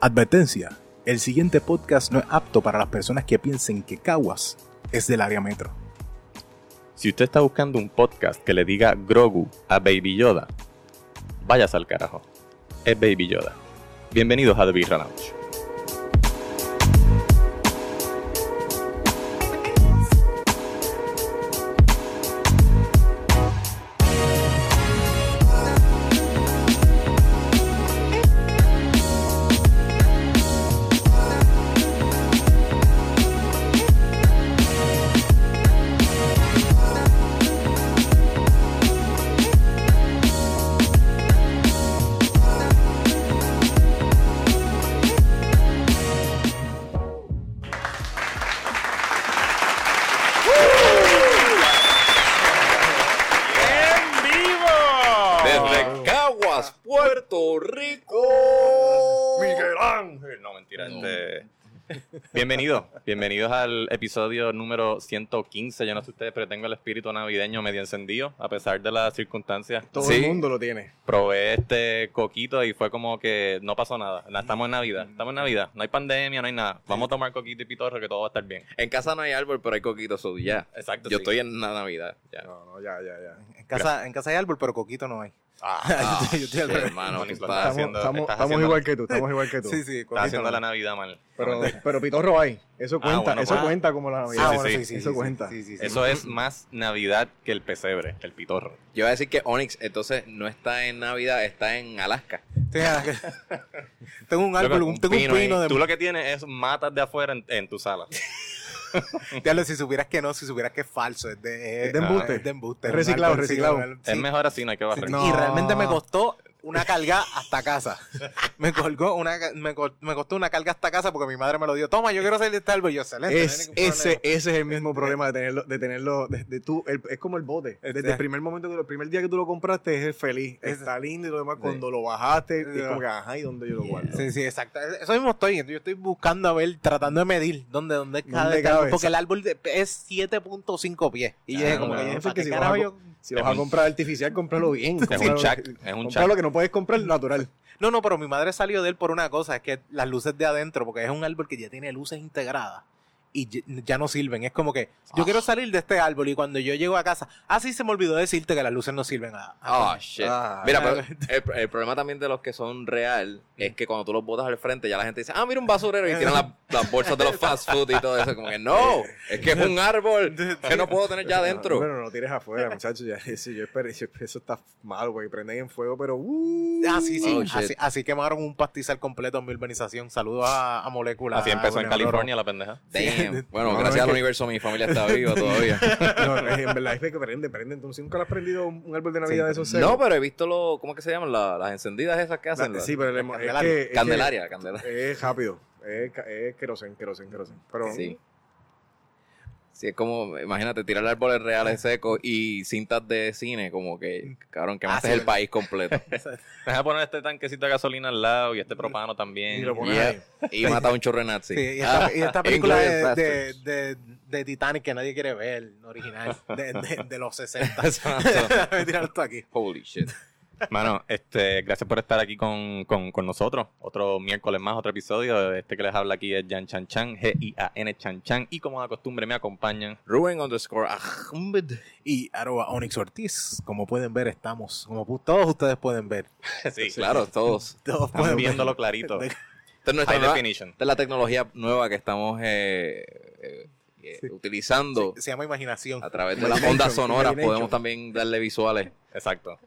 Advertencia. El siguiente podcast no es apto para las personas que piensen que Caguas es del área metro. Si usted está buscando un podcast que le diga Grogu a Baby Yoda, váyase al carajo. Es Baby Yoda. Bienvenidos a The Birra Lounge. Al episodio número 115. Yo no sé ustedes, pero tengo el espíritu navideño medio encendido, a pesar de las circunstancias. Todo Sí, el mundo lo tiene. Probé este coquito y fue como que no pasó nada. Na- Estamos en Navidad, estamos en Navidad. No hay pandemia, no hay nada. Vamos a tomar coquito y pitorro que todo va a estar bien. En casa no hay árbol, pero hay coquitos, so ya. Exacto. Yo sí. estoy en la Navidad. No, no, ya, ya, ya. En casa, en casa hay árbol, pero coquito no hay. Ah, Yo estoy al revés. hermano, Estamos, haciendo- estamos- estás estamos haciendo- igual que tú, estamos igual que tú. Sí, sí, Estás haciendo la Navidad mal. Pero, pero pitorro hay. Eso cuenta, bueno, eso pues. cuenta como la Navidad. Ah, sí, bueno, sí, sí, sí, eso sí, cuenta. sí, sí, sí. Eso es más Navidad que el pesebre, el pitorro. Yo iba a decir que Onyx entonces no está en Navidad, está en Alaska. Ah, Tengo un árbol, tengo un pino de... Tú lo que tienes es matas de afuera en, en tu sala. Diablo, si supieras que no, si supieras que es falso, es de, Es de embuste. Es de embuste. Es reciclado, reciclado. Es mejor así, no hay que barrer. Sí, No. Y realmente me costó una carga hasta casa. Me colgó una, me, me costó una carga hasta casa porque mi madre me lo dio. Toma, yo quiero salir de este árbol. Y yo, excelente. no Es, ningún ese, ese es el mismo problema de tenerlo, de tenerlo, de, de tú, el- es como el bote. Desde Este- el primer momento, el primer día que tú lo compraste es el feliz. Ese- Está lindo y lo demás. Cuando lo bajaste, Sí. es como que, ajá, ¿y dónde yo lo guardo? Sí, sí, exacto. Eso mismo estoy. Yo estoy buscando a ver, tratando de medir dónde, dónde cabe ¿Dónde cabe? Porque el árbol de- es 7.5 pies. Y yo dije, como que, es ¿para que si carajo yo- Si lo vas a comprar artificial, cómpralo bien. Es un chac, es un Compra lo chac. que no puedes comprar natural. No, no, pero mi madre salió de él por una cosa, es que las luces de adentro, porque es un árbol que ya tiene luces integradas y ya- no sirven. Es como que yo Ah. quiero salir de este árbol y cuando yo llego a casa, ah, sí, se me olvidó decirte que las luces no sirven. a- a- Ah, shit. Ah, Mira, pero el, el problema también de los que son real es que cuando tú los botas al frente, ya la gente dice, ah, mira un basurero y tienen las, las bolsas de los fast food y todo eso. Como que no, es que es un árbol que no puedo tener ya adentro. Bueno, no tires afuera, muchachos. Ya, eso, yo espero, yo- eso está mal, güey. Prenden en fuego, pero. Uh, Ah, sí, sí. Oh, así, así quemaron un pastizal completo en mi urbanización. Saludos a, a Molécula. Así empezó en Bueno, California la pendeja. Bueno, No, gracias al que- universo mi familia está viva todavía. no, en verdad es que prende, prende. Entonces, ¿nunca le has prendido un árbol de Navidad de esos secos? No, pero he visto lo, ¿cómo es que se llaman? La- las encendidas esas que hacen. La- sí, pero el- es Candelaria. que. es que Candelaria, Candelaria. Es rápido. Es, es querosén, querosén, querosén. Pero. Sí. Sí, es como, imagínate, tirar árboles reales secos y cintas de cine, como que, cabrón, que Ah, más sí, es el país completo. Deja poner este tanquecito de gasolina al lado y este propano también. Y lo pones Yeah. ahí. Y mata a un chorre nazi. Sí, y esta, Ah, y esta película de, de, Basterds. de, de Titanic que nadie quiere ver, original, de, de, de los 60. Exacto. Voy a tirar esto aquí. Holy shit. Mano, este, gracias por estar aquí con, con, con nosotros. Otro miércoles más, otro episodio. Este que les habla aquí es Jan Chan Chan, G-I-A-N Chan Chan. Y como de costumbre me acompañan. Ruben underscore Ahmed. Y arroba Onyx Ortiz, como pueden ver, estamos, como todos ustedes pueden ver. Sí, Claro, todos. Todos Están pueden viéndolo ver. clarito. Esta es, nuestra nueva- definition. esta es la tecnología nueva que estamos eh, eh, eh, utilizando. Se llama imaginación. A través de las ondas sonoras podemos también darle visuales. Exacto.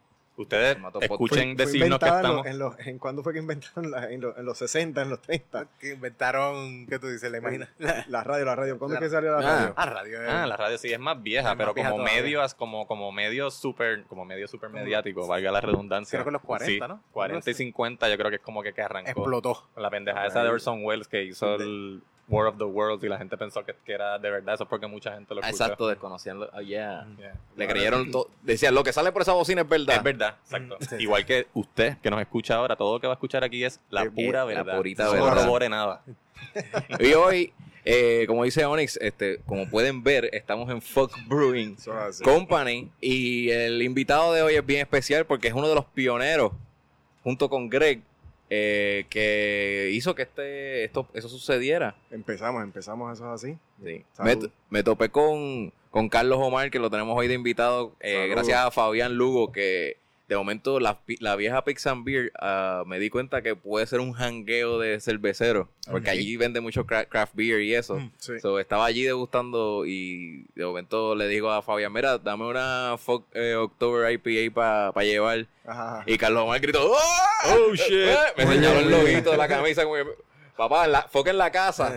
Ustedes escuchen Fue decirnos que inventada en estamos. En, los, en cuándo fue que inventaron? la- en, los, en los 60, en los 30. Que inventaron, ¿qué tú dices? La imagina. La, La radio, la radio. ¿Cuándo La- es que salió la Ah. radio? ah, radio. eh. Ah, la radio sí es más vieja, Es más pero vieja como medios, como, como medio super, como medio super mediático, valga la redundancia. Creo que los 40, Sí, ¿no? 40 y 50 yo creo que es como que, que arrancó. Explotó. La pendeja esa de Orson Welles que hizo el War of the Worlds y la gente pensó que, que era de verdad, eso es porque mucha gente lo escuchó. Exacto, desconocían. lo- oh, yeah. Yeah. Le creyeron todo. Decían, lo que sale por esa bocina es verdad. Es verdad, exacto. Mm, sí. Igual que usted que nos escucha ahora, todo lo que va a escuchar aquí es la pura la verdad. purita no verdad. corrobore nada. Y hoy, eh, como dice Onyx, este, como pueden ver, estamos en Fuck Brewing. Company. Y el invitado de hoy es bien especial porque es uno de los pioneros, junto con Greg, eh, que hizo que este esto eso sucediera. Empezamos, empezamos eso así. Sí. Me, me topé con, con Carlos Omar, que lo tenemos hoy de invitado, eh, gracias a Fabián Lugo, que de momento la, pi- la vieja Pix and Beer ah, me di cuenta que puede ser un jangueo de cerveceros, porque allí vende mucho cra- craft beer y eso. Mm, Sí. So, estaba allí degustando y de momento le digo a Fabián, mira, dame una eh, October IPA para llevar. Ajá. Y Carlos Omar gritó, ¡Oh, Oh, shit. Me Muy señaló el loguito de la camisa como que, papá, en la, foca en la casa.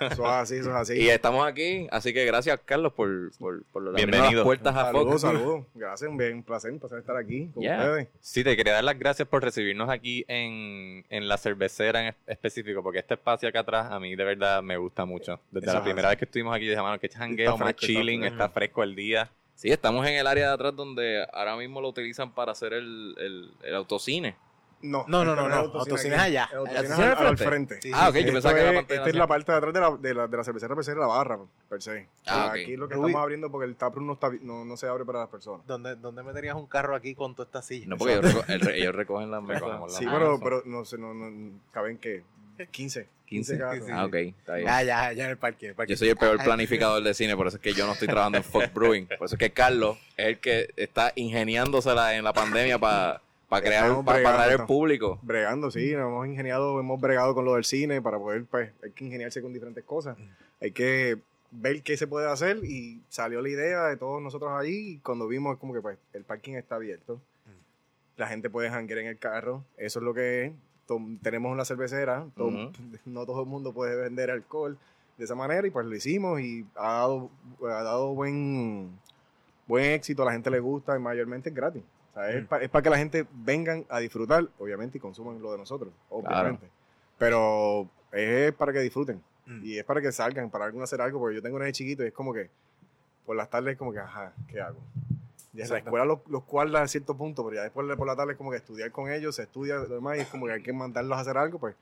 Eso es así, eso es así. Y estamos aquí, así que gracias Carlos por, por, por Bienvenido. las puertas a Saludos, Fox. saludos. Gracias, un bien, un placer, un placer estar aquí con Yeah. ustedes. Sí, te quería dar las gracias por recibirnos aquí en, en la cervecera en es- específico, porque este espacio acá atrás a mí de verdad me gusta mucho. Desde Eso la primera así. vez que estuvimos aquí, dije, mano, que Está más chilling, está fresco el día. Sí, estamos en el área de atrás donde ahora mismo lo utilizan para hacer el, el, el autocine. No, No, no, no, es no, autocine allá. El autocine ¿El es autocine al, al frente? frente. Sí, ah, ok, sí, yo pensaba que era parte de esta la es la parte de atrás de la, de la, de la cervecera, per se, la barra, per se. Ah, ok. Aquí lo que Rubí. estamos abriendo porque el taproom no, está, no, no se abre para las personas. ¿Dónde, ¿Dónde meterías un carro aquí con toda esta silla? No, porque ellos, reco- el re- ellos recogen las Recogemos mesas. Sí, Ah, pero, pero no sé, no, no, caben que 15, 15 carros. Ah, ok, está bien. Ya, ya, ya en el parque. en el parque. Yo soy el peor planificador de cine, por eso es que yo no estoy trabajando en Fox Brewing. Por eso es que Carlos es el que está ingeniándosela en la pandemia para crear, Estamos para bregando, atraer el público. Bregando, sí, nos hemos ingeniado, hemos bregado con lo del cine para poder, pues, hay que ingeniarse con diferentes cosas. Hay que ver qué se puede hacer y salió la idea de todos nosotros ahí y cuando vimos como que, pues, el parking está abierto. La gente puede janguear en el carro, eso es lo que es. Tenemos una cervecera, todo- no todo el mundo puede vender alcohol de esa manera y pues lo hicimos y ha dado, ha dado buen, buen éxito, a la gente le gusta y mayormente es gratis. O sea, es, para que la gente vengan a disfrutar, obviamente, y consuman lo de nosotros, obviamente. Pero es para que disfruten Mm. y es para que salgan, para algún hacer algo, porque yo tengo un nene chiquito y es como que por las tardes es como que, ajá, ¿qué hago? Y en la escuela los, los a cierto punto, pero ya después de por la tarde es como que estudiar con ellos, se estudia lo demás y es como que hay que mandarlos a hacer algo, pues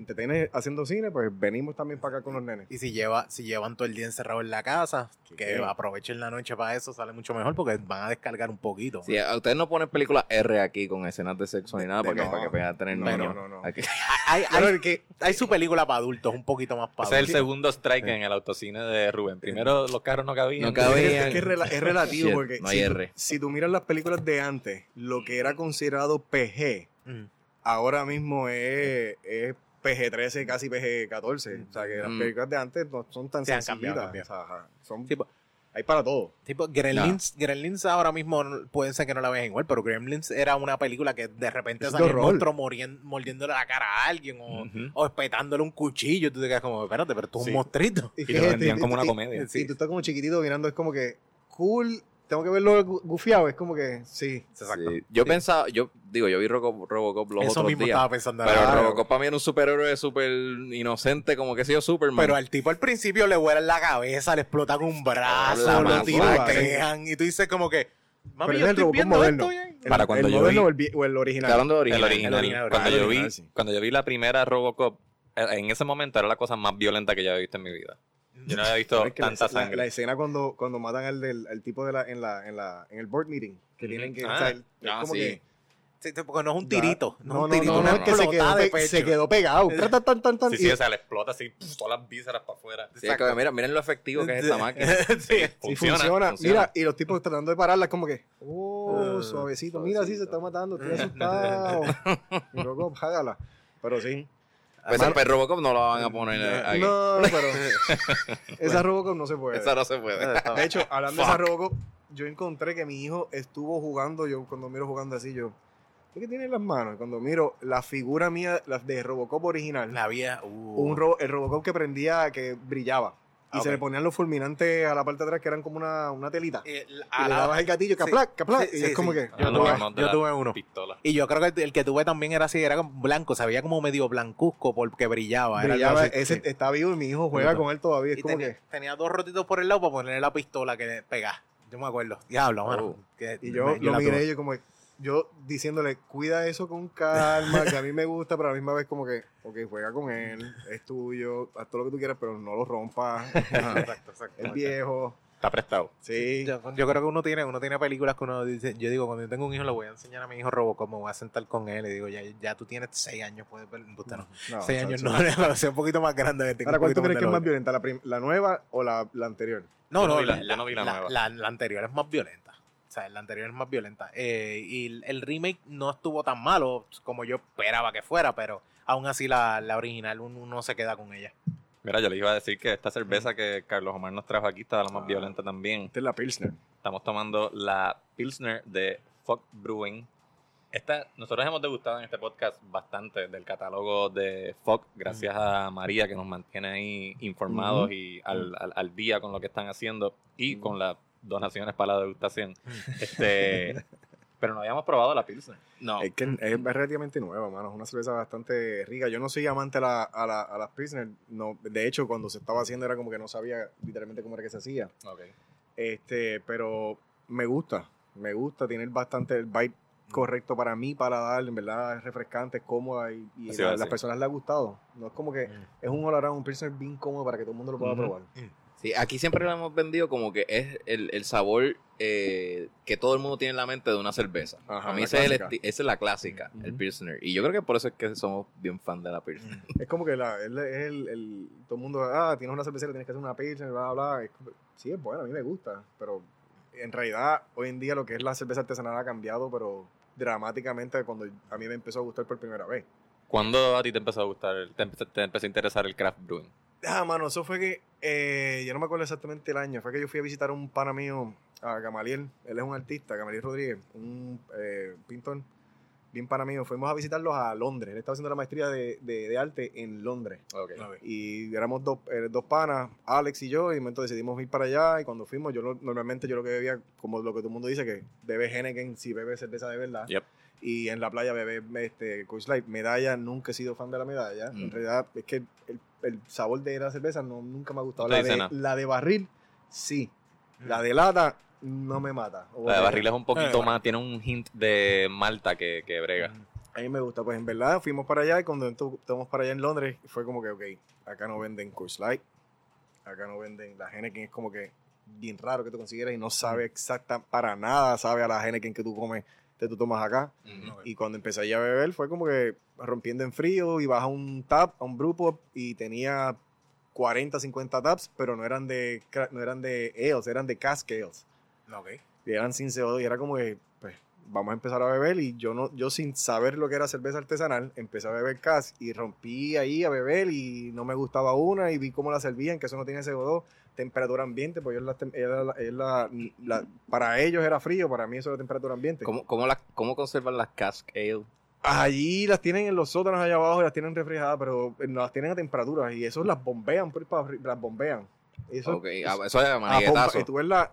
si te tienes haciendo cine, pues venimos también para acá con los nenes. Y si, lleva, si llevan todo el día encerrado en la casa, que Sí. aprovechen la noche para eso, sale mucho mejor porque van a descargar un poquito. Sí, a ustedes no ponen películas R aquí con escenas de sexo ni nada De- para que, no. para que puedan tener No, niños. no, no, no. Aquí- Hay, Pero hay, el que, hay su película para adultos, un poquito más para Ese es el adultos. segundo strike en el autocine de Rubén. Primero los carros no cabían. No cabían. es, que es, rela- es relativo Shit, porque no hay si, tú- R. si tú miras las películas de antes, lo que era considerado PG, Mm. ahora mismo es, es PG-13, casi PG-14. O sea, que las Mm. películas de antes no son tan Sí, han cambiado, sencillitas. O sea, ajá, son, Sí, pues, hay para todo. Tipo, Gremlins, Gremlins ahora mismo pueden ser que no la vean igual, pero Gremlins era una película que de repente de el monstruo mordiéndole la cara a alguien o, Ujú. o espetándole un cuchillo. Tú te quedas como, espérate, pero tú es Sí. un monstruito. Y lo vendían como una comedia. Y tú estás como chiquitito mirando, es como que cool, tengo que verlo gu- gufiado. Es como que, sí. Exacto. Sí. Yo pensaba, yo digo, yo vi Robo- Robocop los Eso otros mismo días. estaba pensando. Pero. Robocop para mí era un superhéroe súper inocente, como que sé yo, Superman. Pero al tipo al principio le vuelan la cabeza, le explotan un brazo, lo tirotean y tú dices como que, mami, Pero yo es el estoy Robocop viendo moderno. esto bien. El, Para cuando el yo moderno vi- o el, o el original. Está hablando de original. El original. El original, cuando, el yo vi, sí. cuando yo vi la primera Robocop, eh, en ese momento era la cosa más violenta que yo había visto en mi vida. Yo no había visto es que la- tanta la, sangre. la escena cuando, cuando matan al, del, al tipo de la, en, la, en, la, en el board meeting, que Ujú. tienen que... Ah. o sea, el- es Ah, como sí. que... Porque no es un tirito, no, No, es un no, tirito, no, una no, es que se quedó, de pe- pecho. se quedó pegado. Tan, tan, tan, tan, Sí, y- sí, o sea, le explota así, todas las vísceras para afuera. Sí, es que mira, miren lo efectivo que es esta máquina. sí. Sí, funciona, Mira, y los tipos tratando de pararla, es como que, oh, Ah, suavecito. Mira, sí, se está matando, estoy asustado. y luego, hágala. Pero sí. Pues, pero Robocop no lo van a poner aquí. No, pero esa Robocop no se puede. Esa no se puede. De hecho, hablando de esa Robocop, yo encontré que mi hijo estuvo jugando, yo cuando miro jugando así, yo, ¿qué que tiene en las manos? Cuando miro la figura mía, la de Robocop original, La vía, uh. un ro- el Robocop que prendía, que brillaba. Y Ah, se le ponían los fulminantes a la parte de atrás que eran como una, una telita. Eh, Y le dabas el gatillo, Sí. caplac, caplac. Sí, y sí, es como sí. que. Yo no, tuve- no, de yo la tuve uno. Pistola. Y yo creo que el, el que tuve también era así, era blanco, se veía como medio blancuzco porque brillaba. era brillaba, así, ese sí. está vivo y mi hijo juega Sí. con él todavía. Es Y como tenía, que. tenía dos rotitos por el lado para ponerle la pistola que pegaba. Yo me acuerdo. Diablo, mano. Oh. que Y yo me- lo miré y yo como yo diciéndole, cuida eso con calma, que a mí me gusta, pero a la misma vez como que, ok, juega con él, es tuyo, haz todo lo que tú quieras, pero no lo rompas, Exacto, exacto. es viejo. Está prestado. Sí. Yo, yo creo que uno tiene, uno tiene películas que uno dice, yo digo, cuando yo tengo un hijo, le voy a enseñar a mi hijo Robocop, me voy a sentar con él y digo, ya, ya tú tienes seis años, puedes ver, usted no, No, seis años eso- no, sea un poquito más grande. Ahora, ¿cuál tú crees que es más violenta? ¿La, la nueva o la, la anterior? No, Yo no no, vi la- yo no vi la nueva. La, la anterior es más violenta. O sea, la anterior es más violenta. Eh, y el, remake no estuvo tan malo como yo esperaba que fuera, pero aún así la, la original uno, uno se queda con ella. Mira, yo les iba a decir que esta cerveza que Carlos Omar nos trajo aquí está la más Ah. violenta también. Esta es la Pilsner. Estamos tomando la Pilsner de Fuck Brewing. Esta, nosotros hemos degustado en este podcast bastante del catálogo de Fuck, gracias a María que nos mantiene ahí informados Ujú. y al, al- al día con lo que están haciendo y Ujú. con las donaciones para la degustación. Este, pero no habíamos probado la Pilsner. No. Es que es relativamente nueva, mano. Es una cerveza bastante rica. Yo no soy amante a, la, a, la, a las Pilsner. No, de hecho, cuando se estaba haciendo era como que no sabía literalmente cómo era que se hacía. Este, pero me gusta. Me gusta. Tiene bastante el bite correcto para mí, para dar. En verdad es refrescante, es cómoda y, a las personas les ha gustado. No es como que Mm. es un all around, un Pilsner bien cómodo para que todo el mundo lo pueda Ujú. probar. Sí, aquí siempre lo hemos vendido como que es el, el sabor eh, que todo el mundo tiene en la mente de una cerveza. Ajá, a mí es el esa es la clásica, el. Pilsner. Y yo creo que por eso es que somos bien fan de la Pilsner. Es como que la, es el, el- el- todo el mundo, ah, tienes una cervecera, tienes que hacer una Pilsner, bla, bla, bla. Es como- sí, es bueno, a mí me gusta, pero en realidad hoy en día lo que es la cerveza artesanal ha cambiado, pero dramáticamente cuando a mí me empezó a gustar por primera vez. ¿Cuándo a ti te empezó a gustar, el- te, te empezó a interesar el craft brewing? Ah, mano, eso fue que, eh, yo no me acuerdo exactamente el año, fue que yo fui a visitar a un pana mío, a Gamaliel, él es un artista, Gamaliel Rodríguez, un eh, pintor, bien pana mío, fuimos a visitarlos a Londres, él estaba haciendo la maestría de, de- de arte en Londres. Y éramos dos, eh, dos panas, Alex y yo, y momento decidimos ir para allá. Y cuando fuimos, yo lo- normalmente yo lo que bebía, como lo que todo el mundo dice, que bebe Henneken si bebe cerveza de verdad. Yep. Y en la playa bebe este, Coors Light. Medalla, nunca he sido fan de la medalla. Mm. En realidad, es que el, el sabor de la cerveza no, nunca me ha gustado. No La de, la de barril, sí. La de lata, no me mata. O La de barril es un poquito Eh, más, tiene un hint de malta que, que brega. A mí me gusta, pues en verdad fuimos para allá y cuando estamos para allá en Londres fue como que, ok, acá no venden Coors Light, acá no venden la Henneken, es como que bien raro que tú consiguieras y no sabe exacta para nada, sabe a la Henneken que tú comes, que tú tomas acá. Y cuando empecé a beber fue como que rompiendo en frío y vas a un tap, a un brew pub y tenía 40, 50 taps, pero no eran de no eran de ales, eran de cask ales Ok. y eran sin CO2 y era como que pues vamos a empezar a beber y yo no yo sin saber lo que era cerveza artesanal empecé a beber cask y rompí ahí a beber y no me gustaba una y vi cómo la servían que eso no tiene CO2 temperatura ambiente pues ellos la, la- la- para ellos era frío para mí eso era temperatura ambiente ¿Cómo, cómo, ¿Cómo conservan las cask ale? allí las tienen en los sótanos allá abajo y las tienen refrigeradas pero no las tienen a temperatura y eso las bombean por arri- las bombean eso Ok, ah, eso es y tú ves la,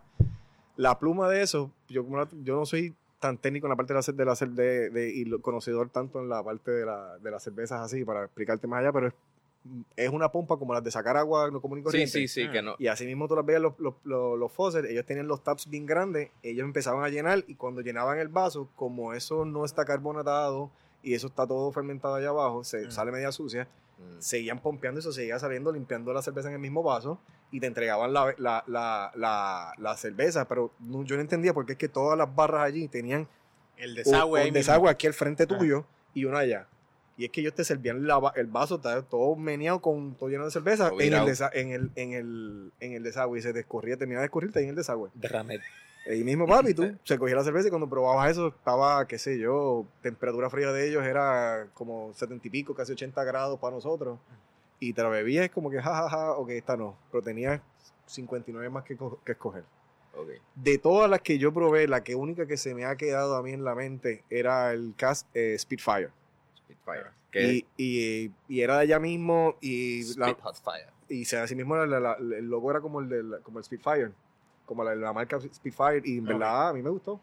la pluma de eso. Yo, como la- yo no soy tan técnico en la parte de la, de la de, de- y conocedor tanto en la parte de, la, de las cervezas así para explicarte más allá, pero es, es una pompa como las de sacar agua no común y Sí, corriente. sí, sí, que no. Y así mismo tú las veías los, los, los, los faucets, ellos tenían los taps bien grandes, ellos empezaban a llenar y cuando llenaban el vaso, como eso no está carbonatado y eso está todo fermentado allá abajo, se Mm. sale media sucia, Mm. seguían pompeando y eso seguía saliendo, limpiando la cerveza en el mismo vaso y te entregaban la, la, la, la, la cerveza, pero no- yo no entendía por qué es que todas las barras allí tenían El un, desagüe. un desagüe aquí al frente Ah. tuyo y una allá. Y es que ellos te servían la el vaso todo meneado con todo lleno de cerveza en el, desa- en, el, en, el, en el desagüe y se te escurría, terminaba de escurrirte ahí en el desagüe. Derrame. Ahí mismo, papi, tú se cogía la cerveza y cuando probabas eso estaba, qué sé yo, temperatura fría de ellos era como 70 y pico, casi 80 grados para nosotros. Y te la bebías es como que jajaja, ja, ja, ok, esta no. Pero tenías 59 más que, que escoger. Ok. De todas las que yo probé, la que única que se me ha quedado a mí en la mente era el Cast eh, Spitfire. Que Y, y, y era de allá mismo y, la- Spit Hot Fire. y se, así mismo la- la- la- el logo era como el, de la- como el Spitfire. Como la, la marca Spitfire. Y en verdad a mí me gustó.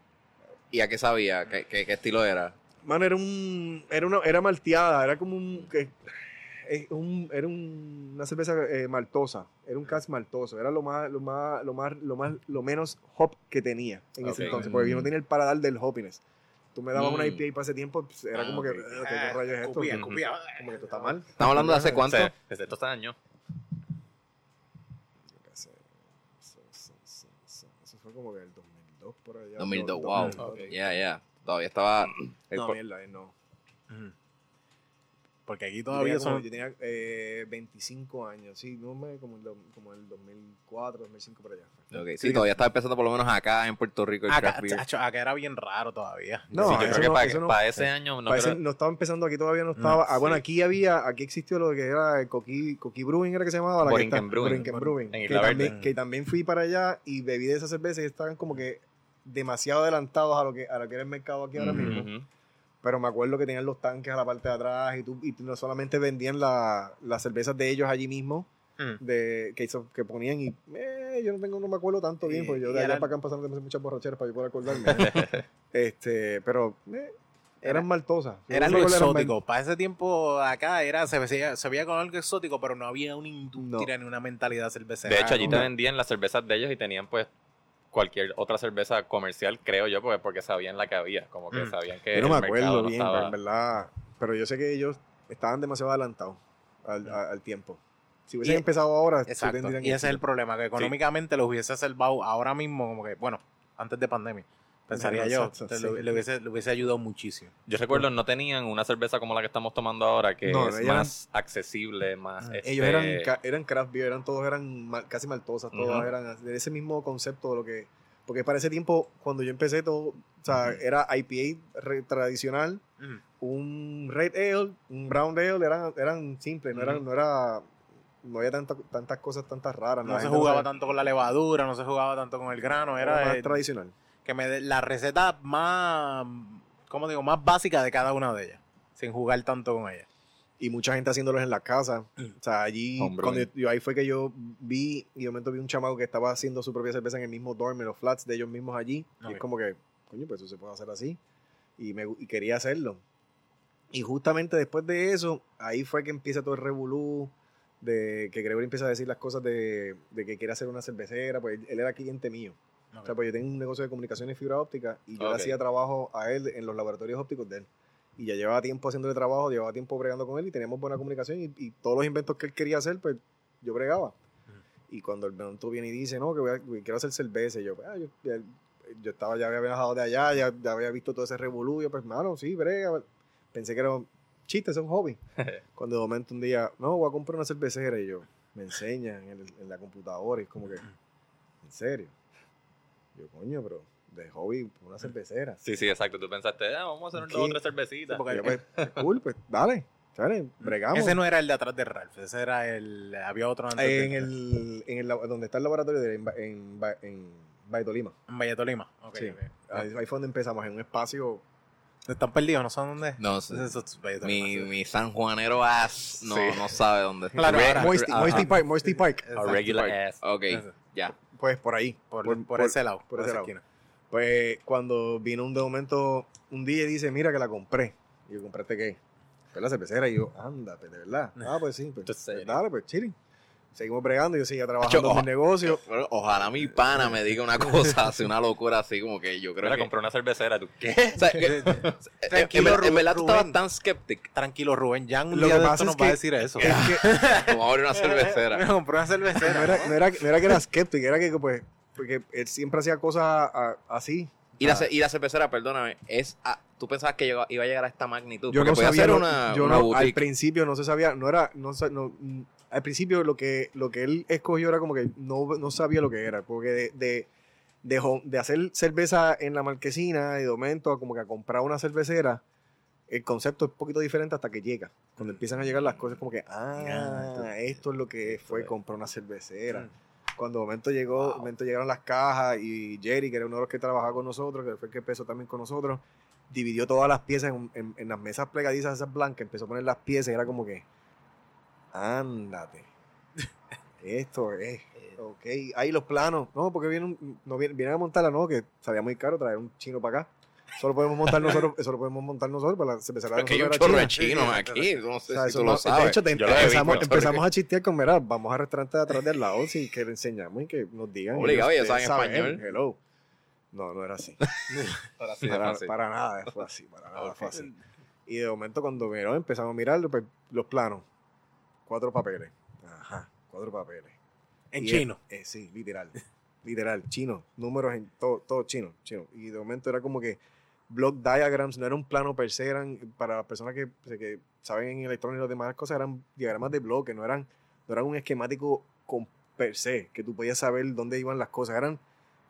¿Y a qué sabía? ¿Qué, qué, qué estilo era? Mano, era un. Era una, era malteada, era como un. que- eh, un- era un- una cerveza eh, maltosa. Era un cast maltoso. Era lo más, lo más, lo más, lo más, lo menos hop que tenía en ese Ok. entonces. Porque yo no Mm. tenía el paladar del hoppiness. Tú me dabas una Mm. IPA para ese tiempo, pues, era Ah, como que. ok. "Eh, ¿Qué rayos es esto? Ujú. escupía. Como que esto está mal. ¿Estamos hablando de hace cuánto? Desde estos años. como que el 2002 por allá. 2002, Do- wow. 2002. Ya, ya. Todavía estaba. el No, po- mierda, no. Ujú. Porque aquí Yo todavía tenía como- son... Yo tenía eh, 25 años, sí, no me, como, el, como el 2004, 2005 por allá. Ok, Sí, todavía estaba empezando por lo menos acá en Puerto Rico el Acá, craft beer. chacho, acá era bien raro todavía. No, Sí, yo creo que no- para, eso no- para ese año no no estaba empezando aquí, todavía no estaba. Mm, ah, bueno, sí. aquí había, aquí existió lo que era el Coqui, Coqui Brewing, era que se llamaba. La que Borinquen está- Brewing. Borinquen Brewing. En que, también, que también fui para allá y bebí de esas cervezas y estaban como que demasiado adelantados a lo que, a lo que era el mercado aquí ahora mismo. Pero me acuerdo que tenían los tanques a la parte de atrás y, tú, y no solamente vendían la- las cervezas de ellos allí mismo, Mm. de, que, hizo- que ponían y eh, yo no tengo no me acuerdo tanto bien, Y- porque yo de allá eran- para acá pasaron muchas borracheras para yo poder acordarme. este, pero eh, eran Era- maltosas. Era no algo exótico. Para ese tiempo acá era, se veía, se veía con algo exótico, pero no había una industria ni una mentalidad cervecera. De hecho, allí te No. vendían las cervezas de ellos y tenían pues cualquier otra cerveza comercial, creo yo, porque, porque sabían la que había, como que Mm. sabían que Yo no me el acuerdo no bien, estaba- en verdad. Pero yo sé que ellos estaban demasiado adelantados al, a- al tiempo. Si hubiesen Y- empezado ahora, sí Exacto. tendrían Y ese es el problema, que económicamente los hubiese salvado ahora mismo, como que, bueno, antes de pandemia. Pensaría yo, exacto, te- sí. lo- le, hubiese, le hubiese ayudado muchísimo. Yo recuerdo, no tenían una cerveza como la que estamos tomando ahora, que No, es ellos más accesible, más... Ah, este, Ellos eran, eran craft beer, eran todos eran mal- casi maltosas, todas Ujú. eran de ese mismo concepto de lo que. Porque para ese tiempo, cuando yo empecé todo, o sea, era IPA re- tradicional, un red ale, un brown ale, eran, eran simples, no eran, no era, no había tanta- tantas cosas tantas raras. No la se jugaba tanto con la levadura, no se jugaba tanto con el grano, era era más el- tradicional. Que me dé la receta más, ¿cómo digo? Más básica de cada una de ellas, sin jugar tanto con ellas. y mucha gente haciéndolos en la casa. O sea, allí, Hombre. cuando yo, yo- ahí fue que yo vi, y de momento vi un chamaco que estaba haciendo su propia cerveza en el mismo dorm, en los flats de ellos mismos allí. Y es como que, coño, pues eso se puede hacer así. Y, me, y quería hacerlo. Y justamente después de eso, ahí fue que empieza todo el revolú, de que Gregory empieza a decir las cosas de, de que quiere hacer una cervecera, pues él era cliente mío. O sea, pues yo tengo un negocio de comunicaciones y fibra óptica y yo le hacía trabajo a él en los laboratorios ópticos de él. Y ya llevaba tiempo haciéndole trabajo, llevaba tiempo bregando con él y teníamos buena comunicación y, y todos los inventos que él quería hacer, pues yo bregaba. Y cuando el momento viene y dice, no, que, voy a- que quiero hacer cerveza, y yo, "Ah, yo, ya- yo estaba, ya había viajado de allá, ya, ya había visto todo ese revolú, yo, pues, mano, sí, brega. Pensé que era un chiste, es un hobby. cuando de momento un día, no, voy a comprar una cervecera y yo, me enseñan en, el- en la computadora y es como que, ¿en serio? Yo, coño, pero de hobby, una cervecera. Sí, sí, exacto. Tú pensaste, ah, vamos a hacer ¿Qué? dos o tres cervecitas. Sí, porque- yo, pues, cool, pues, dale, dale, bregamos. Ese no era el de atrás de Ralph, ese era el. Había otro antes. en, de- el, en el, donde está el laboratorio de, en, en, en. En Valleto Lima. Ok, Sí. ok. Ahí, ahí fue donde empezamos, en un espacio. Están perdidos, no saben dónde es. No sé. Es Mi, mi sanjuanero ass no, Sí. no sabe dónde. Claro, Moisty. Moisty Park, Moisty Park. A regular ass. Ok, ya. Pues por ahí. Por, por- por por- ese lado, por esa lado. esquina. Pues cuando vino un de momento, un día y dice, mira que la compré. Y yo, ¿compraste qué? Pues la cervecera. Y yo, ándate, de verdad. Ah, pues sí. Pues, pues dale, pues chilling. Seguimos bregando, yo seguía trabajando en mi negocio. Ojalá mi pana me diga una cosa, hace una locura así como que yo creo Mira, que... compré una cervecera. ¿Tú qué? O sea, que- en, Tranquilo, en- en verdad tú Rubén. estabas tan skeptic Tranquilo, Rubén. Ya un Lo día que de pasa esto es nos que- va a decir eso. Es que como abrir una cervecera. Me compré una cervecera. no, era, no, era, no era que era skeptic, era que pues, porque él siempre hacía cosas así. Y la, ce- y la cervecera, perdóname, es a- tú pensabas que iba a llegar a esta magnitud. Yo porque no podía sabía, no- una, yo una no, al principio no se sabía, no era, no, al principio lo que, lo que él escogió era como que no, no sabía lo que era, porque de, de, de, de hacer cerveza en la marquesina y de momento a como que a comprar una cervecera, el concepto es un poquito diferente hasta que llega. Cuando empiezan a llegar las cosas como que, ah, Ya, esto es lo que fue comprar una cervecera. Mm. Cuando de momento llegó, de momento llegaron las cajas y Jerry, que era uno de los que trabajaba con nosotros, que fue el que empezó también con nosotros, dividió todas las piezas en, en- en las mesas plegadizas esas blancas, empezó a poner las piezas y era como que, ándate, esto es, ok, ahí los planos, no, porque vienen, no, vienen, vienen a montarla, no, que salía muy caro traer un chino para acá. Solo podemos montar nosotros, eso lo podemos montar nosotros para la cervecera de Es que hay un chorro de chinos aquí, no sé O sea, si eso tú no- lo sabes. De hecho, te- empezamos, empezamos a chistear con, mira, vamos a restaurante de atrás del lado sí, que le enseñamos y que nos digan. Obligado, ellos saben español. Hello. No, no era así. Ahora sí, para, para nada fue así, para nada Ok. fue así. Y de momento cuando miró, empezamos a mirar pues, los planos. Cuatro papeles. Ajá, cuatro papeles. En Y chino. es- eh, sí, literal. literal, chino, números en todo, todo chino, chino. Y de momento era como que block diagrams, no era un plano per se, eran, para las personas que, que saben en electrónica y las demás cosas, eran diagramas de bloque, no eran, no eran un esquemático con per se, que tú podías saber dónde iban las cosas, eran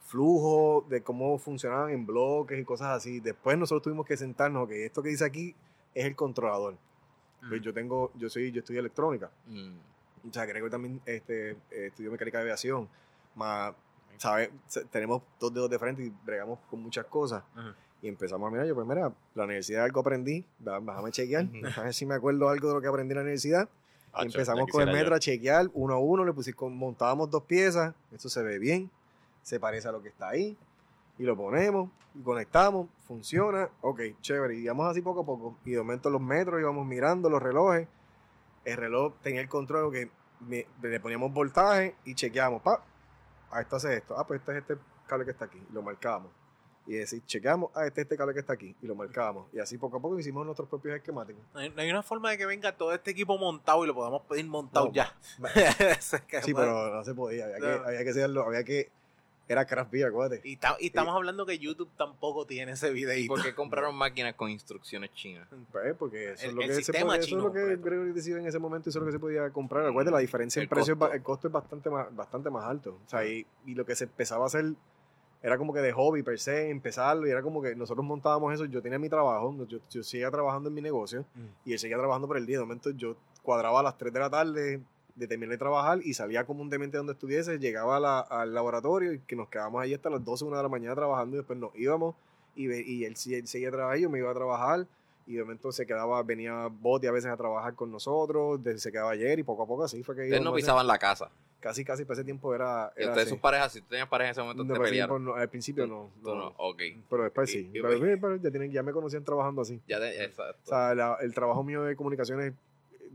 flujos de cómo funcionaban en bloques y cosas así. Después nosotros tuvimos que sentarnos, que esto que dice aquí es el controlador. Pues yo tengo, yo soy, yo estudio electrónica. Mm. O sea, creo que también este, estudio mecánica de aviación. Más, ¿sabes? Tenemos dos dedos de frente y bregamos con muchas cosas. Y empezamos a mirar, yo, pues mira, la universidad algo aprendí, déjame chequear, a ver si me acuerdo algo de lo que aprendí en la universidad. Y empezamos con el metro yo. a chequear uno a uno, le pusimos, montábamos dos piezas, esto se ve bien, se parece a lo que está ahí, y lo ponemos, y conectamos, funciona, ok, chévere, y íbamos así poco a poco, y de momento los metros íbamos mirando los relojes, el reloj tenía el control que le poníamos voltaje y chequeamos, pa, ah, esto hace esto, ah, pues este es este cable que está aquí, y lo marcábamos. Y decir, chequeamos, ah, este es este cable que está aquí, y lo marcábamos. Y así poco a poco hicimos nuestros propios esquemáticos. No hay, no hay una forma de que venga todo este equipo montado y lo podamos pedir montado No. ya. Sí, pero no se podía, había, que, había que hacerlo, había que, era craft beer, acuérdate. Y, ta- y estamos hablando que YouTube tampoco tiene ese ¿Y videito. por qué compraron máquinas con instrucciones chinas? Pues, porque eso El- es lo el que se sistema podía, eso chino es lo que completo. Gregory decidió en ese momento, eso es lo que se podía comprar. Acuérdate, la diferencia en El precio, es ba- costo. el costo es bastante más, bastante más alto. O sea, y, y lo que se empezaba a hacer era como que de hobby per se, empezarlo, y era como que nosotros montábamos eso, yo tenía mi trabajo, yo, yo seguía trabajando en mi negocio, Mm. y él seguía trabajando por el día. De momento yo cuadraba a las 3 de la tarde, de terminar de trabajar, y salía comúnmente donde estuviese, llegaba la- al laboratorio, y que nos quedábamos ahí hasta las 12, 1 de la mañana trabajando, y después nos íbamos, y, y él, si- él seguía trabajando, yo me iba a trabajar, y de momento se quedaba, venía Bote a veces a trabajar con nosotros, se quedaba ayer, y poco a poco así fue que Ustedes no pisaban la casa. Casi, casi, para ese tiempo era... Y era ustedes, así. sus parejas, si tú tenías pareja en ese momento, No, te pelearon. no, al principio no, Tú no, no. ok. Pero después Y- sí. y- pero, sí, pero ya, tienen, ya me conocían trabajando así. Ya de, exacto. O sea, la- el trabajo mío de comunicaciones,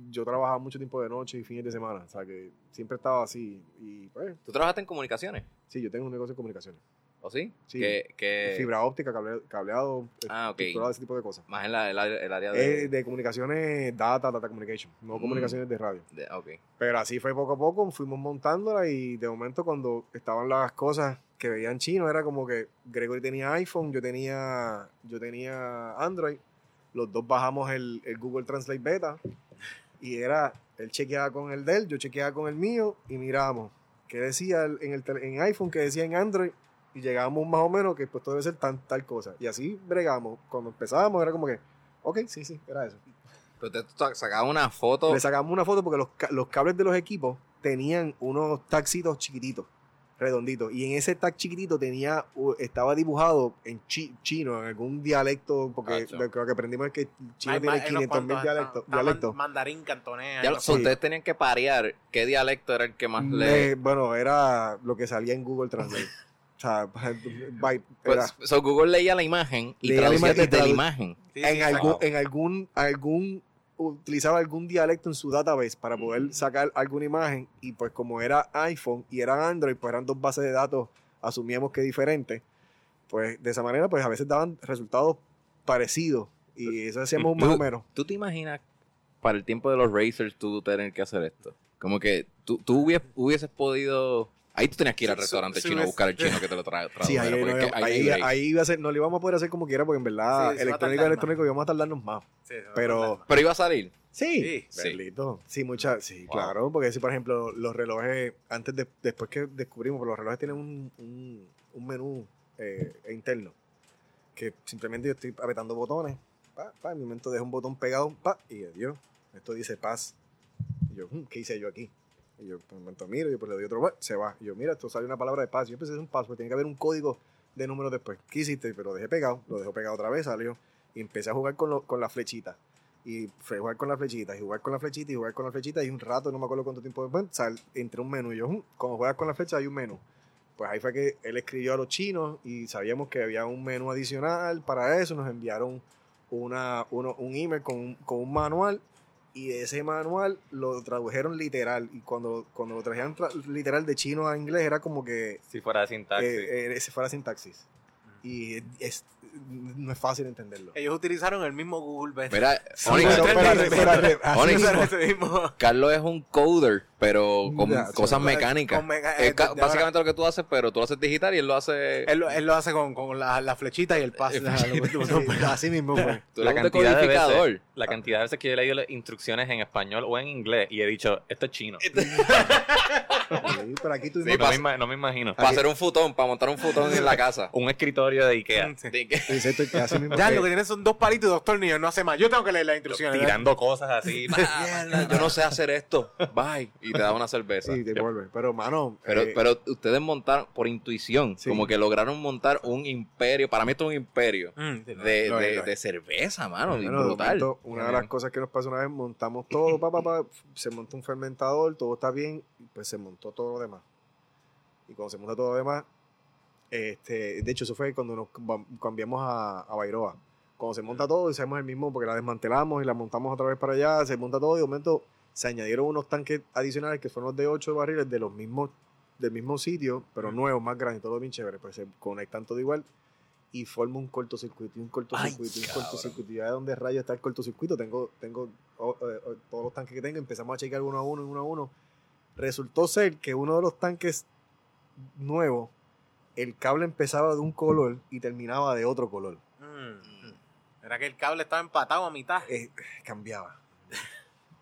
yo trabajaba mucho tiempo de noche y fines de semana. O sea, que siempre estaba así. Y pues, ¿Tú trabajaste en comunicaciones? sí, yo tengo un negocio de comunicaciones. ¿O sí? Sí. Que, que- Fibra óptica, cable- cableado, Ah, ese tipo de cosas. Más en la, el, área- el área de... Eh, de comunicaciones, data, data communication, no Mm. comunicaciones de radio. de- ok. Pero así fue poco a poco, fuimos montándola y de momento cuando estaban las cosas que veían chino, era como que Gregory tenía iPhone, yo tenía, yo tenía Android, los dos bajamos el, el Google Translate Beta y era, él chequeaba con el de él, yo chequeaba con el mío y miramos qué decía en, el, en iPhone, qué decía en Android y llegábamos más o menos que pues todo debe ser tan, tal cosa. Y así bregamos. Cuando empezábamos era como que, ok, sí, sí, era eso. Pero te tú sacabas una foto... Le sacamos una foto porque los, los cables de los equipos tenían unos taxitos chiquititos, redonditos. Y en ese tag chiquitito tenía, estaba dibujado en chi- chino, en algún dialecto, porque Cacho. lo, que aprendimos es que chino tiene hay unos 500 mil dialectos. está- man- Mandarín, cantonés. Ya Sí. ustedes tenían que parear qué dialecto era el que más le... Le- bueno, era lo que salía en Google Translate. o sea, by- era- Pues, so, Google leía la imagen y Leía la imagen y desde la imagen. Sí, en sí, algún, en algún, algún, utilizaba algún dialecto en su database para poder sacar alguna imagen y pues como era iPhone y era Android, pues eran dos bases de datos, asumíamos que diferentes, pues de esa manera pues a veces daban resultados parecidos y eso hacíamos más o menos. ¿Tú te imaginas para el tiempo de los racers tú tener que hacer esto? Como que tú, tú hubies- hubieses podido... Ahí tú tenías que ir al restaurante sí, chino a buscar el chino que te lo tra tradujera. Sí, ahí, no, ahí, break. ahí iba a ser, no lo íbamos a poder hacer como quiera porque en verdad Sí, va a electrónico electrónico íbamos a tardarnos más. Pero- más. Pero iba a salir. Sí, Sí, sí. Bendito. Sí, muchas, sí, Wow. claro, porque si por ejemplo los relojes, antes de, después que descubrimos, los relojes tienen un, un, un menú eh, interno, que simplemente yo estoy apretando botones, pa, pa, en mi momento dejo un botón pegado, pa, y adiós, esto dice paz. Y yo, "Hmm, ¿qué hice yo aquí? Y yo, por un momento miro, yo pues le doy otro, se va. Y yo, mira, esto sale una palabra de paz. Yo a hacer un password, tiene que haber un código de números después. ¿Qué hiciste? Pero lo dejé pegado, lo dejo pegado otra vez, salió. Y empecé a jugar con, lo- con la flechita y fue jugar con la flechita, y jugar con la flechita, y jugar con la flechita, y un rato, no me acuerdo cuánto tiempo después, sal, entre un menú. Y yo, "Mm, cuando juegas con la flecha hay un menú. Pues ahí fue que él escribió a los chinos y sabíamos que había un menú adicional para eso. Nos enviaron una, uno- un email con, con un manual y de ese manual lo tradujeron literal. Y cuando, cuando lo trajeron tra- literal de chino a inglés era como que Si fuera sintaxis. eh, eh, ese fuera sintaxis. Y es, no es fácil entenderlo. Ellos utilizaron el mismo Google. Mira, Carlos es un coder, pero con Ya, cosas mecánicas. con Es eh, de- básicamente lo que tú haces, pero tú lo haces digital y él lo hace. Él, lo- él lo hace con, con la, la flechita y el pase. Sí, así mismo fue. tú la cantidad, de veces, la cantidad de veces que yo he leído las instrucciones en español o en inglés y he dicho, esto es chino. Sí, pero aquí tuvimos no, me, ima- no me imagino. Para hacer un futón, para montar un futón en la casa. Un escritorio de Ikea. Sí. De así mismo Ya, que- lo que tienen son dos palitos y dos tornillos, no hace más. Yo tengo que leer las instrucciones. ¿verdad? Tirando cosas así. Mierda, yo no sé hacer esto. Bye. Y te da una cerveza. Sí, te vuelve. Pero, mano. Pero, eh, pero ustedes montaron por intuición, Sí. como que lograron montar un imperio. Para mí esto es un imperio Mm, sí, no. de, de- cerveza, mano. y bueno, brutal. momento, una de las cosas que nos pasó una vez, montamos todo, pa, pa, pa, se montó un fermentador, todo está bien, y pues se montó todo lo demás. Y cuando se monta todo lo demás, este, de hecho, eso fue cuando nos cam- cambiamos a, a Bairoa. Cuando se monta todo, hacemos el mismo, porque la desmantelamos y la montamos otra vez para allá, se monta todo y de momento se añadieron unos tanques adicionales que fueron los de 8 barriles de los mismos, del mismo sitio, pero nuevos, más grandes, todo bien chévere, pues se conectan todo igual y forma un cortocircuito, y un cortocircuito, y un cortocircuito. Y ya de dónde rayos está el cortocircuito, tengo, tengo oh, eh, oh, todos los tanques que tengo, empezamos a checar uno a uno, uno a uno. Resultó ser que uno de los tanques nuevos, el cable empezaba de un color y terminaba de otro color. Mm. Era que el cable estaba empatado a mitad. Eh, cambiaba.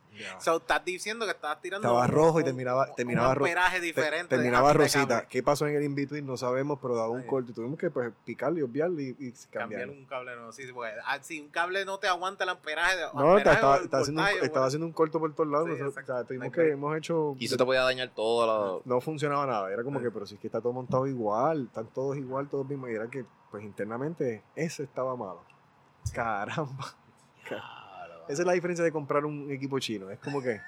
Cambiaba. So, estás diciendo que estabas tirando. Estaba un- rojo y un- terminaba, terminaba un rojo. amperaje diferente. terminaba rosita. ¿Qué pasó en el in-between? No sabemos, pero daba un Ay. corte. Tuvimos que pues, picarlo y obviarlo y, y Cambiar un cable no. Sí, porque ah, si un cable no te aguanta el amperaje. de- No, amperaje estaba, estaba- el estaba haciendo, un, voltaje, estaba bueno. haciendo un corto por todos lados. Sí, o sea, tuvimos que, hemos hecho... Y eso te podía dañar todo. lo- No funcionaba nada. Era como que, pero si es que está todo montado igual, están todos igual, todos mismos. Y era que, pues internamente, ese estaba malo. Caramba. Esa es la diferencia de comprar un equipo chino. Es como que,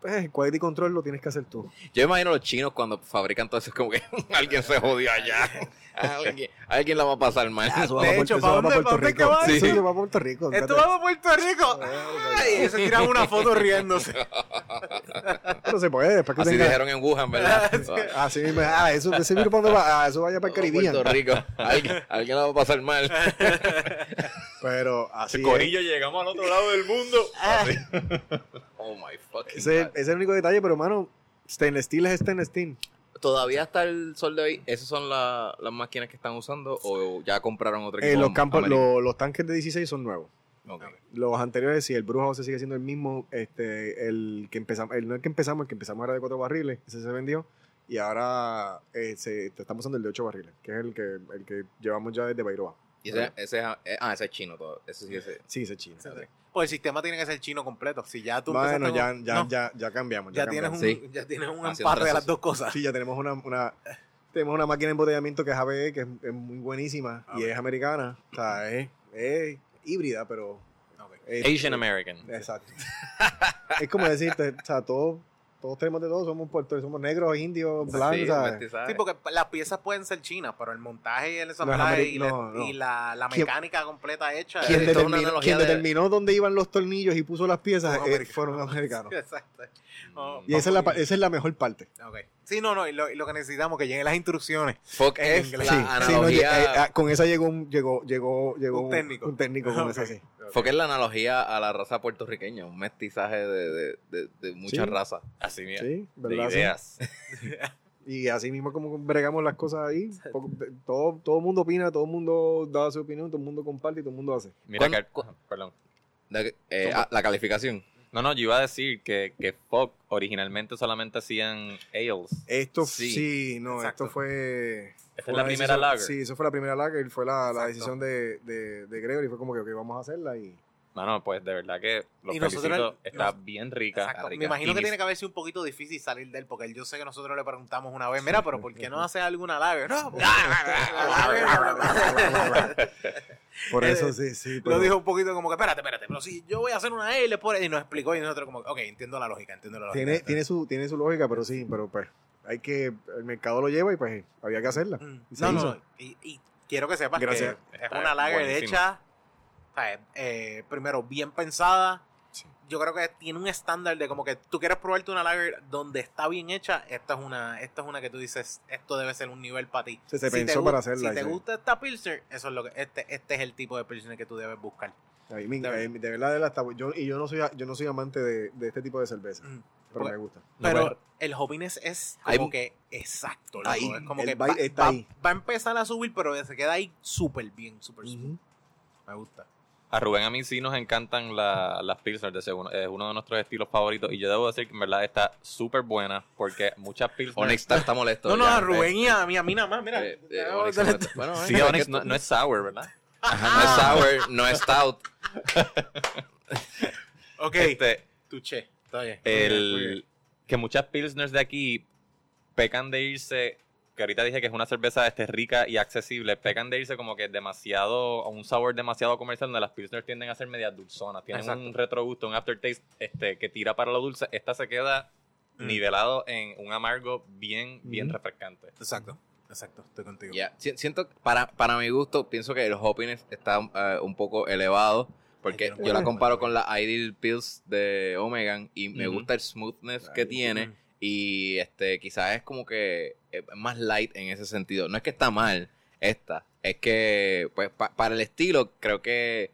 pues, el quality control lo tienes que hacer tú. Yo imagino los chinos cuando fabrican todo eso, es como que alguien se jodió allá. alguien, alguien la va a pasar mal. Ah, De para hecho, Puerto- ¿para dónde- Puerto que va? Rico. Sí. Eso va para Puerto Rico. Esto va a Puerto Rico. Ay, y se tiran una foto riéndose. No se puede, después que Así tenga- dijeron en Wuhan, ¿verdad? Ah, sí, mismo. ah, eso, ese virus, ¿para dónde va? Ah, eso vaya para el Caribe. Puerto Rico. Alguien, alguien la va a pasar mal. Pero así es. Corillo, llegamos al otro lado del mundo. Así. Oh my fucking Ese, God. ese es el único detalle, pero, mano, stainless steel es stainless steel. Todavía hasta el sol de hoy, ¿esas son la- las máquinas que están usando o ya compraron otro Eh, los, campos, americano? los, tanques de 16 son nuevos. Ok. Los anteriores, sí, el Brujo se sigue siendo el mismo. Este, el que empezamos, el, no el que empezamos, el que empezamos era de cuatro barriles, ese se vendió. Y ahora eh, se, estamos usando el de ocho barriles, que es el que, el que llevamos ya desde Bairoa. Y ese, ese, eh, ah, ese es chino todo. Ese sí, ese. Sí, ese es chino. Pues el sistema tiene que ser chino completo. Si ya tú Bueno, ya, ya, no, ya, ya cambiamos. Ya, ya tienes un, cambiamos. Sí. ya tienes un Haciendo empate de las dos cosas. Sí, ya tenemos una, una, tenemos una máquina de embotellamiento que es ABE, que es, es muy buenísima y Ok. es americana. O sea, es, es híbrida, pero... Ok. es- Asian American. Exacto. es como decirte, o sea, todos, todos tenemos de todo, somos puertos, somos negros, indios, blancos, mestizaje. Sí, porque las piezas pueden ser chinas, pero el montaje y el ensamblaje y, la- no, no. y la, la ¿Quién- mecánica completa hecha. Quien, determinó, analogía quien de- determinó dónde iban los tornillos y puso las piezas Fueron eh, americanos. fueron americanos. Exacto. Oh, Y esa es, la, esa es la mejor parte. ok. Sí, no, no, y lo, y lo que necesitamos que lleguen las instrucciones. Fuck en es inglés. la Sí, sí, no, analogía. eh, ah, con esa llegó un, llegó, llegó, llegó Un técnico. Un técnico con esa, sí. Fuck es la analogía a la raza puertorriqueña, un mestizaje de, de, de, de muchas Sí. razas. Así. Sí, de ideas. Y así mismo como bregamos las cosas ahí, todo, todo el mundo opina, todo el mundo da su opinión, todo el mundo comparte y todo el mundo hace. Mira, ¿Cuándo- que- perdón. De- eh, ah, la calificación. No, no, yo iba a decir que, que Fog originalmente solamente hacían ales. Esto Sí, sí, no, exacto. esto fue... Esta fue es la primera decisión- lager. Sí, eso fue la primera lager, fue la, la decisión de, de, de Gregory, fue como que ok, vamos a hacerla y... Mano, pues de verdad que los Y nosotros- felicito. Está nos- bien rica. Exacto. está rica. Me imagino que tiene que haber sido un poquito difícil salir de él, porque yo sé que nosotros le preguntamos una vez, mira, pero ¿por qué no hace alguna lager? No, porque- Por eso sí, sí. Lo dijo un poquito como que, espérate, espérate, pero si yo voy a hacer una L por y nos explicó y nosotros como, ok, entiendo la lógica, entiendo la lógica. Tiene, tiene, su, tiene su lógica, pero sí, pero pues hay que... El mercado lo lleva y pues había que hacerla. Mm. Y No, no, y, y quiero que sepas Gracias. que es Está una lager hecha, eh, primero bien pensada, yo creo que tiene un estándar de como que tú quieres probarte una lager donde está bien hecha, esta es una, esta es una que tú dices, esto debe ser un nivel para ti. Se, se Si te pensó gu- para hacerla. Si te sí. gusta esta Pilsner, eso es lo que, este, este es el tipo de Pilsner que tú debes buscar. A mí me- De a mí- de verdad, de yo, y yo no soy yo no soy amante de, de este tipo de cerveza, Mm. pero me gusta. Pero el hoppiness es Hay- como que exacto, loco. Ahí, es como el que va, está va- ahí. va a empezar a subir, pero se queda ahí súper bien, súper smooth. Me gusta. A Rubén a mí sí nos encantan la- las Pilsner de segundo. Es uno de nuestros estilos favoritos. Y yo debo decir que en verdad está súper buena. Porque muchas Pilsner. Onyx está, está molesto. No, no, ya, a Rubén y a mí, a mí nada más, mira. eh, eh, Onyx está. Bueno, Sí, eh, Onyx no es sour, ¿verdad? Ajá, no es sour, no es stout. Ok, Este, tuché. Está bien. el, que muchas Pilsners de aquí pecan de irse. Que ahorita dije que es una cerveza este, rica y accesible. Pecan de irse como que demasiado. a un sabor demasiado comercial. Donde las Pilsners tienden a ser medias dulzonas. Tienen Exacto. un retrogusto, un aftertaste este, que tira para lo dulce. Esta se queda Mm. nivelado en un amargo bien, bien Ujú. refrescante. Exacto, exacto, estoy contigo. Ya, siento, para, para mi gusto, pienso que el hoppiness está eh, un poco elevado. Porque yo la comparo con la Ideal Pills de Omegan y me gusta el smoothness que tiene. Y este quizás es como que es más light en ese sentido. No es que está mal esta, es que pues pa- para el estilo creo que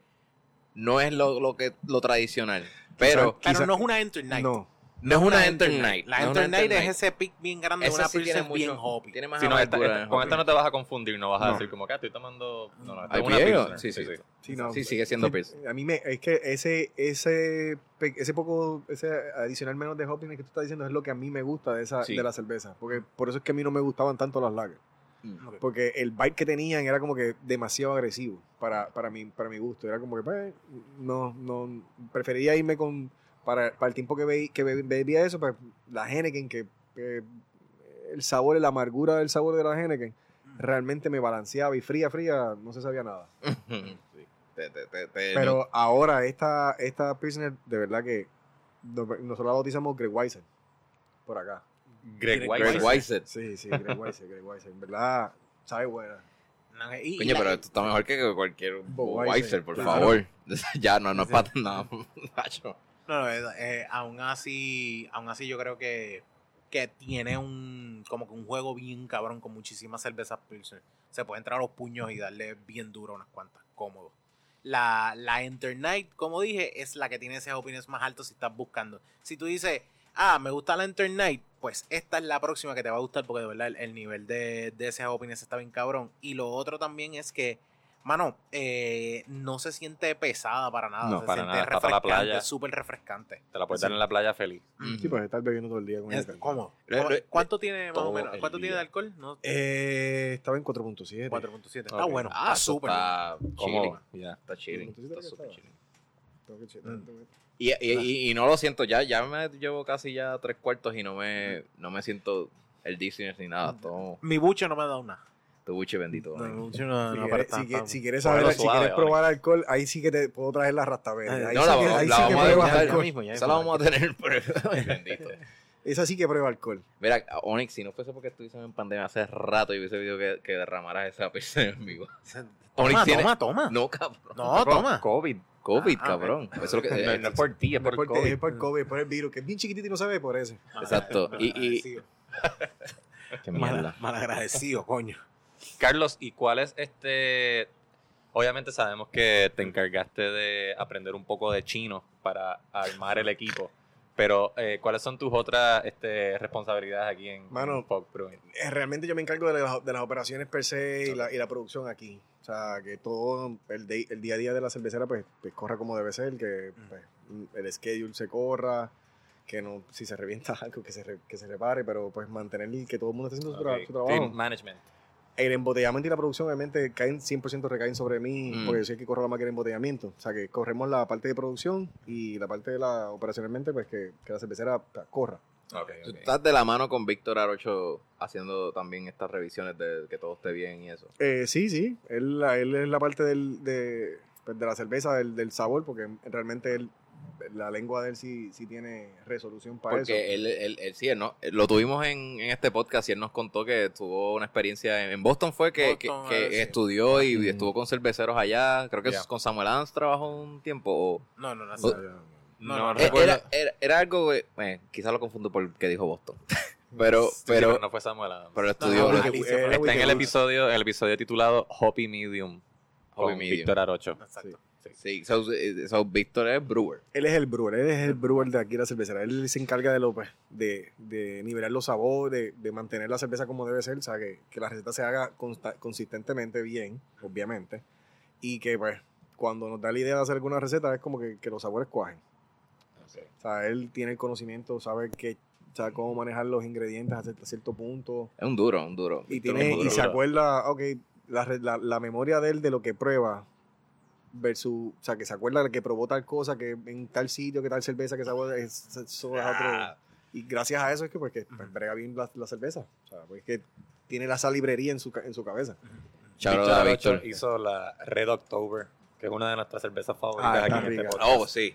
no es lo, lo que lo tradicional. Pero Pero Quizá- no es una Enter Night. No, no es una Enter Night. La Enter Night es ese pick bien grande de una Pilsner bien hoppy. Tiene más Sí, no, esta- amargura esta- en el con esta no te vas a confundir, no vas a decir como que "Ah, estoy tomando. No, no, esta ¿Hay es una. Sí, sí. sí, no. Sí, sigue siendo Sí, Pills. A mí me, es que ese, ese, ese poco, ese adicional menos de hopping que tú estás diciendo es lo que a mí me gusta de esa, Sí. de la cerveza. Porque por eso es que a mí no me gustaban tanto las lagers. Ok. Porque el bite que tenían era como que demasiado agresivo para, para, mi, para mi gusto. Era como que, pues, no, no, prefería irme con, para, para el tiempo que, veí- que be- bebía eso, pues la Henneken, que eh, el sabor, la amargura del sabor de la Henneken, realmente me balanceaba y fría, fría, no se sabía nada. Sí. Te- te- te- te- Pero ahora esta, esta Pilsner, de verdad que no- nosotros la bautizamos Greg Weiser, por acá. Greg Greg White. Greg Weiser. Sí, sí, Greg Weiser, Greg Weiser. En verdad, sabe buena. No, y- y Coño, la- pero esto está mejor que cualquier Weiser, por claro. favor. Ya, no, no es para nada. No, eh, aún así, aún así yo creo que, que tiene un como que un juego bien cabrón con muchísimas cervezas Pilsner. Se puede entrar a los puños y darle bien duro unas cuantas, cómodo. La, la Enter Night, como dije, es la que tiene ese opiniones más altos si estás buscando. Si tú dices, ah, me gusta la Enter Night, pues esta es la próxima que te va a gustar porque de verdad el, el nivel de, de ese opiniones está bien cabrón. Y lo otro también es que, mano, eh, no se siente pesada para nada. No, se para siente nada, está para la refrescante, playa. súper refrescante. Te la puedes Sí. dar en la playa feliz. Sí, pues estar bebiendo todo el día con Es. Re- ¿Cómo- re- ¿Cuánto tiene más o todo menos? el ¿Cuánto tiene de día. alcohol? No, Eh, estaba en 4.7. 4.7. Está Ok. bueno. Ah, súper. está chilling. Ya. Está chilling. Está ¿qué súper chilling. Mm. Y, y, y, y no lo siento, ya, ya me llevo casi ya tres cuartos y no me, no me siento el dizziness ni nada. Todo Mi buche no me ha dado nada. Tu buche bendito. No, buche no, Si no, quieres, si, quieres- si quieres saber, si suave, quieres Onyx. probar alcohol, ahí sí que te puedo traer la rastabera. Ahí no, sí la, que, ahí la sí que vamos a pruebas dejar alcohol. mismo, ya Esa la vamos a tener. pero- bendito. Esa sí que prueba alcohol. Mira, Onyx, si no fuese porque estuviésemos en pandemia hace rato y hubiese pedido que, que derramaras esa pizza en vivo. Toma, Onyx tiene- toma, toma. No, cabrón. No, toma. COVID. COVID, Ah, cabrón. Eso es lo que, No, eh, no es por ti, es No por es por, COVID. es por COVID, es por el virus, que es bien chiquitito y no se ve por eso. Exacto. Y- y- Malagradecido. Qué Mal, mierda. malagradecido, coño. Carlos, ¿y cuál es este? Obviamente sabemos que te encargaste de aprender un poco de chino para armar el equipo, pero eh, ¿cuáles son tus otras este, responsabilidades aquí en Mano, Brewing? Eh, Realmente yo me encargo de, las- de las operaciones per se y la, y la producción aquí. O sea, que todo el, day- el día a día de la cervecera pues, pues corra como debe ser, que pues, el schedule se corra, que no si se revienta algo, que se, re- que se repare, pero pues mantener que todo el mundo esté haciendo su, tra- Ok. su trabajo. Team management. El embotellamiento y la producción obviamente caen 100% recaen sobre mí, Mm. porque yo el que corro la máquina de embotellamiento. O sea, que corremos la parte de producción y la parte de la operacionalmente, pues que, que la cervecera corra. Tú estás de la mano con Víctor Arocho haciendo también estas revisiones de que todo esté bien y eso. Eh, sí, sí. Él, la- él es la parte del, de, pues, de la cerveza, del, del sabor, porque realmente él, la lengua de él sí, sí tiene resolución para eso. Porque él, él, él sí, él no, lo tuvimos en, en este podcast y él nos contó que tuvo una experiencia en, en Boston fue que, Boston, que- que sí. estudió y Mm. estuvo con cerveceros allá. Creo que con Samuel Adams trabajó un tiempo. o- No, no, no. O no. No, No, no, recuerdo. Era, era, era algo, eh, quizás lo confundo por que dijo Boston. pero, Sí, pero, no fue Samuel Adams. pero No, fue- Está en el episodio, el episodio titulado Hoppy Medium. Hobby con Medium. Víctor Arocho. Exacto. Sí, so, eh, so Víctor es brewer. Él es el brewer, él es el brewer de aquí la cervecera. Él se encarga de lo, pues, de, de nivelar los sabores, de, de mantener la cerveza como debe ser, o sea, que, que la receta se haga consta- consistentemente bien, obviamente, y que, pues, cuando nos da la idea de hacer alguna receta es como que, que los sabores cuajen. O sea, él tiene el conocimiento, sabe que, sabe cómo manejar los ingredientes hasta cierto punto, Es un duro, un duro. y, tiene, y duro. se acuerda, ok, la, la, la memoria de él de lo que prueba versus, o sea, que se acuerda de que probó tal cosa, que en tal sitio, que tal cerveza, que sabor es, eso es otro. Y gracias a eso es que, pues, que pues, brega bien la, la cerveza. O sea, pues que tiene la salibrería en su, en su cabeza. Out Víctor hizo la Red October, que es una de nuestras cervezas favoritas Ah, aquí en este rica. podcast. Oh, sí.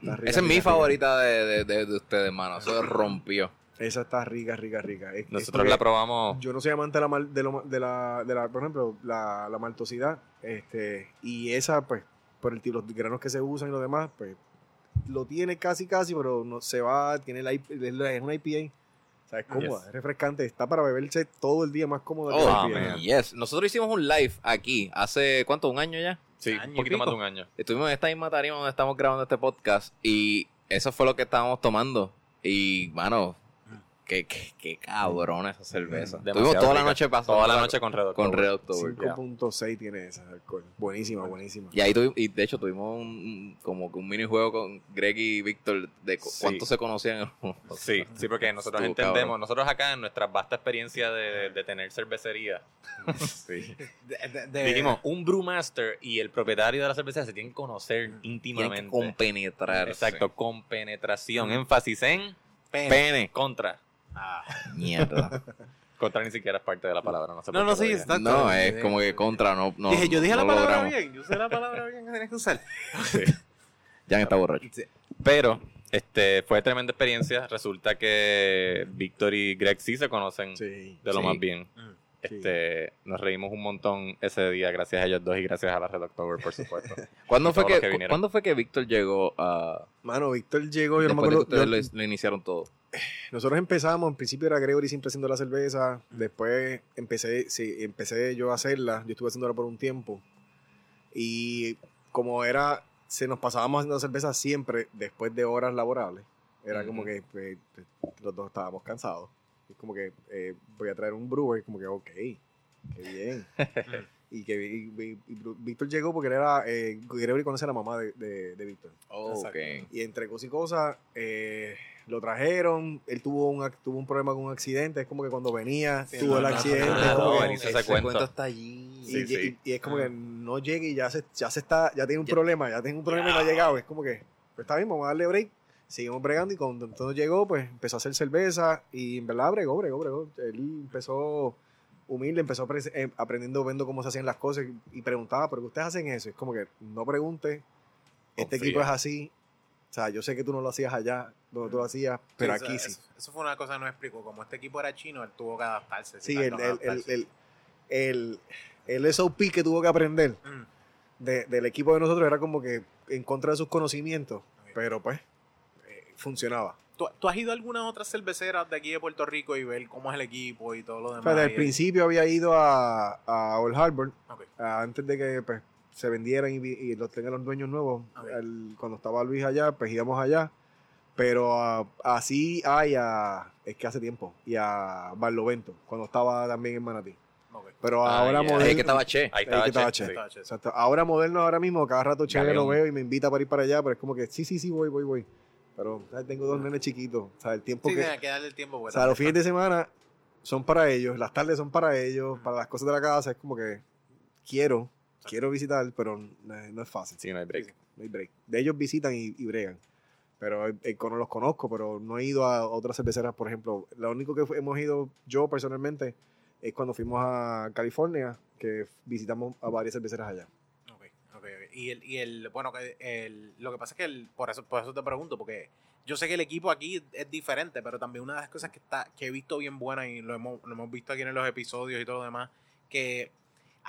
Rica, Esa es mi rica, favorita de, de, de, de ustedes, mano. Eso rompió. rica. Esa está rica, rica, rica. Es- es Nosotros porque la probamos. Yo no soy amante de la, mal- de, lo- de la, de la, por ejemplo, la, la maltosidad. Este, y esa, pues, por el, tipo- los granos que se usan y lo demás, pues, lo tiene casi, casi, pero no se va, tiene la, es una IPA. O sea, es cómoda, Yes. es refrescante, está para beberse todo el día más cómodo que Oh, la Ah, IPA. man. yes. Nosotros hicimos un live aquí hace, ¿cuánto? ¿Un año ya? Sí, un poquito más de pico. un año. Estuvimos en esta misma tarima donde estamos grabando este podcast y eso fue lo que estábamos tomando. Y, mano, qué, qué, qué cabrona esa cerveza. Demasiado Estuvimos toda la noche pasando Toda la noche con Red con October. Red October. 5.6 tiene esa de alcohol. Buenísima, buenísima. Y ahí tuvimos, y de hecho tuvimos un, como que un minijuego con Greg y Víctor de cu- Sí. cuánto se conocían. Sí, sí, porque nosotros Estuvo entendemos, cabrón. nosotros acá en nuestra vasta experiencia de, de tener cervecería, De- de- de- dijimos, un brewmaster y el propietario de la cervecería se tienen que conocer Tienen que íntimamente. compenetrar. Exacto, con penetración, énfasis en Pene. pene, contra. Ah. Mierda. Contra ni siquiera es parte de la palabra, no sé No, por no, qué lo sí, dije. está- No, es Sí. como que contra, no. no dije, yo dije no la palabra logramos. bien, yo usé la palabra bien que tenías que usar. Jan está borracho. Sí. Pero este fue tremenda experiencia. Resulta que Víctor y Greg sí se conocen Sí. de lo Sí. más bien. Mm. Este, nos reímos un montón ese día gracias a ellos dos y gracias a la Red October, por supuesto. ¿Cuándo fue todos los que, que vinieron. ¿cuándo fue que Víctor llegó a. Mano, Víctor llegó, yo no me después de que acuerdo. ustedes yo- lo, lo iniciaron todo? Nosotros empezamos, en principio era Gregory siempre haciendo la cerveza, después empecé, sí, empecé yo a hacerla, yo estuve haciéndola por un tiempo y como era, se nos pasábamos haciendo cerveza siempre después de horas laborables, era como Ujú. que pues, los dos estábamos cansados, es como que eh, voy a traer un brewer, como que ok, qué bien. y que y- y- y Víctor llegó porque él era, eh, Gregory conoce a la mamá de, de, de Víctor. Oh, Exacto. ok. Y entre cosas y cosas, eh, lo trajeron. Él tuvo un, tuvo un problema con un accidente. Es como que cuando venía, Sí, tuvo no, el accidente. no, no, como que- Buenísimo ese cuento. está allí. y, Sí, y- sí. y es como que Ah. no llega y ya se, ya se está, ya tiene un Ya- problema, ya tiene un problema y no ha llegado. Es como que, pues está bien, vamos a darle break. Seguimos bregando y cuando entonces llegó, pues empezó a hacer cerveza y en verdad bregó, bregó, bregó. Él empezó humilde, empezó eh, aprendiendo, viendo cómo se hacían las cosas y preguntaba, pero ustedes hacen eso. Es como que no pregunte, este Confía. equipo es así. O sea, yo sé que tú no lo hacías allá, donde tú lo hacías, pero aquí sí. Eso, eso fue una cosa que nos explicó. Como este equipo era chino, él tuvo que adaptarse. Sí, el, adaptarse. el, el, el SOP que tuvo que aprender Mm. de- del equipo de nosotros era como que en contra de sus conocimientos, pero pues eh, funcionaba. ¿Tú, tú has ido a algunas otras cerveceras de aquí de Puerto Rico y ver cómo es el equipo y todo lo demás? el Y- principio había ido a, a Old Harbor a- antes de que pues, se vendieran y, y los tengan los dueños nuevos. El- cuando estaba Luis allá, pues íbamos allá. Pero ah, así hay a. Es que hace tiempo. Y a Barlovento, cuando estaba también en Manatí. Pero Ah, ahora moderno. Ahí que estaba Che. Ahí Ahí estaba que estaba Che, Che. sí. Exacto. Ahora moderno, ahora mismo, cada rato chévere lo Galeón. veo y me invita para ir para allá, pero es como que sí, sí, sí, voy, voy, voy. Pero ¿sabes? tengo dos nenes chiquitos. O sea, el tiempo Sí, que. tiene que darle el tiempo. O sea, los fines de semana son para ellos, las tardes son para ellos, para las cosas de la casa. Es como que quiero, quiero visitar, pero no es, no es fácil. Sí, no hay break. No hay break. De ellos visitan y, y bregan. Pero eh, eh, no los conozco, pero no he ido a otras cerveceras, por ejemplo. Lo único que hemos ido yo personalmente es cuando fuimos a California, que visitamos a varias cerveceras allá. Ok, ok, ok. Y el, y el bueno, el, lo que pasa es que el, por eso por eso te pregunto, porque yo sé que el equipo aquí es diferente, pero también una de las cosas que está que he visto bien buena y lo hemos, lo hemos visto aquí en los episodios y todo lo demás, que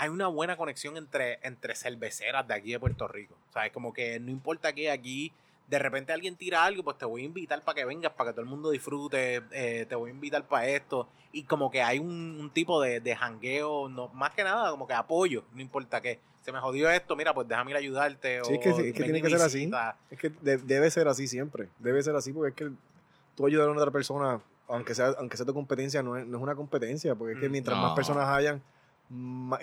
hay una buena conexión entre, entre cerveceras de aquí de Puerto Rico. O sea, es como que no importa que aquí de repente alguien tira algo, pues te voy a invitar para que vengas, para que todo el mundo disfrute, eh, te voy a invitar para esto. Y como que hay un, un tipo de, de jangueo, no, más que nada, como que apoyo, no importa qué. Se me jodió esto, mira, pues déjame ir a ayudarte. Sí, o es que- es que tiene que ser así. Es que de- debe ser así siempre. Debe ser así porque es que tú ayudar a una otra persona, aunque sea, aunque sea tu competencia, no es, no es una competencia. Porque es que mientras no. más personas hayan,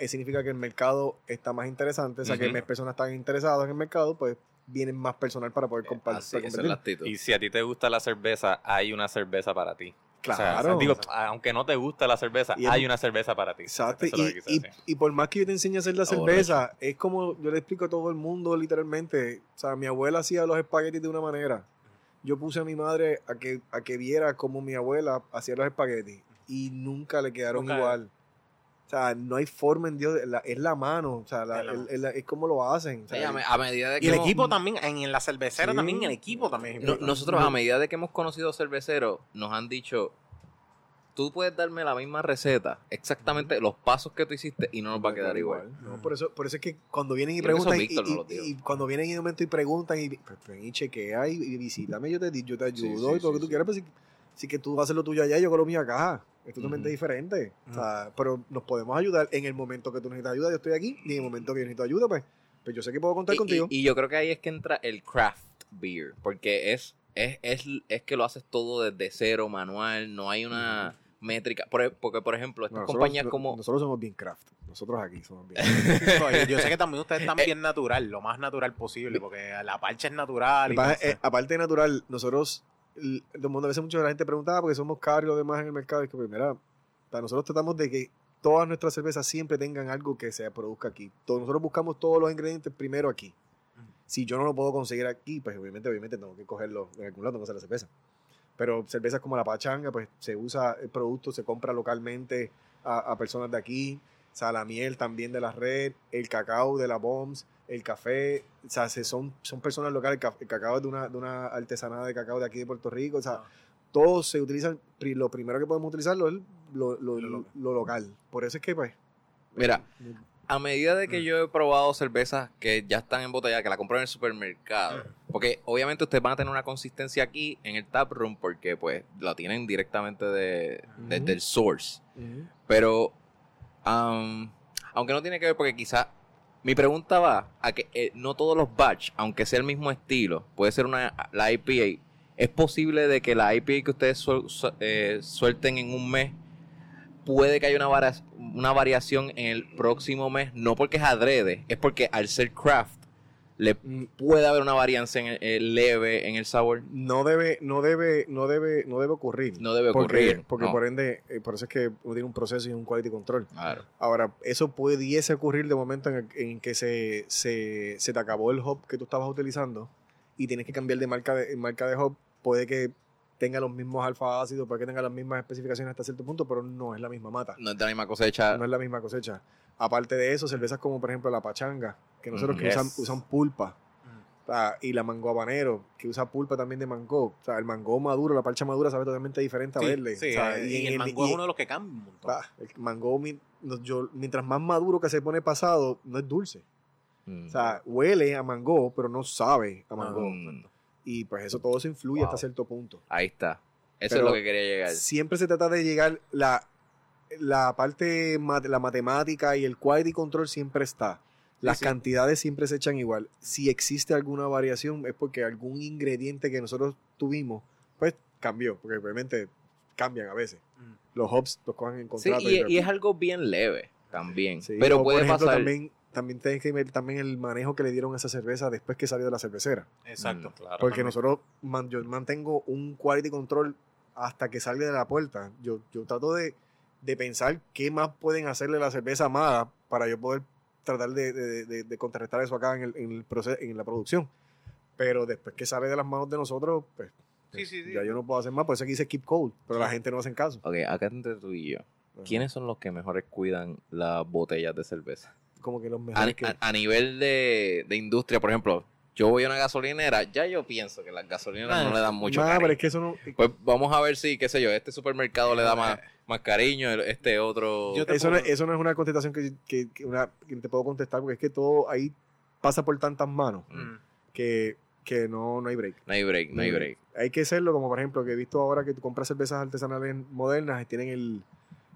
significa que el mercado está más interesante. O sea, que Ujú. más personas están interesadas en el mercado, pues vienen más personal para poder compa- Así, para esa es competir. la actitud. Y si a ti te gusta la cerveza, hay una cerveza para ti. O sea, Claro. digo, aunque no te gusta la cerveza, hay una cerveza para ti. Exacto, y, que y- por más que yo te enseñe a hacer la cerveza, es como yo le explico a todo el mundo literalmente. O sea, mi abuela hacía los espaguetis de una manera. Yo puse a mi madre a que, a que viera cómo mi abuela hacía los espaguetis y nunca le quedaron Nunca- igual. O sea, no hay forma en Dios, la- es la mano, o sea, la- Es la el- mano. el- es como lo hacen. o sea, Sí, a, me- a medida de que Y el hemos- equipo también, en, en la cervecera Sí. también, el equipo también es No- importante. nosotros a medida de que hemos conocido cerveceros, nos han dicho, tú puedes darme la misma receta, exactamente los pasos que tú hiciste y no nos va a quedar igual. No, por eso, por eso es que cuando vienen y que preguntan y, y- y cuando vienen en un momento y preguntan y pues, ven y chequea y, y visítame, yo te, yo te ayudo sí, y todo lo que sí, tú sí. quieras, pues si, si que tú haces lo tuyo allá, yo hago lo mío acá. Es totalmente diferente. O sea, pero nos podemos ayudar en el momento que tú necesitas ayuda, yo estoy aquí, y en el momento que yo necesito ayuda, pues, pues yo sé que puedo contar Y, contigo. y- y yo creo que ahí es que entra el craft beer, porque es, es, es, es que lo haces todo desde cero, manual, no hay una métrica. Por e- porque, por ejemplo, estas No, nosotros- compañías como... Nosotros somos bien craft. Nosotros aquí somos bien. Yo sé que también ustedes están bien natural, lo más natural posible, porque la parcha es natural. y no sé. eh, aparte de natural, nosotros, todo el mundo, a veces mucha gente preguntaba porque somos caros y lo demás en el mercado. Es que, pues, mira, nosotros tratamos de que todas nuestras cervezas siempre tengan algo que se produzca aquí. Nosotros buscamos todos los ingredientes primero aquí. Si yo no lo puedo conseguir aquí, pues obviamente, obviamente tengo que cogerlo en algún lado, tengo que hacer la cerveza. Pero cervezas como la pachanga, pues se usa el producto, se compra localmente a, a personas de aquí. O sea, la miel también de la red, el cacao de la BOMS, el café. O sea, se- son, son personas locales. El, ca- el cacao es de una, de una artesanada de cacao de aquí de Puerto Rico. O sea, Ah. todo se utiliza. pri- Lo primero que podemos utilizarlo es lo, lo- Lo lo- local. lo local. Por eso es que, pues. Mira, a medida de que Mm. yo he probado cervezas que ya están embotelladas, que la compro en el supermercado, porque obviamente ustedes van a tener una consistencia aquí en el tap room porque pues la tienen directamente de, de- Ujú. del source. Pero, aunque no tiene que ver porque quizá mi pregunta va a que eh, no todos los batch, aunque sea el mismo estilo, puede ser una la IPA, es posible de que la IPA que ustedes eh, suelten en un mes puede que haya una, vara- una variación en el próximo mes, no porque es adrede, es porque al ser craft le puede haber una variancia en el- eh, leve en el sabor. No debe, no debe, no debe, no debe ocurrir. No debe ocurrir. Porque no. por ende, eh, por eso es que uno tiene un proceso y un quality control. Claro. Ahora, eso pudiese ocurrir de momento en, el- en que se, se, se te acabó el hub que tú estabas utilizando y tienes que cambiar de marca de, marca de hub. Puede que tenga los mismos alfa ácidos, puede que tenga las mismas especificaciones hasta cierto punto, pero no es la misma mata. No es la misma cosecha. No es la misma cosecha. Aparte de eso, cervezas como por ejemplo la pachanga, que nosotros Mm, que usan, yes. usan pulpa. o sea, y la mango habanero, que usa pulpa también de mango. O sea, el mango maduro, la parcha madura sabe totalmente diferente a Sí, verde. sí, O sea, eh, y, en el mango y- es uno de los que cambia un montón. ah, el mango, yo- mientras más maduro que se pone pasado, no es dulce. Mm. O sea, huele a mango, pero no sabe a mango. Mm. Y pues eso todo se influye Wow. hasta cierto punto. Ahí está. Eso Pero es lo que quería llegar. Siempre se trata de llegar, la, la parte, mat- la matemática y el quality control siempre está. Las sí. cantidades siempre se echan igual. Si existe alguna variación es porque algún ingrediente que nosotros tuvimos, pues cambió, porque obviamente cambian a veces. Mm. Los hops los cogen en Sí, contrato. y, y es algo bien leve también. Sí, pero o, puede por ejemplo, pasar. También, también tienes que ver también el manejo que le dieron a esa cerveza después que salió de la cervecera. Exacto. Mm, Claro, Porque también. nosotros, man- yo mantengo un quality control hasta que salga de la puerta. Yo, yo trato de, de pensar qué más pueden hacerle la cerveza mala para yo poder tratar de, de- de- de contrarrestar eso acá en el, en el proceso, en la producción. Pero después que sale de las manos de nosotros, pues Sí, sí, sí. ya yo no puedo hacer más. Por eso aquí dice keep cold, pero la gente no hace caso. Ok, acá entre tú y yo. ¿Quiénes son los que mejores cuidan las botellas de cerveza? Como que los A, mejores que... a- a nivel de, de industria, por ejemplo, yo voy a una gasolinera, ya yo pienso que las gasolineras Ah, no le dan mucho Nah, cariño. pero es que eso no... Pues vamos a ver si, qué sé yo, este supermercado le da más, más cariño, este otro... Yo Eso no, eso no es una contestación que, que- que una, que te puedo contestar porque es que todo ahí pasa por tantas manos Mm. que, que no, no hay break. No hay break, no hay break. Hay que hacerlo como, por ejemplo, que he visto ahora que tú compras cervezas artesanales modernas y tienen el,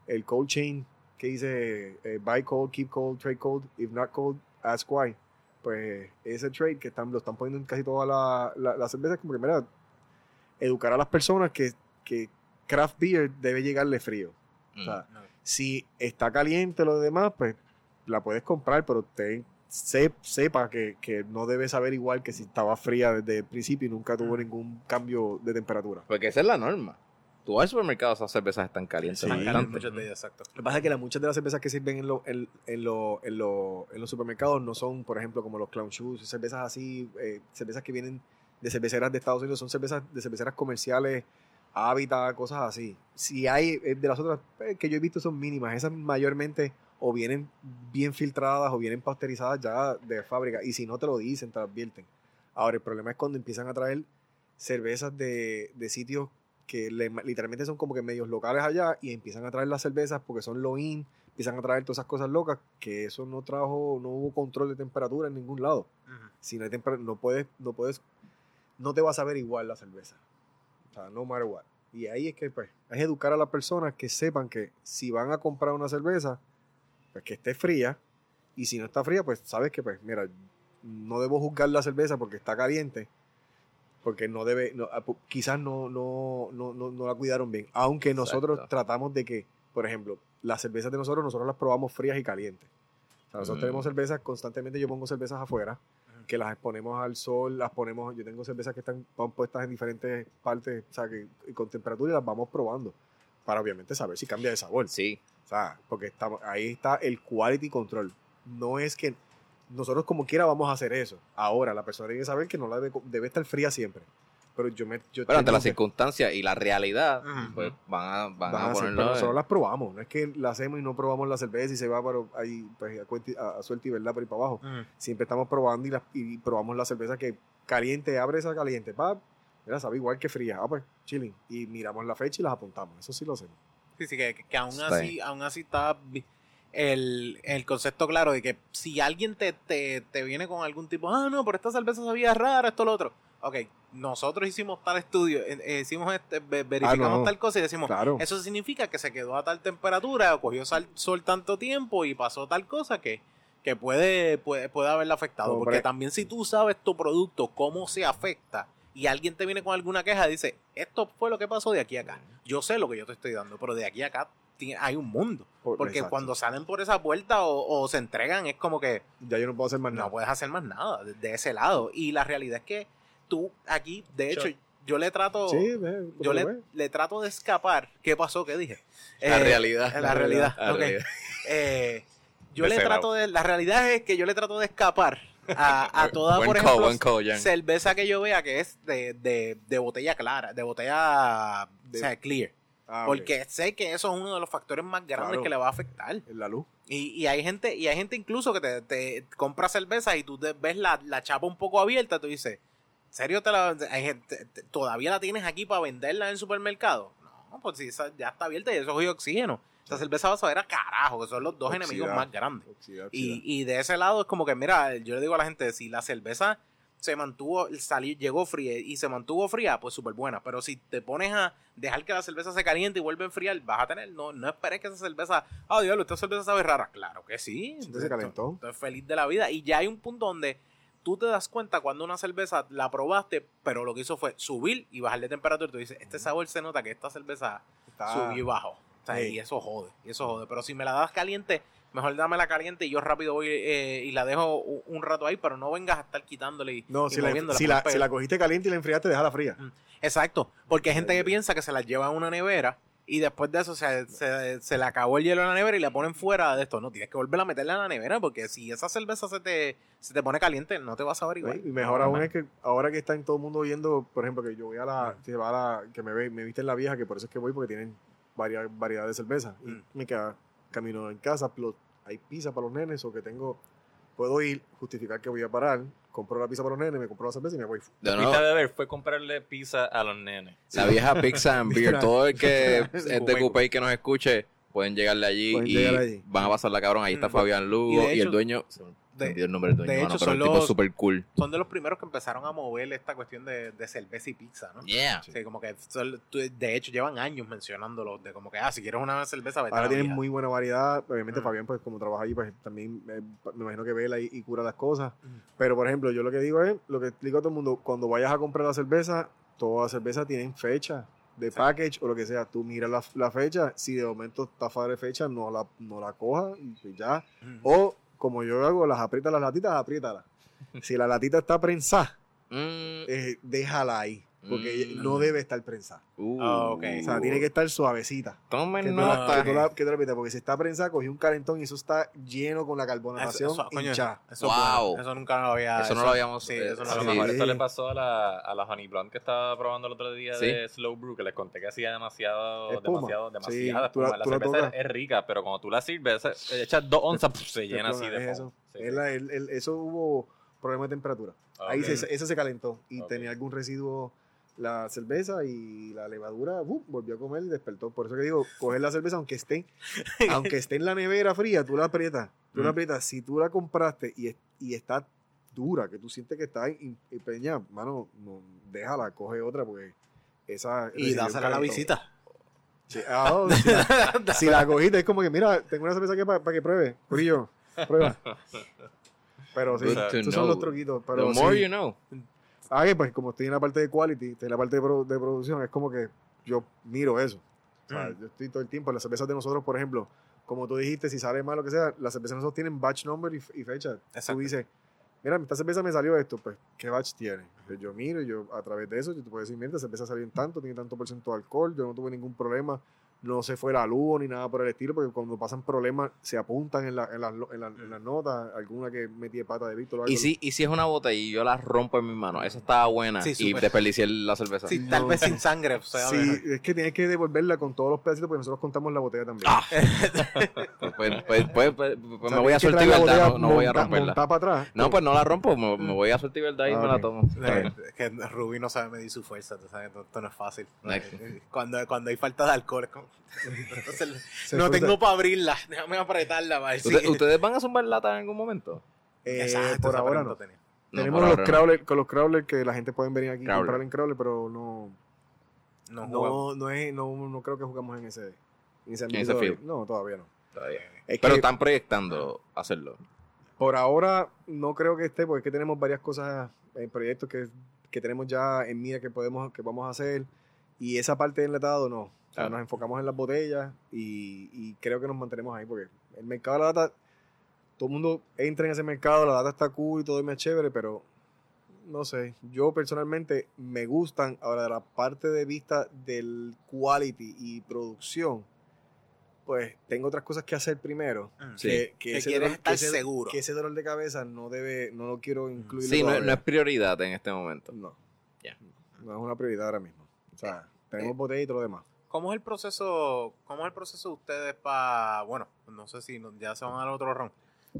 el cold chain que dice eh, buy cold, keep cold, trade cold, if not cold, ask why. Pues ese trade que están, lo están poniendo en casi todas la- la- las cervezas, como que, mira, educar a las personas que, que craft beer debe llegarle frío. O sea, No. si está caliente lo demás, pues la puedes comprar, pero ten- se- sepa que, que no debe saber igual que si estaba fría desde el principio y nunca tuvo ningún cambio de temperatura. Porque esa es la norma. Tú vas al supermercado, esas cervezas están calientes. Sí. Están bastante. calientes muchas de ellas, exacto. Lo que pasa es que la- muchas de las cervezas que sirven en, lo- en, en lo- en lo- en los supermercados no son, por ejemplo, como los Clown Shoes, cervezas así, eh, cervezas que vienen de cerveceras de Estados Unidos, son cervezas de cerveceras comerciales, Habitat, cosas así. Si hay, eh, de las otras eh, que yo he visto son mínimas, esas mayormente o vienen bien filtradas o vienen pasteurizadas ya de fábrica, y si no te lo dicen, te lo advierten. Ahora, el problema es cuando empiezan a traer cervezas de, de sitios que le- literalmente son como que medios locales allá y empiezan a traer las cervezas porque son low in, empiezan a traer todas esas cosas locas que eso no trajo, no hubo control de temperatura en ningún lado. Si no hay temperatura, no puedes, no puedes, no te va a saber igual la cerveza. O sea, no matter what. Y ahí es que pues, es educar a las personas que sepan que si van a comprar una cerveza, pues que esté fría, y si no está fría, pues sabes que pues, mira, no debo juzgar la cerveza porque está caliente, porque no debe, no, ah, quizás no, no, no, no, no la cuidaron bien. Aunque nosotros Exacto. tratamos de que, por ejemplo, las cervezas de nosotros, nosotros las probamos frías y calientes. O sea, nosotros Mm. tenemos cervezas constantemente, yo pongo cervezas afuera, que las ponemos al sol, las ponemos, yo tengo cervezas que están van puestas en diferentes partes, o sea, que con temperatura y las vamos probando, para obviamente saber si cambia de sabor. Sí. O sea, porque estamos, ahí está el quality control. No es que nosotros como quiera vamos a hacer eso. Ahora, la persona tiene que saber que no la debe, debe estar fría siempre. Pero yo me... Yo Pero ante las que- circunstancias y la realidad, pues van a, van van a a ponerlo. pero nosotros las probamos. No es que la hacemos y no probamos la cerveza y se va para ahí, pues, a, a- a suerte y verdad por ir para abajo. Siempre estamos probando y, las- y probamos la cerveza que caliente, abre esa caliente, pa, mira, sabe igual que fría. Ah, pues, chilling. Y miramos la fecha y las apuntamos. Eso sí lo hacemos. Sí, sí, que, que aún así, aún así está el, el concepto claro de que si alguien te, te, te viene con algún tipo, ah, no, pero esta cerveza sabía rara, esto, lo otro. Ok, nosotros hicimos tal estudio, eh, eh, hicimos este, ve- verificamos Ah, no. tal cosa y decimos, Claro. eso significa que se quedó a tal temperatura, o cogió sal- sol tanto tiempo y pasó tal cosa que, que puede, puede, puede haberla afectado. Porque también si tú sabes tu producto, cómo se afecta, y alguien te viene con alguna queja, dice, esto fue lo que pasó de aquí a acá. Yo sé lo que yo te estoy dando, pero de aquí a acá hay un mundo. Por- Porque exacto. cuando salen por esa puerta o, o se entregan, es como que Ya yo no puedo hacer más nada. no puedes hacer más nada de, de ese lado. Y la realidad es que tú aquí, de hecho, Yo- yo le trato... Sí, ve, Yo le, trato de escapar. ¿Qué pasó? ¿Qué dije? La Eh, realidad. La realidad. La ok. realidad. Eh, yo De le trato de. La realidad es que yo le trato de escapar a, a toda, Buen por call, ejemplo, cerveza que yo vea que es de, de, de botella clara, de botella De- o sea, clear. Ah, porque sé que eso es uno de los factores más grandes Claro. que le va a afectar. En la luz. Y, y hay gente, y hay gente incluso que te, te compra cerveza y tú te ves la, la chapa un poco abierta, tú dices, ¿en serio te la, hay gente- te- todavía la tienes aquí para venderla en el supermercado? No, pues si esa ya está abierta y eso es oxígeno. Esa cerveza va a saber a carajo, que son los dos Oxidar. enemigos más grandes. Y, y de ese lado es como que, mira, yo le digo a la gente, si la cerveza se mantuvo, salió, llegó fría y se mantuvo fría, pues súper buena. Pero si te pones a dejar que la cerveza se caliente y vuelve a enfriar, vas a tener, no, no esperes que esa cerveza, ah, diablo, esta cerveza sabe rara. Claro que sí. Entonces se calentó. Estoy feliz de la vida. Y ya hay un punto donde tú te das cuenta cuando una cerveza la probaste, pero lo que hizo fue subir y bajar de temperatura. Y tú dices, este sabor se nota que esta cerveza Está- subió y bajó. O sea, Sí. Y eso jode, y eso jode. Pero si me la das caliente, mejor dámela caliente y yo rápido voy eh, y la dejo un, rato ahí, pero no vengas a estar quitándole y, No, y si, la, si, la, si la cogiste caliente y la enfriaste, déjala fría. Exacto, porque hay gente que piensa que se la lleva a una nevera y después de eso se, se, se le acabó el hielo en la nevera y la ponen fuera de esto. No, tienes que volver a meterla en la nevera porque si esa cerveza se te, se te pone caliente, no te vas a saber igual. Y mejor No, aún es que ahora que están todo el mundo viendo, por ejemplo, que yo voy a la, que va a la, que me ve, me viste en la vieja, que por eso es que voy, porque tienen varias variedad de cerveza. Y Mm. me queda camino en casa, plo- hay pizza para los nenes, o que tengo, puedo ir, justificar que voy a parar, compro la pizza para los nenes, me compro la cerveza y me voy. De Lo nuevo, que fuiste a beber fue comprarle pizza a los nenes. la vieja Pizza and Beer. Todo el que es de Coupé y que nos escuche, pueden llegarle allí Pueden y llegar allí. van a pasarla cabrón. Ahí está Mm, Fabián Lugo y el dueño. De- el nombre del dueño, de mano, hecho, el son tipo los- súper cool. Son de los primeros que empezaron a mover esta cuestión de, de cerveza y pizza, ¿no? Yeah. Sí, como que son- de hecho llevan años mencionándolo, de como que, ah, si quieres una cerveza, vete a Ahora la tienen muy buena variedad. Obviamente Mm. Fabián, pues como trabaja ahí, pues también eh, me imagino que vela y, y cura las cosas. Mm. Pero, por ejemplo, yo lo que digo es, lo que explico a todo el mundo, cuando vayas a comprar la cerveza, todas las cervezas tienen fecha de package o lo que sea. Tú miras la, la fecha, si de momento está fuera de fecha, no la, no la cojas y pues ya. O, como yo hago, las aprietas las latitas, apriétalas. Si la latita está prensada, Mm, eh, déjala ahí. Porque Mm. no debe estar prensada. uh, Ah, ok. O sea, tiene que estar suavecita. Tomen Que nota. tú la- que tú la porque si está prensada, cogí un calentón y eso está lleno con la Eso, carbonatación eso, hinchada. eso es Wow. Eso nunca lo había... Eso no lo habíamos- Sí, eh, eso no lo Sí. esto le pasó a la, a la Honey Blonde que estaba probando el otro día Sí. de Slow Brew, que les conté que hacía demasiado, Espuma. demasiado, Sí, demasiada la- espuma. La tú la cerveza es rica, pero cuando tú la sirves, echas dos onzas, se llena así de eso. eso hubo problemas de temperatura. Ahí eso se calentó y tenía algún residuo la cerveza y la levadura volvió a comer y despertó. Por eso que digo, coger la cerveza aunque esté, aunque esté en la nevera fría, tú la aprietas. Tú la Mm. aprietas. Si tú la compraste y, y está dura, que tú sientes que está empeñada, mano, no, déjala, coge otra porque esa... Y dásela a la visita. Sí, ah, oh, si, la, si la cogiste, es como que, mira, tengo una cerveza aquí para que pruebe. Corillo, prueba. Pero sí, son los truquitos. Pero The more sí. you know. Ah, que, pues como estoy en la parte de quality, estoy en la parte de, pro- de producción, es como que yo miro eso. O sea, Mm. yo estoy todo el tiempo, las cervezas de nosotros, por ejemplo, como tú dijiste, si sale mal lo que sea, las cervezas de nosotros tienen batch number y, y fecha. Exacto. Tú dices, mira, esta cerveza me salió esto, pues, ¿qué batch tiene? Pues yo miro y yo a través de eso, yo te puedo decir, mira, esta cerveza salió en tanto, tiene tanto por ciento de alcohol, yo no tuve ningún problema, no se fue la luz ni nada por el estilo, porque cuando pasan problemas se apuntan en, la- en, las, en, la- en las notas, alguna que metí de pata de Víctor o algo. Y si, y si es una botella y yo la rompo en mis manos, esa estaba buena Sí, y desperdicié la cerveza. Sí, tal vez sin sangre. O sea, Sí, mejor. es que tienes que devolverla con todos los pedacitos porque nosotros contamos la botella también. Ah, Pues, pues, pues, pues, pues, O me voy a suerte verdad, botella no, no voy a romperla. para atrás. No, pues no la rompo, me, me voy a suerte verdad y Ah, me la tomo. Eh, Es que Rubí no sabe medir su fuerza, tú sabes, esto, no es fácil. Next. Eh, Cuando, cuando hay falta de alcohol, es como- entonces, Se no fruta- tengo para abrirla, déjame apretarla. Para ver si- ¿Usted- ¿Ustedes van a zumbar lata en algún momento? Eh, Exacto, por ahora no. tenía. No, Tenemos los crawlers, con los crawlers que la gente puede venir aquí y comprar en crawler, pero no, No, no, no, es, no, no creo que jugamos en ese, en ese, En ese field. No, todavía no. Todavía. Es Pero que están proyectando hacerlo. por ahora no creo que esté, porque es que tenemos varias cosas en proyectos que, que tenemos ya en mira que podemos, que vamos a hacer. Y esa parte de enlatado no. O sea, Ah. nos enfocamos en las botellas y, y creo que nos mantenemos ahí porque el mercado de la lata, todo el mundo entra en ese mercado, la lata está cool y todo es más chévere, pero no sé, yo personalmente me gustan, ahora de la parte de vista del quality y producción, pues tengo otras cosas que hacer primero. Mm. Sí. Que, Que ese quieres dolor- estar ese- seguro. Que ese dolor de cabeza no debe, no lo quiero incluir. Sí, no, no es prioridad en este momento. No. Ya. No es una prioridad ahora mismo. O sea, tenemos botella y todo lo demás. ¿Cómo es el proceso, cómo es el proceso de ustedes para, bueno, no sé si no- ya se van al otro round?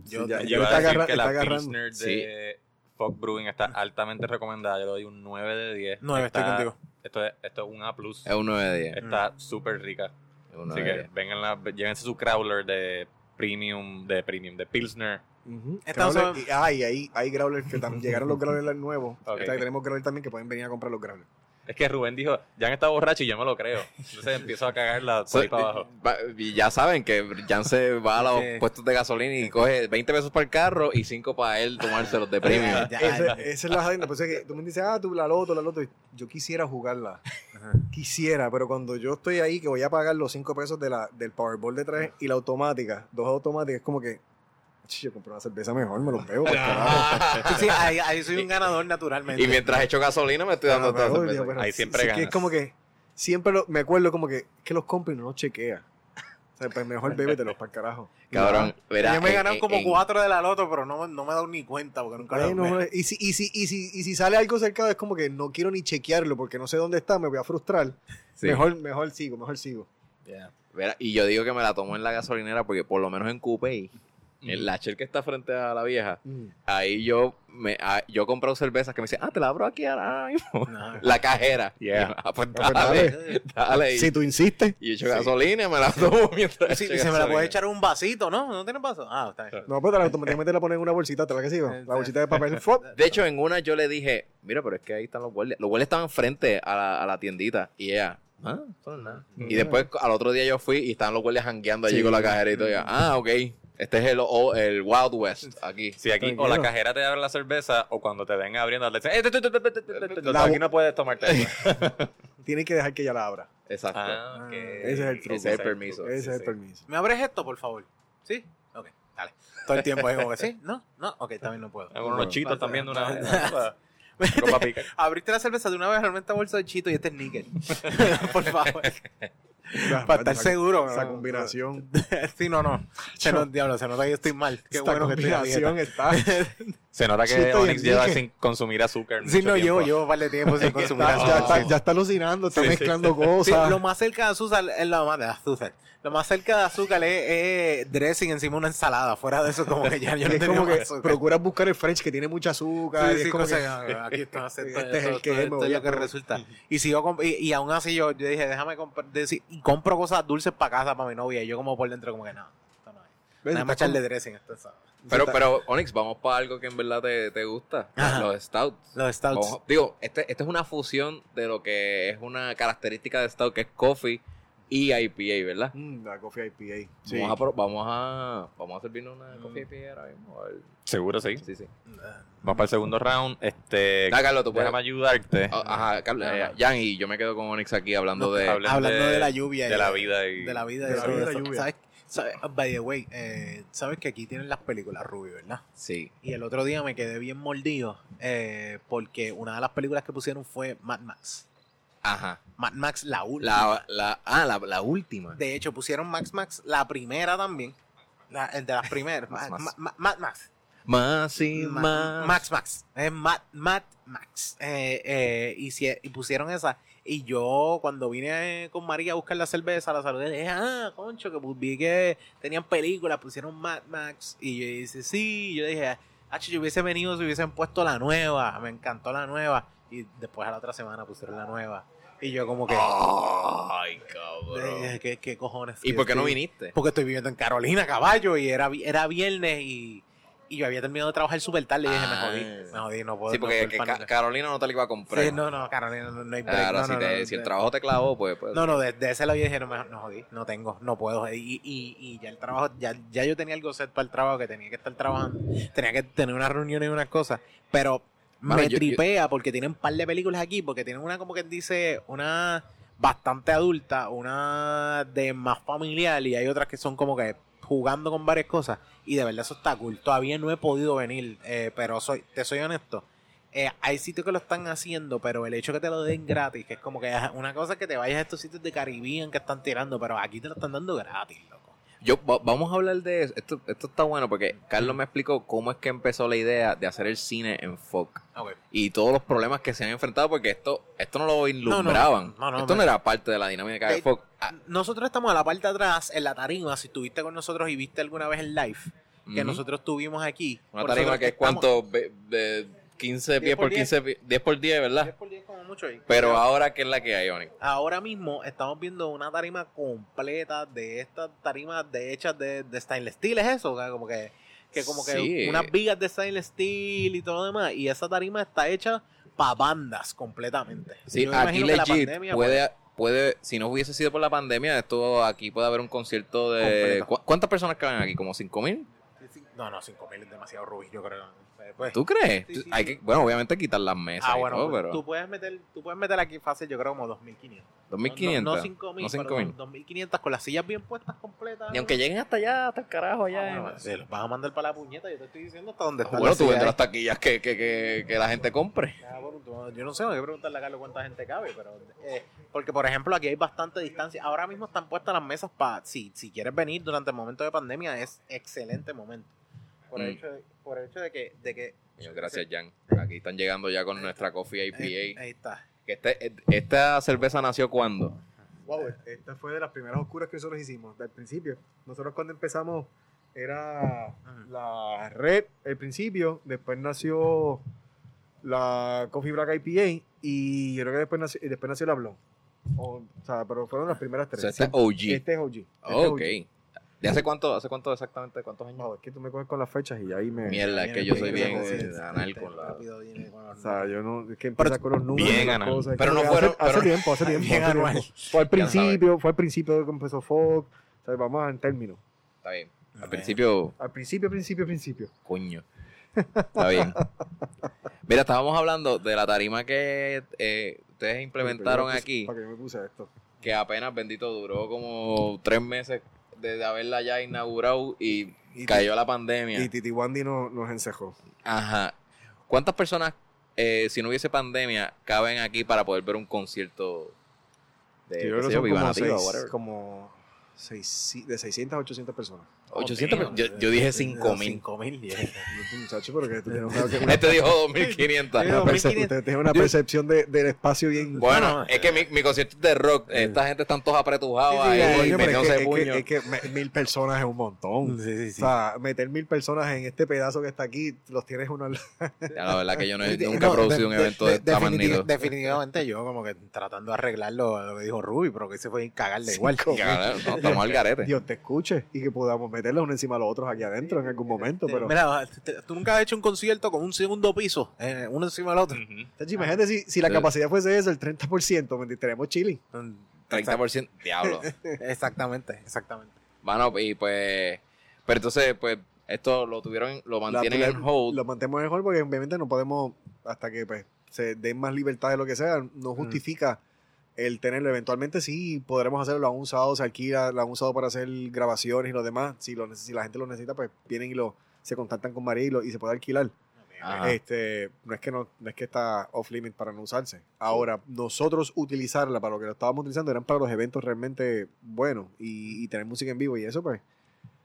Yo, Sí, ya- Yo iba a decir que está la agarrando. Pilsner Sí. de Fog Brewing está altamente recomendada. Yo le doy un 9 de 10. Nueve, estoy Está- contigo. Esto es, esto es un A+. Es un 9 de 10. Está súper rica. Es un Así 9 de que 10. vengan la, llévense su crawler de premium, de premium, de Pilsner. Estamos Growler- hablando- y, ah, y ahí hay growlers que tam- llegaron los growlers nuevos. Ok. O sea, tenemos growlers también que pueden venir a comprar los growlers. Es que Rubén dijo, ya han estado borrachos y yo me lo creo. Entonces empiezo a cagarla por ahí para abajo. Y ya saben que Jan se va a los puestos de gasolina y coge 20 pesos para el carro y 5 para él tomárselos de ya. Esa es la jodienda. Pues es que tú me dices, ah, tú la loto, la loto. Yo quisiera jugarla. Quisiera, pero cuando yo estoy ahí que voy a pagar los 5 pesos de la, del Powerball de 3 y la automática, dos automáticas, es como que, "Ch, yo compré una cerveza mejor, me los veo. por carajo". Sí, ahí, ahí soy un ganador naturalmente. Y mientras echo gasolina me estoy dando Ah, toda cerveza. Pero Ahí siempre sí que ganas. es como que, siempre lo- me acuerdo como que, que los compro y no los chequea. O sea, pues mejor bébete para el carajo. Cabrón, verá, Yo me en- ganaron en- como en- cuatro de la loto, pero no, no me he dado ni cuenta porque nunca lo Bueno, me- y, si, y, si, y, si, y si sale algo cercado es como que no quiero ni chequearlo porque no sé dónde está, me voy a frustrar. Sí. Mejor, mejor sigo, mejor sigo. Verá, y yo digo que me la tomo en la gasolinera porque por lo menos en Coupé en la Shell que está frente a la vieja, Mm. ahí yo me ah, yo he comprado cervezas que me dicen, ah, te la abro aquí ahora mismo. No. La cajera. Yeah. Y yo, ah, pues Ah, pues dale, dale. Y, Si tú insistes. y echo gasolina y me la tomo mientras Sí, se me la gasolina. puede echar un vasito, ¿no? ¿No tienes vaso? Ah, está bien. No, pero automáticamente la ponen en una bolsita, ¿te la que sigo? La bolsita de papel. De hecho, en una yo le dije, mira, pero es que ahí están los guardias. Los guardias estaban frente a la, a la tiendita. Y ella, ah, no nada. Y después al otro día yo fui y estaban los guardias jangueando allí Sí. con la cajera y todo. Y yo, ah, ok. Este es el, o, el Wild West aquí. Sí, aquí o la cajera te abre la cerveza o cuando te ven abriendo le dicen, la aquí no puedes tomarte Tienes que dejar que ella la abra. Exacto. Ese es el truco. Ese es el permiso. Ese es el permiso. ¿Me abres esto, por favor? ¿Sí? Ok, dale. Todo el tiempo es como que sí, ¿no? No, ok, también no puedo. Algunos bueno, chitos también de una vez. Abriste la cerveza de una vez, realmente bolsa de chito y este es níquel. por favor. Para estar esa- seguro. Esa ¿no? combinación. sí, no, no. Se nos, diablo, se nota que yo estoy mal. Qué esta bueno que estoy a dieta. combinación está. Se nota Sí, que estoy Onyx lleva sin consumir azúcar. Sí, no, llevo, llevo un par de tiempo sin consumir está- ya, azúcar. está, ya está alucinando, está Sí, sí, mezclando Sí, cosas. lo más cerca de azúcar es lo más de azúcar. Lo más cerca de azúcar es, es dressing encima de una ensalada. Fuera de eso, como que ya yo no más que azúcar. procuras buscar el French que tiene mucha azúcar. Sí, y es sí, como que- ah, aquí está, esto, Este es el que es lo que resulta. Y sigo comp- y, y aún así yo, yo dije, déjame comprar, decir, y compro cosas dulces para casa, para mi novia, y yo como por dentro como que no, Déjame Está echarle dressing a esta ensalada. Pero, pero, Onyx, vamos para algo que en verdad te, te gusta. Ajá. Los stouts. Los stouts. Vamos- digo, este, este es una fusión de lo que es una característica de stout, que es coffee y IPA, ¿verdad? Mm, la coffee IPA. Sí. Vamos, a, pro- vamos a vamos a servirnos una coffee IPA ahora mismo. a ver. Seguro sí. Sí, sí. Vamos para el segundo round. Este, Ah, Carlos, tú puedes. déjame ayudarte. Ah, Ajá, Carlos, eh, Ajá. Jan, y yo me quedo con Onyx aquí hablando No, de. habla- Hablando de- de, la lluvia. de y la vida y- De la vida y de la todo vida y la eso. lluvia. ¿Sabes? ¿Sabes? By the way, eh, sabes que aquí tienen las películas Ruby, ¿verdad? Sí. Y el otro día me quedé bien mordido eh, porque una de las películas que pusieron fue Mad Max. Ajá. Mad Max, la última. La, la, ah, la, la última. De hecho, pusieron Max Max, la primera también. La, de las primeras. Max Ma- Max. Ma- Mad Max. Más y Ma- más. Max Max. Es Mad, Mad Max. Eh, eh, y, si- y pusieron esa. Y yo, cuando vine con María a buscar la cerveza, la saludé. Dije, ah, concho, que pues, vi que tenían películas, pusieron Mad Max. Y yo dice, sí. Y yo dije, ah, yo hubiese venido si hubiesen puesto la nueva. Me encantó la nueva. Y después a la otra semana pusieron la nueva. Y yo, como que, Ay, cabrón. ¿qué, qué cojones? ¿Y por qué no viniste? porque estoy viviendo en Carolina, caballo, y era, era viernes y, y yo había terminado de trabajar súper tarde y dije, me Ah. jodí, me jodí, no puedo. Sí, no porque puedo que ir pa' Ca-. Carolina no te la iba a comprar. Sí, no, no, Carolina, no, no hay break. Claro, no, si, no, te- no, si el de- trabajo te clavó, pues. pues No, no, desde de ese lado yo dije, no, me, no jodí, no tengo, no puedo. Y, y, y ya el trabajo, ya, ya yo tenía algo set para el trabajo, que tenía que estar trabajando, tenía que tener unas reuniones y unas cosas, pero Mano, me yo- tripea porque tienen un par de películas aquí, porque tienen una como que dice, una bastante adulta, una de más familiar y hay otras que son como que jugando con varias cosas y de verdad eso está cool. Todavía no he podido venir, eh, pero soy, te soy honesto. eh, hay sitios que lo están haciendo, pero el hecho que te lo den gratis, que es como que una cosa que te vayas a estos sitios de Caribbean que están tirando, pero aquí te lo están dando gratis, loco. Yo, va- vamos a hablar de eso. Esto, esto está bueno porque Carlos me explicó cómo es que empezó la idea de hacer el cine en folk. Y todos los problemas que se han enfrentado porque esto, esto no lo ilumbraban. no, no, esto no era parte de la dinámica de Eh, folk. Ah, Nosotros estamos a la parte de atrás, en la tarima, si estuviste con nosotros y viste alguna vez el live que nosotros tuvimos aquí. Una por tarima que es cuánto, Ve- de 15 pies por 15, pi- 10 por 10, ¿verdad? 10 por 10 como mucho ahí. Pero ahora, ¿qué es la que hay, Onyx? ahora mismo estamos viendo una tarima completa de estas tarimas de hechas de, de stainless steel, ¿es eso? O sea, como que, que como que Sí. unas vigas de stainless steel y todo lo demás. Y esa tarima está hecha para bandas completamente. Sí, Yo aquí que la pandemia, puede, puede, si no hubiese sido por la pandemia, esto aquí puede haber un concierto de... Completo. ¿cu- ¿Cuántas personas caben aquí? ¿Como 5 mil? pues, sí, sí. No, no, 5000 es demasiado rubí, yo creo. Eh, pues, ¿Tú crees? Sí, Tú- sí, hay sí. que, bueno, obviamente quitar las mesas Ah, y bueno, todo, pues, pero... tú, puedes meter, tú puedes meter aquí fácil, yo creo como 2500. 2500. No, no, no 5000, no pero 5000. 2500 con las sillas bien puestas completas. Y aunque lleguen hasta allá, hasta el carajo Ah, allá. bueno, se los vas a mandar para la puñeta, yo te estoy diciendo hasta dónde está bueno, tú vendes las taquillas que, que, que, que la gente compre. Ah, Yo no sé, hay que preguntarle a Carlos cuánta gente cabe, pero eh, porque por ejemplo aquí hay bastante distancia. Ahora mismo están puestas las mesas para si, si quieres venir durante el momento de pandemia es excelente momento. Por el Mm. hecho de, por el hecho de que, de que Muchas gracias, Jan. Aquí están llegando ya con nuestra coffee IPA. ahí, ahí está. Este, esta cerveza nació cuando? Wow, esta fue de las primeras oscuras que nosotros hicimos, del principio. Nosotros cuando empezamos era la red al principio, después nació la Coffee Black IPA y yo creo que después nació, después nació la Blonde. O, o sea, pero fueron las primeras O tres. sea, este es OG. Este es OG. Este Oh, es ok. ¿De hace cuánto, hace cuánto exactamente? ¿Cuántos años? No, es que tú me coges con las fechas y ahí me... Mierda, es que yo soy bien anal con la... O sea, yo no, es que empieza con los números. bien anal. Pero no que fueron- Hace, tiempo, hace tiempo. Bien anual. Fue al principio, fue al principio que empezó Fox. O sea, vamos en términos. Está bien. Al principio, Al principio, principio, principio. coño. Está bien. Mira, estábamos hablando de la tarima que eh, ustedes implementaron aquí, ¿Para qué me puse esto? que apenas, bendito, duró como tres meses desde haberla ya inaugurado y, Y cayó la pandemia. Y Titi Wandy no, nos encejó. Ajá. ¿Cuántas personas, eh, si no hubiese pandemia, caben aquí para poder ver un concierto de, Yo creo que son como, seis- como seis- de 600 a 800 personas. 800, pero yo, yo dije 5000. 5000. yeah. Yo, Muchacho, pero que tú tienes una, una, Este dijo 2500. una, perce- 2500. usted tiene una percepción de, del espacio bien... Bueno, No, es que mi, mi concierto es de rock. Esta gente están todos apretujados Sí, sí, ahí, Coño, pero es, que, puño. es, que, es que me- mil personas es un montón. Sí, sí, sí. O sea, meter mil personas en este pedazo que está aquí, los tienes uno al la verdad que yo no he, nunca he producido de- un evento de, de- esta magnitud. Definitivamente yo como que tratando de arreglar lo, que dijo Ruby, pero que se fue a cagarle igual. Ya, no, estamos al garete. Dios te escuche y que podamos meterlos uno encima de los otros aquí adentro en algún momento. Pero, Mira, tú nunca has hecho un concierto con un segundo piso, eh, uno encima del otro. Ujú. Tachi, imagínate si, si la Sí. capacidad fuese eso, el 30%, me estaríamos chilling. 30%. Diablo. Exactamente, exactamente. Bueno, y pues. Pero entonces, pues, esto lo tuvieron, lo mantienen La- en hold. Lo mantenemos en hold porque obviamente no podemos, hasta que pues, se den más libertad de lo que sea, no justifica el tenerlo. Eventualmente sí podremos hacerlo a un sábado, se alquila, lo han usado para hacer grabaciones y lo demás. Si, lo, si la gente lo necesita, pues vienen y lo se contactan con María y, lo- y se puede alquilar. Ajá. Este, no es que no, no es que está off limit para no usarse. Ahora, nosotros utilizarla para lo que lo estábamos utilizando eran para los eventos realmente buenos y, y tener música en vivo y eso pues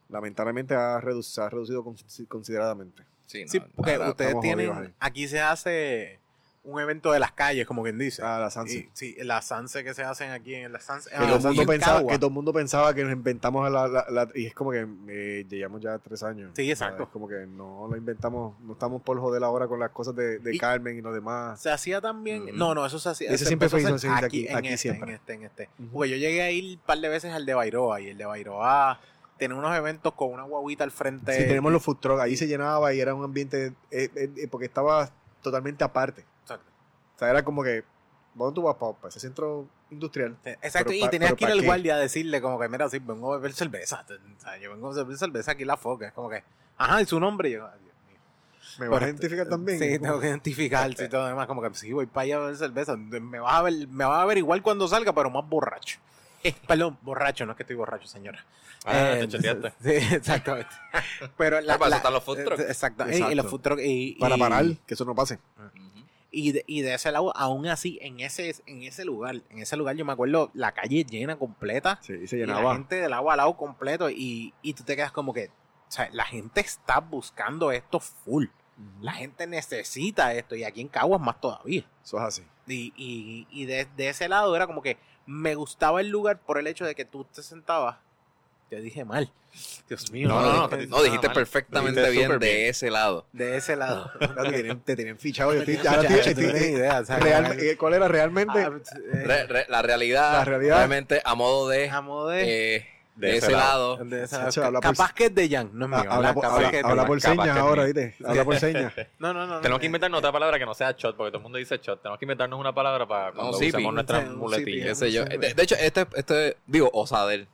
lamentablemente ha, redu- se ha reducido con- consideradamente. Sí, no, Sí, porque ustedes tienen, aquí se hace un evento de las calles, como quien dice. Ah, la Sanse. Y- sí, las Sanse que se hacen aquí en las Sanse. que, ah, todo el mundo en pensaba, que todo el mundo pensaba que nos inventamos la, la- la- y es como que eh, llevamos ya tres años. Sí, exacto. Es como que no lo inventamos, no estamos por joder ahora con las cosas de, de Y- Carmen y lo demás. Se hacía también. Ujú. No, no, eso se hacía. Ese se siempre fue a hacer hizo- aquí- en aquí este, siempre. En este, en este. Ujú. Porque yo llegué a ir un par de veces al de Bairoa y el de Bairoa tiene unos eventos con una guaguita al frente. Sí, tenemos los food trucks, ahí se llenaba y era un ambiente, eh, eh, eh, porque estaba totalmente aparte. Exacto. O sea, era como que, ¿dónde tú vas, para ese centro industrial? Exacto, Pero y tenías que ir ¿pa' al guardia a decirle como que, mira, sí, vengo a beber cerveza. O sea, yo vengo a beber cerveza aquí en la foca. Es como que, ajá, y su nombre. Y yo, ay, Dios mío. ¿Me vas a identificar también? Sí, tengo que identificarse y todo lo demás. Como que sí, voy para allá a beber cerveza. Me vas a ver, me vas a ver igual cuando salga, pero más borracho. Perdón, borracho, no es que estoy borracho, señora. Ah, Eh, te chateaste. Sí, exactamente. Pero la, Ah, para eso la- están los food trucks. Exacto. Y- Exacto. Y, los food trucks. Y, Para parar, que eso no pase. Ujú. Y de, y de ese lado, aún así, en ese, en ese lugar, en ese lugar yo me acuerdo, la calle llena completa. Sí, se Y la llenaba. gente del lado a lado completo. Y, y tú te quedas como que, o sea, la gente está buscando esto full. La gente necesita esto. Y aquí en Caguas más todavía. Eso es así. Y, y, y de, de ese lado era como que me gustaba el lugar por el hecho de que tú te sentabas. Te dije mal. Dios mío. No, no, no, dije no, dijiste perfectamente Dijiste bien de ese lado. De ese lado. Te, tienen, te tienen fichado. Yo estoy, Ya, ahora tienes idea, o sea, real- como- eh, ¿Cuál era realmente? Ah, eh, Re- re- la realidad, La realidad. realmente a modo de, a modo de, eh, de, ese lado. de esa- Chacho, habla por- capaz que es de Jan, no es mío. Ah, habla, ¿verdad? por- Capaz habla- que por señas ahora. ¿viste? Habla por señas. No, no, no. Tenemos no. que inventarnos otra palabra que no sea shot, porque todo el mundo dice shot. Tenemos que inventarnos una palabra para cuando sí, usemos yo. Sí, De, de hecho, este, este, digo, Osader.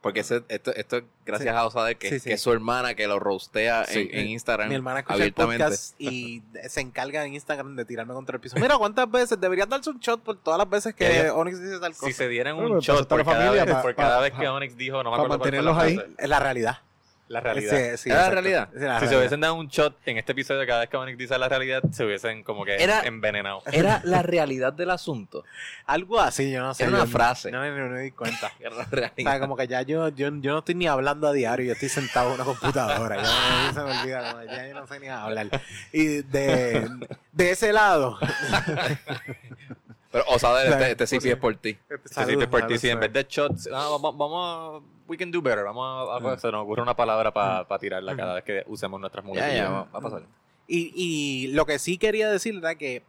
Porque ese- esto, esto es gracias Sí. a Osader, que, Sí, sí. que es su hermana que lo roastea Sí. en, en Instagram Mi hermana escucha el abiertamente. podcast y se encarga en Instagram de tirarme contra el piso. Mira, ¿cuántas veces deberían darse un shot por todas las veces que Ella- Onyx dice tal cosa? Si se dieran un para shot por la cada, familia, vez, pa- por pa- cada vez que Onyx dijo, no me acuerdo la mantenerlos ahí. Es la realidad. La realidad. Sí, sí, ¿Es la realidad? Es la Si se hubiesen dado un shot en este episodio cada vez que Onyx dice la realidad, se hubiesen como que Era- envenenado. Era la realidad del asunto. Algo así, yo no sé. Era una yo- frase. No, no, no, no me di cuenta. Era la O sea, como que ya yo, yo, yo no estoy ni hablando a diario, yo estoy sentado en una computadora. Ya se me olvida, como ya yo no sé ni hablar. Y de, de ese lado. Pero Osader, Claro, este, este sí sí es por ti. Se sirve por ti. Si en vez de shots, ah, vamos, vamos we can do better. Vamos a, a- se nos ocurre una palabra para tirarla cada vez que usemos nuestras muletillas. ya, va, va a pasar. Y, y lo que sí quería decir era que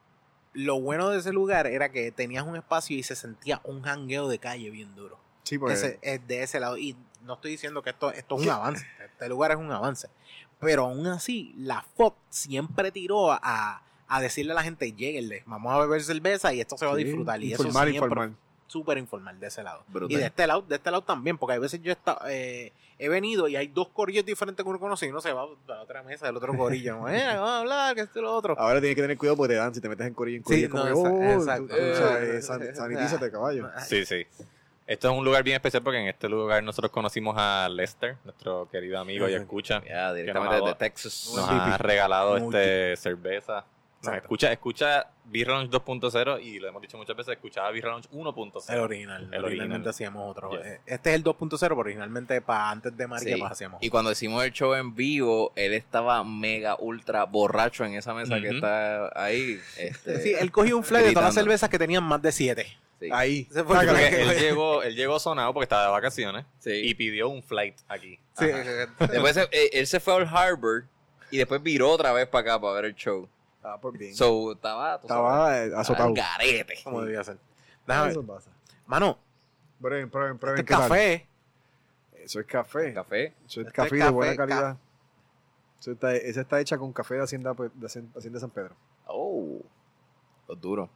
lo bueno de ese lugar era que tenías un espacio y se sentía un jangueo de calle bien duro. Sí, pues. Ese- es de ese lado. Y no estoy diciendo que esto, esto es un avance. Este lugar es un avance. Pero aún así, la Fox siempre tiró a, a decirle a la gente, lléguenle, vamos a beber cerveza y esto se va a sí, disfrutar. Y eso informal, siempre informal. Súper informal de ese lado. Brutal. Y de este lado, de este lado también, porque a veces yo he, estado, eh, he venido y hay dos corillos diferentes que uno conoce y uno se va a la otra mesa del otro corillo. ¿no? Eh, vamos a hablar, que esto y lo otro. Ahora tienes que tener cuidado porque te dan. Si te metes en corillo en corillo, Sí, es como no, que, oh, exacto. tú- Eh, san- sanitízate, caballo. Sí, sí. Esto es un lugar bien especial porque en este lugar nosotros conocimos a Lester, nuestro querido amigo y escucha. Ya, que directamente nos desde ha- Texas. Nos ha regalado este cerveza. Escucha, escucha Beer Lounge 2.0 y lo hemos dicho muchas veces, escuchaba Beer Lounge 1.0. El original. El originalmente original. hacíamos otro. Yes. Eh, Este es el 2.0, pero originalmente para antes de María Sí. pues hacíamos. Y cuando hicimos el show en vivo, él estaba mega ultra borracho en esa mesa que está ahí. Este, Sí, él cogió un fly de todas las cervezas que tenían más de 7. sí. Ahí. Fue que- él llegó, él llegó sonado porque estaba de vacaciones Sí. y pidió un flight aquí. Sí, Después se- eh, él se fue al Harvard y después viró otra vez para acá para ver el show. Ah, por bien. So, estaba, Estaba eh, sabes, azotado. al garete. como debía ser. Déjame Eso pasa. Mano, Prueben, prueben, prueben. este ¿qué tal? café. Eso es café. Café. Eso es Este café de café, buena ca- calidad. Eso está, esa está hecha con café de Hacienda, pues, de Hacien- Hacienda San Pedro. Oh, los duros.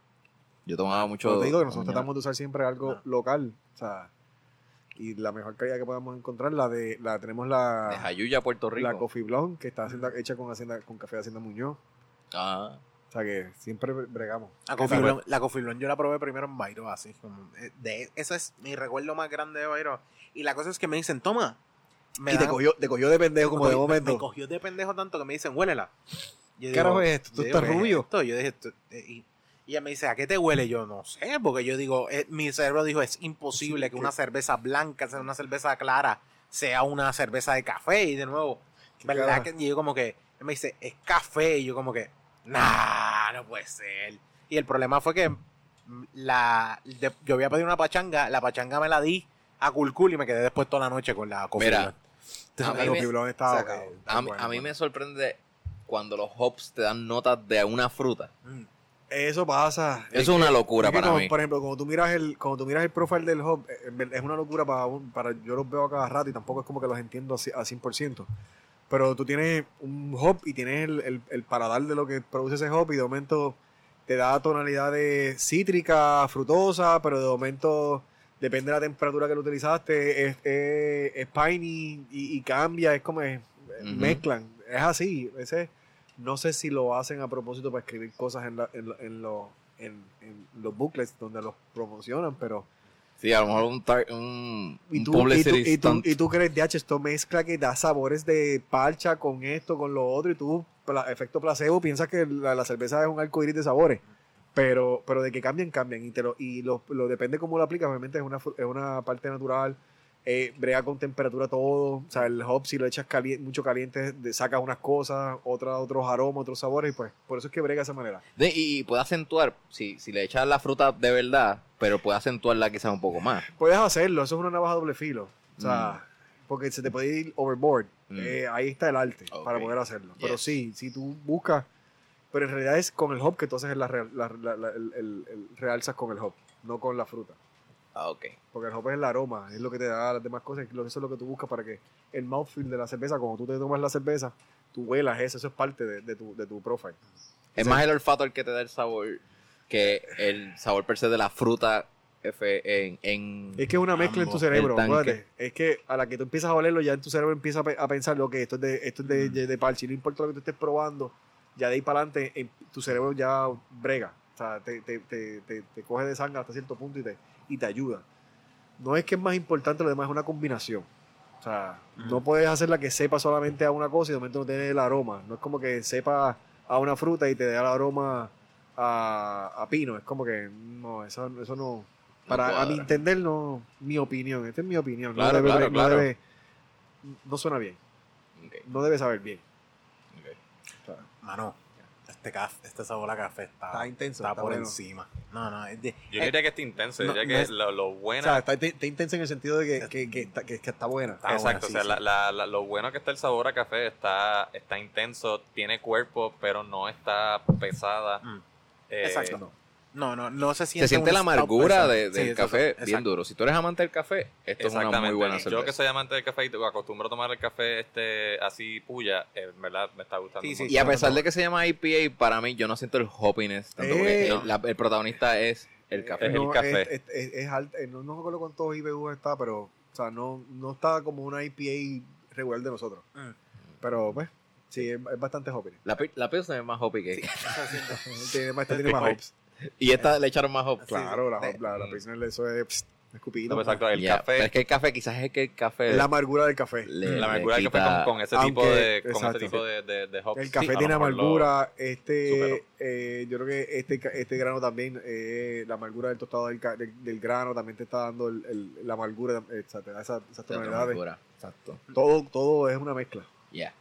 Yo tomaba mucho. Pero te digo que nosotros mañana. tratamos de usar siempre algo Ah. local. O sea, y la mejor calidad que podamos encontrar, la de, la tenemos De la, Jayuya, Puerto Rico. la Coffee Blonde, que está hacienda- hecha con, Hacienda, con café de Hacienda Muñoz. Ah, O sea que siempre bregamos. La Coffee Blonde- la Coffee Blonde yo la probé primero en Bairo, así. como, eh, de, eso es mi recuerdo más grande de Bairo. Y la cosa es que me dicen, toma. Me y te dan- cogió, te cogió de pendejo como de me- momento. Me cogió de pendejo tanto que me dicen, huélela. Yo ¿Qué carajo es esto? ¿Tú estás digo, ¿qué es rubio? esto? Yo dije, esto- eh, y, y ella me dice, ¿a qué te huele? Yo no sé, porque yo digo, eh, mi cerebro dijo, es imposible Sí, que que- una cerveza blanca, sea una cerveza clara, sea una cerveza de café. Y de nuevo, ¿verdad? carajo? Que, y yo como que, él me dice, es café. Y yo como que, nah, no puede ser. Y el problema fue que la, de- yo había pedido una pachanga, la pachanga me la di a Culcul y me quedé después toda la noche con la Coffee Mira, a mí me- estaba ok. a, mí- a me sorprende cuando los hops te dan notas de una fruta. Mm. Eso pasa. Eso es una locura Es que para como, mí. Por ejemplo, cuando tú miras el, cuando tú miras el profile del hub, eh, es una locura para, para yo los veo a cada rato y tampoco es como que los entiendo a 100%. Pero tú tienes un hop y tienes el, el, el paladar de lo que produce ese hop y de momento te da tonalidades cítrica, frutosa, pero de momento depende de la temperatura que lo utilizaste, es, es, es piney y, y cambia, es como es- mezclan. Es así. Ese, no sé si lo hacen a propósito para escribir cosas en, la- en, en, lo- en- en los booklets donde los promocionan, pero... Sí, a lo mejor un, tar- un, Y un tú, y, tú, publicity y, tú, y tú crees, DH, esto mezcla que da sabores de parcha con esto, con lo otro, y tú, pla- efecto placebo, piensas que la, la cerveza es un arco iris de sabores. Pero, pero de que cambian, cambian. Y, te lo, y lo, lo depende cómo lo aplicas. Obviamente es una, es una parte natural. Eh, brega con temperatura todo. O sea, el hop, si lo echas cali- mucho caliente, sacas unas cosas, otra, otros aromas, otros sabores. Y pues, por eso es que brega de esa manera. De- y, y puede acentuar, si, si le echas la fruta de verdad, pero puede acentuarla quizás un poco más. Puedes hacerlo, eso es una navaja doble filo. O sea, porque se te puede ir overboard. Mm. Eh, ahí está el arte para poder hacerlo. Pero sí, si tú buscas, pero en realidad es con el hop que tú haces la, real- la- la- la- el, el- el- realzas con el hop, no con la fruta. Ah, ok. Porque el hop es el aroma, es lo que te da las demás cosas, eso es lo que tú buscas para que el mouthfeel de la cerveza, cuando tú te tomas la cerveza, tú huelas eso, eso es parte de, de tu, de tu profile. Es más el olfato el que te da el sabor que el sabor per se de la fruta en... en Es que es una mezcla en tu cerebro. Es que a la que tú empiezas a olerlo, ya en tu cerebro empieza a, pe- a pensar, ok, esto es de, esto es de, Mm. de, de parche, no importa lo que tú estés probando, ya de ahí para adelante tu cerebro ya brega. O sea, te, te, te, te, te coge de sangre hasta cierto punto y te, y te ayuda. No es que es más importante, lo demás es una combinación. O sea, no puedes hacerla que sepa solamente a una cosa y de momento no tener el aroma. No es como que sepa a una fruta y te dé el aroma a, a pino. Es como que no, eso, eso no. Para a mi entender, no. Mi opinión, esta es mi opinión. Claro, no, debe, claro, no, claro. debe- no suena bien. No debe saber bien. ok. O sea, Mano, este café, este sabor a café está, Está intenso, está está por bueno. encima. No, no, es de- Yo diría que está intenso, yo no, diría no que es- lo, lo O bueno... sea, está, está intensa en el sentido de que, que, que está, que, que está buena. Está Exacto, buena, o sea, sí, la- sí. la- la- lo bueno que está el sabor a café está, está intenso, tiene cuerpo, pero no está pesada. Mm. Eh, Exacto. no. No, no, no se siente Se siente la amargura de- del Sí, café exacto, bien duro. Si tú eres amante del café, esto es una muy buena Yo cerveza. que soy amante del café y te- acostumbro a tomar el café este así puya, eh, en verdad me está gustando. Sí, sí. Y a pesar de que se llama IPA, para mí yo no siento el hoppiness. Tanto porque Eh, el, la- el protagonista es el café. Es el No, café. Es, es, es- es alta- eh, no, no me acuerdo cuántos IBU está, pero o sea, no, no está como una IPA regular de nosotros. Mm. Pero pues, sí, es, es bastante hoppy. La, la Pilsner es más hoppy que tiene más, esta tiene más hops. Y esta le echaron más hop. Claro, la, sí. hop- la, la Pilsner, eso es pst, escupidito. No, exacto, el pero café, es que el café, quizás es que el café. La amargura del café. le- la le amargura del café quita- con, con ese Aunque- tipo de, con exacto. ese tipo de, de, de hops. El Sí, café lo tiene mejor lo- amargura, superó. este, eh, yo creo que este, ca- este grano también, eh, la amargura del tostado del, ca- del, del grano también te está dando el, el- la amargura, eh, o sea, te da esa- esas otra tonalidades. Exacto. Todo, todo es una mezcla, Ya.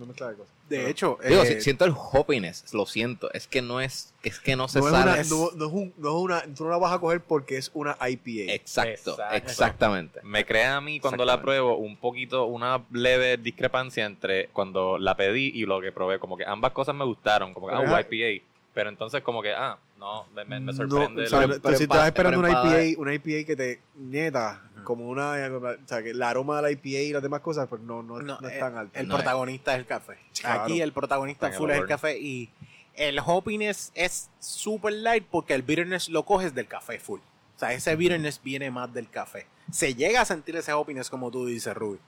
Una mezcla de cosas. De hecho, Digo, eh, si- siento el hoppiness, lo siento. Es que no es, es que no se no es, sale. una, no, no es un- no es una, tú no la vas a coger porque es una IPA. Exacto, Exacto. exactamente. Me crea a mí cuando la pruebo un poquito, una leve discrepancia entre cuando la pedí y lo que probé. Como que ambas cosas me gustaron, como que, ah. IPA. Pero entonces como que, ah, no, me, me- me No, sorprende. o sea, Pero- pero si estás esperando una IPA, una IPA que te nieta, Ujú. como una, o sea, que el aroma de la IPA y las demás cosas, pues no, no, no, no es eh, tan alto. el No, protagonista es el café. Claro. Aquí el protagonista Está full el es el café y el hoppiness es super light porque el bitterness lo coges del café full. O sea, ese bitterness viene más del café. Se llega a sentir ese hoppiness como tú dices, Ruby.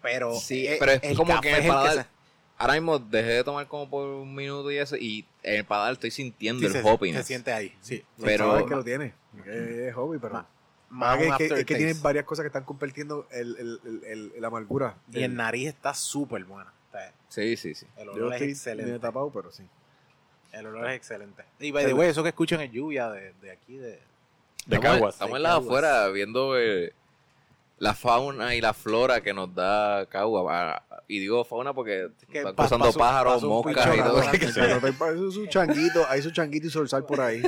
Pero, Sí, eh, pero es el como café que es el que se- Ahora mismo dejé de tomar como por un minuto y eso, y en el paladar estoy sintiendo sí, el se, hoppiness. se siente ahí. Sí. pero- Sabes que lo tiene, es hobby, pero... Ma- Más Más que, un es que- es que aftertaste. tiene varias cosas que están convirtiendo el, el, el, el- la amargura. Y en nariz está súper buena. Sí, sí, sí. El Yo olor es estoy excelente. tapado, pero sí. El olor es excelente. Y by the way, eso que escuchan es lluvia de, de aquí, de... de estamos, Caguas. estamos en las afuera viendo eh, la fauna y la flora que nos da Cagua. Ah, Y digo fauna porque Que están pa- cruzando pájaros, un moscas y todo. ahora. Eso es un changuito, hay su changuito y zorzal por ahí.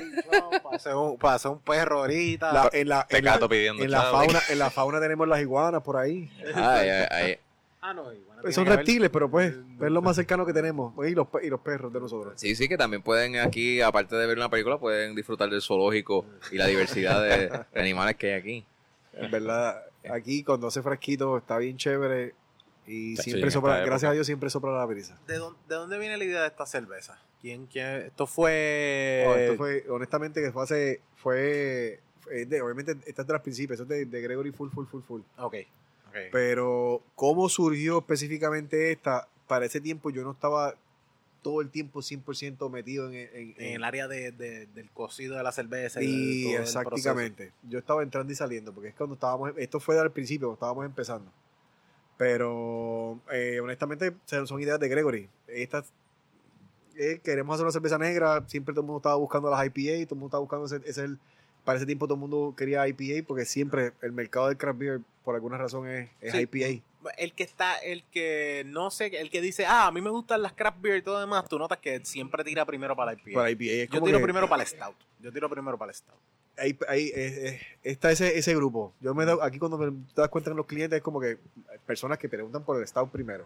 pasó, un, un perro ahorita. La- en, la, en, la, pidiendo en, la fauna, en la fauna tenemos las iguanas por ahí. Ay, ay, ay. Ah, no, iguana Pues son que ver- reptiles, pero pues es lo más cercano que tenemos. Y los, pe- y los perros de nosotros. Sí, sí, que también pueden aquí, aparte de ver una película, pueden disfrutar del zoológico y la diversidad de, de animales que hay aquí. En verdad, aquí cuando hace fresquito está bien chévere. Y Está siempre sopla, gracias época. a Dios siempre sopla la brisa. ¿De dónde, ¿De dónde viene la idea de esta cerveza? ¿Quién, quién? Esto fue... Oh, esto fue, honestamente, que fue hace, fue, fue de- obviamente, esta es de los principios, esto es de, de Gregory Full, Full, Full, Full. Ok, ok. Pero, ¿cómo surgió específicamente esta? Para ese tiempo yo no estaba todo el tiempo 100% metido en, en, en el área de, de- del cocido de la cerveza. Y proceso. exactamente. Yo estaba entrando y saliendo, porque es cuando estábamos, esto fue al principio, cuando estábamos empezando. Pero eh, honestamente son son ideas de Gregory. Estas, eh, queremos hacer una cerveza negra, siempre todo el mundo estaba buscando las IPA, todo el mundo estaba buscando ese, ese el, para ese tiempo todo el mundo quería IPA, porque siempre el mercado del craft beer, por alguna razón, es, es Sí. IPA. El que está, el que no sé, el que dice, ah, a mí me gustan las craft beer y todo demás, tú notas que siempre tira primero para la IPA. Para IPA es Yo tiro que primero para el stout. Yo tiro primero para el stout. ahí, ahí, eh, eh, está ese, ese grupo. Yo me da- aquí cuando me das cuenta en los clientes es como que personas que preguntan por el stout primero.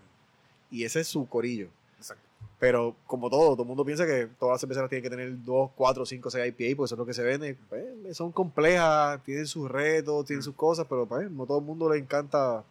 Y ese es su corillo. Pero como todo, todo el mundo piensa que todas las cerveceras tienen que tener 2, 4, 5, 6 IPA, porque eso es lo que se vende. Pues, son complejas, tienen sus retos, tienen sus cosas, pero pues, no todo el mundo le encanta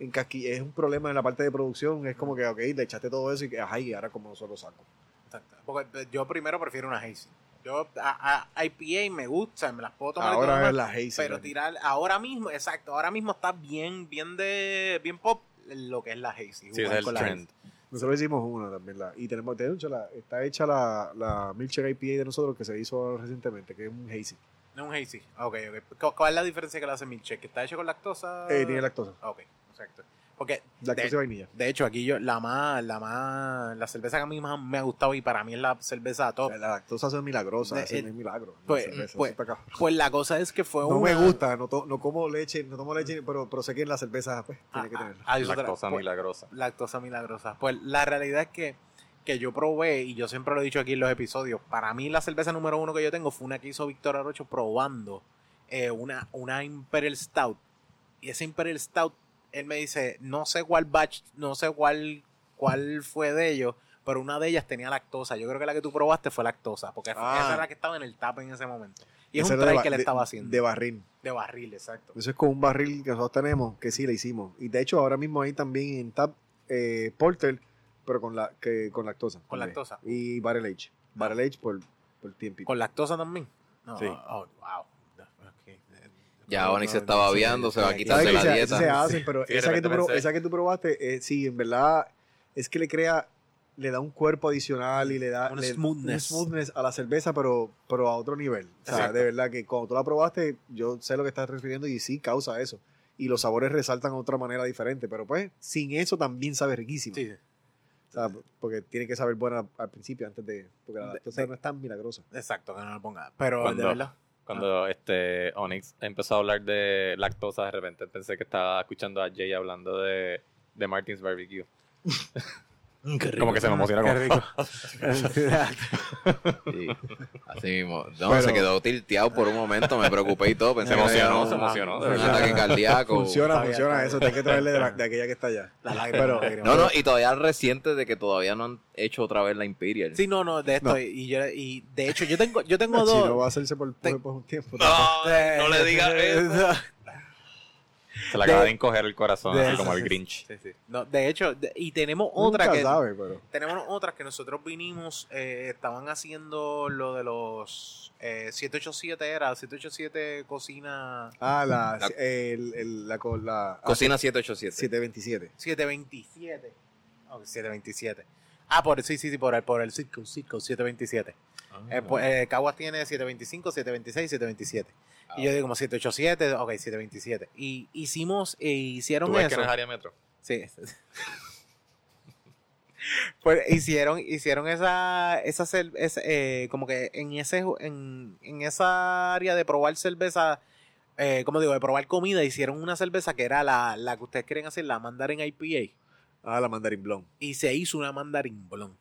encasqui- Es un problema en la parte de producción. Es como que, ok, le echaste todo eso y que, ajá, y ahora como solo saco. Exacto. Porque yo primero prefiero una hazy. Yo a, a IPA me gusta, me las puedo tomar Ahora es la hazy. pero tirar ahora mismo, exacto, ahora mismo está bien, bien de, bien pop lo que es la hazy. Sí, jugar es el con la trend. Nosotros hicimos una también. La, y tenemos, hecho, la, está hecha la, la Milkshake IPA de nosotros que se hizo recientemente, que es un hazy. No un hazy. Ok, ok. ¿Cu- ¿Cuál es la diferencia que le hace Milkshake? ¿Está hecho con lactosa? Eh, tiene lactosa. Ok, exacto. Porque Lactosa y de, vainilla. de hecho aquí yo la más la más la cerveza que a mí más me ha gustado y para mí es la cerveza top. La lactosa es milagrosa, De- ese eh, no es milagro. la pues- cerveza, pues-. Pues la cosa es que fue no una me gusta, no, to- no como leche, no tomo leche, pero, pero sé que en la cerveza pues, Ah, tiene que ah, tenerla. ah, Lactosa pues, milagrosa. lactosa milagrosa. Pues la realidad es que, que yo probé, y yo siempre lo he dicho aquí en los episodios, para mí la cerveza número uno que yo tengo fue una que hizo Víctor Arocho probando eh, una, una Imperial Stout. Y esa Imperial Stout, él me dice, no sé cuál batch, no sé cuál, cuál fue de ellos, pero una de ellas tenía lactosa. Yo creo que la que tú probaste fue lactosa, porque Ah. esa era la que estaba en el tap en ese momento. Y es un try que le estaba haciendo. De barril. De barril, exacto. Eso es como un barril que nosotros tenemos, que sí le hicimos. Y de hecho, ahora mismo hay también en Tap eh, Porter, pero con la que con lactosa. Con también. lactosa. Y Barrel Age. Barrel Age por, por tiempo. ¿Con lactosa también? No, Sí. oh, wow. Ya No, Oni se no, está no, babeando, sí, se va a quitarse ¿Sabes la dieta. se hacen, pero esa, que tú, esa que tú probaste, eh, sí, en verdad es que le crea, le da un cuerpo adicional y le da Un le- smoothness. un smoothness a la cerveza, pero, pero a otro nivel. O sea, Exacto. de verdad que cuando tú la probaste, yo sé lo que estás refiriendo y sí causa eso. Y los sabores resaltan de otra manera diferente, pero pues sin eso también sabe riquísimo. Sí, O sea, porque tiene que saber buena al principio antes de... Porque la De- lactosa de- no es tan milagrosa. exacto, que no lo ponga. Pero de verdad. Cuando este Onyx empezó a hablar de lactosa, de repente pensé que estaba escuchando a Jay hablando de, de Martin's Barbecue. Como que se me emociona Qué rico. Sí. Así mismo. No, Pero- se quedó tilteado por un momento, me preocupé y todo. Pensé Se que emocionó, se emocionó, de Un verdad. ataque cardíaco. Funciona, Está funciona eso. Hay que traerle de, la- de aquella que está allá. La lágrima, Pero- la lágrima. No, no, y todavía reciente de que todavía no han hecho otra vez la Imperial. Sí, no, no, de esto. No. Y, yo, y de hecho, yo tengo, yo tengo Si dos. no va a hacerse por, por, por un tiempo. No, no le digas eso. Se le acaba de encoger el corazón, de así como el Grinch. Sí, sí. No, de hecho, de- y tenemos otra Nunca que. sabe, pero... Tenemos otras que nosotros vinimos, eh, estaban haciendo lo de los eh, 787 era, 787 cocina Ah, la, La- el, el- la, la Cocina 787. 727. 727. Ok, 727. Ah, por sí, sí, sí, por el, por el Cisco, Cisco 727. Eh, pues, eh, Caguas tiene 725, 726, 727. Y yo digo como 787, ok, 727. Y hicimos, e hicieron ¿Tú ves que eso. no es área metro? Sí. pues hicieron, hicieron esa, esa, esa, eh, como que en ese, en, en esa área de probar cerveza, eh, como digo, de probar comida, hicieron una cerveza que era la, la que ustedes quieren hacer, la Mandarin IPA. Ah, la Mandarin Blonde. Y se hizo una Mandarin Blonde.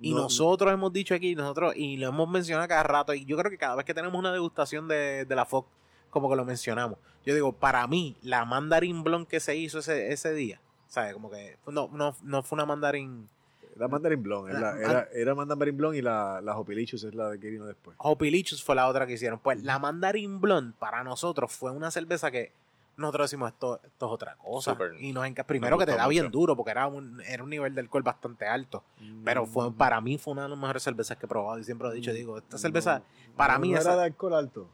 Y No- nosotros hemos dicho aquí, nosotros, y lo hemos mencionado cada rato, y yo creo que cada vez que tenemos una degustación de, de la Fox, como que lo mencionamos. Yo digo, para mí, la Mandarin Blonde que se hizo ese, ese día, ¿sabes? Como que no, no, no fue una Mandarin La Mandarin Blonde. la- Ah, era, era Mandarin Blonde y la, la Hopilichus es la de que vino después. Hopilichus fue la otra que hicieron. Pues la Mandarin Blonde para nosotros fue una cerveza que nosotros decimos esto, esto es otra cosa. Y nos primero Nos que te da bien duro porque era un, era un nivel de alcohol bastante alto. Pero fue para mí fue una de las mejores cervezas que he probado y siempre lo he dicho, digo, esta cerveza para No, mí no esa- era de alcohol alto.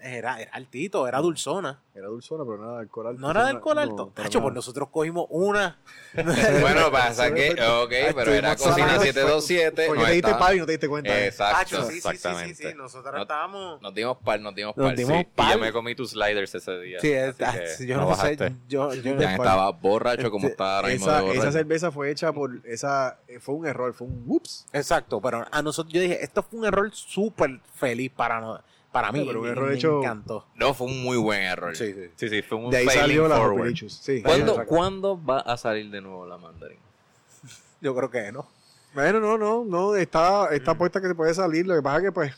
era, era altito, era dulzona. Era dulzona, pero no era de alcohol alto. No era de alcohol no, alto. nada. pues nosotros cogimos una. Bueno, pasa que, ok, pero era Cocina hablando- 727. Porque no te diste par y no te diste cuenta. Exacto. Tacho, sí, sí, sí, sí, exactamente. sí, Nosotros No- estábamos. Nos dimos par, nos dimos Nos par. dimos sí. Y yo me comí tus sliders ese día. Sí, es- así ah, que yo no no sé. Yo, yo, Ya estaba borracho como estaba ahora mismo de esa, cerveza fue hecha por esa fue un error, fue un whoops. Exacto, pero a nosotros yo dije, esto fue un error súper feliz para, no- para mí. Sí, pero un error me hecho- encantó. No, fue un muy buen error. Sí, sí. Sí, sí, fue un De ahí salió la. Sí. ¿Cuándo, Exacto. ¿Cuándo va a salir de nuevo la mandarín? Yo creo que no. Bueno, no, no, no, está, está puesta que se puede salir. Lo que pasa es que, pues,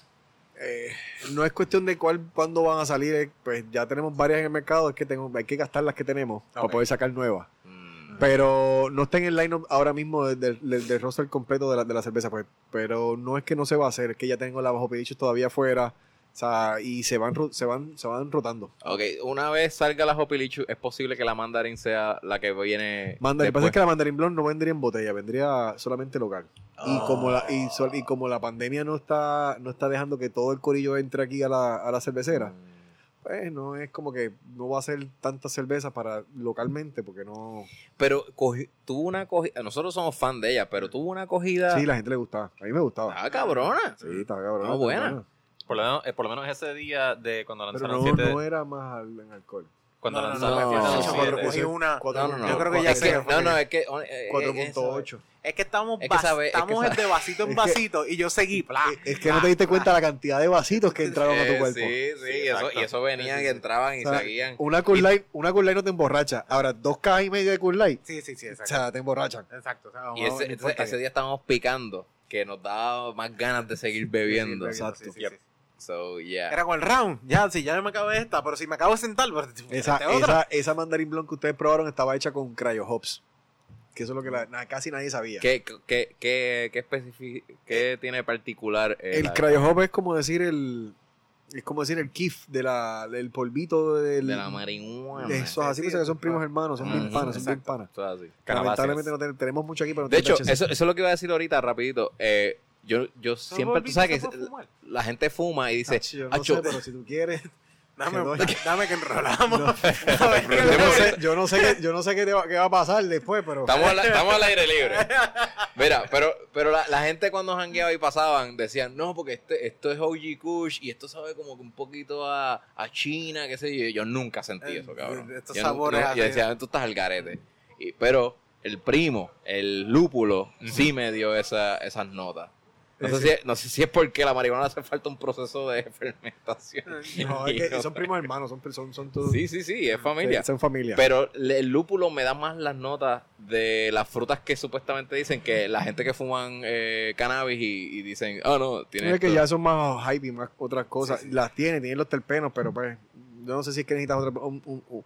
eh, no es cuestión de cuál, cuándo van a salir. eh, Pues ya tenemos varias en el mercado, es que tengo, hay que gastar las que tenemos para poder sacar nuevas. Mm. Pero no está en el line ahora mismo del, del, del roster completo de la, de la cerveza, pues. Pero no es que no se va a hacer, es que ya tengo la bajo pedichos todavía afuera. O sea, y se van, se van, se van rotando. Ok, una vez salga la Hopilichu, es posible que la mandarín sea la que viene. Manda, lo que pasa es que la Mandarin Blonde no vendría en botella, vendría solamente local. Y como la, y, sol- y como la pandemia no está, no está dejando que todo el corillo entre aquí a la, a la cervecera, pues no es como que no va a ser tanta cerveza para localmente, porque no. Pero cogi- tuvo una acogida. Nosotros somos fan de ella, pero tuvo una acogida. Sí, la gente le gustaba. A mí me gustaba. Ah, cabrona. Sí, estaba cabrón. Ah, buena. Por lo, menos, eh, por lo menos ese día de cuando Pero lanzaron no, siete... no era más al- en alcohol. Cuando No, no, lanzaron no, no, no, yo 7. cogí una. Cuatro- No, no, no. Yo creo que ya es sé. No, no, es que. eh, eh, 4.8. Es que estamos, Es que sabe- es que estamos sabe- de vasito en Es que- vasito y yo seguí. Pla, Es que no te diste cuenta la cantidad de vasitos que entraron a tu Eh, cuerpo. Sí, sí, y eso, y eso venían, que entraban y O sea, seguían. Una Cool Light, una Cool Light no te emborracha. Ahora, dos cajas y media de Cool Light, Sí, sí, sí, o exacto. sea, te emborrachan. Exacto. o sea, Y no- ese, no día estábamos picando, que nos daba más ganas de seguir bebiendo. Sí, sí, Exacto. sí, sí, Yep. So, yeah. Era con el round. Ya, si ya me acabé esta, pero si me acabo de sentar, pues, Esa, otra. esa, esa mandarín blonde que ustedes probaron estaba hecha con cryo hops. Que eso es lo que la- na- casi nadie sabía. ¿Qué, qué, qué, qué, qué tiene particular? eh, El cryo hop es como decir el. Es como decir el kif de la, del polvito del, de la marihuana. de esos así, Sí, que son primos hermanos, son bien panas, son bien panas. Eso. Lamentablemente no ten- tenemos mucho aquí, pero no De hecho, eso, eso es lo que iba a decir ahorita, rapidito. Eh, yo, yo siempre, tú sabes que la gente fuma y dice, Ach, yo no "Acho, sé, pero si tú quieres. Dame, Te doy. dame que enrolamos. No. Yo no sé, yo no sé qué, yo no sé qué, te va, qué va a pasar después, pero. Estamos, al- estamos al aire libre. Mira, pero, pero la, la gente cuando jangueaba y pasaban decían, no, porque este, esto es OG Kush y esto sabe como que un poquito a, a China, qué sé yo. Yo nunca sentí Eh, eso, cabrón. estos yo, sabores no- yo decía, tú estás al garete. Y, pero el primo, el lúpulo, sí me dio esa, esas notas. No sé, si, no sé si es porque la marihuana hace falta un proceso de fermentación. No, es que son primos hermanos, son, son, son todos. Sí, sí, sí, es familia. Son familia. Pero el lúpulo me da más las notas de las frutas que supuestamente dicen que la gente que fuman eh, cannabis y, y dicen, oh no, tiene. es que esto". ya son más hype y más otras cosas. Sí, sí. Las tiene, tienen los terpenos, pero pues. Yo no sé si es que necesitas otra- un, un- un-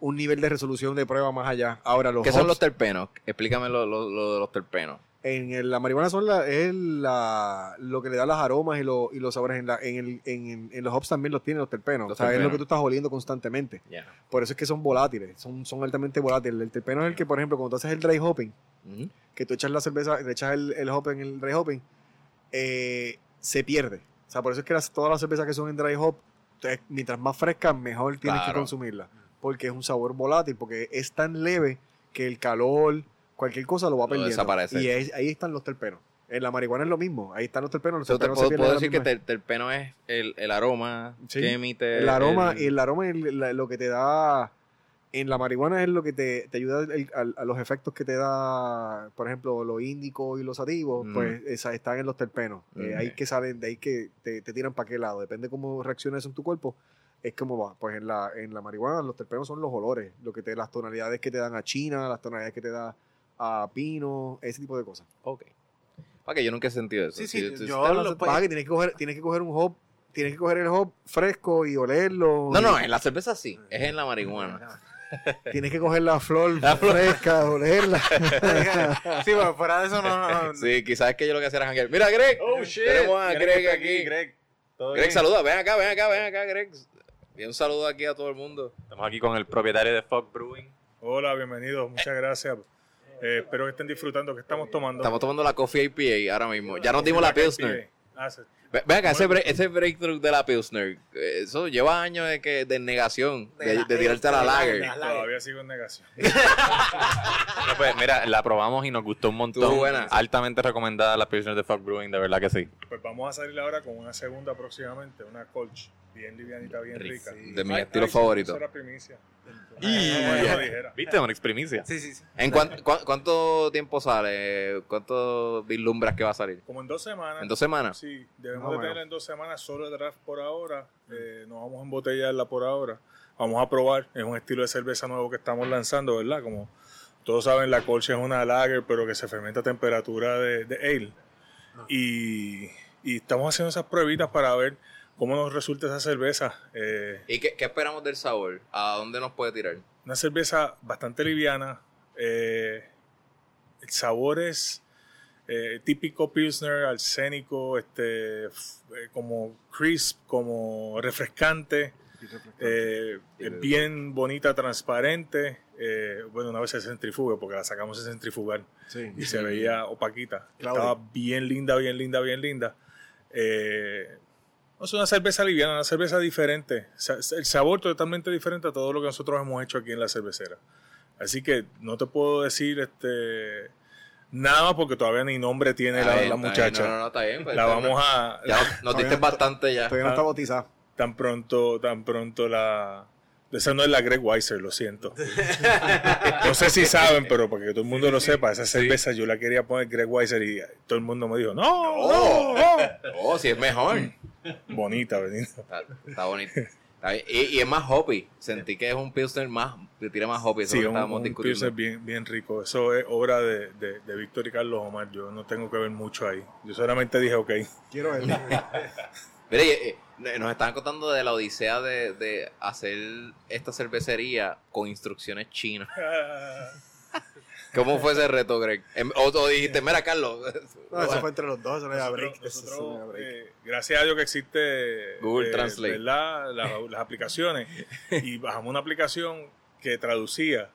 un nivel de resolución de prueba más allá. Ahora, los ¿Qué son los terpenos? Explícame lo, lo- lo de los terpenos. En el- la marihuana son la, es la, lo que le da los aromas y, lo- y los sabores. En, la, en, el, en, en los hops también los tienen los terpenos. Los o sea, es lo que tú estás oliendo constantemente. Por eso es que son volátiles, son, son altamente volátiles. El terpeno es el que, por ejemplo, cuando tú haces el dry hopping, que tú echas la cerveza, le echas el, el hop en el dry hopping, eh, se pierde. O sea, por eso es que las- todas las cervezas que son en dry hop, entonces, mientras más frescas, mejor tienes que consumirla. Porque es un sabor volátil, porque es tan leve que el calor, cualquier cosa lo va perdiendo. desaparece. Y es- ahí están los terpenos. En la marihuana es lo mismo. Ahí están los terpenos. Los te terpenos se puedo, pierden puedo a la decir que misma ter- terpeno es el, el aroma Sí. que emite. el aroma, el- el aroma la- lo que te da en la marihuana es lo que te, te ayuda el- a, a los efectos que te da, por ejemplo, los índicos y los sativos, Mm. pues esa- están en los terpenos. Eh, Ok. ahí que salen, de ahí que te, te tiran para qué lado. Depende cómo reacciones en tu cuerpo, es como va. Pues en la, en la marihuana los terpenos son los olores, lo que te, las tonalidades que te dan a China, las tonalidades que te da a pino, ese tipo de cosas. Ok. Para que yo nunca he sentido eso. Sí, Si- sí, si yo usted lo- hace- pues- que tienes que coger, tienes que coger un hop, tienes que coger el hop fresco y olerlo. No, no, en la cerveza sí. Es en la marihuana. Tienes que coger la flor fresca, olerla. Sí, pero fuera de eso no. no, no. Sí, quizás es que yo lo que hacía era janguear. Mira, Greg. Oh, shit. Tenemos a Greg aquí. Greg, ¿todo Greg, bien? saluda. Ven acá, ven acá, ven acá, Greg. Y un saludo aquí a todo el mundo. Estamos aquí con el propietario de Fog Brewing. Hola, bienvenidos, muchas gracias. Eh, espero que estén disfrutando que estamos tomando. Estamos tomando la Coffee IPA ahora mismo. Ya nos dimos la Pilsner. Ah, sí. Acá, ese, break- ese breakthrough de la Pilsner, eh, eso lleva años de, que, de negación, de, la- de tirarte a la de la- lager. de la- Todavía sigo en negación. No, pues, mira, la probamos y nos gustó un montón. Buena. Altamente recomendada la Pilsner de Fog Brewing, de verdad que sí. Pues vamos a salir ahora con una segunda próximamente, una colch, bien livianita, bien rica. De mi Ay, estilo ay, favorito. Eso era primicia. Y- Como yo dijera. ¿Viste? Una primicia. Sí, sí, sí. ¿En cuán- cuán- cuánto tiempo sale? ¿Cuánto vislumbras que va a salir? Como en dos semanas. ¿En dos semanas? Sí, debemos Ah, de bueno. tenerla en dos semanas, solo el draft por ahora. Eh, no vamos a embotellarla por ahora. Vamos a probar. Es un estilo de cerveza nuevo que estamos lanzando, ¿verdad? Como todos saben, la colcha es una lager, pero que se fermenta a temperatura de, de ale. Y, y estamos haciendo esas pruebitas para ver cómo nos resulta esa cerveza. Eh, ¿Y qué, qué esperamos del sabor? ¿A dónde nos puede tirar? una cerveza bastante liviana. eh, el sabor es eh, típico Pilsner, arsénico, este, eh, como crisp, como refrescante. eh, es bien bonita, transparente. eh, bueno, una vez se centrifuga, porque la sacamos de centrifugar Sí. y se veía opaquita. Claudia. Estaba bien linda, bien linda, bien linda. Eh, es una cerveza liviana, una cerveza diferente. El sabor totalmente diferente a todo lo que nosotros hemos hecho aquí en la cervecera. Así que no te puedo decir este nada porque todavía ni nombre tiene Está la, bien, la está muchacha. bien. No, no, no, está bien. pues, la está- vamos a Ya nos- nos diste no- bastante ya. Todavía no está bautizada. tan pronto tan pronto la Esa no es la Greg Weiser, lo siento. No sé si saben, pero para que todo el mundo lo sepa, esa cerveza yo la quería poner Greg Weiser y todo el mundo me dijo, no, no, no. Oh, sí, es mejor. Bonita, Benito. Está, está bien. Y, y es más hoppy. Sentí que es un pilsner más, que tiene más hoppy. Eso Sí, es un, un. Pilsner bien, bien rico. Eso es obra de, de, de Víctor y Carlos Omar. Yo no tengo que ver mucho ahí. Yo solamente dije, ok. Quiero ver. Mira, y, eh, nos estaban contando de la odisea de, de hacer esta cervecería con instrucciones chinas. ¿Cómo fue ese reto, Greg? Em, O, o dijiste, mira, Carlos. No, eso fue entre los dos, eso no era Nosotros- break. Eso nosotros, no era break. eh, gracias a Dios que existe Google eh, Translate. ¿verdad? Las, las aplicaciones y bajamos una aplicación que traducía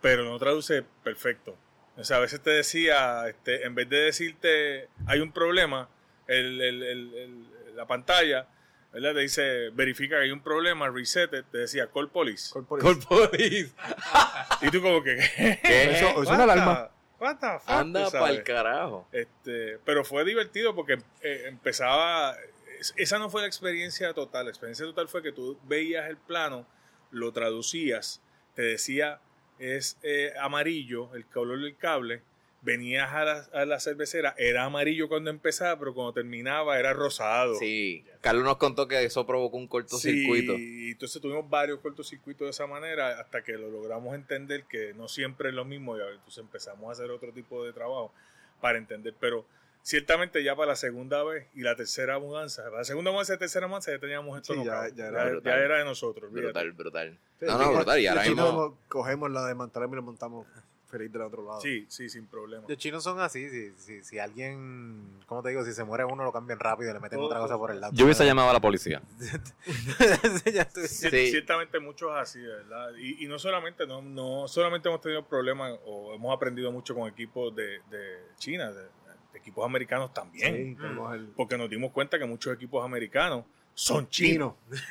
pero no traduce perfecto o sea a veces te decía este, en vez de decirte hay un problema el, el- el- el- la pantalla ¿verdad? te dice verifica que hay un problema reset it", te decía call police Call police. Call police. y tú como que ¿Qué? Eso- es una alarma. what the fuck, Anda tú para el sabes. carajo. Este, pero fue divertido porque eh, empezaba. es- Esa no fue la experiencia total. La experiencia total fue que tú veías el plano, lo traducías, te decía es eh, amarillo el color del cable. Venías a la, a la cervecera, era amarillo cuando empezaba, pero cuando terminaba era rosado. Sí. Carlos nos contó que eso provocó un cortocircuito. Sí, y entonces tuvimos varios cortocircuitos de esa manera hasta que lo logramos entender que no siempre es lo mismo y entonces empezamos a hacer otro tipo de trabajo para entender, pero ciertamente ya para la segunda vez y la tercera mudanza, para la segunda mudanza y la tercera mudanza ya teníamos esto Sí, ya- era ya era de nosotros. Brutal, brutal. No, no, brutal. Y ahora mismo. cogemos la de Mantalem y la montamos feliz del otro lado. Sí, sí, sin problema. Los chinos son así, si, si, si alguien, ¿cómo te digo? Si se muere uno lo cambian rápido y le meten Todo, otra cosa por el lado. Yo hubiese llamado a la policía. Sí. Ciertamente muchos así, ¿verdad? Y, y no solamente, no, no solamente hemos tenido problemas o hemos aprendido mucho con equipos de, de China, de, de equipos americanos también. Sí, el porque nos dimos cuenta que muchos equipos americanos son chinos, chino.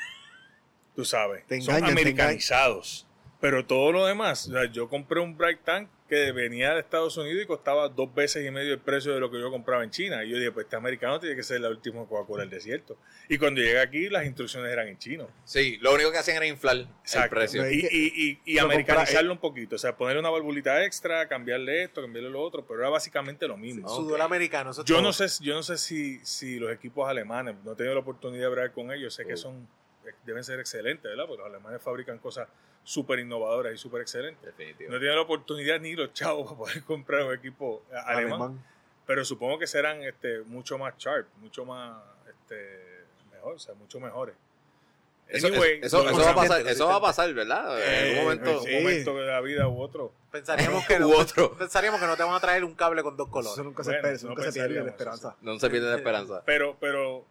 tú sabes, Te son engañan, americanizados. Pero todo lo demás, o sea, yo compré un Bright Tank que venía de Estados Unidos y costaba dos veces y medio el precio de lo que yo compraba en China. Y yo dije, pues este americano tiene que ser la última Coca-Cola del desierto. Y cuando llegué aquí, las instrucciones eran en chino. Sí, lo único que hacían era inflar el Exacto. precio. Ve- Y, y, y, y Lo americanizarlo un poquito. O sea, ponerle una valvulita extra, cambiarle esto, cambiarle lo otro. Pero era básicamente lo mismo. Sudor americano, eso Yo todo. no sé, yo no sé si, si los equipos alemanes, no he tenido la oportunidad de hablar con ellos, sé que son deben ser excelentes, ¿verdad? Porque los alemanes fabrican cosas súper innovadoras y súper excelentes. Definitivo. No tenido la oportunidad ni los chavos para poder comprar un equipo alemán, alemán. pero supongo que serán este, mucho más sharp, mucho más este, mejor, o sea, mucho mejores. Eso, Anyway, eso, eso va a pasar, eso va a pasar, ¿verdad? en eh, algún momento. en un Sí. momento de la vida u otro. Pensaríamos que, no, otro. pensaríamos que no te van a traer un cable con dos colores. Eso nunca se, Bueno, eso nunca se pierde la esperanza. No se pierde la esperanza. Pero, pero, o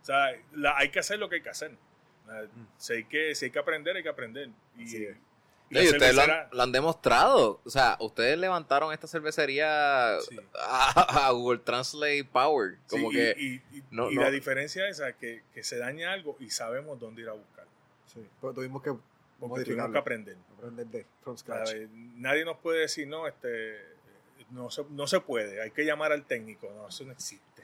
sea, la- hay que hacer lo que hay que hacer. Si hay que, si hay que aprender, hay que aprender. Y, Sí. y Y la ustedes lo han, lo han demostrado. O sea, ustedes levantaron esta cervecería Sí. a, a Google Translate Power. Como Sí, que. y, y- y- no- y no. la diferencia es esa, que, que se daña algo y sabemos dónde ir a buscar. Sí, pero tuvimos que Porque tuvimos que aprender. aprender de from scratch. ¿sabes? Nadie nos puede decir, no, este, no se, no se puede, hay que llamar al técnico. No, eso no existe.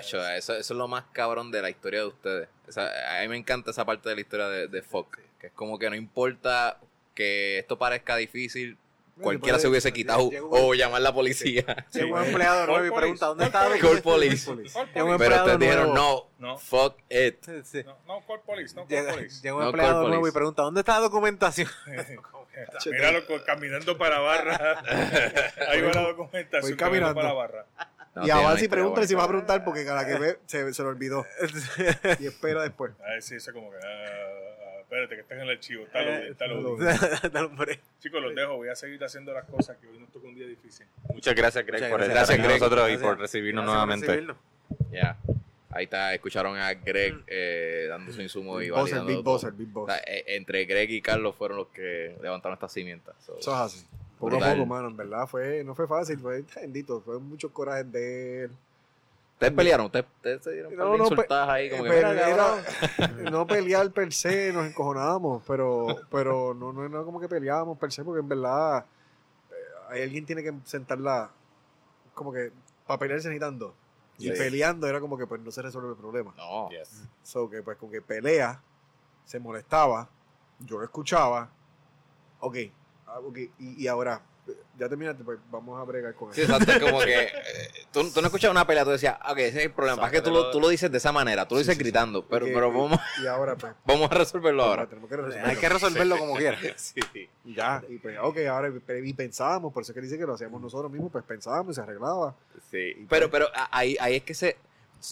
Eso, eso es lo más cabrón de la historia de ustedes. O sea, a mí me encanta esa parte de la historia de, de Fox. Que es como que no importa que esto parezca difícil, cualquiera se hubiese quitado llegó- o llamar a la policía. Llega un Sí. empleado nuevo y Call pregunta, ¿dónde police, está la Call police. Call Llega un police. Pero ustedes dijeron, no, No. fuck it. Sí. No, no, call police, no call Llega, police. llega un No, empleado call nuevo y police. pregunta, ¿dónde está la documentación? Míralo caminando para barra. Ahí va la documentación. Voy caminando caminando. para barra. No, y tiene a una Bansi historia pregúntale si va a preguntar porque cada que ve se, se lo olvidó. y espera después. A ver si eso como que. ah, ah, espérate, que está en el archivo. Está Eh, loading, está break. Chicos, los dejo. Voy a seguir haciendo las cosas que hoy nos toca un día difícil. Muchas gracias, Greg, Muchas por gracias. estar aquí con Gracias, nosotros y Gracias. por recibirnos Gracias nuevamente. Ya. Ahí está, escucharon a Greg eh, dando su insumo y Big Bosser, validando Big todo. Bosser, Big O Boss. sea, eh, entre Greg y Carlos fueron los que levantaron estas cimientas. So, Eso es así. Poco Brutal. a poco, mano. En verdad, fue, no fue fácil. Fue bendito. Fue muchos corajes de él. ¿Ustedes pelearon? ¿Ustedes, ustedes se dieron No, de no, ahí? Como que, no pelear per se, nos encojonábamos, pero, pero no, no, no como que peleábamos per se, porque en verdad eh, hay alguien tiene que sentarla, como que para pelear se necesitan dos. Y peleando era como que pues no se resuelve el problema. No. Yes. So que pues con que pelea, se molestaba yo escuchaba, ok, ah, ok, y, y ahora, ya terminaste, pues vamos a bregar con Sí, eso. exacto, es como que eh, tú, tú no escuchas una pelea, tú decías, ok, ese es el problema. Pasa que tú lo, tú lo dices de esa manera, tú lo Sí, dices sí, sí. gritando, pero, pero vamos, Y ahora, pues, vamos a resolverlo ahora. tenemos que resolverlo. Hay que resolverlo como quiera. Sí. Ya, y pues, ok, ahora y pensábamos, por eso es que dice que lo hacíamos nosotros mismos, pues pensábamos y se arreglaba. Sí, pero, pero ahí, ahí es que se.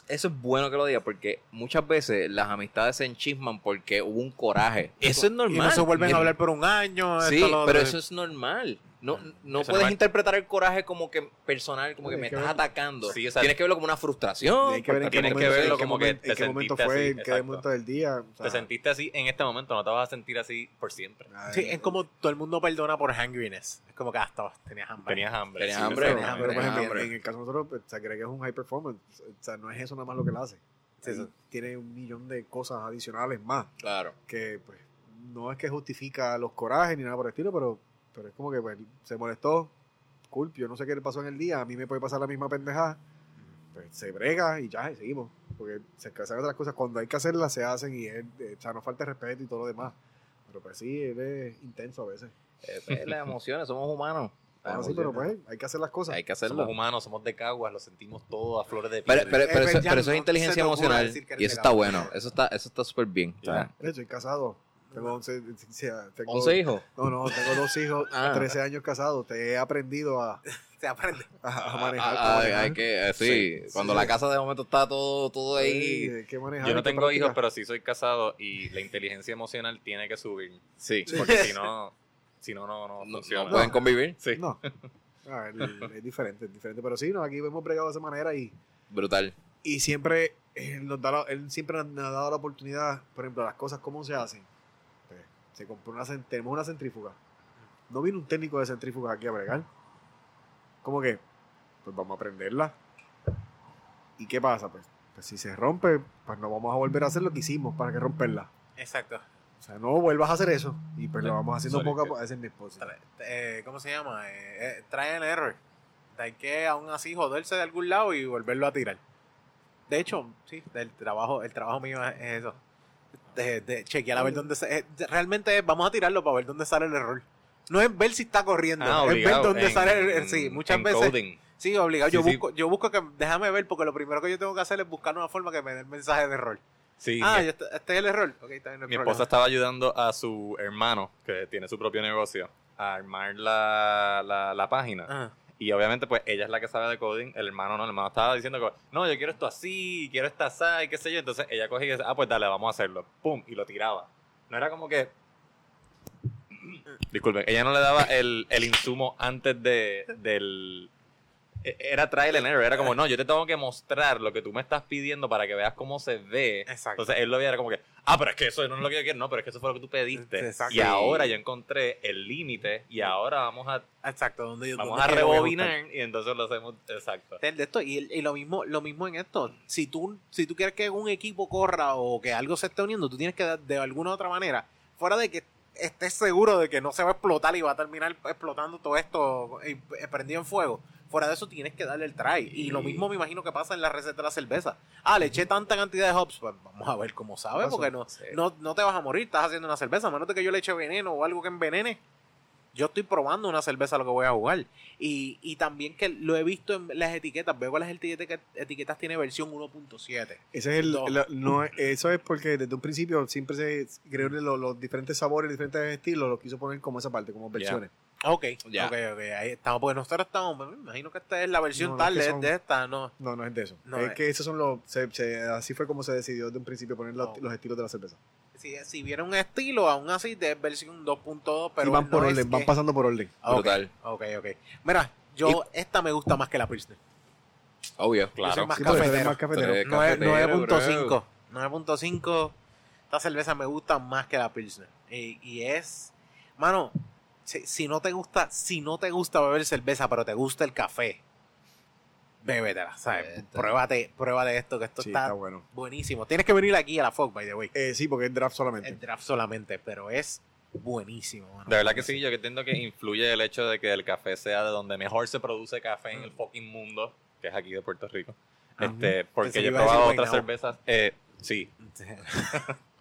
Eso es bueno que lo diga porque muchas veces las amistades se enchisman porque hubo un coraje. Eso es normal. Y no se vuelven a hablar por un año. Sí, esto, lo pero eso es normal. No, no puedes interpretar el coraje como que personal, como que me que estás ver- atacando. Sí, o sea, Tienes que verlo como una frustración. hay que ver en qué tienes que momento, verlo en qué como que momento, te en qué momento sentiste fue, así, en qué exacto. momento del día. o sea, Te sentiste así en este momento, no te vas a sentir así por siempre. ay, Sí, es como todo el mundo perdona por hungriness. Es como que hasta tenías hambre. Tenías hambre. Tenías hambre, sí, Pero, tenías pero, por hambre, hambre. en el caso de nosotros, pues, o sea, Greg es un high performance. O sea, no es eso nada más lo que él hace. Sí. Tiene un millón de cosas adicionales más Claro. que pues no es que justifica los corajes ni nada por el estilo, pero, pero es como que pues, se molestó. Cool, yo no sé qué le pasó en el día. A mí me puede pasar la misma pendejada. Pues se brega y ya, y seguimos. Porque se hacen otras cosas. Cuando hay que hacerlas, se hacen y él, eh, o sea, no falta respeto y todo lo demás. Pero pues sí, él es intenso a veces. Eh, pues, las emociones, somos humanos. Ah, sí, pero pues hay que hacer las cosas. Hay que hacerlo. Somos humanos, somos de caguas, lo sentimos todo a flores de Pero, piel. pero, pero Eh, eso, pero eso es inteligencia emocional y eso de está bueno. Eso está eso está súper bien. O sea, Mira, Soy casado. Tengo 11, o sea, tengo, 11 hijos. No, no, tengo dos hijos, Ah. 13 años casados. Te he aprendido a, Se aprende. a, a Ah, manejar. ah, a hay- que, eh, sí, Sí, cuando sí. la casa de momento está todo, todo Sí, ahí. hay que manejar, Yo no tengo hijos, pero sí soy casado y la inteligencia emocional tiene que subir. Sí. Porque si no, si no, no, no No, funciona. no pueden convivir. Sí. No. Ah, es diferente, es diferente. Pero sí, no, aquí hemos bregado de esa manera y, Brutal. y siempre él, nos da la- él siempre nos ha dado la oportunidad, por ejemplo, las cosas cómo se hacen. Se compró una, tenemos una centrífuga. No vino un técnico de centrífuga aquí a bregar. ¿Cómo que? Pues vamos a prenderla. ¿Y qué pasa? Pues, pues si se rompe, pues no vamos a volver a hacer lo que hicimos para que romperla. Exacto. O sea, no vuelvas a hacer eso. Y pues lo vamos haciendo Sorry, poco a poco. Es mi esposa. Tra- eh, ¿Cómo se llama? Eh, eh, trae el error. Hay que aún así joderse de algún lado y volverlo a tirar. De hecho, sí, el trabajo, el trabajo mío es eso. De, de chequear a ver dónde se, eh, realmente es, vamos a tirarlo para ver dónde sale el error. No es ver si está corriendo, Ah, es ver dónde En- sale el error. Sí, muchas en veces. coding. Sí, obligado. Yo Sí, busco, yo busco que déjame ver porque lo primero que yo tengo que hacer es buscar una forma que me dé el mensaje de error. Sí, ah, mi, este es el error. Ok, está bien, no mi problema. esposa estaba ayudando a su hermano, que tiene su propio negocio, a armar la, la, la página. Ajá. Y obviamente, pues ella es la que sabe de coding, el hermano no, el hermano estaba diciendo que, no, yo quiero esto así, quiero esta así, qué sé yo. Entonces ella cogía y decía, ah, pues dale, vamos a hacerlo. Pum, y lo tiraba. No era como que. Disculpen, ella no le daba el, el insumo antes de, del. Era trial and error, era como, no, yo te tengo que mostrar lo que tú me estás pidiendo para que veas cómo se ve. Exacto. Entonces él lo veía era como que, ah, pero es que eso no es lo que yo quiero, no, pero es que eso fue lo que tú pediste. Exacto. Y ahora yo encontré el límite y ahora vamos a Exacto, donde yo Vamos donde a rebobinar y entonces lo hacemos exacto. de esto y, y lo mismo lo mismo en esto si tú si tú quieres que un equipo corra o que algo se esté uniendo tú tienes que de alguna u otra manera fuera de que estés seguro de que no se va a explotar y va a terminar explotando todo esto eh, prendido en fuego fuera de eso tienes que darle el try y lo mismo me imagino que pasa en la receta de la cerveza ah le eché tanta cantidad de hops pues vamos a ver cómo sabe porque no, no no te vas a morir estás haciendo una cerveza a menos de que yo le eche veneno o algo que envenene yo estoy probando una cerveza a lo que voy a jugar. Y, y también que lo he visto en las etiquetas. Veo que las etiquetas, etiquetas tiene versión 1.7. Ese es el, no, eso es porque desde un principio siempre se creo que los, los diferentes sabores, diferentes estilos, los quiso poner como esa parte, como versiones. Ok, Ya. ok, ok. Ahí estamos. Porque nosotros estamos. Me imagino que esta es la versión No, tal es que de, son- de esta. No. No, no es de eso. No, es que esos son los, se- se- así fue como se decidió desde un principio poner los, No. los estilos de la cerveza. Si, si viera un estilo, aún así, de versión 2.2. Pero y van por orden, van que- pasando por orden. Ah, ok, Brutal. Ok, ok. Mira, yo. Esta me gusta más que la Pilsner. Obvio. Yo Claro. soy más Sí, cafetero. más cafetero. Tres. Nueve- cafetero, 9.5. 9.5. Esta cerveza me gusta más que la Pilsner. Y, y es. Mano, si, si no te gusta, si no te gusta beber cerveza, pero te gusta el café, bébetela, ¿sabes? Bébetela. Pruébate, pruébate esto, que esto Sí, está, está bueno. buenísimo. Tienes que venir aquí a la Fog, by the way. Eh, sí, porque es draft solamente. El draft solamente, pero es buenísimo. mano. De verdad que sí, yo que entiendo que influye el hecho de que el café sea de donde mejor se produce café en el fucking mundo, que es aquí de Puerto Rico. Ajá. Este, porque Pensé yo he probado otras cervezas, eh, sí,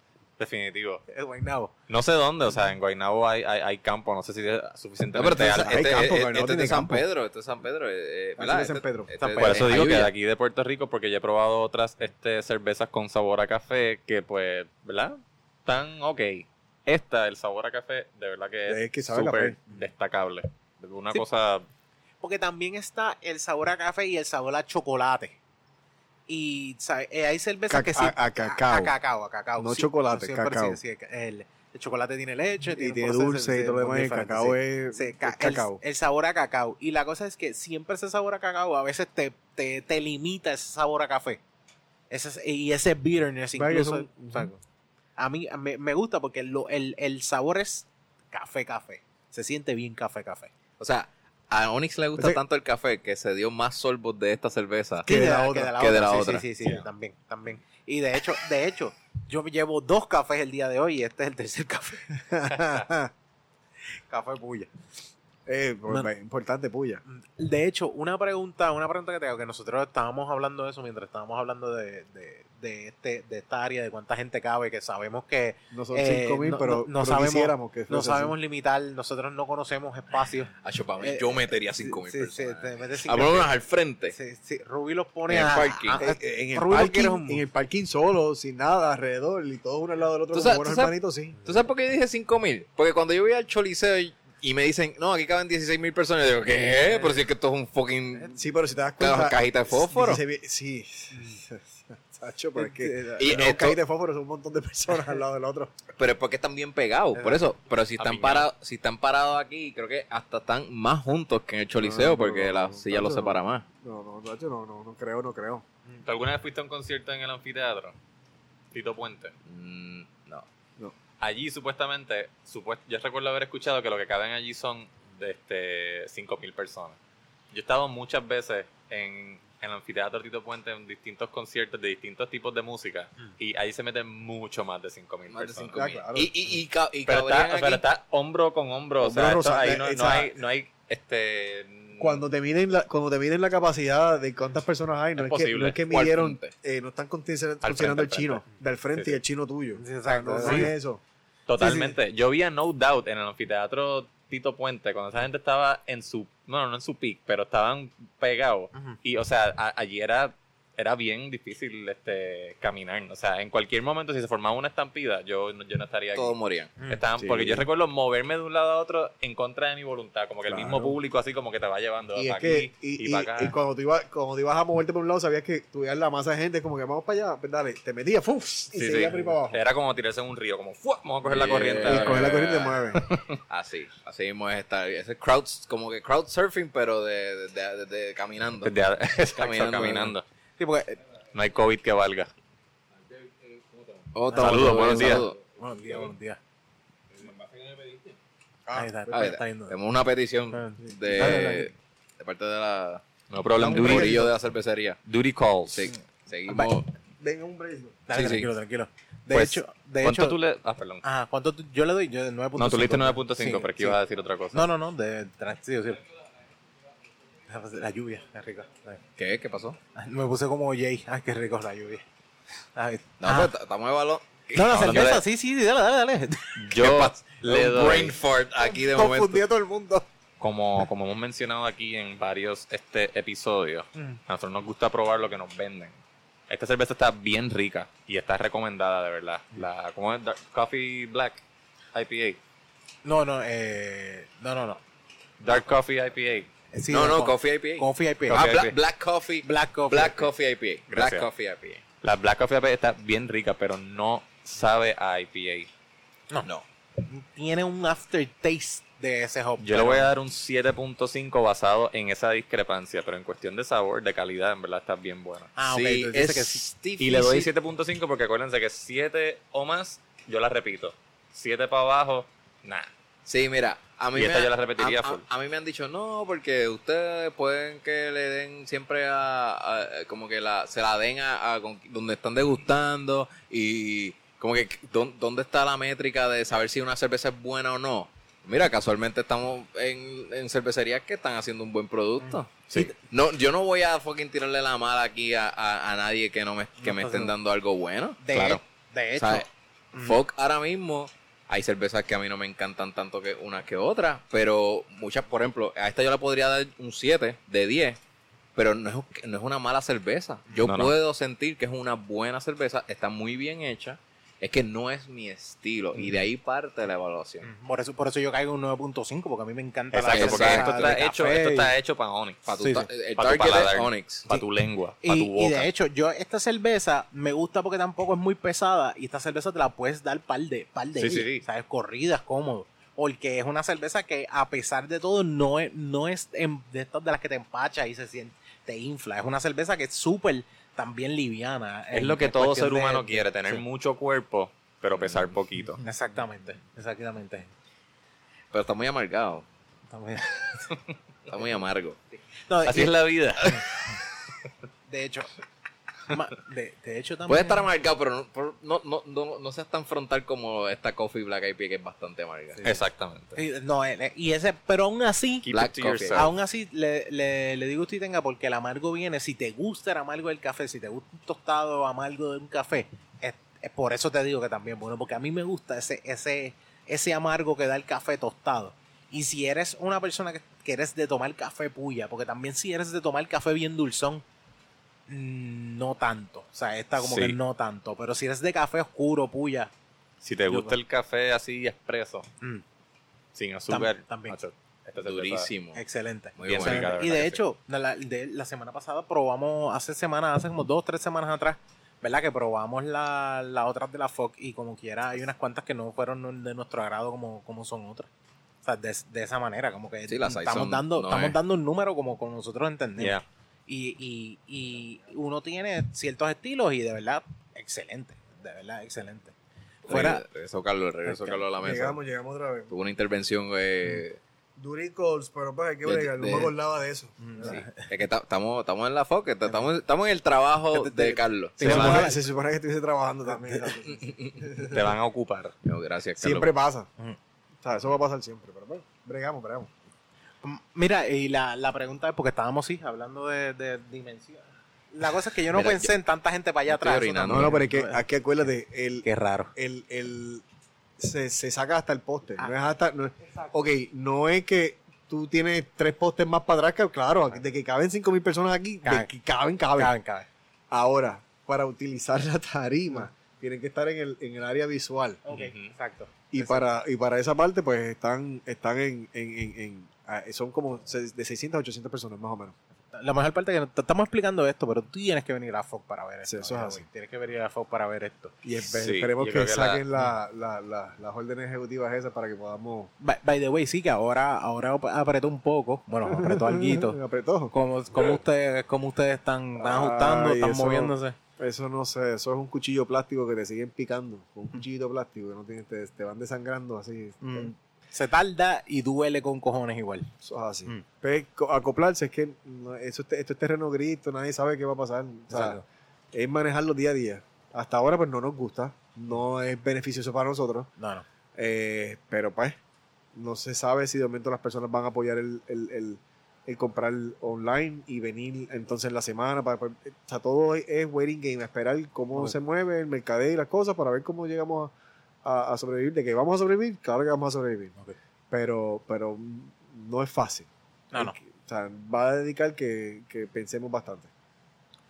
Definitivo. Es Guaynabo. No sé dónde, o sea, en Guaynabo hay, hay, hay campo, no sé si es No, suficientemente pero este, hay este- campo, este- este es San campo. Pedro, este es San Pedro. eh, eh, San Este- Pedro. este San es Pedro. Por eso digo que de aquí de Puerto Rico, porque ya he probado otras este, cervezas con sabor a café que, pues, ¿verdad? Tan ok. Esta, el sabor a café, de verdad que es Es que súper destacable. Una Sí. cosa... Porque también está el sabor a café y el sabor a chocolate. Y ¿sabe? Eh, hay cervezas Ca- que sí. a- a cacao. A, cacao, a cacao. No sí, chocolate, 100%, cacao. sí, el, el chocolate tiene leche. Y tiene dulce y sí, todo lo muy demás. El cacao es, cacao. El, el sabor a cacao. Y la cosa es que siempre ese sabor a cacao a veces te, te, te limita ese sabor a café. Ese, y ese bitterness incluso. son- a mí me, me gusta porque lo- el, el sabor es café, café. Se siente bien café, café. O sea, a Onyx le gusta tanto el café que se dio más sorbos de esta cerveza. Que de la otra. Que de la sí, otra. Sí, sí, sí, también, también. Y de hecho, de hecho, yo llevo dos cafés el día de hoy y este es el tercer café. café puya. eh, pues, Man. importante, puya. De hecho, una pregunta, una pregunta que tengo, que nosotros estábamos hablando de eso mientras estábamos hablando de, de, de este, de esta área, de cuánta gente cabe, que sabemos que No son Eh, 5 mil, no- pero, no- no pero sabemos- quisiéramos que no sabemos así. limitar, nosotros no conocemos espacios. Acho, para mí, Eh, yo metería 5 mil Sí, sí, personas. te metes A cinco- ponernos al frente. Sí, sí, Rubí los pone En el parking. a- a- Eh, eh, en, el Rubí parking, un- en el parking solo, sin nada alrededor, y todo uno al lado del otro, ¿Tú como sabes- buenos hermanitos, sí. ¿Tú sabes por qué yo dije 5 mil? Porque cuando yo voy al Choliseo y, y me dicen, no, aquí caben 16 mil personas, yo digo, ¿qué? Pero si es que esto es un fucking Sí, pero si te das cuenta... cajita de fósforo. Sí, sí. Sacho, pero es que... Y Y los esto- cajitas de fósforo son un montón de personas al lado del otro. Pero es porque están bien pegados, por eso. Pero si están parados, si están parados aquí, creo que hasta están más juntos que en el Choliseo, No, no, porque no, la no, silla los no. separa más. No, no, Nacho, no, no, no creo, no creo. ¿Tú alguna vez fuiste a un concierto en el anfiteatro? Tito Puente. Mm, no. Allí supuestamente, supuest- yo recuerdo haber escuchado que lo que caben allí son de este 5.000 personas. Yo he estado muchas veces en, en el anfiteatro Tito Puente en distintos conciertos de distintos tipos de música y ahí se meten mucho más de 5.000 Más de personas. 5 Ah, mil. claro. Y, y, y, ca- y Pero está, hombro con hombro, o sea, rosa- ahí no, hay, no hay este... Cuando te miden la, cuando te miden la capacidad de cuántas personas hay, no Es es, que, posible. no es que midieron, eh, no están considerando frente, el chino, del frente Sí, y el chino tuyo. Sí, exacto. No, es eso. Totalmente. Yo vi a No Doubt en el anfiteatro Tito Puente cuando esa gente estaba en su, bueno, no en su peak, pero estaban pegados. Y, o sea, a- allí era, era bien difícil este, caminar. O sea, en cualquier momento, si se formaba una estampida, yo, no- yo no estaría aquí. todos morían. Estaban- Sí. Porque yo recuerdo moverme de un lado a otro en contra de mi voluntad, como que el mismo público así como que te va llevando Y para que, aquí y, y, y- para acá. y cuando, tú ibas, cuando tú ibas a moverte por un lado, sabías que tuvieras la masa de gente, como que vamos para allá, pues dale, te metías, ¡fuf! y Sí, seguías sí. por ahí para abajo. Era como tirarse en un río, como ¡fua! vamos a coger la corriente. Y coger la corriente y te mueve. Así, así mismo es esta, ese crowd, como que crowd surfing, pero de, de, de- de- de caminando. Desde a- exacto, Caminando, caminando. Sí, porque, eh, No hay COVID que valga. Oh, Saludos, buenos días. buenos días, buenos días. Ah, Ahí está, A ver, está yendo. tenemos una petición Ah, sí. de, Dale, dale. de parte de la No problem. Duty, corillo de la cervecería. duty calls. Sí, seguimos. Venga, un break. Dale, Sí, sí. tranquilo, tranquilo. De Pues, hecho, de ¿Cuánto hecho, tú le...? Ah, perdón. Ajá, ¿cuánto tú- yo le doy? Yo de 9.5. No, tú le diste 9.5, Sí, pero aquí sí. ibas a decir otra cosa. No, no, no, de, de sí, sí. La lluvia, qué rico. ¿Qué? ¿Qué pasó? Me puse como Jay. Ay, qué rico la lluvia. Ay. No, Ah, pues estamos de balón. no, la cerveza, de- sí, sí, dale, dale, dale. Yo le doy... brain fart aquí de Confundí momento. a todo el mundo. como, como hemos mencionado aquí en varios este episodios, Mm. a nosotros nos gusta probar lo que nos venden. Esta cerveza está bien rica y está recomendada de verdad. La, ¿Cómo es? Dark Coffee Black IPA. No, no, eh, no, no, no. Dark Coffee IPA. Sí, no, no, co- Coffee IPA. Coffee IPA. ah, Coffee Black, IPA. Black Coffee. Black Coffee. Black IPA. Coffee IPA. Black Gracias. Coffee IPA. La Black Coffee IPA está bien rica, pero no sabe a IPA. No. No. Tiene un aftertaste de ese hop. Yo le voy a dar un 7.5 basado en esa discrepancia, pero en cuestión de sabor, de calidad, en verdad está bien buena. Ah, ok, sí, entonces dice es que sí. difícil. Y le doy 7.5 porque acuérdense que 7 o más, yo la repito. 7 para abajo, nada. Sí, mira, a mí, Y esta me, yo la repetiría a, a- full. a mí me han dicho, no, porque ustedes pueden que le den siempre a, a- como que la, se la den a, a con- donde están degustando y como que ¿dó- dónde está la métrica de saber si una cerveza es buena o no. Mira, casualmente estamos en, en cervecerías que están haciendo un buen producto. Sí. No, yo no voy a fucking tirarle la mala aquí a, a- a nadie que no me, que No me estén dando algo bueno. De, Claro. de hecho. Foc ahora mismo, hay cervezas que a mí no me encantan tanto que unas que otras, pero muchas, por ejemplo, a esta yo le podría dar un 7 de 10, pero no es, no es una mala cerveza. Yo No, no. puedo sentir que es una buena cerveza, está muy bien hecha, es que no es mi estilo, y de ahí parte la evaluación. Por eso, por eso yo caigo en un 9.5, porque a mí me encanta Exacto, la porque esto está, hecho, café esto y- está hecho para Onyx. Pa' tu Sí. El target paladar. Onyx. Para tu lengua, para Y, tu boca. y de hecho, yo esta cerveza me gusta porque tampoco es muy pesada y esta cerveza te la puedes dar par de, par de Sí, sí, días, sí. ¿sabes? Corridas, cómodo. Porque es una cerveza que a pesar de todo no es, no es de estas de las que te empacha y se siente, te infla. Es una cerveza que es súper también liviana. es lo que todo ser de- humano quiere, tener sí. mucho cuerpo, pero pesar poquito. Exactamente, exactamente. Pero está muy amargado, También- está muy amargo. No, Así y- es la vida. De hecho, de, de hecho también... Puede estar amargado, pero no, no, no, no, no seas tan frontal como esta Coffee Black IPA que es bastante amarga. Exactamente. Y- No, eh, y ese, pero aún así, Black coffee. Aún así, le, le, le digo a usted tenga porque el amargo viene, si te gusta el amargo del café, si te gusta un tostado amargo de un café, es, es por eso te digo que también bueno, porque a mí me gusta ese, ese, ese amargo que da el café tostado. Y si eres una persona que, que eres de tomar café puya, porque también si eres de tomar café bien dulzón, no tanto. O sea, esta como Sí. que no tanto. Pero si eres de café oscuro, puya, Si te gusta el café así expreso, mm, sin azúcar, Tam- también. macho, esta cerveza- Durísimo. excelente. Muy Bien bueno. de Y de hecho, la, de- la semana pasada probamos, hace semanas, hace como dos, tres semanas atrás, ¿verdad? Que probamos la, la otras de la FOC y como quiera hay unas cuantas que no fueron de nuestro agrado como, como son otras. O sea, de, de esa manera, como que Sí, las estamos, son- dando, no estamos es- dando un número como, como nosotros entendemos. Yeah. Y, y, y uno tiene ciertos estilos y de verdad, excelente. De verdad, excelente. Fuera, Regresó Carlos, regresó Carlos a la mesa. Llegamos, llegamos otra vez. Tuvo una intervención. Eh, Duricos, pero pues hay que bregar, no me acordaba de eso. mm, sí. Es que ta- estamos estamos en la foca, estamos, estamos en el trabajo de Carlos. Se, supone, se supone que estuviese trabajando también. Te van a ocupar. No, gracias, Carlos. siempre pasa. Ujú. O sea, eso va a pasar siempre, pero pues, bregamos, bregamos. Mira, y la, la pregunta es, porque estábamos, sí, hablando de, de dimensiones. La cosa es que yo no Mira, pensé en tanta gente para allá atrás. orinando. No, no, pero es que aquí acuérdate, el, Qué raro. el, el, se, se saca hasta el poste. Ah. No es hasta. No es- ok, no es que tú tienes tres postes más para atrás, que claro, de que caben cinco mil personas aquí, de Caben. que caben, caben. Caben, caben. Ahora, para utilizar la tarima, tienen que estar en el, en el área visual. Ok, exacto. Y Exacto. para, y para esa parte, pues están, están en, en, en, en- ah, son como de 600 a 800 personas, más o menos. La mejor parte es que te estamos explicando esto, pero tú tienes que venir a Fox para ver esto. Sí, eso es así. Tienes que venir a Fox para ver esto. Y es- Sí, esperemos yo que que saquen la- la- la- las órdenes ejecutivas esas para que podamos. By, by the way, sí que ahora, ahora ap- apretó un poco. Bueno, apretó algo. Apretó. ¿Cómo, cómo, ustedes, ¿Cómo ustedes están, están ajustando? Ay, ¿Están eso- moviéndose? Eso no sé, eso es un cuchillo plástico que te siguen picando. Con un cuchillito plástico que no tienes, te, te van desangrando así. Mm. Se tarda y duele con cojones igual. Eso es así. Mm. Pues, co- acoplarse es que no- eso esto es terreno grito, nadie sabe qué va a pasar. O sea, es manejarlo día a día. Hasta ahora pues no nos gusta, no es beneficioso para nosotros, No, no. eh, pero pues no se sabe si de momento las personas van a apoyar el, el- el- el comprar online y venir entonces en la semana. Para, para- o sea, todo es, waiting game, esperar cómo se mueve el mercadeo y las cosas para ver cómo llegamos a, a- a sobrevivir. De que vamos a sobrevivir, claro que vamos a sobrevivir. Ok. Pero, pero no es fácil. No, no. o sea, va a dedicar que, que pensemos bastante.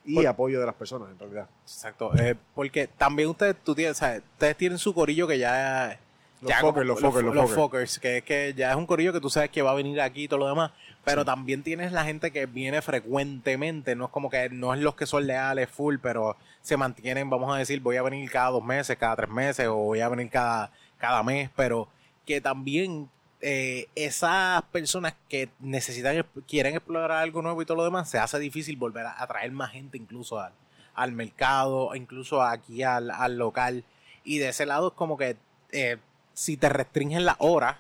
Y Por- apoyo de las personas, en realidad. Exacto. Eh, porque también ustedes, tú tienes, ¿sabes? ustedes tienen su corillo que ya... Los ya fuckers, los fuckers, los fuckers. fuckers, que es que ya es un corillo que tú sabes que va a venir aquí y todo lo demás, pero también tienes la gente que viene frecuentemente, no es como que no es los que son leales full, pero se mantienen, vamos a decir, voy a venir cada dos meses, cada tres meses, o voy a venir cada, cada mes, pero que también eh, esas personas que necesitan, quieren explorar algo nuevo y todo lo demás, se hace difícil volver a atraer más gente incluso al, al mercado, incluso aquí al, al local. Y de ese lado es como que eh, si te restringen las horas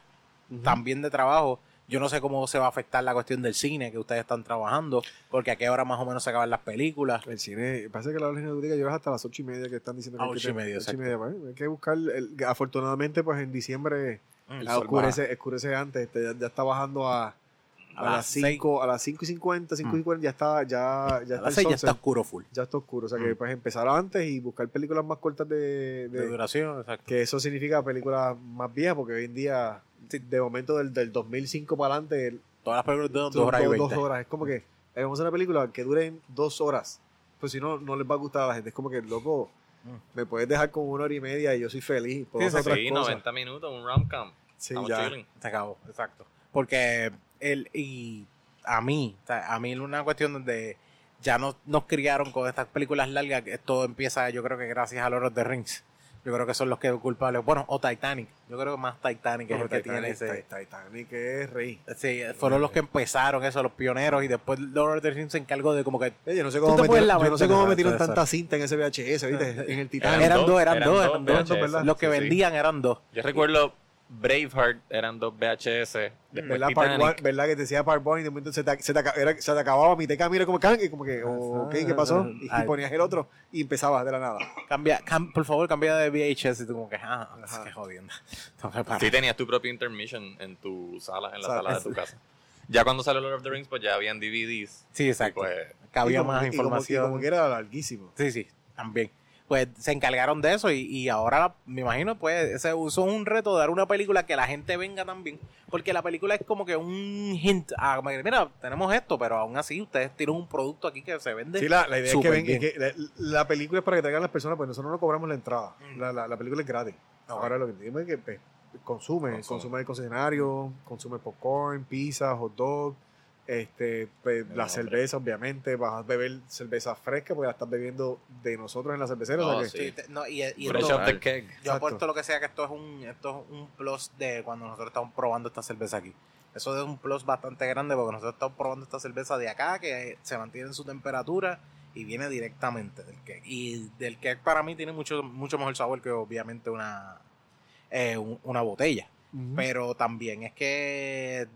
también de trabajo, yo no sé cómo se va a afectar la cuestión del cine que ustedes están trabajando, porque a qué hora más o menos se acaban las películas. El cine, parece que la orden ejecutiva lleva hasta las ocho y media que están diciendo que Ah, ocho y media, ocho y media, pues, hay que buscar, el- afortunadamente pues en diciembre sol oscurece, oscurece antes, este, ya, ya está bajando a, a, las 5, a las 5 y 50, 5 y 40 ya está, ya, ya Mm. A está las el 6 ya está oscuro full. Ya está oscuro. O sea que Mm. pues empezar antes y buscar películas más cortas de, De de- duración, exacto. que eso significa películas más viejas, porque hoy en día, de momento del, del 2005 para adelante, el- Todas las películas duran dos horas y dos, horas. Es como que eh, vamos a hacer una película que dure dos horas. Pues si no, no les va a gustar a la gente. Es como que, loco, Mm. me puedes dejar con una hora y media y yo soy feliz. Puedo Sí, hacer otras Sí, cosas. 90 minutos, un rom-com. Sí, Estamos ya. chilling. Se acabó, exacto. Porque él y a mí, o sea, a mí es una cuestión donde ya no, nos criaron con estas películas largas, que esto empieza yo creo que gracias a Lord of the Rings. Yo creo que son los que culpables. Bueno, o Titanic. Yo creo que más Titanic es el que tiene ese... Ti- Titanic es rey. Sí, fueron los que empezaron eso, los pioneros, y después Lord of the Rings se encargó de como que... Eh, Yo no sé cómo, metieron, yo no sé cómo metieron tanta cinta en ese VHS, ¿viste? En el Titanic. Eran dos, eran eran dos, dos eran dos, VHS, ¿verdad? Los que vendían eran dos. Yo recuerdo Braveheart, eran dos VHS. Después ¿Verdad? Part Titanic. one, ¿Verdad? Que te decía Part One y de momento se te, se te, era- se te acababa mi teca, mira como can, y como que, oh, ok, ¿qué pasó? Y, Ay. ponías el otro y empezabas de la nada. Cambia, cam- por favor, cambia de VHS y tú como que, ah, Ajá. qué parar. Sí, tenías tu propio intermission en tu sala, en la Sala. sala de tu casa. Ya cuando salió Lord of the Rings, pues ya habían DVDs. Sí, exacto. Y pues, Cabía Y como- más y como- información. Y como, que era larguísimo. Sí, sí, también. Pues se encargaron de eso y, y ahora me imagino pues ese usó un reto de dar una película que la gente venga también. Porque la película es como que un hint a, que, mira, tenemos esto, pero aún así ustedes tienen un producto aquí que se vende. Sí, la, la idea es que, súper ven, bien. es que la, la película es para que traigan las personas, pues nosotros no cobramos la entrada. Mm. La, la, la película es gratis. Ah, Ahora lo que decimos es que pues, consume, Consume. consume el concesionario, consume popcorn, pizza, hot dog, este, pues, la cerveza, obviamente, vas a beber cerveza fresca porque la estás bebiendo de nosotros en la cervecera. o sea que- sí. Sí, te- no, y, y fresh esto- off the keg. yo Exacto. apuesto lo que sea que esto es un esto es un plus de cuando nosotros estamos probando esta cerveza aquí. Eso es un plus bastante grande porque nosotros estamos probando esta cerveza de acá que se mantiene en su temperatura y viene directamente del cake. Y del cake para mí tiene mucho mucho mejor sabor que obviamente una eh, un- una botella. Pero también es que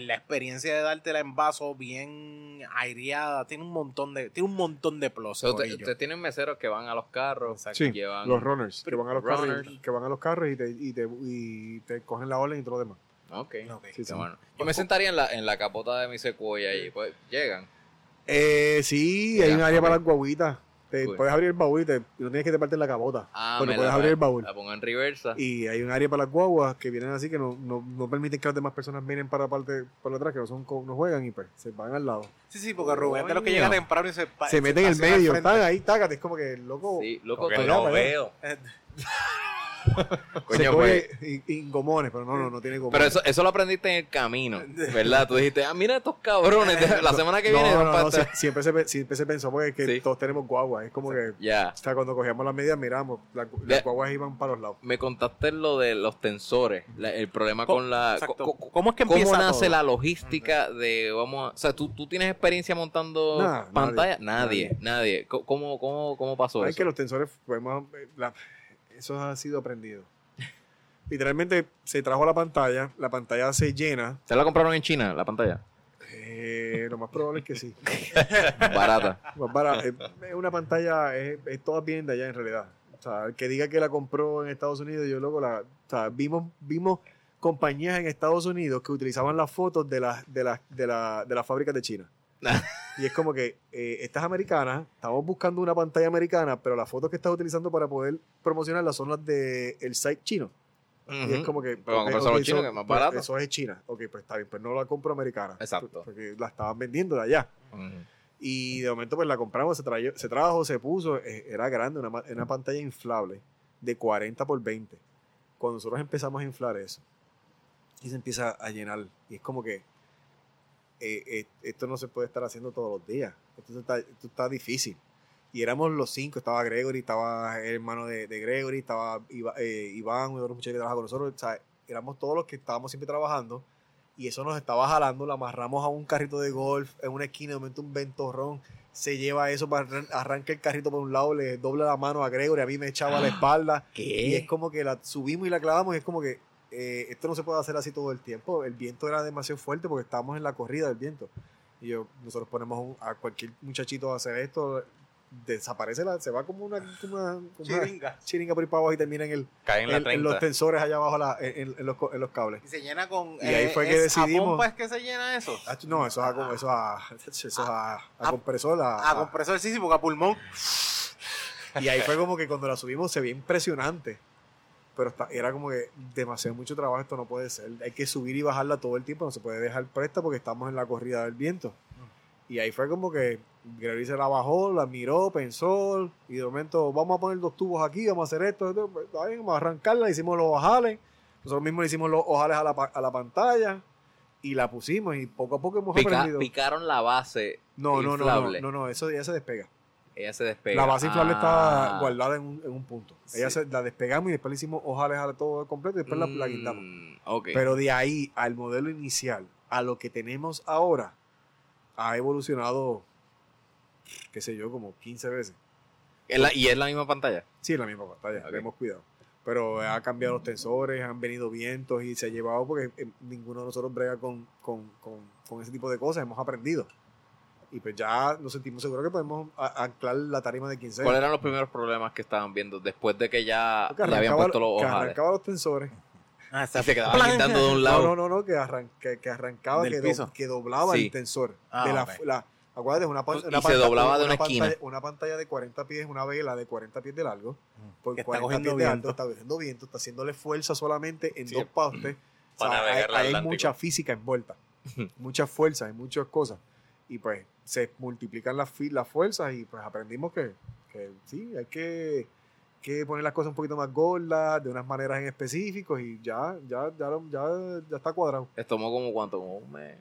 la experiencia de dártela en vaso bien aireada tiene un montón de tiene un montón de plus. Te tienen meseros que van a los carros, Exacto. Sí, llevan... los runners, que van a los carros, Runners. que van a los carros y te, y te, y te cogen la orden y todo lo demás. Ok. Ok. Sí, bueno. Yo me sentaría en la, en la capota de mi secuoya y pues llegan. Eh, sí, hay un área para las guaguitas. Te Cool. puedes abrir el baúl y, te, y no tienes que te partir la capota. Ah, pero puedes la- abrir el baúl. La pongo en reversa. Y hay un área para las guaguas que vienen así que no, no, no permiten que las demás personas miren para la parte por atrás, que no son no juegan y pues se van al lado. Sí, sí, porque Rubén de los que llega temprano y se, pa- se meten en el medio, están ahí, tácate, es como que el loco Sí, loco, para allá. veo. Se coño, coge pues. y gomones, pero no, no, no tiene gomones. Pero eso, eso lo aprendiste en el camino, ¿verdad? Tú dijiste, ah, mira estos cabrones, de- la semana que viene no, no, para no, siempre, se, siempre se pensó porque es que Sí. todos tenemos guaguas, es como que, Ya. o sea, cuando cogíamos las medidas miramos, la- las, guaguas iban para los lados. Me contaste lo de los tensores, la- el problema Co- con la... co- ¿Cómo es que ¿Cómo empieza nace todo? la logística de, vamos a- O sea, ¿tú, tú tienes experiencia montando Nah, pantalla? nadie, Nadie, ¿Cómo, cómo, cómo pasó eso? que los tensores, podemos, la- eso ha sido aprendido. Literalmente se trajo a la pantalla, la pantalla se llena, ¿Se la compraron en China, la pantalla? eh, lo más probable es que sí. Barata. Más Es una pantalla, es, es toda bien de allá en realidad. O sea, el que diga que la compró en Estados Unidos, yo luego la. O sea, vimos, vimos compañías en Estados Unidos que utilizaban las fotos de las de las de la, de las fábricas de China. y es como que eh, estas americanas, estamos buscando una pantalla americana, pero las fotos que estás utilizando para poder promocionarlas son las del el site chino. Y es como que. Pero vamos a ok, comprar ok, los chinos, eso- que es más pues, barato. Eso es China. Ok, pues está bien, pues no la compro americana. Exacto. Porque la estaban vendiendo de allá. Y de momento pues la compramos, se, trajo, se trajo, se puso, eh, era grande, una, una pantalla inflable de 40 por 20. Cuando nosotros empezamos a inflar eso, y se empieza a llenar, y es como que eh, eh, esto no se puede estar haciendo todos los días, esto está, esto está difícil. Y éramos los cinco, estaba Gregory, estaba el hermano de, de Gregory, estaba eh, Iván, uno de los muchachos que trabaja con nosotros, o sea, éramos todos los que estábamos siempre trabajando y eso nos estaba jalando, lo amarramos a un carrito de golf en una esquina, de momento un ventorrón, se lleva eso, para arran- arranca el carrito por un lado, le dobla la mano a Gregory, a mí me echaba la espalda y es como que la subimos y la clavamos y es como que eh, esto no se puede hacer así todo el tiempo, el viento era demasiado fuerte porque estábamos en la corrida del viento y yo, nosotros ponemos un- a cualquier muchachito a hacer esto, desaparece, la, se va como una, como una, como una Chiringa. por ahí para abajo y termina en, el, Cae en los 30. tensores allá abajo la- en, en los, en los cables. Y se llena con. Y ahí fue que ¿es a decidimos- pompa es que se llena eso? Ah, No, eso es a, eso es a, eso a, a a- compresor. a- A a- compresor, sí, sí, porque a pulmón. y ahí fue como que cuando la subimos se veía impresionante. Pero era como que demasiado mucho trabajo, esto no puede ser. Hay que subir y bajarla todo el tiempo, no se puede dejar presta porque estamos en la corrida del viento. Y ahí fue como que Gregory se la bajó, la miró, pensó, y de momento vamos a poner dos tubos aquí, vamos a hacer esto, esto, pues, vamos a arrancarla, hicimos los ojales, nosotros mismos le hicimos los ojales a la, a la pantalla y la pusimos y poco a poco hemos Pica- aprendido. picaron la base no, no, no, no, inflable. no, no, eso ya se despega. Ella se despega. La base inflable Ah. está guardada en un, en un punto. Ella se, la despegamos y después le hicimos ojales a todo completo y después la, la guindamos. Mm, ok. Pero de ahí al modelo inicial, a lo que tenemos ahora, ha evolucionado, qué sé yo, como 15 veces. ¿Es la- ¿Y es la misma pantalla? Sí, en la misma pantalla, Ok. le hemos cuidado. Pero ha cambiado los tensores, han venido vientos y se ha llevado porque eh, ninguno de nosotros brega con, con, con, con ese tipo de cosas, hemos aprendido. Y pues ya nos sentimos seguros que podemos anclar la tarima de 15. ¿Cuáles eran los primeros problemas que estaban viendo después de que ya que le habían puesto los que ojales? arrancaba los tensores. Ah, Y se quedaban guindando de un lado. No, no, no, no, que, arran- que, que arrancaba, que, do- que doblaba Sí. el tensor. Ah, de la, ok. la- acuérdate, una, pan- Y una se doblaba de una pantalla, esquina. Una pantalla de 40 pies, una vela de 40 pies de largo, por Que está 40 cogiendo pies de alto, viento. está cogiendo viento, está haciéndole fuerza solamente en Sí. dos postes. O Para sea, hay, hay mucha física envuelta, muchas fuerzas, hay muchas cosas. Y pues se multiplican las, las fuerzas y pues aprendimos que, que sí, hay que, que poner las cosas un poquito más gordas, de unas maneras en específicos y ya, ya, ya, ya, ya está cuadrado. Les tomó como cuánto, como un mes.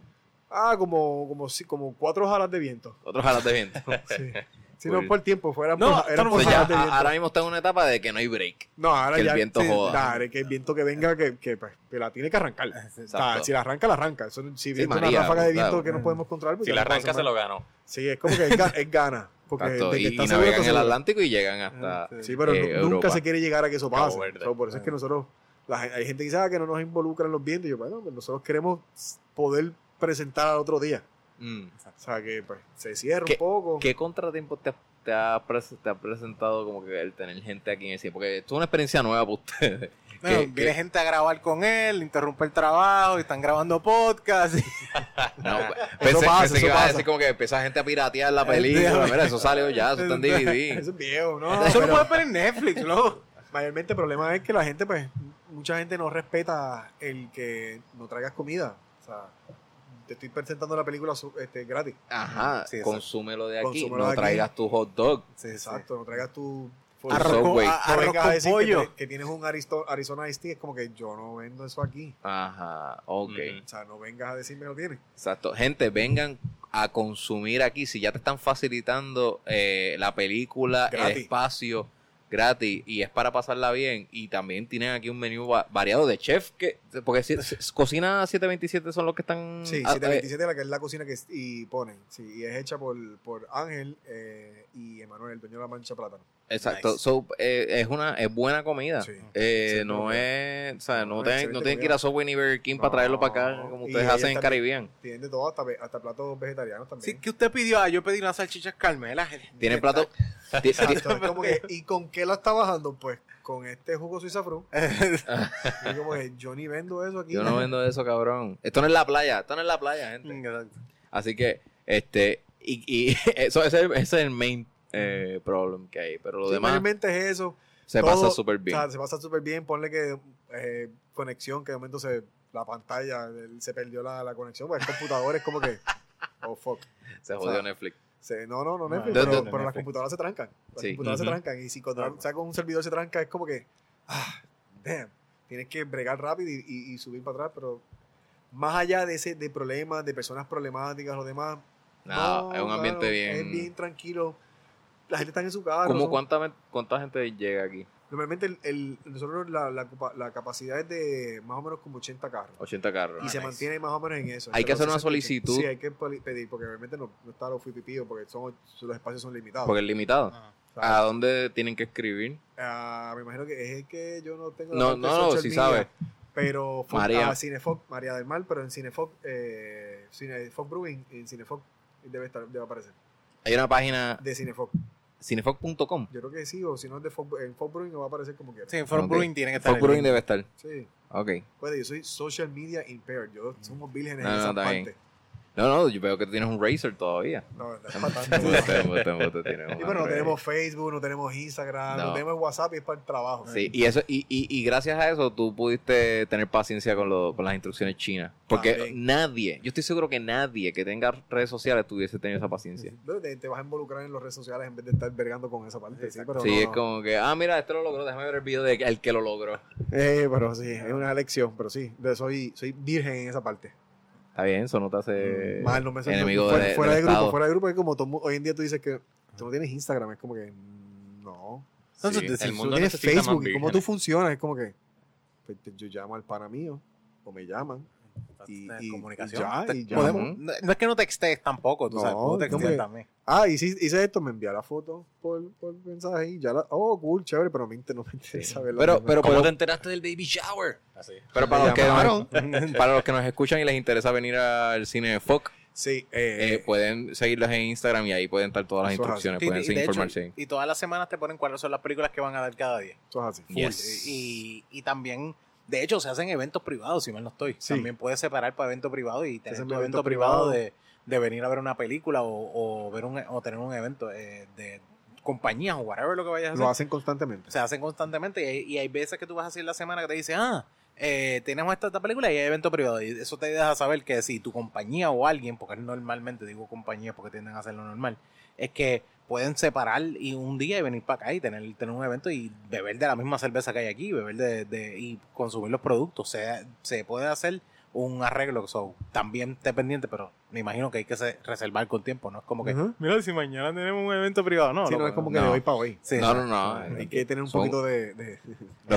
Ah, como, como, como cuatro jalas de viento. Otros jalas de viento. Sí. Si no por tiempo, fuera No, por, era por Entonces ya, de ahora mismo está en una etapa de que no hay break. no, ahora que el ya, viento sí, joda. claro, que el viento que venga, que, que, pues, que la tiene que arrancar. O sea, Exacto. si la arranca, la arranca. Eso, si viene una María, ráfaga de viento claro. que no podemos controlar, pues Si la arranca, se lo ganó. Sí, es como que es, ga- es gana. Porque Exacto, de que y, está y seguro, navegan está el seguro. Atlántico y llegan hasta... Sí, pero eh, nu- nunca Europa. se quiere llegar a que eso pase. So, por eso es que nosotros, la hay gente que dice ah, que no nos involucran los vientos. Y yo, bueno, pues nosotros queremos poder presentar al otro día. Mm. O sea, que pues se cierra ¿Qué- un poco. ¿Qué contratiempo te ha, te, ha te ha presentado como que el tener gente aquí en el cine? Porque esto es una experiencia nueva para ustedes. Bueno, ¿Qué- viene qué- gente a grabar con él, interrumpe el trabajo, y están grabando podcast. y- No, pensé, pasa, pensé eso que iba a decir como que empieza gente a piratear la película. Mira, eso salió ya, eso está en DVD. Eso es viejo, ¿no? Eso lo Pero puedes ver en Netflix, ¿no? mayormente el problema es que la gente, pues, mucha gente no respeta el que no traigas comida. O sea, te estoy presentando la película este, gratis. Ajá, Sí, consúmelo de aquí. Consúmelo no de aquí. traigas tu hot dog. Sí, Exacto, no traigas tu... Arroz con, a- no arroz vengas con a decir que, pollo. que tienes un Aristo- Arizona Ice Tea, es como que yo no vendo eso aquí. Ajá, ok. O sea, no vengas a decirme lo tienes. Exacto. Gente, vengan a consumir aquí. Si ya te están facilitando eh, la película, el espacio gratis y es para pasarla bien. Y también tienen aquí un menú va- variado de chef. que Porque si, Cocina 727 son los que están. Sí, ah, 727 la que es la cocina que y ponen. Sí, y es hecha por, por Ángel eh, y Emanuel, el dueño de la mancha plátano. exacto. Nice. So, eh, es una es buena comida. Sí. Eh, Sí, no es, o sea, no, No, no tienen que ir a Subway ni Burger King para traerlo para acá, como ustedes hacen en Caribbean. Tienen de todo, hasta, hasta platos vegetarianos también. Sí, ¿qué usted pidió? Ah, yo pedí unas salchichas carmelas. Tienen plato. ¿Y con qué la está bajando? Pues con este jugo suiza fru. y como que yo ni vendo eso aquí. Yo no vendo eso, cabrón. Esto no es la playa, esto no es la playa, gente. Exacto. Así que, este, y, y eso ese, ese es el main eh, problem que hay. Pero lo Sí, demás mayormente es eso. se Todo- pasa súper bien. O sea, se pasa súper bien. Ponle que eh, conexión, que de momento se, la pantalla, se perdió la, la conexión. Pues el computador es como que, oh fuck. se o jodió sea, Netflix. Se- no, no, no, No, Netflix, no, pero, no, pero las computadoras se trancan. Las Sí. computadoras Ujú. se trancan. Y si cuando Claro. o sea, con un servidor se tranca, es como que, ah, damn, tienes que bregar rápido y, y- y subir para atrás. Pero más allá de ese de problemas, de personas problemáticas, lo demás. No, es un ambiente bien- Es bien tranquilo. La gente está en su carro. ¿Cómo cuánta, cuánta gente llega aquí? Normalmente el, el- nosotros la, la, capa- la capacidad es de más o menos como 80 carros. 80 carros. Y se nice. mantiene más o menos en eso. Hay que hacer una 60 y- solicitud. Sí, hay que pedir, porque obviamente no, no está los FIPIPIO, porque son, los espacios son limitados. Porque es limitado. Ah. ¿A dónde tienen que escribir? ah, me imagino que es el que yo no tengo No, no, no, si media, sabe. Pero Fo- María. ah, Cinefoc, María del Mar, pero en Cinefoc, eh, Cinefoc Brewing, en Cinefoc debe estar, debe aparecer. Hay una página De Cinefoc. cinefox.com. Yo creo que sí, o si no es de en Brewing va a aparecer como quiera. Sí, Fort Ok. Brewing tiene que estar. Fox en Brewing el debe estar. Sí. Ok. Puede, yo soy social media impaired. Yo somos vírgenes No, en no, esa bien. No, no, yo veo que tú tienes un Razer todavía. No, no es para tanto. Bueno, no tenemos Facebook, no tenemos Instagram, no, No. tenemos WhatsApp y es para el trabajo. Sí, y eso y, y, y gracias a eso tú pudiste tener paciencia con, lo, con las instrucciones chinas. Porque También. nadie, yo estoy seguro que nadie que tenga redes sociales tuviese tenido esa paciencia. Te, te vas a involucrar en las redes sociales en vez de estar vergando con esa parte. Sí, pero sí, no, es como que, ah, mira, este lo logró, déjame ver el video de el que lo logró. Eh, pero sí, es una elección, pero sí, soy, soy virgen en esa parte. Está bien, eso no te hace Mal, no me siento- enemigo fuera, de, fuera del de grupo, fuera de grupo es como todo hoy en día tú dices que tú no tienes Instagram, es como que mm, no. Sí, Entonces, el mundo tú tienes Facebook y cómo tú funcionas, es como que pues, yo llamo al pana mío o me llaman y, y- comunicación. y ya, Te- y ya. podemos- no, no es que no textes tampoco, tú No, sabes, puedo no, textear hombre. también. Ah, y si hice esto, me envía la foto por, por mensaje y ya la, oh, cool, chévere, pero a mí te- no me interesa verla. Pero, pero, ¿Cómo pero, te enteraste del baby shower? Así. pero para, Me los que nos, para los que nos escuchan y les interesa venir al cine de Fox, sí, eh, eh, pueden seguirlos en Instagram y ahí pueden estar todas las instrucciones, Sí, pueden y, hecho, informarse. y todas las semanas te ponen cuáles son las películas que van a dar cada día. eso es así. Yes. Y, y también, de hecho, se hacen eventos privados, si mal no estoy. Sí. También puedes separar para evento privado y tener eventos evento privado de, de venir a ver una película o, o ver un, o tener un evento eh, de compañías o whatever lo que vayas a hacer. Lo hacen constantemente. se hacen constantemente y hay, y hay veces que tú vas a hacer la semana que te dice, ah, eh, tenemos esta, esta película y hay evento privado. Y eso te deja saber que si tu compañía o alguien, porque normalmente digo compañía porque tienden a hacerlo normal, es que pueden separar y un día y venir para acá y tener, tener un evento y beber de la misma cerveza que hay aquí, beber de, de- y consumir los productos. Se, se puede hacer un arreglo, so, también esté pendiente, pero me imagino que hay que se- reservar con tiempo, ¿no? Es como que, mira, si mañana tenemos un evento privado, no. Sí, no es como que no. de hoy para hoy. Sí, no, no. no. Hay que tener un Son- poquito de,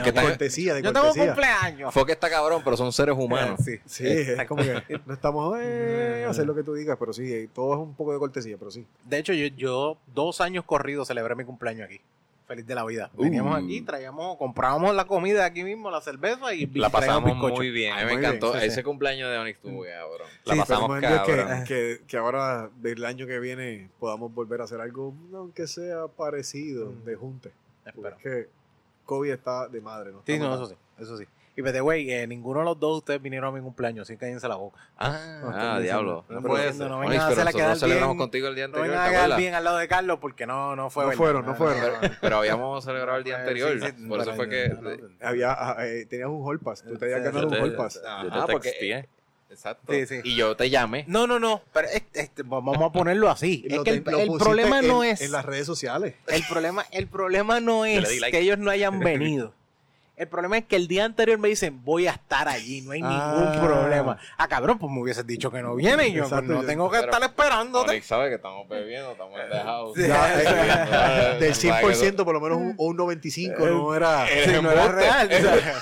que cortesía, de Yo tengo cumpleaños. Fox está cabrón, pero son seres humanos. Sí. Sí, es como que no estamos eh, hacer lo que tú digas, pero sí, todo es un poco de cortesía, pero sí. De hecho, yo, yo dos años corridos celebré mi cumpleaños aquí. Feliz de la vida. Veníamos Uh. aquí, traíamos, comprábamos la comida aquí mismo, la cerveza y La pasamos bizcocho. muy bien. A mí me bien, encantó. sí. Ese cumpleaños de Onyx estuvo cabrón. La Sí, pasamos el que, cabrón. que, que ahora, del año que viene, podamos volver a hacer algo, aunque sea parecido, de junte. Porque Espero. es que COVID está de madre, ¿no? Sí, no, eso sí, eso sí. Y pero, güey, eh, ninguno de los dos de ustedes vinieron a mi cumpleaños, así cállense la boca. Ah, No, ah, diablo. No no puede ser. no vengan a hacerla nosotros quedar celebramos bien. contigo el día No anterior, vengan a ¿te quedar acuerdas? bien al lado de Carlos porque no, no fue No verdad. fueron, no fueron. Pero habíamos celebrado el día anterior. sí, Por eso fue que. no, no, Había, ah, eh, tenías un hall pass, tú te habías ganado un hall pass. Ajá, porque- texteé. Exacto. Sí, sí. Y yo te llamé. No, no, no, pero es- este, vamos a ponerlo así. Es que el, problema no es... En las redes sociales. El problema, el problema no es like. que ellos no hayan venido. El problema es que el día anterior me dicen, voy a estar allí, no hay Ah. ningún problema. Ah, cabrón, pues me hubieses dicho que no viene y yo pues, no yo- tengo que pero- estar esperándote. Onyx sabe que estamos bebiendo, estamos dejados. Sí. Ya, eh, del Sabe que 100%, por lo menos un, un 95%, no era. Sí, no era real. o sea,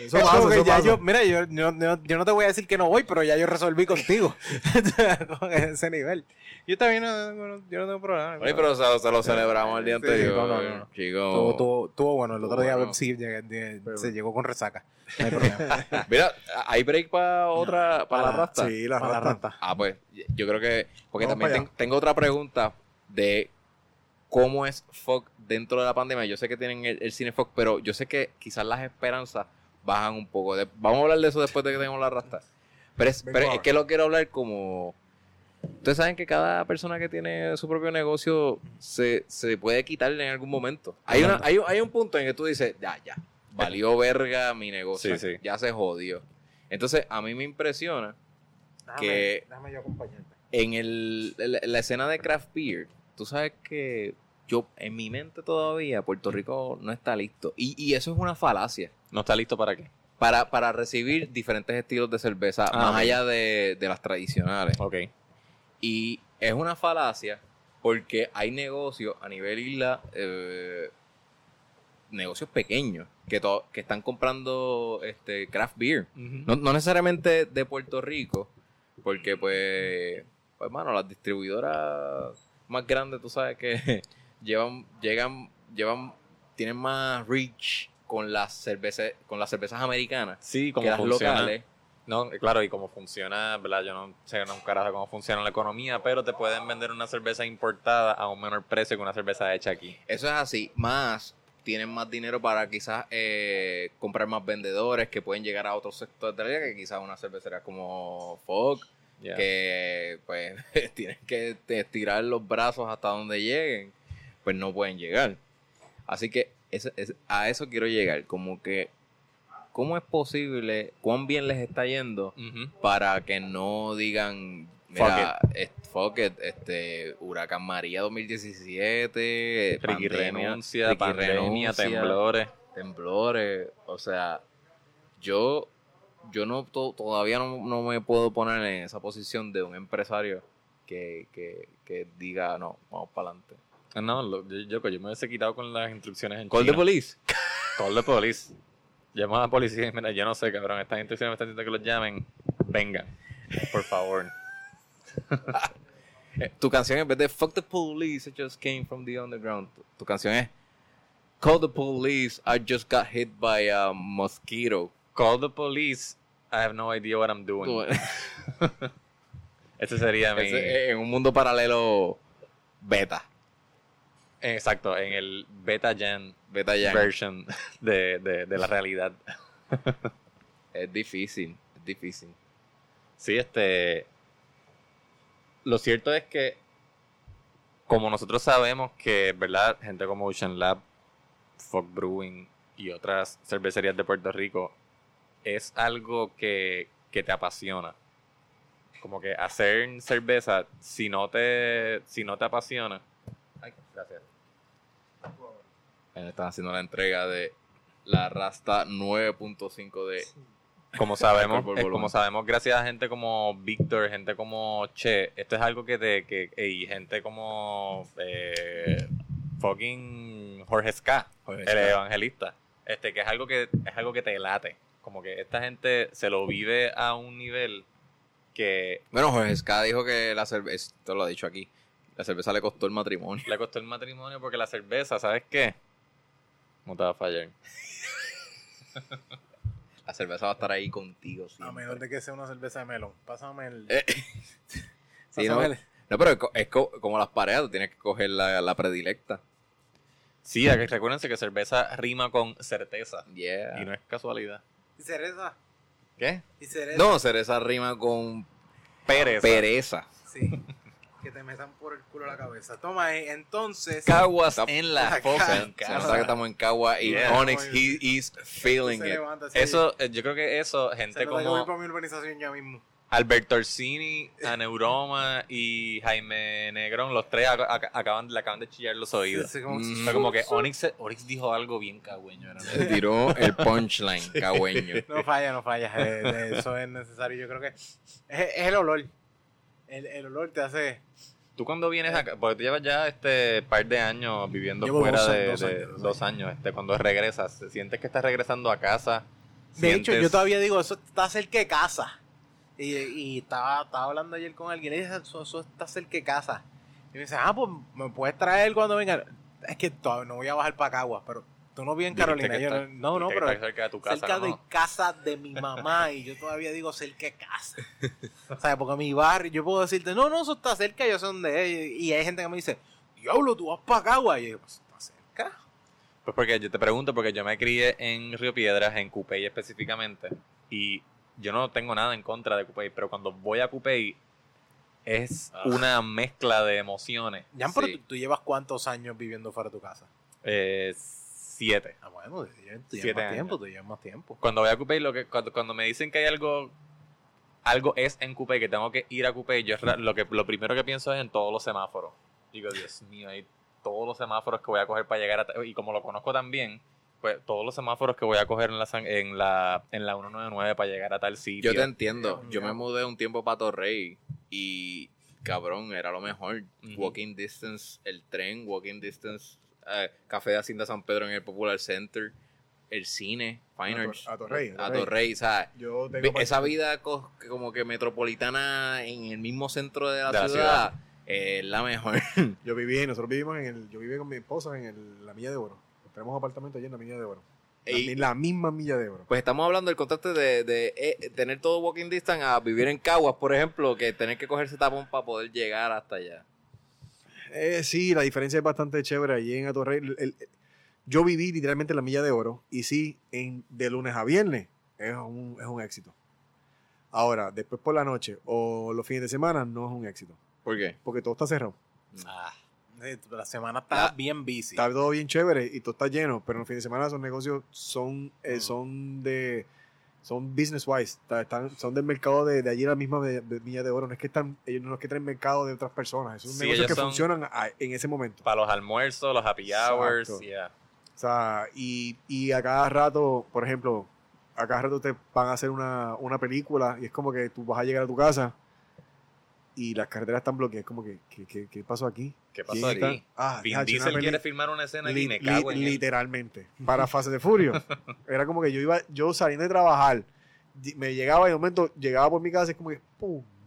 Eso es pasa, como que eso ya pasa. yo, mira, yo, yo, yo- yo no te voy a decir que no voy, pero ya yo resolví contigo. Con ese nivel. Yo también no, no- yo no tengo problema. Oye, pero se, se lo celebramos el día Sí, anterior. no, no, no, no. Chico. Tuvo, tuvo- tuvo bueno, el otro Tuvo día bueno. sí llegué- llegué- Pero- se llegó con resaca. No hay problema. Mira, ¿hay break para otra, para la Para- rasta? Sí, la Para. Ah, pues yo creo que. Porque Vamos también ten- tengo otra pregunta de cómo es Fox dentro de la pandemia. Yo sé que tienen el, el cine Fox, pero yo sé que quizás las esperanzas bajan un poco. De- vamos a hablar de eso después de que tengamos la rasta. Pero, es, pero es que lo quiero hablar como. Ustedes saben que cada persona que tiene su propio negocio se, se puede quitar en algún momento. Hay, una, hay, un- hay un punto en que tú dices, ya, ya, valió verga mi negocio. Sí, sí. Ya se jodió. Entonces, a mí me impresiona Déjame, Que- déjame yo acompañarte. en el, la, la escena de craft beer, tú sabes que yo, en mi mente todavía, Puerto Rico no está listo. Y, y eso es una falacia. ¿No está listo para qué? Para, para recibir diferentes estilos de cerveza, Ah, más allá de, de las tradicionales. Ok. Y es una falacia porque hay negocios a nivel isla, eh, negocios pequeños, que, to- que están comprando este craft beer. No, no necesariamente de Puerto Rico, porque pues, pues mano, las distribuidoras más grandes, tú sabes que llevan, llegan, llevan, tienen más reach con las cervezas, con las cervezas americanas Sí, que como las funciona. locales. No, claro, y cómo funciona, ¿verdad? Yo no sé un carajo cómo funciona la economía, pero te pueden vender una cerveza importada a un menor precio que una cerveza hecha aquí. Eso es así. Más, tienen más dinero para quizás eh, comprar más vendedores que pueden llegar a otros sectores de la vida, que quizás una cervecería como Fog, Ya. que pues tienen que estirar los brazos hasta donde lleguen, pues no pueden llegar. Así que a eso quiero llegar, como que, ¿cómo es posible, cuán bien les está yendo para que no digan, mira, es- fuck it, este, Huracán María 2017, Ricky pandemia, renuncia, Ricky pandemia, renuncia, temblores. temblores, o sea, yo, yo no to- todavía no, no me puedo poner en esa posición de un empresario que, que, que diga, no, vamos para adelante. No, lo- yo, yo, yo me hubiese quitado con las instrucciones en Call the police. Call the police. Llama a la policía y mira, yo no sé, cabrón, estas instrucciones me están diciendo que los llamen. Vengan, por favor. Eh, Tu canción en vez de Fuck the police, I just came from the underground. Tu, tu canción es Call the police, I just got hit by a mosquito. Call the police. I have no idea what I'm doing. Ese sería mi... Ese, en un mundo paralelo beta. Exacto, en el beta gen Beta ya. version de, de, de la realidad. Es difícil, es difícil. Sí, este. Lo cierto es que, como nosotros sabemos que, ¿verdad? Gente como Ocean Lab, Fog Brewing y otras cervecerías de Puerto Rico es algo que, que te apasiona. Como que hacer cerveza, si no te, si no te apasiona. Ay, gracias. Eh, Están haciendo la entrega de la Rasta 9.5 de... Como sabemos, es volumen. como sabemos, gracias a gente como Víctor, gente como Che, esto es algo que te, que, y gente como eh, fucking Jorge Ska, Jorge el Ska. evangelista, este, que es algo que, es algo que te late. Como que esta gente se lo vive a un nivel que Bueno, Jorge Ska dijo que la cerveza, esto lo ha dicho aquí, la cerveza le costó el matrimonio. le costó el matrimonio porque la cerveza, ¿sabes qué? No te va a fallar. La cerveza va a estar ahí contigo. A siempre. menos de que sea una cerveza de melón. Pásame el. Eh, sí, no, pásame el- no, pero es, co- es co- como las parejas, tú tienes que coger la, la predilecta. Sí, a que recuérdense que cerveza rima con certeza. Yeah. Y no es casualidad. ¿Y cereza? ¿Qué? ¿Y cereza? No, cereza rima con Pereza. pereza. Sí. Que te metan por el culo la cabeza. Toma, eh, entonces. Caguas en la en Se nota que estamos en Cagua y Yeah. Onyx, he is feeling se it. levanta así. Eso, eh, yo creo que eso, Se gente nota que voy como para mi urbanización ya mismo. Alberto Orsini, Aneuroma y Jaime Negrón, los tres ac- ac- acaban, le acaban de chillar los oídos. Sí, como- Mm. Como que Onyx, Onyx dijo algo bien cagüeño. Se tiró el punchline, cagüeño. No falla, no falla. eh, eso es necesario. Yo creo que es, es el olor. El, el olor te hace. Tú cuando vienes acá, porque tú llevas ya este par de años viviendo Llevo fuera dos- de dos de- años, dos dos años, este, cuando regresas, sientes que estás regresando a casa. De hecho, yo todavía digo, eso está cerca de casa. Y, y estaba, estaba hablando ayer con alguien y le dije, eso, eso está cerca de casa. Y me dice, ah, pues me puedes traer cuando venga. Es que todavía no voy a bajar para Caguas, pero tú no vives en Carolina. Yo está- no, no, pero cerca de tu casa. cerca ¿no? de casa de mi mamá y yo todavía digo cerca de casa. o sea, porque mi barrio, yo puedo decirte, no, no, eso está cerca, yo sé dónde es. Y hay gente que me dice, diablo, tú vas para Caguas. Y yo digo, pues está cerca. Pues porque yo te pregunto, porque yo me crié en Río Piedras, en Cupey específicamente, y yo no tengo nada en contra de Cupey, pero cuando voy a Cupey es Ah. una mezcla de emociones. Jan, pero tú llevas cuántos años viviendo fuera de tu casa. Eh, siete. Ah, bueno, tú llevas, tú llevas Siete más años. tiempo, tú llevas más tiempo. Cuando voy a Cupey, lo que, cuando, cuando me dicen que hay algo, algo es en Cupey, que tengo que ir a Cupey, yo lo, que, lo primero que pienso es en todos los semáforos. Digo, Dios mío, hay todos los semáforos que voy a coger para llegar a... Y como lo conozco también, pues todos los semáforos que voy a coger en la, en la, en la 199 para llegar a tal sitio. Yo te entiendo. Ya, Yo me mudé un tiempo para Torrey y cabrón, era lo mejor. Walking distance, el tren, walking distance, eh, Café de Hacienda San Pedro en el Popular Center, el cine, Fine Arts. a Torrey, a Torrey. Torrey, o sea, Yo ve- tengo esa vida co- como que metropolitana en el mismo centro de la, De la ciudad, eh, es la mejor. Yo viví, nosotros vivimos en el, yo viví con mi esposa en el- la Milla de Oro. Tenemos apartamento allí en la Milla de Oro. Y- la misma milla de oro. Pues estamos hablando del contraste de, de, eh, tener todo walking distance a vivir en Caguas, por ejemplo, que tener que cogerse tapón para poder llegar hasta allá. Eh, sí, la diferencia es bastante chévere allí en Atorrey. El- el- yo viví literalmente la milla de oro y sí, en, de lunes a viernes es un, es un éxito. Ahora, después por la noche o los fines de semana no es un éxito. ¿Por qué? Porque todo está cerrado. Ah, Eh, La semana está Ah. bien busy. Está todo bien chévere y todo está lleno, pero en los fines de semana esos negocios son, eh, Mm. son de son business wise, está- están, son del mercado de, de allí la misma Milla de Oro, no es que están, ellos no es que traen mercado de otras personas, es un Sí, negocio ellos que son- funcionan a- en ese momento. para los almuerzos, los happy hours, yeah. O sea, y, y a cada rato, por ejemplo, a cada rato te van a hacer una, una película y es como que tú vas a llegar a tu casa y las carreteras están bloqueadas. Como que, ¿qué, qué, qué pasó aquí? ¿Qué ¿Quién pasó aquí? Ah, Vin Diesel quiere filmar una escena aquí, me cago en literalmente. Para Fase de Furio. Era como que yo iba, yo saliendo de trabajar, me llegaba y de momento llegaba por mi casa y es como que,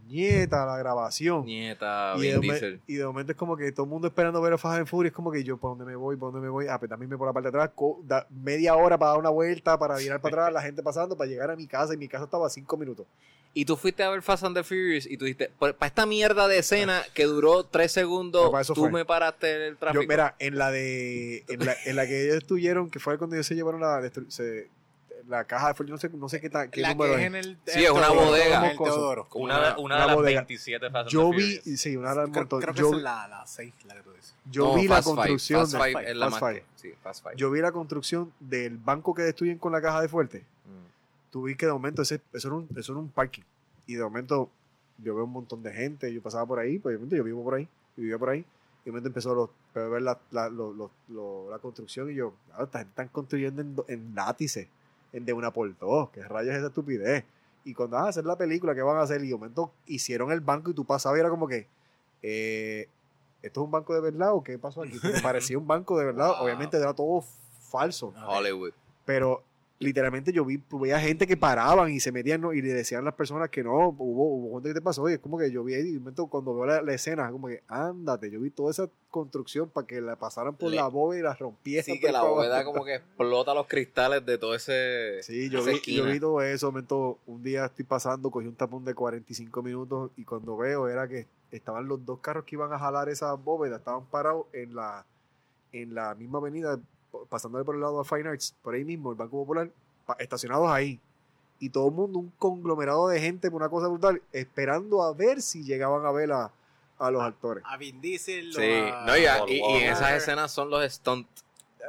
puñeta la grabación. Nieta, Y de, Diesel. y de momento es como que todo el mundo esperando ver a Fast and Furious, es como que yo, ¿para dónde me voy? ¿Para dónde me voy? Ah, pues también me por la parte de atrás, da media hora para dar una vuelta, para virar para atrás, la gente pasando, para llegar a mi casa, y mi casa estaba a cinco minutos. Y tú fuiste a ver Fast and the Furious y tú dijiste, para esta mierda de escena que duró tres segundos, tú fue. me paraste el tráfico. Yo, mira, en la de, en la, en la que ellos estuvieron, que fue cuando ellos se llevaron la, se- la caja de Furious, no sé, no sé qué, ta- qué La número que es en el. Sí, es una Teodoro, bodega. el Teodoro. Una, una- de- una de las bodega. 27 Fast Yo vi, sí, una de las Creo, montón- creo que yo, es la, la 6, la que tú dices. yo No, vi la Fast Five. construcción, Fast de- Five es la Fast Five. Sí, Fast Five. yo vi la construcción del banco que destruyen con la caja de fuerte. Mm. tú vi que de momento ese, eso, era un, eso era un parking. Y de momento yo veo un montón de gente, yo pasaba por ahí, pues obviamente yo vivo por ahí, yo vivía por ahí. Y de momento empezó los, a ver la, la, lo- lo- lo- la construcción y yo, ah, esta gente están construyendo en, en látices, de una por dos, que rayos es esa estupidez. Y cuando van a hacer la película, ¿qué van a hacer? Y momento hicieron el banco y tú pasabas y era como que, eh, ¿esto es un banco de verdad o qué pasó aquí? Porque parecía un banco de verdad, Wow. obviamente era todo falso. Hollywood. Pero literalmente yo vi, veía gente que paraban y se metían ¿no? y le decían a las personas que no, hubo, hubo gente que te pasó. Y es como que yo vi ahí, momento cuando veo la, la escena, como que ándate, yo vi toda esa construcción para que la pasaran por Le- la bóveda y la rompieran. Sí, que la bóveda como que explota los cristales de todo ese. Sí, yo vi, esquina. yo vi todo eso. momento, un día estoy pasando, cogí un tapón de 45 minutos y cuando veo era que estaban los dos carros que iban a jalar esa bóveda, estaban parados en la, en la misma avenida, pasándole por el lado a Fine Arts, por ahí mismo, el Banco Popular, pa- estacionados ahí. Y todo el mundo, un conglomerado de gente, por una cosa brutal, esperando a ver si llegaban a ver a, a los actores. A Vin Diesel. Sí, a- no, y, a- y- y en esas escenas son los stunts.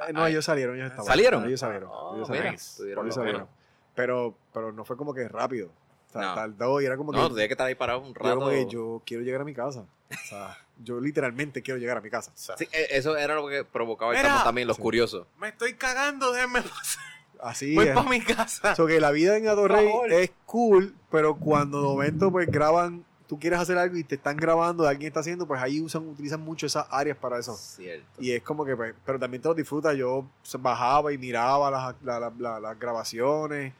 Eh, no, ellos salieron, ellos estaban. ¿Salieron? Ellos salieron. Oh, ellos salieron. Ellos lo salieron. Pero, pero no fue como que rápido. O sea, No. tardó y era como No, que. tú tienes que estar ahí parado un Yo rato. como que yo quiero llegar a mi casa. O sea, yo literalmente quiero llegar a mi casa. O sea, Sí, eh, eso era lo que provocaba el campo también, los Sí. curiosos. Me estoy cagando, déjenme pasar. Así Voy es. para mi casa. So que la vida en Adorrey es cool, pero cuando de momento pues graban, tú quieres hacer algo y te están grabando, alguien está haciendo, pues ahí usan, utilizan mucho esas áreas para eso. Cierto. Y es como que, pues, pero también te lo disfrutas. Yo bajaba y miraba las, la- la- la- las grabaciones.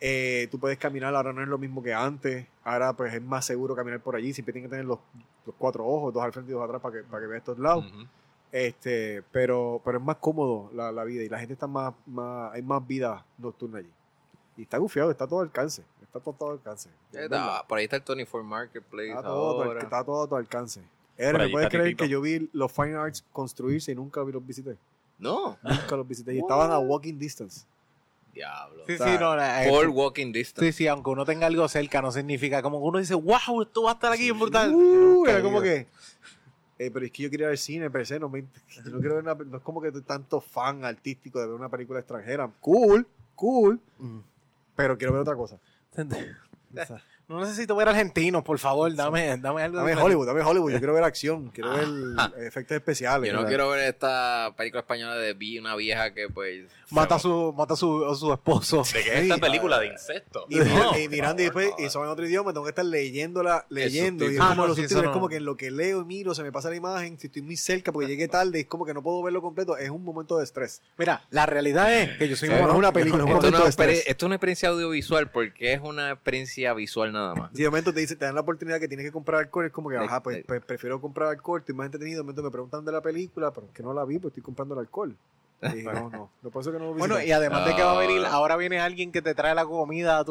Eh, tú puedes caminar, ahora no es lo mismo que antes. Ahora pues es más seguro caminar por allí. Siempre tienes que tener los, los cuatro ojos, dos al frente y dos atrás para que, para que veas estos lados. Ujú. Este, pero, pero es más cómodo la, la vida y la gente está más, más, hay más vida nocturna allí. Y está gufiado, está a todo alcance. Está todo, a todo alcance. Es verdad. ah, por ahí está el Tony Ford Marketplace. Está todo, ahora. está todo a tu alcance. Eren, ¿me puedes está creer que yo vi los Fine Arts construirse y nunca vi los visité? No, Nunca los visité. Y estaban a walking distance. Diablo. Sí, O sea, sí, no, la- eh, Por walking distance. Sí, sí, aunque uno tenga algo cerca, no significa como que uno dice, wow, esto va a estar aquí, es brutal. Uh, era como que. eh, pero es que yo quería ver cine, per se, no, me, yo no quiero ver una, no es como que estoy tanto fan artístico de ver una película extranjera. Cool, cool, Mm. pero quiero ver otra cosa. No necesito ver argentinos, por favor, dame, dame algo. Dame de- Hollywood, dame Hollywood. Yo quiero ver acción, quiero ver efectos especiales. Yo no ¿verdad? quiero ver esta película española de vi una vieja que pues Mata a su, mata a su, a su esposo. ¿De qué es esta película de incesto? Y, mira- y mirando y después, y son en otro idioma, tengo que estar leyéndola, leyendo. Y es como Ah, no, los sí, es como no. que en lo que leo y miro, se me pasa la imagen. Si estoy muy cerca porque llegué tarde, es como que no puedo verlo completo. Es un momento de estrés. Mira, la realidad es que yo soy no una película, es un esto, momento no de estrés. esto es una experiencia audiovisual porque es una experiencia visual nada más. Si de momento te dice, te dan la oportunidad que tienes que comprar alcohol, es como que, ajá, pues, pues, prefiero comprar alcohol, estoy más entretenido. De momento me preguntan de la película, pero es que no la vi, pues estoy comprando el alcohol. Sí, no, no. Eso que no lo Bueno, y además de que va a venir, Ah. ahora viene alguien que te trae la comida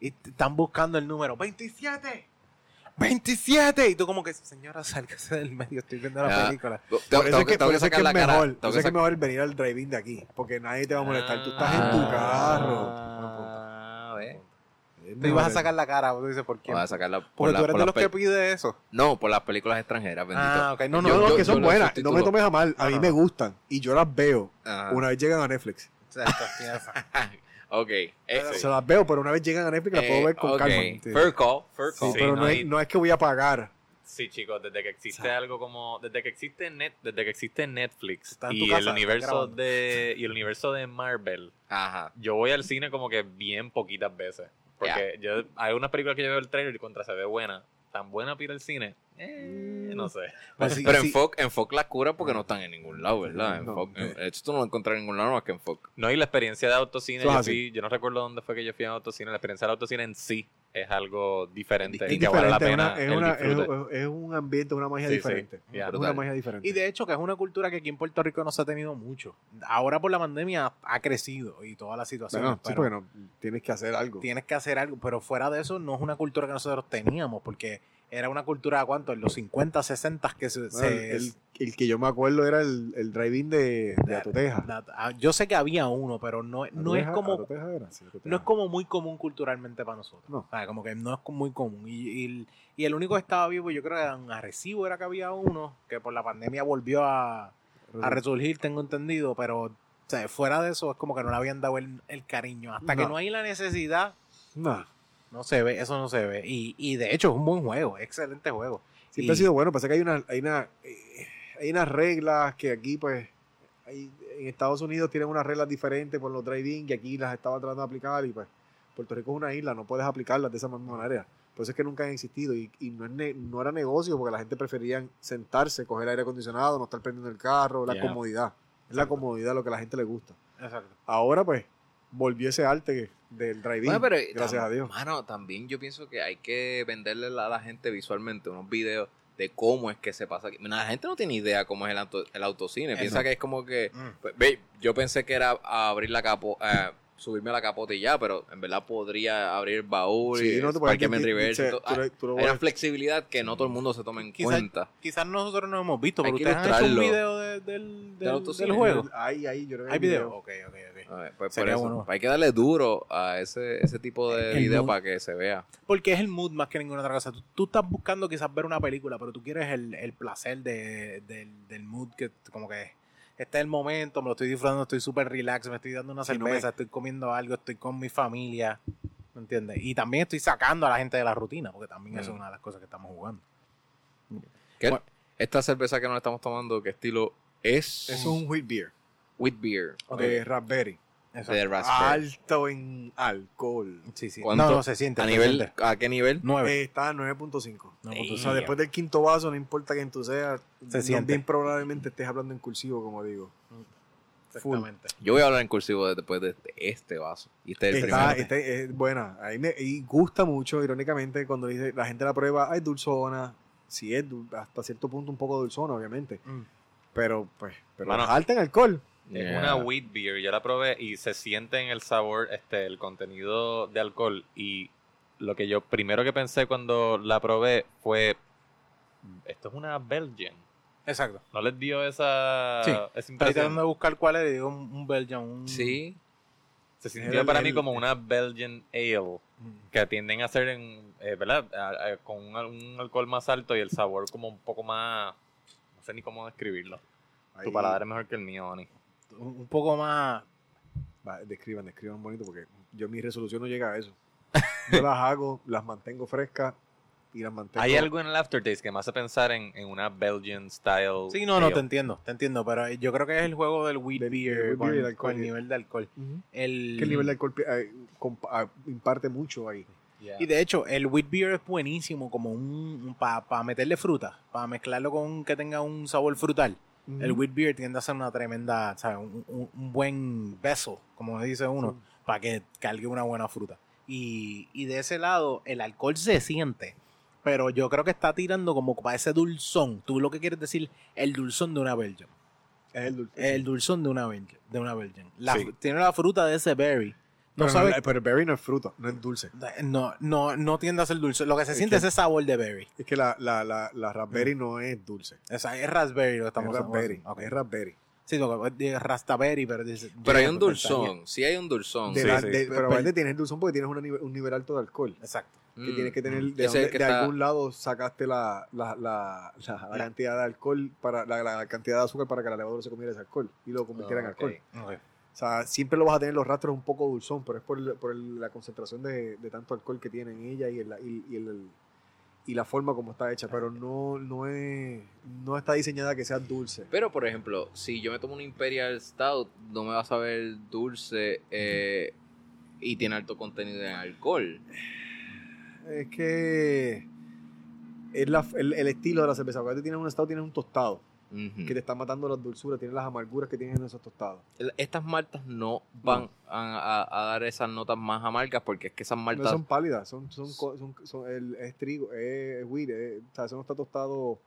y te están buscando el número 27. 27. Y tú como que, señora, sálgase del medio, estoy viendo la película. Tengo, Por eso es que, que, tengo por que eso es que sacar es la cara. mejor, por eso que es que mejor venir al drive-in de aquí, porque nadie te va a molestar. Tú estás en tu carro. Ah. Te ibas a sacar la cara, tú dices, ¿por qué? Voy a sacarla por, Porque la- tú eres por de los que pide eso. No, por las películas extranjeras, bendito. Ah, ok. No, no, No, Yo- no, yo- que son buenas. No me tomes a mal. A mí no. me gustan. Y yo las veo. Ajá. Una vez llegan a Netflix. Exacto. Ok. Se las veo, pero una vez llegan a Netflix las puedo eh, ver con ok. calma. Sí. Fair call, fair Sí, call. Sí, pero no, es, no es que voy a pagar. Sí, chicos, desde que existe algo como. Desde que existe net, desde que existe Netflix y casa, el universo de. Y el universo de Marvel, Ajá. yo voy al cine como que bien poquitas veces. Porque yo, hay unas películas que yo veo el trailer y contra se ve buena. Tan buena para ir al cine. Eh, no sé. Pues sí, pero sí. en Fox, en Fox las cura porque no están en ningún lado, ¿verdad? En No, Fox- no. en- esto tú no lo encuentras en ningún lado más que en Fox. No, y la experiencia de autocine, yo, así. fui- yo no recuerdo dónde fue que yo fui a autocine. La experiencia del autocine en sí es algo diferente Es y que vale la pena es, el una- es, disfrute. es un ambiente, una magia Sí, diferente. Una magia diferente. Y de hecho que es una cultura que aquí en Puerto Rico no se ha tenido mucho. Ahora por la pandemia ha crecido y toda la situación. Bueno, sí, porque no, tienes que hacer algo. tienes que hacer algo, pero fuera de eso no es una cultura que nosotros teníamos, porque era una cultura, ¿cuánto? En los 50, 60 que se... Bueno, se- el, el que yo me acuerdo era el, el drive-in de, de Atoteja. la- ah, yo sé que había uno, pero no, no es como era, sí, no es como muy común culturalmente para nosotros. No. O sea, como que no es muy común. Y, y- y el único que estaba vivo, yo creo que en Arecibo era que había uno, que por la pandemia volvió a, a resurgir, tengo entendido, pero o sea, fuera de eso es como que no le habían dado el, el cariño. Hasta que No. no hay la necesidad, No, no se ve, eso no se ve. Y, y de hecho es un buen juego, excelente juego. siempre Y- ha sido bueno. Pasa que hay una, hay una, eh, hay unas reglas que aquí, pues, hay- en Estados Unidos tienen unas reglas diferentes por los drive-in que aquí las estaban tratando de aplicar y pues Puerto Rico es una isla, no puedes aplicarlas de esa misma manera. Por eso es que nunca han existido y, y no, es no era negocio porque la gente prefería sentarse, coger aire acondicionado, no estar prendiendo el carro, la comodidad. Es la comodidad lo que a la gente le gusta. Exacto. Ahora pues volvió ese arte del drive-in, Bueno, pero, gracias a Dios. Mano, también yo pienso que hay que venderle a la gente visualmente unos videos de cómo es que se pasa aquí. La gente no tiene idea cómo es el, auto- el autocine. Piensa no. que es como que... Mm. pues, ve, yo pensé que era abrir la capo, eh, subirme a la capota y ya, pero en verdad podría abrir el baúl Sí, y no te puedes parquearme en reverse. tú tú Hay una flexibilidad que no todo el mundo se toma en Quizás- cuenta. Quizás nosotros no hemos visto, Hay pero que ustedes han hecho un video de- del, del, del juego. Ahí, ahí, yo creo que ¿Hay video? Ok, ok, ok. A ver, pues por Sería eso, bueno. hay que darle duro a ese, ese tipo de El video mood. para que se vea. Porque es el mood más que ninguna otra cosa. Tú, tú estás buscando quizás ver una película, pero tú quieres el, el placer de, del, del mood que como que este es el momento, me lo estoy disfrutando, estoy súper relax, me estoy dando una Sí, no cerveza, me- estoy comiendo algo, estoy con mi familia, ¿me entiendes? Y también estoy sacando a la gente de la rutina, porque también eso es Mm. una de las cosas que estamos jugando. ¿Qué- Bueno. Esta cerveza que nos estamos tomando, ¿qué estilo es? Es un wheat beer Wheat Beer. de raspberry. Exacto. De raspberry. Alto en alcohol. Sí, sí. ¿Cuánto? No, no, se siente. ¿A, se nivel, siente. ¿A qué nivel? Nueve. Eh, está a 9.5. No, Ey. tú O sea, después del quinto vaso, no importa quién tú seas, Se no- siente. bien probablemente estés hablando en cursivo, como digo. full. Exactamente. Yo voy a hablar en cursivo de- después de este, este vaso. Y este es el Está, primero. este es buena. Ahí me y gusta mucho, irónicamente, cuando dice la gente la prueba, ay, dulzona. Sí, es hasta cierto punto un poco dulzona, obviamente. Mm. Pero, pues, pero es alta en alcohol. Es Yeah. una wheat beer, yo la probé y se siente en el sabor, este, el contenido de alcohol. Y lo que yo primero que pensé cuando la probé fue, esto es una Belgian. Exacto. ¿No les dio esa, Sí. esa impresión? de buscar cuál es, digo, un, Belgian, un... Sí. Se sintió el- para mí el- como una Belgian Ale, Mm. que tienden a ser, en, eh, ¿verdad? A- a- con un, al- un alcohol más alto y el sabor como un poco más... No sé ni cómo describirlo. Tu paladar es mejor que el mío, Ani. Un un poco más... Va, describan, describan bonito, porque yo mi resolución no llega a eso. Yo las hago, las mantengo frescas y las mantengo. Hay algo en el aftertaste que me hace pensar en, en una Belgian style. Sí, no, no, te entiendo, te entiendo, pero yo creo que es el juego del wheat Del- beer, con, beer el con alcohol. el nivel de alcohol. El, Que el nivel de alcohol eh, compa- ah, imparte mucho ahí. Yeah. Y de hecho, el wheat beer es buenísimo como un... para meterle fruta, para mezclarlo con que tenga un sabor frutal. El wheat beer tiende a ser una tremenda, ¿sabes? Un, un- un buen beso, como dice uno, para que cargue una buena fruta. Y, y de ese lado, el alcohol se siente, pero yo creo que está tirando como para ese dulzón. Tú lo que quieres decir, el dulzón de una Belgian. Es el. Es el dulzón de una virgin. De una. La- Sí. Tiene la fruta de ese berry. No pero, sabe, no, pero el berry no es fruta, no es dulce. no, no, no tiende a ser dulce. Lo que se Es siente que- es ese sabor de berry. Es que la, la, la, la raspberry Mm. no es dulce. O sea, es raspberry lo que estamos es raspberry. Ok. Es raspberry. Sí, lo que dice rastaberry, pero dice. Pero hay un dulzón. Sí hay un dulzón. De Sí, la- sí. de- Pe- pero pe- aparte tienes el dulzón porque tienes una un nivel alto de alcohol. Exacto. Que Mm. tienes que tener de, Ese es donde- que de está- algún lado sacaste la, la, la, la- la cantidad de alcohol para la, la cantidad de azúcar para que la levadura se comiera ese alcohol y lo convirtiera en alcohol. Sea, siempre lo vas a tener los rastros un poco dulzón, pero es por, el- por el- la concentración de, de tanto alcohol que tiene en ella y, el, y, y el- y la forma como está hecha, pero no, no, es, no está diseñada que sea dulce. Pero, por ejemplo, si yo me tomo un Imperial Stout, no me va a saber dulce eh, y tiene alto contenido en alcohol. Es que es la- el, el estilo de la cerveza. Cuando tienes un stout, tienes un tostado Que te está matando las dulzuras, tienes las amarguras que tienen en esos tostados. Estas maltas no van a, a- a dar esas notas más amargas porque es que esas No maltas... son pálidas, son, son, son, son- el, es trigo, es, es wheat, es- o sea, eso no está tostado,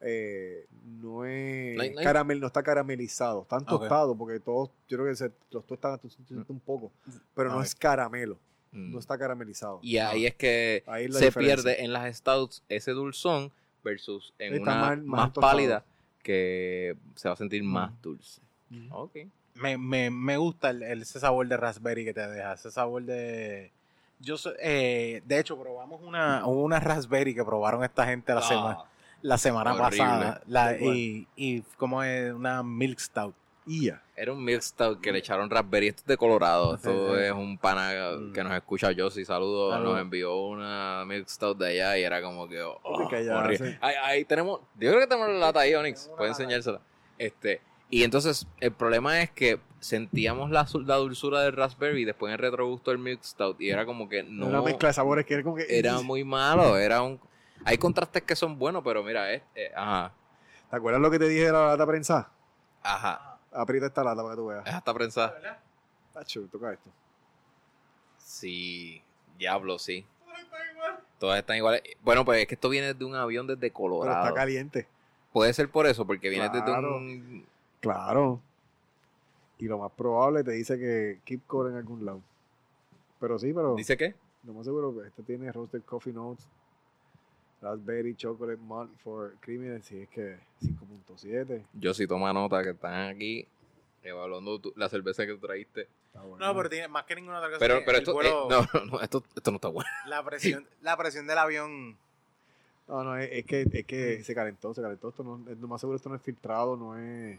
eh, no es No hay- no hay- caramel, no está caramelizado, están Ok. tostados porque todos, yo creo que se, los tostan sientes un poco, pero no es caramelo, Mm. no está caramelizado. Y ahí es que Ahí es la se diferencia. pierde en las stouts ese dulzón versus en Está una más- más, más tostado. pálida que se va a sentir más dulce. Ujú. Ok. Me, me, me gusta el, el- ese sabor de raspberry que te deja. Ese sabor de. Yo so- eh, de hecho, probamos una, una raspberry que probaron esta gente la, Ah, semana, la semana horrible. pasada. La- y, y como es una milk stout. Era un milk stout que le echaron raspberry. Esto es de Colorado. Esto Sí, sí. es un pana Mm. que nos escucha. Yo sí saludo. Saludos. Nos envió una milk stout de allá y era como que. oh, Ahí, ahí tenemos. Yo creo que tenemos la lata ahí, Onyx. Puede enseñársela. Este. Y entonces, el problema es que sentíamos la, dulzura del raspberry y después en el retrogusto del milk stout. Y era como que no. Una mezcla de sabores que era como que... Era muy malo. Era un. Hay contrastes que son buenos, pero mira, es. eh, ajá. ¿Te acuerdas lo que te dije de la lata prensa? Ajá. Aprieta esta lata para que tú veas. Es hasta prensada. Tacho, toca esto. Sí, diablo, sí. Todas están iguales. Bueno, pues es que esto viene de un avión desde Pero Colorado. está caliente. Puede ser por eso, porque viene desde un... Claro. Y lo más probable te dice que keep core en algún lado. Pero sí, pero ¿Dice qué? lo más seguro que este tiene roasted coffee notes, raspberry chocolate malt for creamy, si es que 5.7. Yo sí toma nota que están aquí evaluando tu- la cerveza que traíste. Está bueno. No, pero tiene más que ninguna otra cosa. Pero, que pero esto, vuelo- eh, no, no, esto, esto no está bueno. la, presión, la presión del avión. No, no, es, es que, es que se calentó, se calentó. Esto no, es- lo más seguro esto no es filtrado, no es...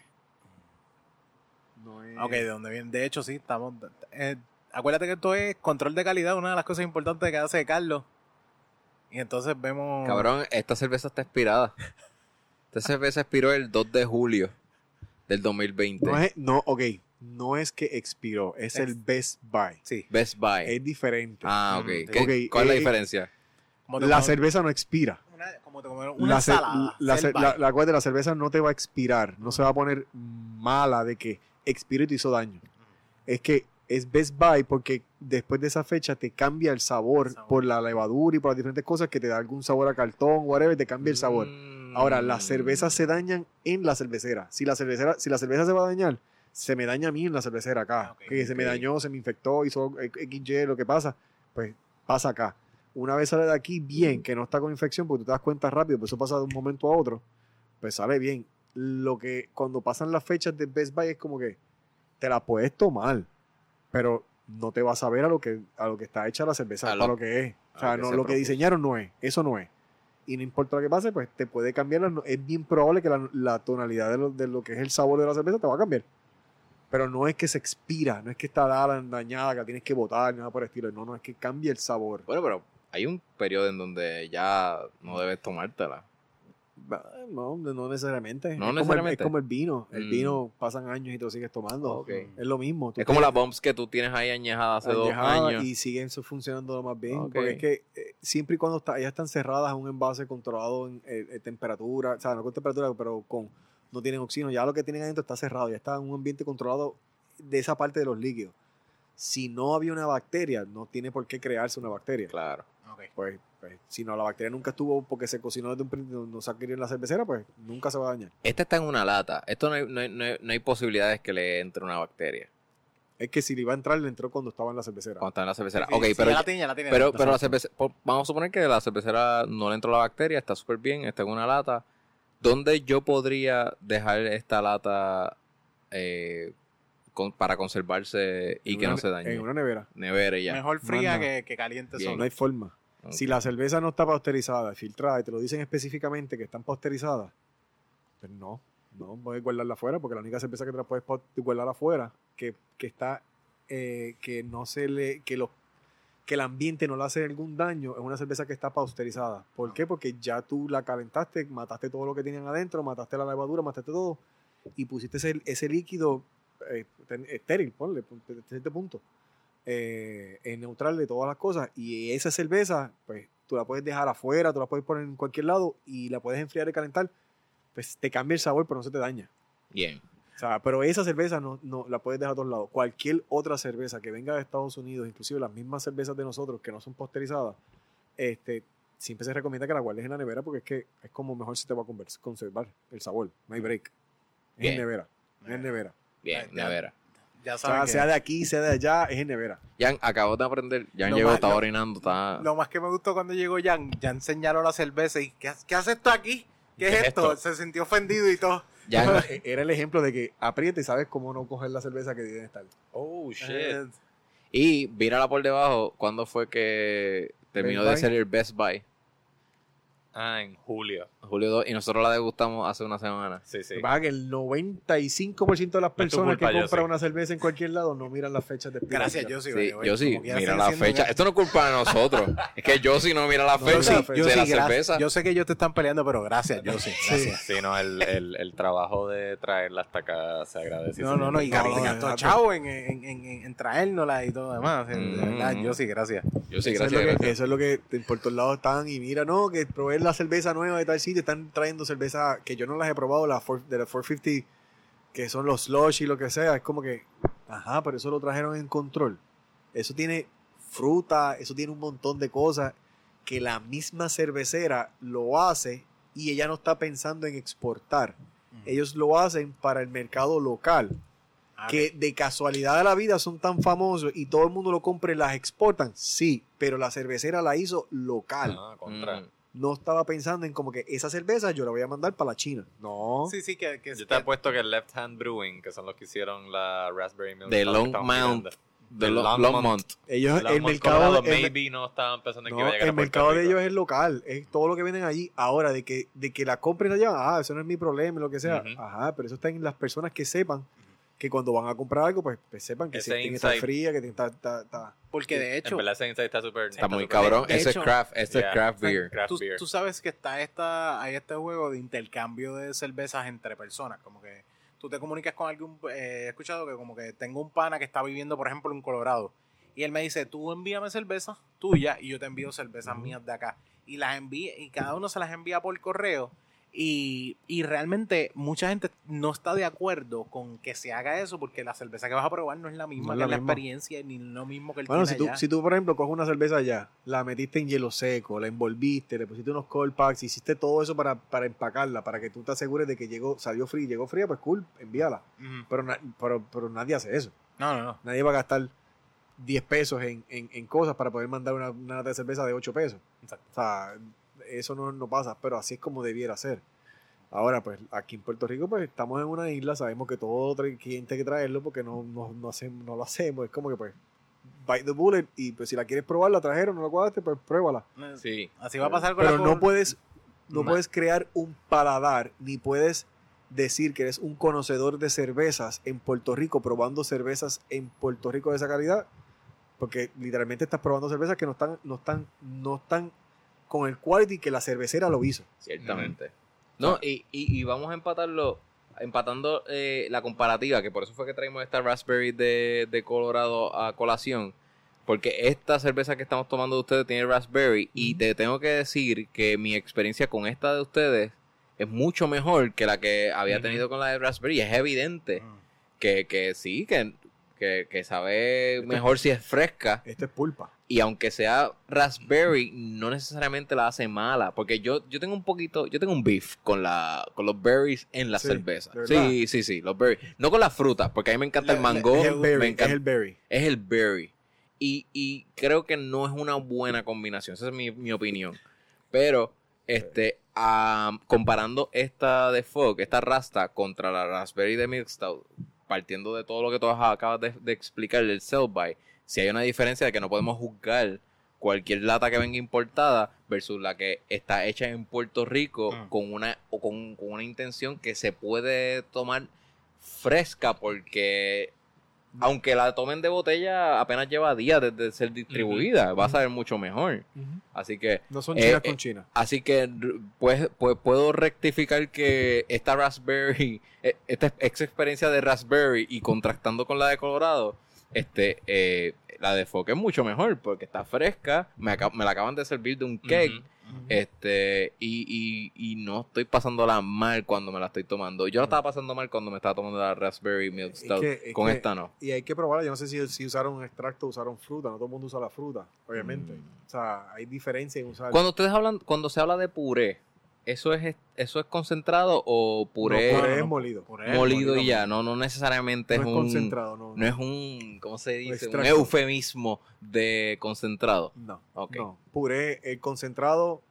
No es... Ok, ¿de dónde viene? De hecho, sí, estamos. eh, acuérdate que esto es control de calidad, una de las cosas importantes que hace Carlos. Y entonces vemos. Cabrón, esta cerveza está expirada. Esta cerveza expiró el 2 de julio del 2020. No es, no, ok, no es que expiró, es el Best Buy. Sí. Best Buy. Es diferente. Ah, ok. Mm, ¿Qué- ok, ¿Cuál es la eh, diferencia? La cerveza no expira. una, como te comes una la, ensalada. la, la, Bite. la cual de la cerveza no te va a expirar, no se va a poner mala de que expiró y te hizo daño. Es que es Best Buy porque después de esa fecha te cambia el sabor, Sabor. por la levadura y por las diferentes cosas que te da algún sabor a cartón, whatever, te cambia el sabor. Mm. Ahora, las cervezas se dañan en la cervecera. Si la cervecera, si la cerveza se va a dañar, se me daña a mí en la cervecera acá. Que se me dañó, se me infectó, hizo XY, lo que pasa, pues pasa acá. Una vez sale de aquí bien, que no está con infección, porque tú te das cuenta rápido, pues eso pasa de un momento a otro, pues sale bien. Lo que cuando pasan las fechas de Best Buy es como que te la puedes tomar, pero no te vas a ver a lo que a lo que está hecha la cerveza, A para lo- que es. O sea, lo que no, lo que diseñaron no es, eso no es. Y no importa lo que pase, pues te puede cambiar. la- es bien probable que la, la tonalidad de lo, de lo que es el sabor de la cerveza te va a cambiar. Pero no es que se expira, no es que está dada, dañada, que la tienes que botar, nada por el estilo. No, no, es que cambia el sabor. Bueno, pero hay un periodo en donde ya no debes tomártela. No, no necesariamente. No es Como el, necesariamente. es como el vino. El Mm. vino pasan años y te lo sigues tomando. Es lo mismo. Tú Es como las bombs que tú tienes ahí añejadas hace dos años. y siguen funcionando lo más bien. Porque es que eh, siempre y cuando está, ellas están cerradas en un envase controlado en eh, eh, temperatura, o sea, no con temperatura, pero con no tienen oxígeno. Ya lo que tienen adentro está cerrado, ya está en un ambiente controlado de esa parte de los líquidos. Si no había una bacteria, no tiene por qué crearse una bacteria. Claro. Pues, pues, si no, la bacteria nunca estuvo porque se cocinó desde un principio, no se adquirió en la cervecera, pues nunca se va a dañar. Este está en una lata. Esto no hay, no hay- no hay- no hay posibilidades que le entre una bacteria Es que si le iba a entrar, le entró cuando estaba en la cervecera. cuando está en la cervecera. Sí, ok, sí, pero, ya la tiene, ya la tiene. pero, pero la cervecera, vamos a suponer que la cervecera no le entró la bacteria, está súper bien, está en una lata. ¿Dónde yo podría dejar esta lata eh, con- para conservarse y En que una no se dañe? En una nevera. Nevera y ya. Mejor fría que, que caliente Bien. No hay forma. Si la cerveza no está pasteurizada, filtrada, y te lo dicen específicamente que están pasteurizadas, pues no, no puedes guardarla afuera, porque la única cerveza que te la puedes guardar afuera, que, que está, eh, que no se le, que los que el ambiente no le hace algún daño, es una cerveza que está pasteurizada. ¿Por qué? Porque ya tú la calentaste, mataste todo lo que tenían adentro, mataste la levadura, mataste todo, y pusiste ese, ese líquido eh, estéril, ponle, este punto eh, es neutral de todas las cosas. Y esa cerveza, pues tú la puedes dejar afuera, tú la puedes poner en cualquier lado y la puedes enfriar y calentar. Pues te cambia el sabor, pero no se te daña. Bien. O sea, pero esa cerveza no, no la puedes dejar a todos lados. Cualquier otra cerveza que venga de Estados Unidos, inclusive las mismas cervezas de nosotros que no son posterizadas, este, siempre se recomienda que la guardes en la nevera porque es que es como mejor se te va a conservar el sabor. No hay break. Es en nevera. Es en nevera. Bien, nevera. Ya O saben sea, que sea de aquí, sea de allá, es en nevera. Jan, acabo de aprender. Jan llegó, estaba orinando, está... lo más que me gustó cuando llegó Jan, Jan señaló la cerveza y ¿qué, qué hace esto aquí? ¿Qué, es esto? Se sintió ofendido y todo. Jan, Era el ejemplo de que aprieta y sabes cómo no coger la cerveza que debe estar. Oh, shit. Eh, y mírala por debajo, ¿cuándo fue que terminó Best de Buy. ser el Best Buy? Ah, en julio. Julio 2, y nosotros la degustamos hace una semana. Sí, sí. Lo que pasa es que el 95% de las personas culpa, que compran sí. una cerveza en cualquier lado no miran las fechas de Gracias, expiración. yo sí. Sí, yo sí, mira la fecha. que- Esto no es culpa de nosotros. es que yo sí no mira la No, fecha yo sí, de yo la sí, gracias. cerveza. Yo sé que ellos te están peleando, pero gracias, yo sí. Gracias. Sí, no, el, el, el trabajo de traerla hasta acá se agradece. No, no, no, y gastó no. chavo en, en, en, en, en traérnosla y todo lo demás. De Mm. sí, gracias. Yo sí, eso, es gracias. gracias. eso es lo que por todos lados están y mira, no, que la cerveza nueva de tal sitio, están trayendo cerveza que yo no las he probado, la four- de la 450, que son los slush y lo que sea, es como que, ajá, pero eso lo trajeron en control. Eso tiene fruta, eso tiene un montón de cosas que la misma cervecera lo hace y ella no está pensando en exportar. Ellos lo hacen para el mercado local. Ah, que de casualidad de la vida son tan famosos y todo el mundo lo compra y las exportan, sí, pero la cervecera la hizo local. Ah, contra. Mm. No estaba pensando en como que esa cerveza yo la voy a mandar para la China. No. Sí, sí, que, que Yo te apuesto que Left Hand Brewing, que son los que hicieron la Raspberry Milk. De Stout que Long estamos Mount. pidiendo. De De Lo- Longmont. Longmont. Ellos, el Longmont, mercado, Colorado, el- maybe no estaban pensando en que iba a llegar el a mercado de ellos es local, es todo lo que venden allí. Ahora, de que, de que la compren allá, ah, eso no es mi problema, lo que sea. Ajá, pero eso está en las personas que sepan que cuando van a comprar algo, pues, pues sepan que Ese si tiene que estar insight. fría, que tiene que estar... estar- estar- Porque de hecho, En verdad ese insight está súper... Está muy súper cabrón. Ese es craft, ese es Yeah. craft beer. Craft tú, beer. tú sabes que está esta, hay este juego de intercambio de cervezas entre personas. Como que tú te comunicas con algún. eh, he escuchado que, como que tengo un pana que está viviendo, por ejemplo, en Colorado. Y él me dice: Tú envíame cerveza tuya y yo te envío cervezas mías de acá. Y las envía, y cada uno se las envía por correo. Y, y realmente mucha gente no está de acuerdo con que se haga eso porque la cerveza que vas a probar no es la misma No es que la la experiencia ni lo mismo que el Bueno, si tú, allá. si tú, por ejemplo, coges una cerveza allá, la metiste en hielo seco, la envolviste, le pusiste unos cold packs, hiciste todo eso para, para empacarla, para que tú te asegures de que llegó, salió fría, llegó fría, pues cool, envíala. Pero, pero, pero nadie hace eso. No, no, no. Nadie va a gastar 10 pesos en, en- en cosas para poder mandar una, una lata de cerveza de 8 pesos. Exacto. O sea, eso no, no pasa, pero así es como debiera ser. Ahora, pues aquí en Puerto Rico, pues estamos en una isla, sabemos que todo cliente hay que traerlo porque no, no, no, hacemos, no lo hacemos. Es como que, pues, bite the bullet y pues si la quieres probar, la trajeron, no la cuadraste, pues pruébala. Sí. Así va a pasar con Pero la no puedes, no puedes crear un paladar, ni puedes decir que eres un conocedor de cervezas en Puerto Rico, probando cervezas en Puerto Rico de esa calidad, porque literalmente estás probando cervezas que no están, no están, no están con el quality que la cervecera lo hizo. Ciertamente. No, y, y, y vamos a empatarlo, empatando eh, la comparativa, que por eso fue que traímos esta Raspberry de, de Colorado a colación, porque esta cerveza que estamos tomando de ustedes tiene Raspberry, y te tengo que decir que mi experiencia con esta de ustedes es mucho mejor que la que había tenido con la de Raspberry. Es evidente que, que sí, que, que, que sabe mejor si es fresca. Esto es pulpa. Y aunque sea raspberry, no necesariamente la hace mala. Porque yo, yo tengo un poquito, yo tengo un beef con la, con los berries en la Sí, cerveza. Sí, sí, sí, los berries. No con las frutas, porque a mí me encanta el mango. es el berry, me es encanta, el berry. es el berry. Y, y creo que no es una buena combinación. Esa es mi, mi opinión. Pero, este, comparando esta de Fog, esta Rasta, contra la Raspberry de Milk Stout, partiendo de todo lo que tú acabas de, de explicar del sell by, si hay una diferencia de que no podemos juzgar cualquier lata que venga importada versus la que está hecha en Puerto Rico Mm. con una o con, con una intención que se puede tomar fresca porque aunque la tomen de botella apenas lleva días desde ser distribuida, va a saber mucho mejor. Así que No son Eh, chinas eh, con China. Así que pues, pues puedo rectificar que esta Raspberry, eh, esta ex experiencia de Raspberry y contrastando con la de Colorado, este, eh, la de Foque es mucho mejor porque está fresca, me, me la acaban de servir de un cake, este, y, y, y no estoy pasándola mal cuando me la estoy tomando. Yo la estaba pasando mal cuando me estaba tomando la Raspberry Milk Es Stout, que- es con que- esta no. Y hay que probarla. Yo no sé si, si usaron extracto o usaron fruta. No todo el mundo usa la fruta, obviamente. Mm. O sea, hay diferencia en usar. Cuando ustedes hablan, cuando se habla de puré, ¿eso es, eso es concentrado o puré? No, puré es molido. Puré, molido y ya, no, no necesariamente No es es un concentrado, no. no es un ¿cómo se dice? Un eufemismo de concentrado. No, Ok. no. Puré, el concentrado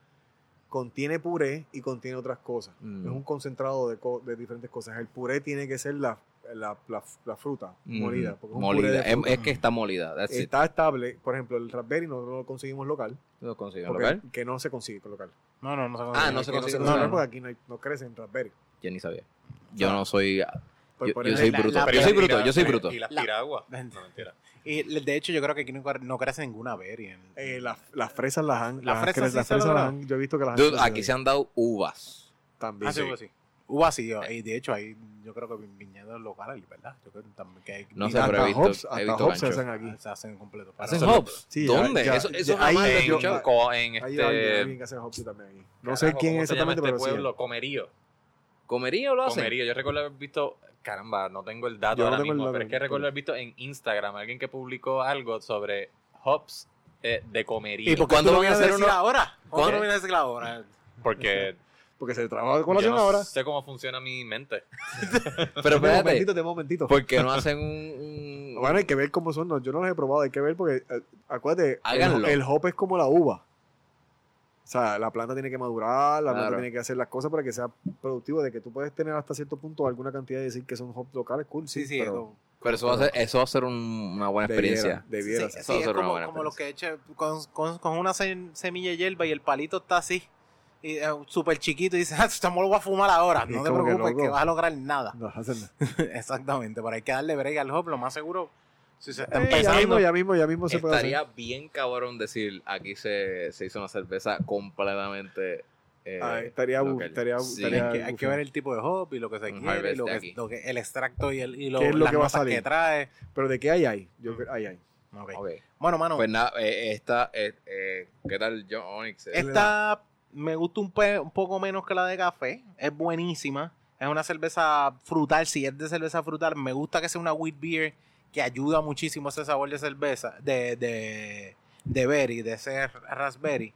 contiene puré y contiene otras cosas. Mm. Es un concentrado de, co- de diferentes cosas. El puré tiene que ser la, la, la- la fruta molida. porque es molida. Es, que está molida. That's it. Está estable. Por ejemplo, el raspberry nosotros lo conseguimos local. Lo porque- local. Que no se consigue con local. No, no, no se Ah, no se consigue no local local. porque aquí no, hay- no crecen raspberry. Yo ni sabía. Yo Ah. no soy Pues yo, eso- soy la- bruto. la- yo soy bruto, yo soy bruto. Y las La- piraguas. No, mentira. Y de hecho, yo creo que aquí no, no crece ninguna berry. En, Eh, las, las fresas las han. Las las fresas sí las fresas las han. Yo he visto que las han. Dude, aquí se han dado uvas. También. Ah, sí, sí. Uva sí. Uva sí, yo- y de hecho hay, yo creo que viñedos locales, ¿verdad? Yo creo también que hay No sé, pero he Hasta visto, hops, he hasta visto hops se hacen aquí. que se hacen completo. ¿Hacen hops? Sí, ¿Dónde? ya- eso eso ahí he yo- en Hay este. alguien que hace hops también aquí. No sé quién ¿cómo es exactamente, este pero sí. pueblo? Comerío. ¿Comería o lo hacen? Comerío. Yo recuerdo haber visto. Caramba, no tengo el dato Yo no ahora el mismo, dato, pero es que recuerdo haber visto en Instagram alguien que publicó algo sobre hops eh, de comerío. ¿Y por qué ¿Cuándo tú lo van a vienes a hacer ahora? ¿Cuándo ¿Cuándo? lo vienes a decir ahora? Porque Porque se trabaja de yo colación no ahora. sé cómo funciona mi mente. Pero De espérate, momentito, de momentito. ¿por qué no hacen un, un- Bueno, hay que ver cómo son. no, Yo no los he probado, hay que ver porque, eh, acuérdate, Háganlo. el, el hop es como la uva. O sea, la planta tiene que madurar, la planta Claro. tiene que hacer las cosas para que sea productivo. De que tú puedes tener hasta cierto punto alguna cantidad y decir que son hops locales, cool. Sí, Sí, sí, pero eso va a ser, eso va a ser un- una buena experiencia. Debiera, debiera Sí, ser. Eso sí, va a es ser una como, buena como lo que eche con, con, con una sem- semilla de hierba y el palito está así, y eh, súper chiquito, y dices, ah, estamos lo voy a fumar ahora, no te que, preocupes, que, loco. vas a lograr nada. No, hacen nada. Exactamente, pero hay que darle break al hop, lo más seguro, si se está Eh, ya empezando. mismo, ya mismo, ya mismo se puede Estaría bien cabrón decir, aquí se, se hizo una cerveza completamente... eh, Ah, estaría, estaría, Sí. estaría hay, que, hay que ver el tipo de hop y lo que se Un quiere, y lo que, lo que- el extracto y, el, y lo, ¿Qué es lo las que va a salir? que trae. Pero de qué hay ahí? Yo creo ahí hay. Ok. Ok. Bueno, mano, Pues nada, eh, esta, eh, eh, ¿qué tal John Onyx? Esta me gusta un, un poco menos que la de café. Es buenísima. Es una cerveza frutal. Si es de cerveza frutal, me gusta que sea una wheat beer que ayuda muchísimo ese sabor de cerveza, de, de, de berry, de ser raspberry.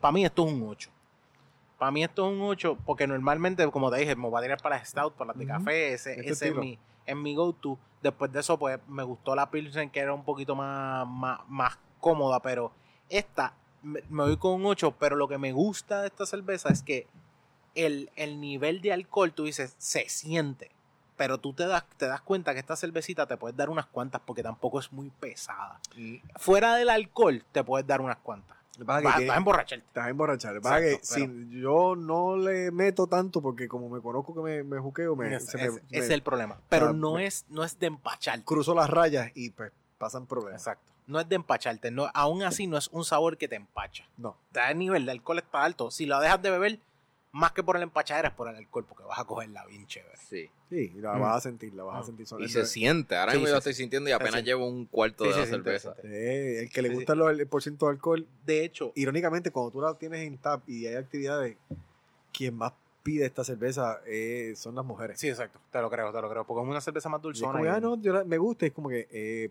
Para mí esto es un 8. Para mí esto es un 8 porque normalmente, como te dije, me va a tirar para las stout, para las de café. Ese, Este ese es mi, es mi go-to. Después de eso, pues me gustó la Pilsen, que era un poquito más, más, más cómoda, pero esta me, me voy con un 8, pero lo que me gusta de esta cerveza es que el, el nivel de alcohol, tú dices, se siente. Pero tú te das, te das cuenta que esta cervecita te puedes dar unas cuantas porque tampoco es muy pesada. Fuera del alcohol, te puedes dar unas cuantas. Vas, vas a emborracharte. Te vas a emborrachar. Que si yo no le meto tanto porque como me conozco que me, me juqueo, me, Es, me- es- el problema. Pero Ah, no es, no es de empacharte. cruzo las rayas y pues pasan problemas. Exacto. No es de empacharte. No, aún así no es un sabor que te empacha. No. El nivel de alcohol está alto. Si lo dejas de beber, más que por el empachadera es por el alcohol, porque vas a cogerla bien chévere. Sí. Sí, y la Mm. vas a sentir, la vas a Mm. sentir. Y se siente. Ahora Sí, mismo sí, yo sí. estoy sintiendo y apenas Sí. llevo un cuarto Sí, de la cerveza. Eh, el que le Sí, gusta los- el por ciento de alcohol, De hecho, irónicamente, cuando tú la tienes en tap y hay actividades, quien más pide esta cerveza eh, son las mujeres. sí, exacto. Te lo creo, te lo creo. Porque es una cerveza más Y es dulzona. como, y- ah, no, yo la- me gusta, es como que, eh,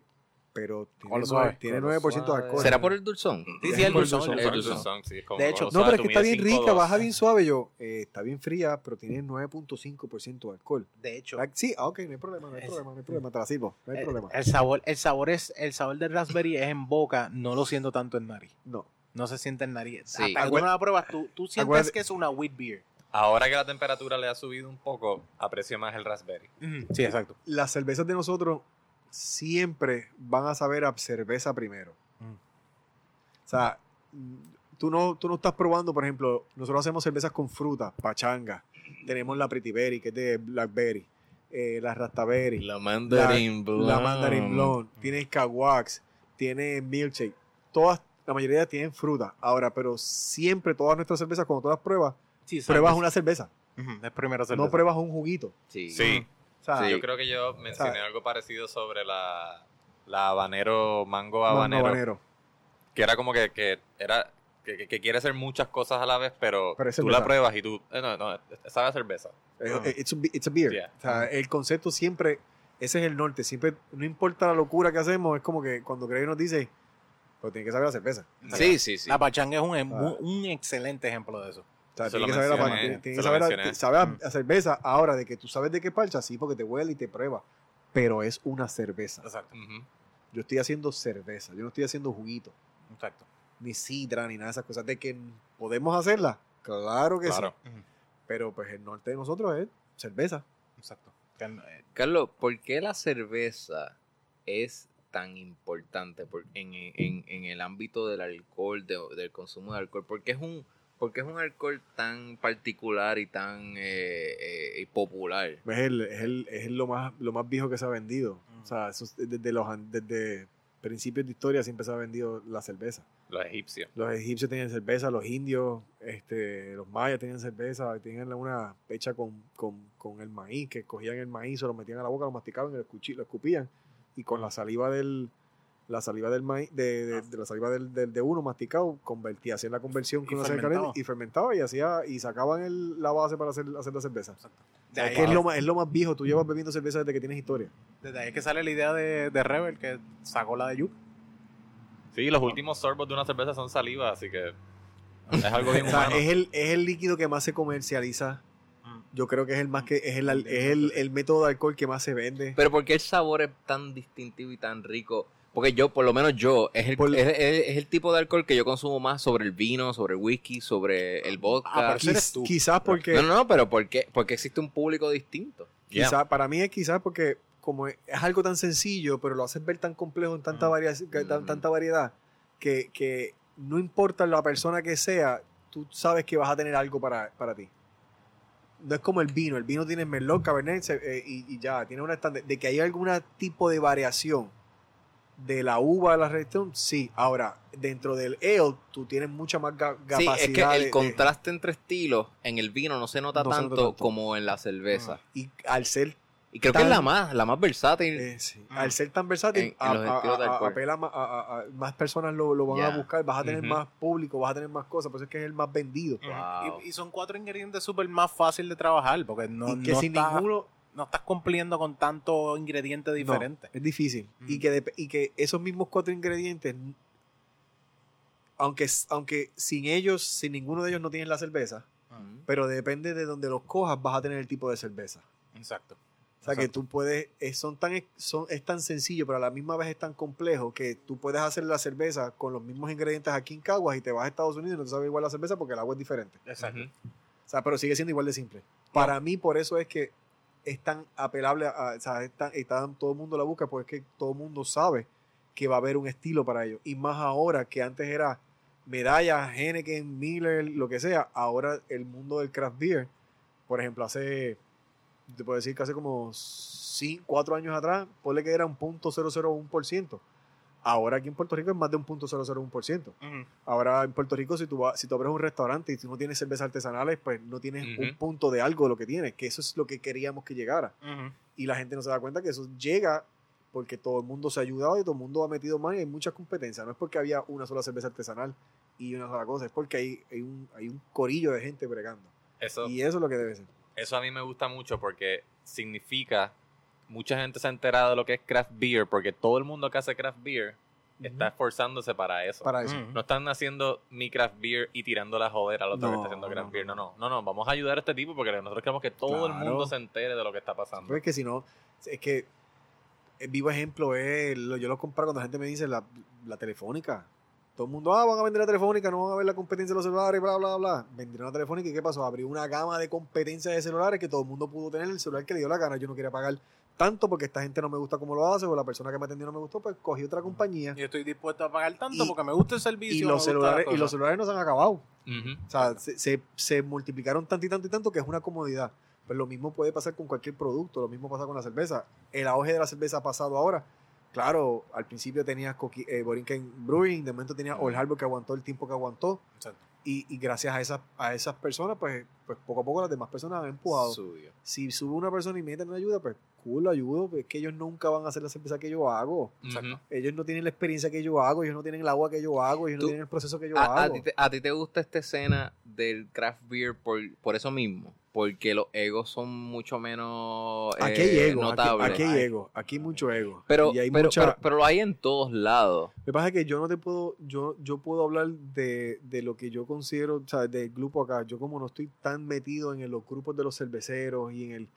pero tiene, lo nueve- suave. tiene Con lo 9% de alcohol. ¿Será por el dulzón? Sí, sí, el dulzón, dulzón. el El dulzón. dulzón, sí, como De hecho- No, pero es que está bien rica, 5'2". baja bien suave. Yo, eh, está bien fría, pero tiene 9.5% de alcohol. De hecho, Ah, Sí, ah, ok, no hay problema, no hay Es- problema, no hay problema, te la sirvo, no hay el, problema. el sabor, el sabor es, el sabor del raspberry es en boca, no lo siento tanto en nariz. No, No se siente en nariz. Sí. Hasta no la pruebas, tú, tú sientes Acuérdate- que es una wheat beer. Ahora que la temperatura le ha subido un poco, aprecio más el raspberry. Sí, exacto. las cervezas de nosotros siempre van a saber a cerveza primero. Mm. O sea, mm, tú no, tú no estás probando, por ejemplo, nosotros hacemos cervezas con fruta, pachanga. Tenemos la Pretty Berry, que es de Blackberry. eh, la Rastaberry. La Mandarin Blonde. La Mandarin Blonde, tiene Kawax, tiene Milkshake, todas, la mayoría tienen fruta. Ahora, pero siempre todas nuestras cervezas, cuando tú las pruebas, Sí, pruebas una cerveza, Es primero cerveza. no pruebas un juguito. Sí. Sí, sea, Sí. yo creo que yo mencioné sea, algo parecido sobre la, la habanero, mango mango habanero, habanero. que era como que, que era que, que- quiere hacer muchas cosas a la vez, pero, Pero tú la pruebas y tú, eh, no, no, sabe a cerveza. Ah. eh, It's a, it's a beer. Yeah. O sea, el concepto siempre, ese es el norte. Siempre, no importa la locura que hacemos, es como que cuando Greg nos dice, pues tiene que saber la cerveza. Sí, sí, sí. La pachanga es un, Ah. un, un excelente ejemplo de eso. O sea, Eso tiene lo que saber, la, mencioné, tiene- tiene eso que lo saber, a, sabe a- Mm. a cerveza. Ahora, de que tú sabes de qué parcha, sí, porque te huele y te prueba. Pero es una cerveza. Exacto. Yo estoy haciendo cerveza. Yo no estoy haciendo juguito. Exacto. Ni sidra, ni nada de esas cosas. De que podemos hacerla. Claro que Claro. sí. Pero pues el norte de nosotros es cerveza. Exacto. Eh, Carlos, ¿por qué la cerveza es tan importante por- en, en- en el ámbito del alcohol, de- del consumo de alcohol? ¿Por qué es un, por qué es un alcohol tan particular y tan eh, eh, popular? Es, el, es, el, es lo, más, lo más viejo que se ha vendido. Mm. O sea, eso es desde, los, desde principios de historia siempre se ha vendido la cerveza. Los egipcios. Los egipcios tenían cerveza, los indios, este, los mayas tenían cerveza, tenían una hecha con, con, con el maíz, que cogían el maíz, se lo metían a la boca, lo masticaban y lo escupían. Y con la saliva del la saliva del maíz, de, de- de la saliva del, del- de uno masticado, convertía, hacían la conversión Y que uno hacía fermentaba. caliente y fermentaba y hacía, y sacaban el- la base para hacer, hacer la cerveza. de, Es ahí que es es- lo, más, es lo más viejo, tú llevas bebiendo cerveza desde que tienes historia. desde ahí es que sale la idea de, de Rebel, que sacó la de Yup. Sí, los últimos sorbos de una cerveza son saliva, así que es algo bien O sea, humano. es el, es el líquido que más se comercializa. Yo creo que es el más que es el, es el, el método de alcohol que más se vende. Pero ¿por qué el sabor es tan distintivo y tan rico? Porque yo, por lo menos yo, es el, Por- es, es- es el tipo de alcohol que yo consumo más sobre el vino, sobre el whisky, sobre el vodka. Ah, eres Quiz- tú. Quizás porque no, no, no, pero ¿por qué? Porque existe un público distinto. Yeah. Quizá, para mí es quizás porque como es, es algo tan sencillo, pero lo haces ver tan complejo en tanta, Mm. varia- que- tan- Mm. tanta variedad, que, que no importa la persona que sea, tú sabes que vas a tener algo para, para ti. No es como el vino, el vino tiene Merlot, Cabernet se- eh, y, y ya, tiene una estándar. De que hay algún tipo de variación de la uva a la región, sí. Ahora, dentro del ale, tú tienes mucha más ga- Sí, capacidad es que el de- de- contraste entre estilos en el vino no se nota, No se tanto, nota tanto. como en la cerveza. y al ser Y creo que es la más, la más versátil. Eh, sí. Mm. Al ser tan versátil, En- a- a- estilos de a- alcohol. apela ma- a, a- a- más personas lo, lo van a buscar, vas a tener más público, vas a tener más cosas, por eso es que es el más vendido. Wow. Y, y son cuatro ingredientes súper más fácil de trabajar, porque no, y que no sin ninguno no estás cumpliendo con tanto ingrediente no, diferente. es difícil. Y, que dep- y que esos mismos cuatro ingredientes, aunque, aunque sin ellos, sin ninguno de ellos no tienes la cerveza, pero depende de donde los cojas, vas a tener el tipo de cerveza. Exacto. O sea, que tú puedes, es, son tan, son, es tan sencillo, pero a la misma vez es tan complejo que tú puedes hacer la cerveza con los mismos ingredientes aquí en Caguas y te vas a Estados Unidos y no te sabe igual la cerveza porque el agua es diferente. Exacto. O sea, pero sigue siendo igual de simple. Para mí, por eso es que es tan apelable, a, o sea, es tan- todo el mundo la busca, porque es que todo el mundo sabe que va a haber un estilo para ello. Y más ahora que antes era medalla, Henneken, Miller, lo que sea, ahora el mundo del craft beer, por ejemplo, hace, te puedo decir que hace como 5, 4 años atrás, ponle que era un punto 001%. Ahora aquí en Puerto Rico es más de un punto 001%. Ujú. Ahora en Puerto Rico, si tú, vas, si tú abres un restaurante y tú no tienes cervezas artesanales, pues no tienes un punto de algo de lo que tienes, que eso es lo que queríamos que llegara. Y la gente no se da cuenta que eso llega porque todo el mundo se ha ayudado y todo el mundo ha metido mano y hay mucha competencia. No es porque había una sola cerveza artesanal y una sola cosa, es porque hay, hay, un, hay un corillo de gente bregando. Eso, Y eso es lo que debe ser. eso a mí me gusta mucho porque significa mucha gente se ha enterado de lo que es craft beer, porque todo el mundo que hace craft beer está esforzándose para eso. Para eso. No están haciendo mi craft beer y tirando la joder al otro que está haciendo craft no, beer. No, no. no, no. Vamos a ayudar a este tipo porque nosotros queremos que todo el mundo se entere de lo que está pasando. Pero es que si no, es que el vivo ejemplo es, lo- yo lo comparo cuando la gente me dice la, la telefónica. Todo el mundo, ah, van a vender la telefónica, no van a ver la competencia de los celulares, bla, bla, bla. Vendieron la telefónica y ¿qué pasó? Abrió una gama de competencia de celulares que todo el mundo pudo tener el celular que le dio la gana. Yo no quería pagar tanto porque esta gente no me gusta cómo lo hace o la persona que me atendió no me gustó, pues cogí otra compañía. Yo estoy dispuesto a pagar tanto Y- porque me gusta el servicio. Y los, celulares, y los celulares no se han acabado. O sea, se, se, se multiplicaron tanto y tanto y tanto que es una comodidad. Pues lo mismo puede pasar con cualquier producto, lo mismo pasa con la cerveza. El auge de la cerveza ha pasado ahora. Claro, al principio tenías Coqui- eh, Borinquen Brewing, de momento tenías Old Harbor que aguantó el tiempo que aguantó. Exacto. Y, y gracias a esas, a esas personas, pues, pues poco a poco las demás personas han empujado. Subió. Si sube una persona y me una ayuda, pues cool, lo ayudo. Pues es que ellos nunca van a hacer la cerveza que yo hago. Ellos no tienen la experiencia que yo hago, ellos no tienen el agua que yo hago, ellos no tienen el proceso que yo ¿A, a hago. a ti te gusta esta escena del craft beer por, por eso mismo? Porque los egos son mucho menos eh, Aquí hay ego, aquí, notables. aquí hay ego, aquí hay mucho ego. Pero, y hay pero, mucha- pero, pero lo hay en todos lados. Lo que pasa es que yo no te puedo, yo, yo puedo hablar de, de lo que yo considero, o sea, del grupo acá. Yo como no estoy tan metido en los grupos de los cerveceros y en el...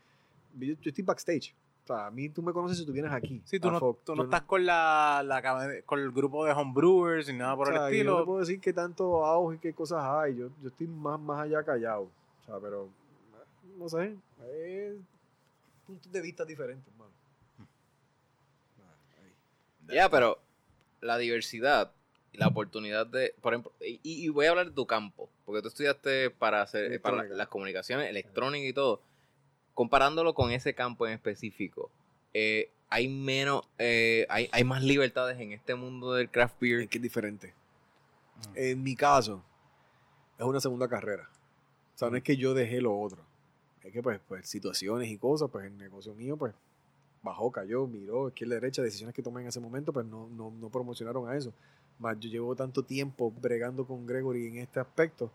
Yo, yo estoy backstage. O sea, a mí tú me conoces si tú vienes aquí. Sí, tú no, Fox. tú Yo no estás con la, la con el grupo de homebrewers ni nada por o sea, el Yo no estilo. te puedo decir qué tanto auge y qué cosas hay. Yo, yo estoy más, más allá callado. O sea, pero... No sé. Es puntos de vista diferentes, hermano. Ahí. Ya, pero la diversidad y la oportunidad de, por ejemplo, y, y voy a hablar de tu campo, porque tú estudiaste para hacer para las comunicaciones, electrónica y todo. Comparándolo con ese campo en específico, eh, hay menos, eh, hay, hay más libertades en este mundo del craft beer. Es que es diferente. En mi caso, es una segunda carrera. O sea, no es que yo dejé lo otro. Es que, pues, pues situaciones y cosas, pues el negocio mío, pues, bajó, cayó, miró, izquierda, derecha, decisiones que tomé en ese momento, pues no, no, no promocionaron a eso. Más yo llevo tanto tiempo bregando con Gregory en este aspecto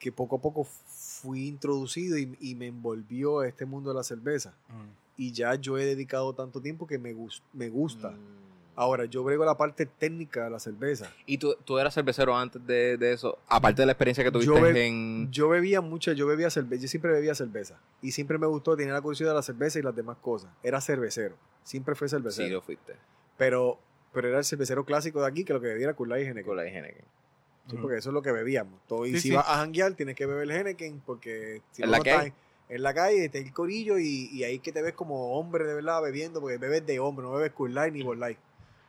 que poco a poco fui introducido y, y me envolvió a este mundo de la cerveza. Mm. Y ya yo he dedicado tanto tiempo que me, me gusta. Mm. Ahora, yo brego la parte técnica de la cerveza. ¿Y tú, tú eras cervecero antes de, de eso? Aparte de la experiencia que Yo tuviste be- en... Yo bebía mucha, yo bebía cerveza, yo siempre bebía cerveza. Y siempre me gustó, tenía la curiosidad de la cerveza y las demás cosas. Era cervecero, siempre fue Sí, cervecero. lo fuiste. Pero, pero era el cervecero clásico de aquí que lo que bebía era Light y Henneken. Con la Heineken. Sí, porque eso es lo que bebíamos. Todo, y Sí, si sí. vas a janguear, tienes que beber el Henneken porque si ¿En la estás hay? en, la calle, está el corillo y, y ahí que te ves como hombre de verdad bebiendo, porque bebes de hombre, no bebes Cool Light ni Bud Light.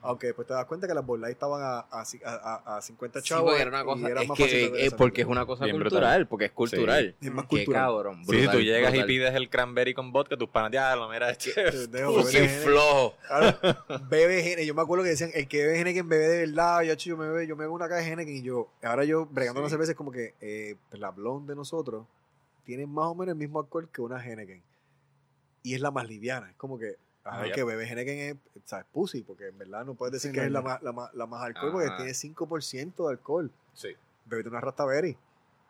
Aunque después te das cuenta que las Light estaban a, a, a, a 50 Sí, chavos. porque era una y cosa, era es más que, esa porque es una cosa Bien cultural, brutal. porque es cultural. Es más Qué cultural. cabrón. Sí, si tú llegas brutal. y pides el cranberry con vodka, tus panas, ya, lo mira, Tú sí Henneken. flojo. Claro, bebe Henneken. Yo me acuerdo que decían, el que bebe Henneken bebe de verdad. Yo, yo me bebe, yo me bebo una caja de Henneken y yo, ahora yo bregando Sí. una cerveza es como que eh, la blonde de nosotros tiene más o menos el mismo alcohol que una Henneken. Y es la más liviana. Es como que, Yep. que bebe Henneken es, o sea, es pussy, porque en verdad no puedes decir Sí, que no, es la más, la, más, la más alcohol porque Ajá. tiene 5% de alcohol. Sí. Bebete una Rastaberry.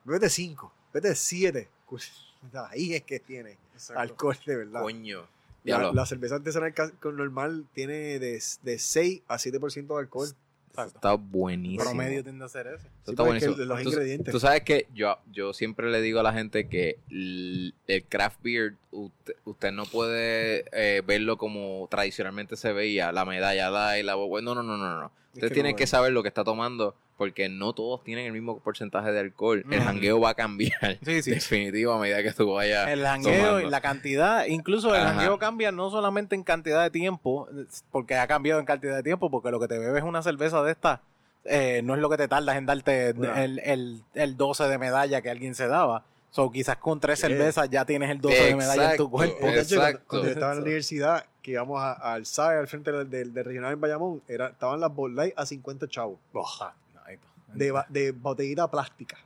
Bebete 5. Bebete 7. Ahí es que tiene alcohol de verdad. Coño. La, la cerveza artesanal normal tiene de, de 6 a 7% de alcohol. Está buenísimo. Promedio tiende a ser ese. Eso Sí, está buenísimo. los Tú- ingredientes. Tú sabes que yo, yo siempre le digo a la gente que l- el craft beer, usted, usted no puede eh, verlo como tradicionalmente se veía, la medalla da y la No, no, no, no, no. Usted que tiene no que saber lo que está tomando porque no todos tienen el mismo porcentaje de alcohol. El jangueo va a cambiar. Sí, sí. Definitivo a medida que tú vayas. El jangueo y la cantidad, incluso el jangueo cambia no solamente en cantidad de tiempo, porque ha cambiado en cantidad de tiempo, porque lo que te bebes es una cerveza de esta, eh, no es lo que te tardas en darte No. el, el, el 12 de medalla que alguien se daba. So, quizás con tres Sí. cervezas ya tienes el 12 de medalla en tu Exacto. cuerpo. Porque, hecho, cuando- Exacto. Cuando yo estaba en la universidad, que íbamos a- al SAE, al frente del, del- del regional en Bayamón, era, estaban las Bud Light a 50 chavos. Ah, no, ahí está. De, ba- de botellita plástica.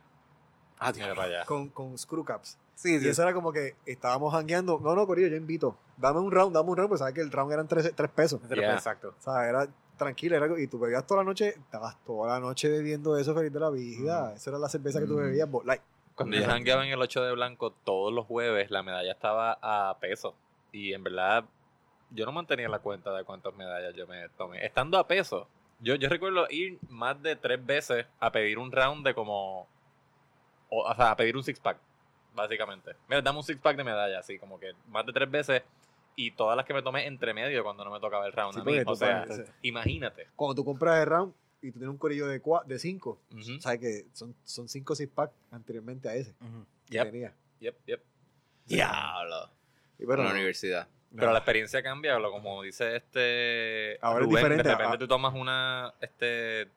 Ah, tío, para allá. Con, con screw caps. Sí, Y sí. eso era como que estábamos jangueando. No, no, Corillo, yo invito. Dame un round, dame un round, pues sabes que el round eran 3 pesos. Yeah. Exacto. O sea, era tranquilo. Era, y tú bebías toda la noche, estabas toda la noche bebiendo eso feliz de la vida. Esa era la cerveza que tú Mm. bebías, Bud Light. Cuando yo jangueaba en el 8 de blanco todos los jueves, la medalla estaba a peso. Y en verdad, yo no mantenía la cuenta de cuántas medallas yo me tomé. Estando a peso, yo, yo recuerdo ir más de tres veces a pedir un round de como. O, o sea, a pedir un six pack, básicamente. Mira, dame un six pack de medallas, así como que más de tres veces. Y todas las que me tomé entre medio cuando no me tocaba el round Sí, a mí. porque tú O sea, imagínate. Cuando tú compras el round y tú tienes un corillo de, cua- de cinco, sabes que son, son cinco six pack anteriormente a ese. que Yep, tenía. yep, yep. Diablo. Y En la universidad. Pero la experiencia cambia, lo- como dice este. Ahora es Rubén, diferente, De repente ah. tú tomas una. este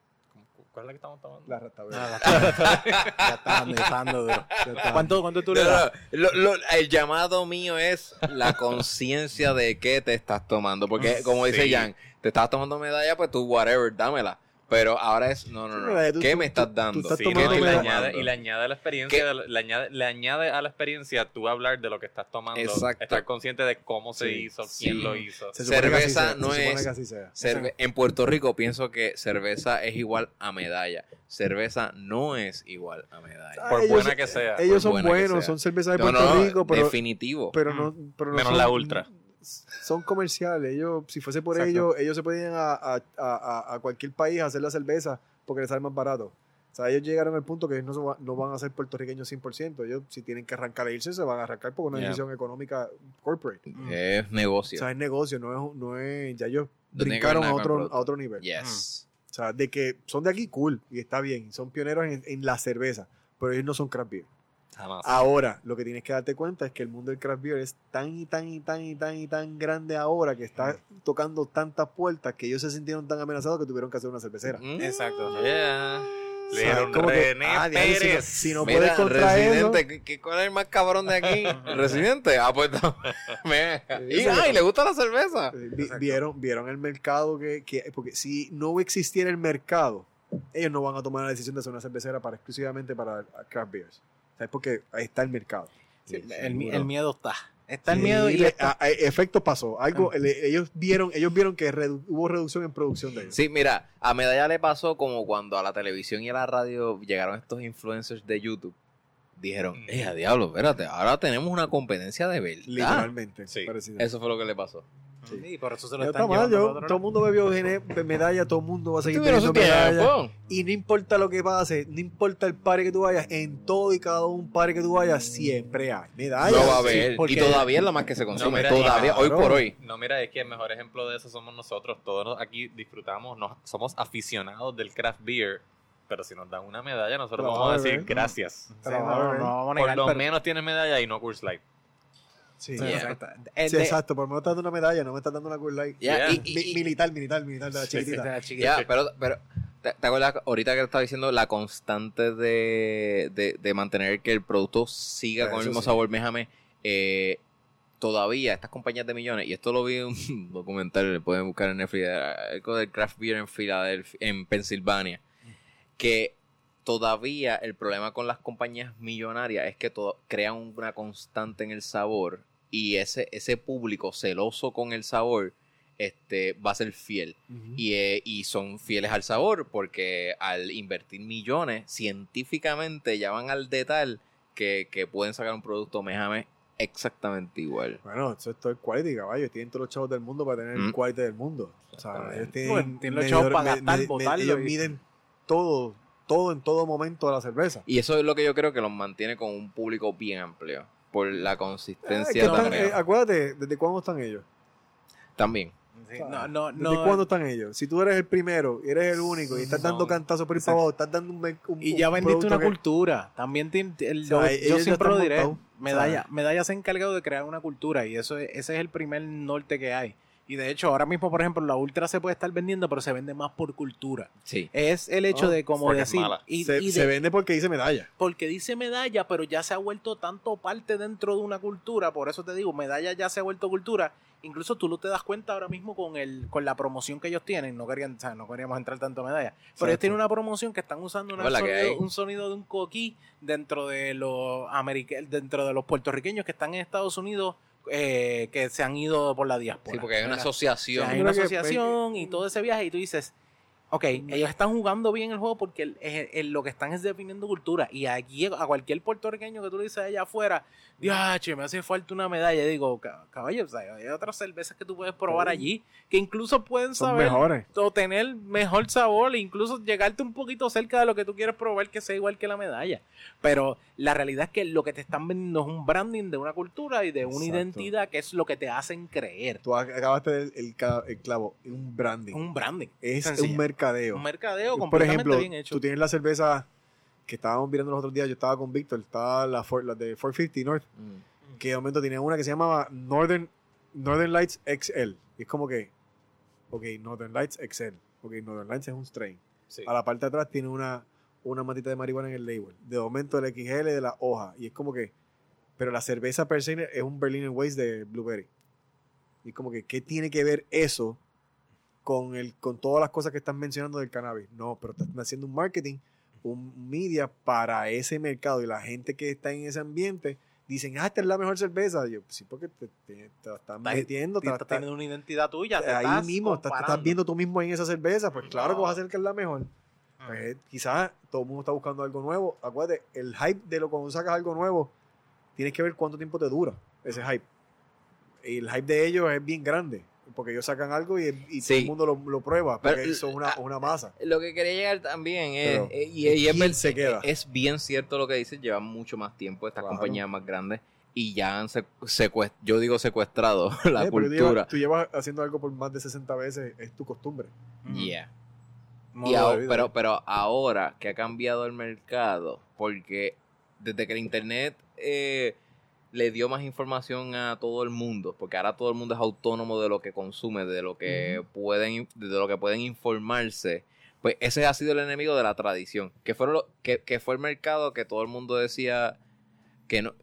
¿Cuál es la que estamos tomando? la. Ah, Ya está está. ¿Cuánto, cuánto tú le das? no, lo- lo- el llamado mío es la conciencia de qué te estás tomando. Porque, como dice. Jan, te estás tomando medalla, pues tú, whatever, dámela. Pero ahora es, no, no, no. ¿Qué me estás dando? estás Sí, ¿Qué no, y, le añade, y le añade a la experiencia, le añade, le añade a la experiencia tú hablar de lo que estás tomando, Exacto. estar consciente de cómo se Sí, hizo, sí. quién lo hizo. Se cerveza no se es- que así sea. Cerve- en Puerto Rico pienso que cerveza es igual a medalla. Cerveza no es igual a medalla. Por ellos- buena que sea. Ellos por son buenos, son cervezas de No, Puerto no, Rico, pero, definitivo. pero no, pero no Menos son- la ultra. Son comerciales. Ellos, si fuese por Exacto. ellos, ellos se podían a, a, a- a- a cualquier país a hacer la cerveza porque les sale más barato. O sea, ellos llegaron al punto que ellos no, no van a ser puertorriqueños 100%. Ellos, si tienen que arrancar e irse, se van a arrancar por una Yeah. decisión económica corporate. es O negocio. sea, es negocio, no es, no es ya ellos ver brincaron a otro, a otro nivel. Yes. O sea, de que son de aquí, cool, y está bien, son pioneros en, en la cerveza, pero ellos no son craft beer. Jamás. Ahora, lo que tienes que darte cuenta es que el mundo del craft beer es tan y tan y tan y tan y tan grande ahora que está tocando tantas puertas que ellos se sintieron tan amenazados que tuvieron que hacer una cervecera. Mm. Exacto. Yeah. O sea, como que, René ah, diablo, si no- Pérez. Si no, Mira, puedes contra eso, Residente, ¿qué- qué- ¿cuál es el más cabrón de aquí? ¿El Residente. Ah, pues no. Me- y, ay, le gusta la cerveza. vi- vieron, vieron el mercado que, que- porque si no existiera el mercado, ellos no van a tomar la decisión de hacer una cervecera para exclusivamente para craft beers. ¿Sabes? Porque ahí está el mercado. Sí, el, miedo está. Está el Sí, miedo y le- está- a- a- efecto pasó. Algo, le- ellos vieron, ellos vieron que redu- hubo reducción en producción de ellos. Sí, mira, a Medalla le pasó como cuando a la televisión y a la radio llegaron estos influencers de YouTube. Dijeron, Mm. eh, a diablo, espérate, ahora tenemos una competencia de verdad. Literalmente. Sí. parecido. Eso fue lo que le pasó. Sí, por eso se lo están está mal, yo- todo el mundo bebió medalla, todo el mundo va a seguir bebiendo medalla. Y no importa lo que pase, no importa el par que tú vayas, en todo y cada un par que tú vayas, siempre hay medalla. Lo va a Sí, ver. porque- y todavía es la más que se consume. mira, todavía, hoy claro. por hoy. No, mira, es que el mejor ejemplo de eso somos nosotros. Todos aquí disfrutamos, nos, somos aficionados del craft beer. Pero si nos dan una medalla, nosotros Pero vamos a decir gracias. Sí, Pero, no, no, no vamos a Por lo pero- menos tienes medalla y no Coors Light. Sí, Sí, Yeah. exacto. Sí, por lo menos estás dando una medalla, no me estás dando una Coors Light. Yeah. y- y- Mi- y- militar, militar, militar de la chiquitita. pero, pero ¿te, te acuerdas ahorita que estaba diciendo la constante de, de, de mantener que el producto siga con el mismo sí. sabor? Méjame, eh, todavía estas compañías de millones, y esto lo vi en un documental, le pueden buscar en Netflix, eh, algo del craft beer en Filadelfia, en Pensilvania, que todavía el problema con las compañías millonarias es que todo, crean una constante en el sabor y ese, ese público celoso con el sabor este, va a ser fiel y, eh, y son fieles al sabor porque al invertir millones científicamente ya van al detalle que, que pueden sacar un producto mejame exactamente igual. Bueno, eso es todo el quality, caballo. Tienen todos los chavos del mundo para tener el Mm. quality del mundo. O sea, ellos tienen, Bueno, tienen los medidor- chavos para gastar, me- me- botarlo Ellos y- miden todo, todo en todo momento de la cerveza. Y eso es lo que yo creo que los mantiene con un público bien amplio por la Eh, consistencia están- también. eh, acuérdate, ¿desde cuándo están ellos? también. Sí, O sea, no, no, ¿Desde no. cuándo están ellos? Si tú eres el primero y eres el único y estás dando cantazos por ir para abajo, estás dando un, Y ya un vendiste una que- cultura. También tiene- el- O sea, yo- siempre lo diré. Medalla, ¿sabes? Medalla se ha encargado de crear una cultura y eso es- ese es el primer norte que hay. Y de hecho, ahora mismo, por ejemplo, la Ultra se puede estar vendiendo, pero se vende más por cultura. Sí. Es el hecho Oh, de, como decir, y, se, y de- se vende porque dice medalla. porque dice medalla, pero ya se ha vuelto tanto parte dentro de una cultura, por eso te digo, medalla ya se ha vuelto cultura. Incluso tú lo te das cuenta ahora mismo con el con la promoción que ellos tienen. No querían, o sea, no queríamos entrar tanto a medalla, pero ellos tienen una promoción que están usando un sonido de un coquí dentro de los dentro de los puertorriqueños que están en Estados Unidos eh, que se han ido por la diáspora. Sí, porque hay una ¿verdad? O asociación. sea, hay una que- asociación y todo ese viaje y tú dices, Ok, ellos están jugando bien el juego porque el- el- el- lo que están es definiendo cultura. Y aquí a cualquier puertorriqueño que tú le dices allá afuera, che, me hace falta una medalla. Digo, "Ca- caballo, o sea, hay otras cervezas que tú puedes probar Sí. allí que incluso pueden Son saber mejores. o tener mejor sabor, e incluso llegarte un poquito cerca de lo que tú quieres probar que sea igual que la medalla. Pero la realidad es que lo que te están vendiendo es un branding de una cultura y de una Exacto. identidad que es lo que te hacen creer. Tú ac- acabaste el, el, el clavo, un branding. Un branding. es sencillo. un mercadeo. Un mercadeo Por completamente ejemplo, bien hecho. tú tienes la cerveza que estábamos mirando los otros días, yo estaba con Víctor, estaba la, Ford- la de 450 North, Mm. que de momento tenía una que se llamaba Northern, Northern Lights XL. Y es como que, ok, Northern Lights XL. Ok, Northern Lights es un strain. Sí. A la parte de atrás tiene una, una matita de marihuana en el label. De momento el XL de la hoja. Y es como que, pero la cerveza per se es un Berliner Weiss de Blueberry. Y es como que, ¿qué tiene que ver eso con, el, con todas las cosas que están mencionando del cannabis? No, pero están haciendo un marketing, un media para ese mercado. Y la gente que está en ese ambiente dicen, ah, esta es la mejor cerveza. Y yo, sí, porque te, te- te están Estás- metiendo. te estás están- teniendo una identidad tuya. te ahí estás mismo, estás, te estás viendo tú mismo en esa cerveza. Pues claro que vas a hacer que es la mejor. Ah. Pues, quizás todo el mundo está buscando algo nuevo. Acuérdate, el hype de lo cuando sacas algo nuevo, tienes que ver cuánto tiempo te dura ese hype. Y el hype de ellos es bien grande. Porque ellos sacan algo y, y todo Sí. el mundo lo, lo prueba. Porque Pero, son una, ah, una masa. Lo que quería llegar también es, Pero, eh, y, y es, ¿quién ver- se queda? es bien cierto lo que dices, llevan mucho más tiempo estas Claro. compañías más grandes y ya han secuestrado, yo digo secuestrado la Eh, tú cultura. llevas- tú llevas haciendo algo por más de 60 veces, es tu costumbre. Ujú. Yeah. Y ahora- pero, pero ahora que ha cambiado el mercado, porque desde que el internet eh, le dio más información a todo el mundo, porque ahora todo el mundo es autónomo de lo que consume, de lo que pueden, de lo que pueden informarse, pues ese ha sido el enemigo de la tradición, que fue lo, que, que fue el mercado que todo el mundo decía que no,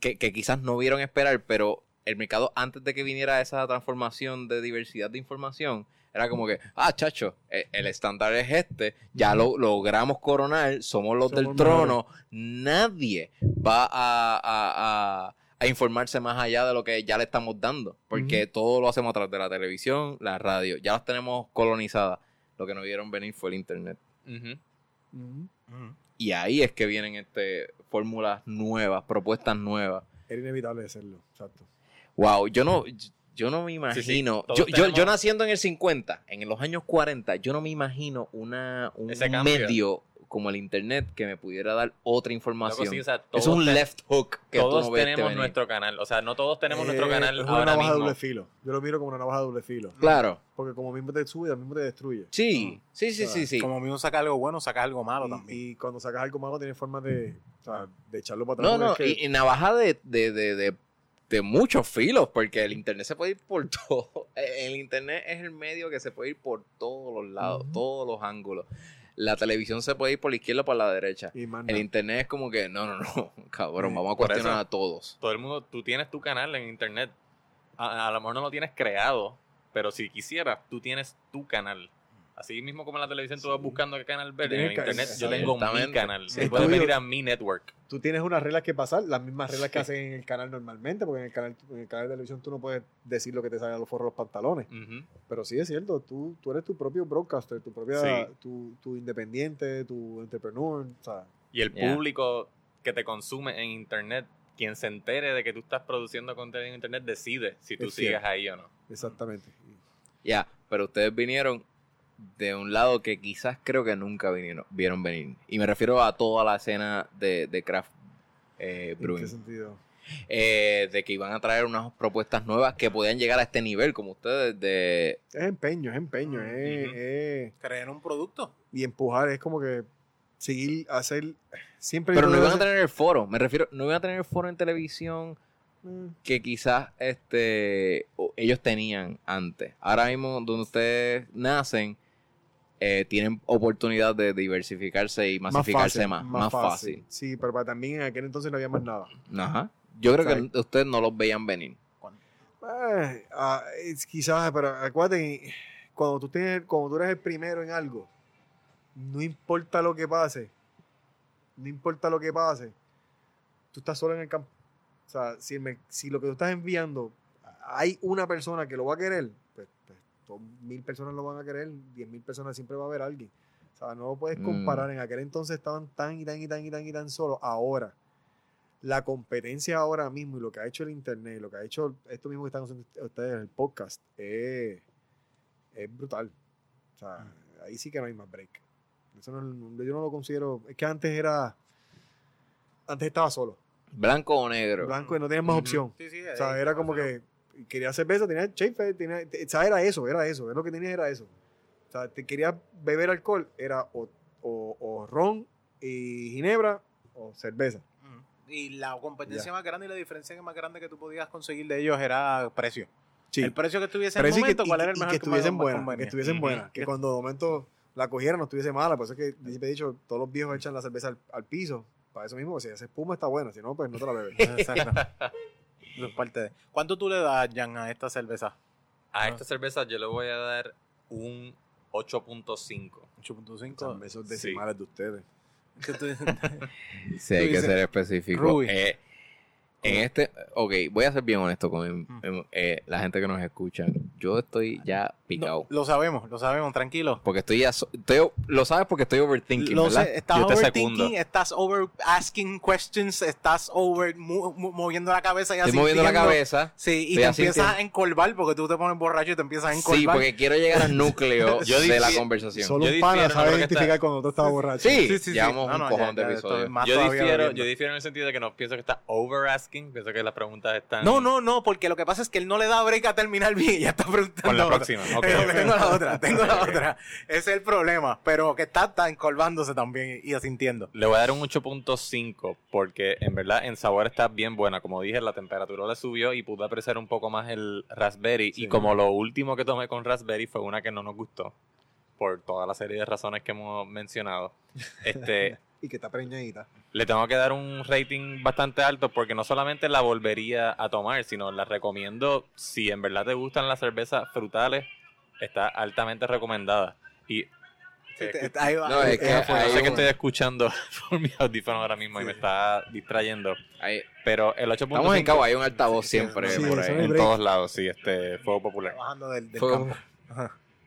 que, que quizás no vieron esperar, pero el mercado antes de que viniera esa transformación de diversidad de información, era como que, ah, chacho, eh, el estándar es este, ya lo logramos coronar, somos los Somos del trono, nadie va a, a- a- a informarse más allá de lo que ya le estamos dando, porque todo lo hacemos a través de la televisión, la radio, ya las tenemos colonizadas. Lo que no vieron venir fue el internet. Y ahí es que vienen este fórmulas nuevas, propuestas nuevas. Era inevitable hacerlo. Exacto. Wow, yo no, yo no me Sí, sí, imagino. yo, yo, naciendo en el 50, en los años 40, yo no me imagino una, un medio como el internet que me pudiera dar otra Loco, información. sí, o sea, es un left hook que tú todos no ves tenemos venir. nuestro canal. O sea, no todos tenemos nuestro Eh, canal es una ahora navaja de mismo. doble filo. Yo lo miro como una navaja de doble filo. Claro. Porque como mismo te sube, mismo te destruye. Sí, sí, sí, O sea, sí, sí. Como mismo saca algo bueno, saca algo malo Y, también. y cuando sacas algo malo, tienes forma de, o sea, de echarlo para atrás. No, no, porque es que- y, y navaja de, de, de, de, de muchos filos, porque el internet se puede ir por todo. El internet es el medio que se puede ir por todos los lados, todos los ángulos. La televisión se puede ir por la izquierda o por la derecha. y más El internet es como que, no, no, no, cabrón, Sí, vamos a cuestionar eso- a todos. Todo el mundo, tú tienes tu canal en internet. A, a lo mejor no lo tienes creado, pero si quisieras, tú tienes tu canal. Así mismo como en la televisión tú vas buscando qué canal ver, en el internet yo tengo mi canal. Sí, puedes venir a mi network. Tú tienes unas reglas que pasar, las mismas reglas que hacen en el canal normalmente, porque en el canal, en el canal de televisión tú no puedes decir lo que te sale a los forros de los pantalones. Pero sí es cierto, tú, tú eres tu propio broadcaster, tu propia, Sí. tu, tu independiente, tu entrepreneur, o sea, Y el Yeah. público que te consume en internet, quien se entere de que tú estás produciendo contenido en internet, decide si tú Es sigues cierto. ahí o no. exactamente. Ya, pero ustedes vinieron de un lado que quizás creo que nunca vinieron, vieron venir. Y me refiero a toda la escena de, de craft eh, ¿En brewing. qué sentido? Eh, de que iban a traer unas propuestas nuevas que podían llegar a este nivel, como ustedes, de... Es empeño, es empeño, es, Crear un producto. y empujar, es como que seguir, hacer, siempre... Pero no iban a tener el foro, me refiero, no iban a tener el foro en televisión que- eh, que quizás este ellos tenían antes. Ahora mismo, donde ustedes nacen, eh, tienen oportunidad de diversificarse y masificarse más, más, fácil. Sí, pero para- también en aquel entonces no había más nada. Ajá. Yo creo que ustedes no los veían venir. Eh, es quizás, pero acuérdate, cuando tú, tienes, cuando tú eres el primero en algo, no importa lo que pase, no importa lo que pase, tú estás solo en el campo. O sea, si, mer- si lo que tú estás enviando, hay una persona que lo va a querer, mil personas lo van a querer, diez mil personas siempre va a haber alguien. O sea, no lo puedes Mm. comparar. En aquel entonces estaban tan y tan y tan y tan y tan solos. Ahora, la competencia ahora mismo y lo que ha hecho el internet, lo que ha hecho esto mismo que están haciendo ustedes en el podcast, es, es brutal. O sea, ahí sí que no hay más break. Eso no, es- yo no lo considero. Es que antes era. Antes estaba solo. Blanco o negro. Blanco y no tenías más opción. Sí, sí, O sea, era como que quería cerveza, tenía Schaefer, tenía, o sea, era eso, era eso, lo que tenías era eso. O sea, te querías beber alcohol, era o, o, o ron y ginebra o cerveza. Y la competencia Ya. más grande y la diferencia más grande que tú podías conseguir de ellos era precio. Sí. El precio que estuviese en el sí que, momento, y- ¿cuál era el mejor que estuviesen buenas, que estuviesen buenas, que cuando de momento la cogieran no estuviese mala, por eso es que siempre he dicho, todos los viejos echan la cerveza al, al piso, para eso mismo, que si hace espuma está buena, si no, pues no te la bebes. Exacto. Eso es parte de. ¿Cuánto tú le das, Jan, a esta cerveza? A esta cerveza yo le voy a dar un 8.5. 8.5. Esos Sí. decimales de ustedes. Sí, hay que ser específico. Ruby. Eh, en este, ok, voy a ser bien honesto con Mm. eh, la gente que nos escucha. Yo estoy ya picado. No, lo sabemos, lo sabemos, tranquilo. Porque estoy ya, so- estoy, lo sabes porque estoy overthinking, Lo ¿verdad? sé, estás Yo te overthinking, estás over asking questions, estás over mo- mo- moviendo la cabeza y Estoy moviendo la cabeza. Sí, y te empiezas a encolvar porque tú te pones borracho y te empiezas a encolvar. Sí, porque quiero llegar al núcleo Yo de la conversación. Solo un pana sabe identificar está- cuando otro estaba borracho. Sí, Sí, sí, sí. llevamos No, un no, cojón ya, de episodios. Yo todavía difiero, yo difiero en el sentido de que no pienso que está over asking. Pienso que las preguntas están. No, no, no, porque lo que pasa es que él no le da break a terminar bien y ya está preguntando. Con la otra. próxima. Ok, Pero ok. tengo la otra, tengo la otra. Ese es el problema. Pero que está, está encolvándose también y asintiendo. Le voy a dar un 8.5 porque en verdad en sabor está bien buena. Como dije, la temperatura le subió y pude apreciar un poco más el raspberry. Sí. Y como lo último que tomé con raspberry fue una que no nos gustó por toda la serie de razones que hemos mencionado. Este, Y que está preñadita. le tengo que dar un rating bastante alto porque no solamente la volvería a tomar, sino la recomiendo si en verdad te gustan las cervezas frutales, está altamente recomendada. Y Sí, te- ahí va. No, es que Eh, yo hay sé que estoy escuchando por mi audífono ahora mismo y me está distrayendo. hay- Pero el 8.5 Estamos en Cabo, hay un altavoz siempre sí, por ahí. en break. todos lados, sí, este fuego popular. Bajando del, del Fue- campo.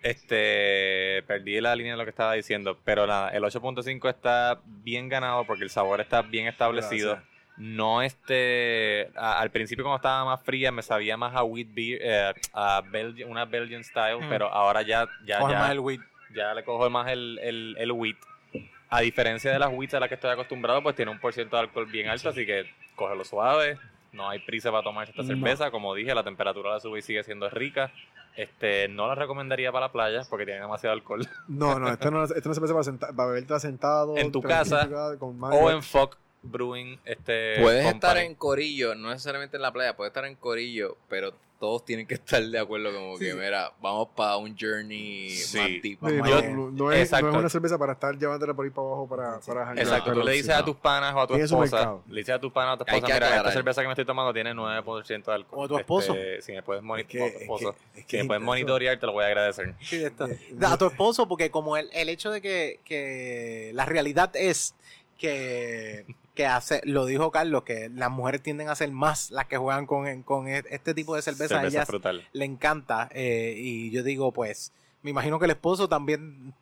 Este, perdí la línea de lo que estaba diciendo, pero nada, el 8.5 está bien ganado porque el sabor está bien establecido. Gracias. No este, a- al principio cuando estaba más fría me sabía más a wheat beer, eh, a Belgi- una Belgian style, Mm. pero ahora ya, ya, Coge ya, más el weed. ya le cojo más el, el, el wheat. A diferencia de las wheats a las que estoy acostumbrado, pues tiene un por ciento de alcohol bien alto, así que cógelo suave. No hay prisa para tomar esta No. cerveza. Como dije, la temperatura la sube y sigue siendo rica. Este, no la recomendaría para la playa porque tiene demasiado alcohol. No, no, esto no, esto no se puede para, senta- para bebértela sentado. En tu casa, con o en Fuck Brewing. Este, Puedes Company. estar en corillo, no necesariamente en la playa, puedes estar en corillo, pero todos tienen que estar de acuerdo como que, mira, vamos para un journey Sí. más deep. Sí, más no, no, no es, no es una cerveza para estar llevándola por ahí para abajo para, para Exacto, tú le sí, dices a tus panas o a tu esposa, le dices a tus panas o a tu esposa, que mira, esta cerveza que me estoy tomando tiene 9% de alcohol. O a tu esposo. Este, si me puedes, moni- Es que- o a tu es esposo. que- si me puedes monitorear, te lo voy a agradecer. Sí, esto. A tu esposo, porque como el, el hecho de que, que la realidad es que, que hace, lo dijo Carlos, que las mujeres tienden a ser más las que juegan con, con este tipo de cerveza. a Cerveza ellas frutal. le encanta. eh, y yo digo, pues, me imagino que el esposo también.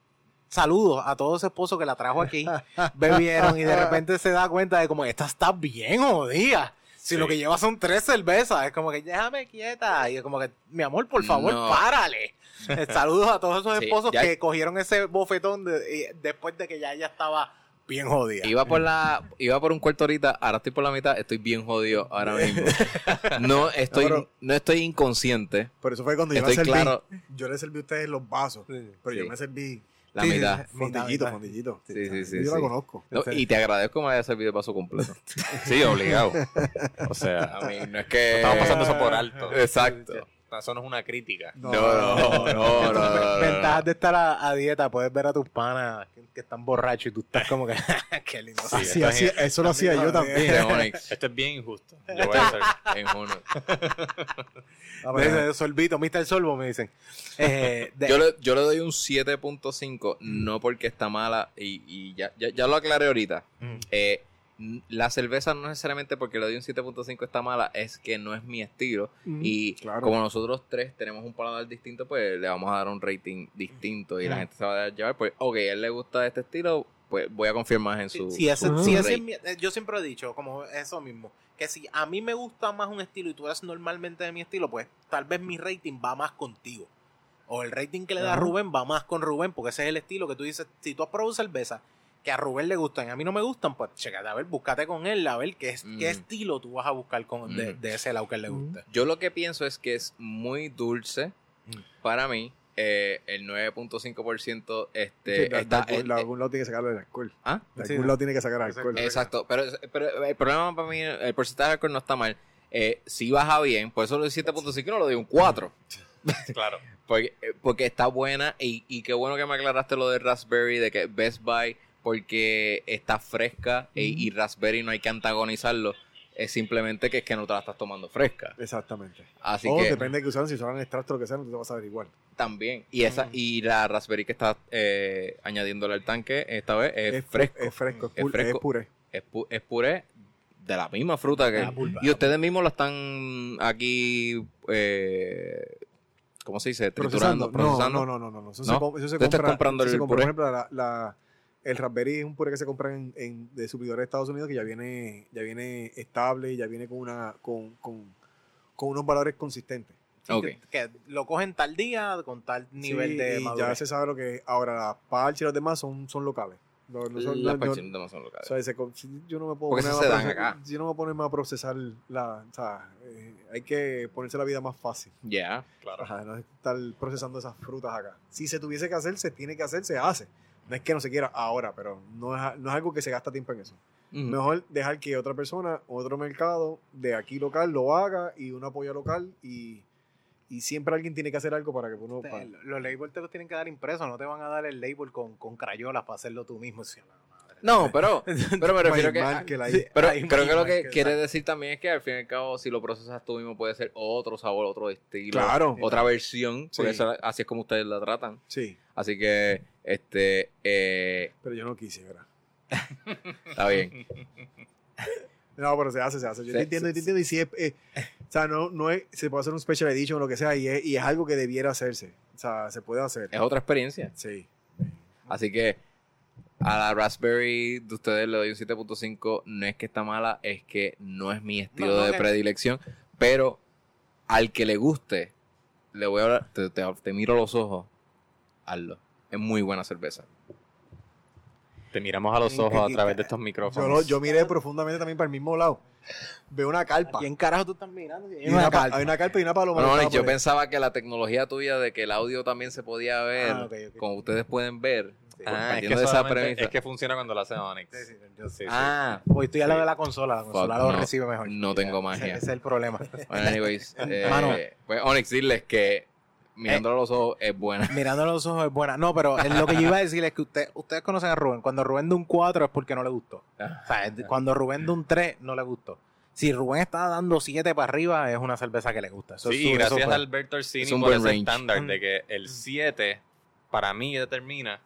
Saludos a todos esos esposos que la trajo aquí, bebieron y de repente se da cuenta de como, esta está bien jodida. Si Sí. lo que lleva son tres cervezas, es como que déjame quieta. Y es como que, mi amor, por favor, No. párale. Eh, Saludos a todos esos esposos que cogieron ese bofetón de- y después de que ya ella estaba bien jodida. Iba por la, iba por un cuarto ahorita, ahora estoy por la mitad, estoy bien jodido ahora mismo. No estoy, No, pero- no estoy inconsciente, Por eso fue cuando yo estoy me serví. claro, Yo le serví a ustedes los vasos, pero yo me serví la Sí, mitad. fondillito, fondillito. Sí, sí, sí, Yo la sí. conozco. No, y te agradezco que me hayas servido el paso completo. Sí, obligado. O sea, A mí no es que... estamos pasando eso por alto. Exacto. Eso no es una crítica. No, no, no, no, no, no. Ventajas de estar a, a dieta, puedes ver a tus panas que, que están borrachos y tú estás como que, qué lindo. Sí, Así, así, es- eso lo hacía yo también. Esto es bien injusto. Yo voy a hacer. en. De- de Sorbito, Mr. Solvo, me dicen. Eh, de- Yo le, yo le doy un 7.5, no porque está mala, y, y ya, ya, ya lo aclaré ahorita. Mm. Eh, la cerveza no necesariamente porque le doy un 7.5 está mala, es que no es mi estilo. Y claro. como nosotros tres tenemos un paladar distinto, pues le vamos a dar un rating distinto y la gente se va a dejar llevar. Pues, ok, a él le gusta este estilo, pues voy a confiar más en su. Si ese, si ese eh, yo siempre he dicho, como eso mismo, que si a mí me gusta más un estilo y tú eres normalmente de mi estilo, pues tal vez mi rating va más contigo. O el rating que le da. Rubén va más con Rubén, porque ese es el estilo que tú dices, si tú has probado cerveza que a Rubén le gustan y a mí no me gustan, pues checate, a ver, búscate con él, a ver qué, es, Mm. qué estilo tú vas a buscar con, de, Mm. de ese lado que él le Mm. guste. Yo lo que pienso es que es muy dulce Mm. para mí. eh, el 9.5% este, Sí, de- está. de, algún- eh, de algún lado tiene que sacarlo del alcohol. ¿Ah? De Sí, algún no. lado tiene que sacar alcohol. Exacto, pero, pero el problema para mí, el porcentaje de alcohol no está mal. Eh, si baja bien, por eso lo de 7.5 no lo doy un 4. Claro. Porque, eh, porque está buena y, y qué bueno que me aclaraste lo de Raspberry, de que Best Buy, porque está fresca e- y Raspberry no hay que antagonizarlo. Es simplemente que es que no te la estás tomando fresca. Exactamente. Así o que depende de que usaron, si usaron extracto o lo que sea, no te vas a ver igual. también. Y esa Mm. y la Raspberry que está eh, añadiéndole al tanque esta vez es, fresco. Es fresco, es, Es pu- fresco. es puré. es, pu- es puré de la misma fruta que... La pulpa. Y ustedes mismos lo están aquí... Eh, ¿Cómo se dice? Triturando, procesando. No, no, no, no, no. Eso ¿No? se, eso se compra. comprando eso se el compra, puré. Por ejemplo, la, la- el Raspberry es un puré que se compra en, en- de suplidores de Estados Unidos que ya viene, ya viene estable y ya viene con una con, con, con unos valores consistentes. Sí, Ok. que, que lo cogen tal día con tal nivel Sí, de y ya madurez. se sabe lo que es. Ahora, las parches y los demás son, son locales. No, no son- Las no- no- parches no son locales. o sea, yo no me puedo Porque poner a se dan procesar- acá. Yo no me puedo poner a procesar la. O sea, eh, hay que ponerse la vida más fácil. Ya. Claro. Ajá, no es estar procesando esas frutas acá. Si se tuviese que hacer, se tiene que hacer, se hace. No es que no se quiera ahora, pero no es, no es algo que se gasta tiempo en eso. Mejor dejar que otra persona, otro mercado de aquí local lo haga y uno apoya local y, y siempre alguien tiene que hacer algo para que uno... Te- para- los labels te los tienen que dar impresos, no te van a dar el label con, con crayolas para hacerlo tú mismo. La madre. No, pero, pero me refiero que... Sí, Pero creo que lo que que quiere decir también es que al fin y al cabo, si lo procesas tú mismo, puede ser otro sabor, otro estilo, Claro. otra versión, porque Sí. así es como ustedes la tratan. Sí, Así que, este, eh, pero yo no quise, ¿verdad? está bien. No, pero se hace, se hace. Yo Se- te entiendo, yo te entiendo. Y si es, eh, o sea, no, no es, se puede hacer un special edition o lo que sea y es, y es algo que debiera hacerse. O sea, se puede hacer. Es otra experiencia. Sí. Así que a la Raspberry de ustedes le doy un 7.5. No es que está mala, es que no es mi estilo No, no, de predilección. Pero al que le guste, le voy a hablar, te, te- te miro a los ojos, hazlo. Es muy buena cerveza. Te miramos a los ojos a través de estos Yo, micrófonos. lo- yo miré profundamente también para el mismo lado. Veo una carpa. ¿Quién carajo tú estás mirando? Y una pa- hay una carpa y una paloma. Bueno, yo pensaba que la tecnología tuya de que el audio también se podía ver, Ah, ok, ok. como ustedes pueden ver, Sí. ah, es, que partiendo de esa solamente- premisa. es que funciona cuando lo hace Onyx. Sí, sí, yo sé. Sí, sí. ah, Hoy estoy a la Sí. de la consola, la consola Fuck, lo no, recibe mejor. no tengo Ese, magia. ese es el problema. Bueno, anyways, eh, Mano. pues Onyx, dirles que mirándolo a los ojos es buena. Mirando a los ojos es buena. No, pero eh, lo que yo iba a decir es que usted, ustedes conocen a Rubén. Cuando Rubén de un 4 es porque no le gustó. O sea, cuando Rubén de un 3 no le gustó. Si Rubén está dando 7 para arriba, es una cerveza que le gusta. Eso, Sí, gracias eso a. Alberto Orsini Es un por buen ese estándar de que el 7 para mí determina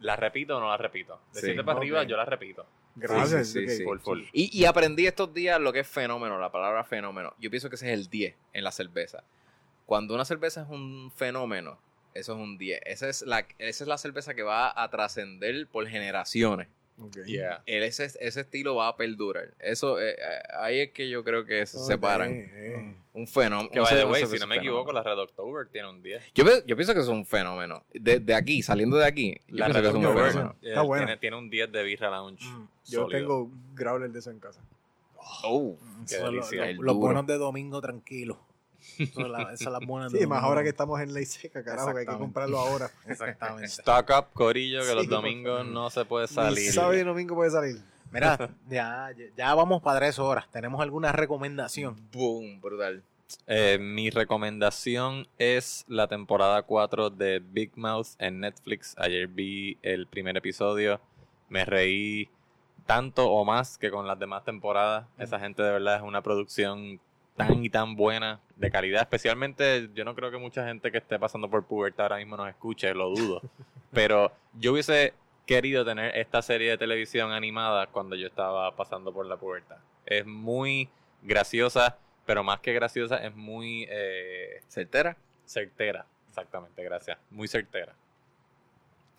la repito o no la repito. De Sí. 7 para arriba yo la repito. Gracias. Sí, sí, ok. sí. Full, full. Y, y aprendí estos días lo que es fenómeno, la palabra fenómeno. Yo pienso que ese es el 10 en la cerveza. Cuando una cerveza es un fenómeno, eso es un 10. Esa es la, esa es la cerveza que va a trascender por generaciones. Ok. Yeah. El- ese, ese estilo va a perdurar. Eso, eh, eh, ahí es que yo creo que se separan. eh. Un fenómeno. Que way, un si no me fenómeno. equivoco, la Red October tiene un 10. Yo, yo pienso que es un fenómeno. De, de aquí, saliendo de aquí, yo La pienso que Red es un October, fenómeno. eh, Está tiene, tiene un 10 de Birra Lounge. Mm. Yo tengo growler de eso en casa. Oh, Qué Son los, delicia. los- los duro. buenos de domingo tranquilo. La- son las buenas de Sí, más ahora que estamos en ley seca, carajo, que hay que comprarlo ahora. Exactamente. Stock up, Corillo, que Sí, los domingos no se puede Ni salir. sábado y domingo puede salir. Mira, ya, ya- ya vamos para tres horas. ¿Tenemos alguna recomendación? boom, brutal. Eh, mi recomendación es la temporada 4 de Big Mouth en Netflix. Ayer vi el primer episodio. Me reí tanto o más que con las demás temporadas. Esa gente de verdad es una producción tan y tan buena, de calidad. Especialmente, yo no creo que mucha gente que esté pasando por pubertad ahora mismo nos escuche, lo dudo. Pero yo hubiese querido tener esta serie de televisión animada cuando yo estaba pasando por la pubertad. Es muy graciosa, pero más que graciosa, es muy eh, ¿Certera? certera. Exactamente, gracias. Muy certera.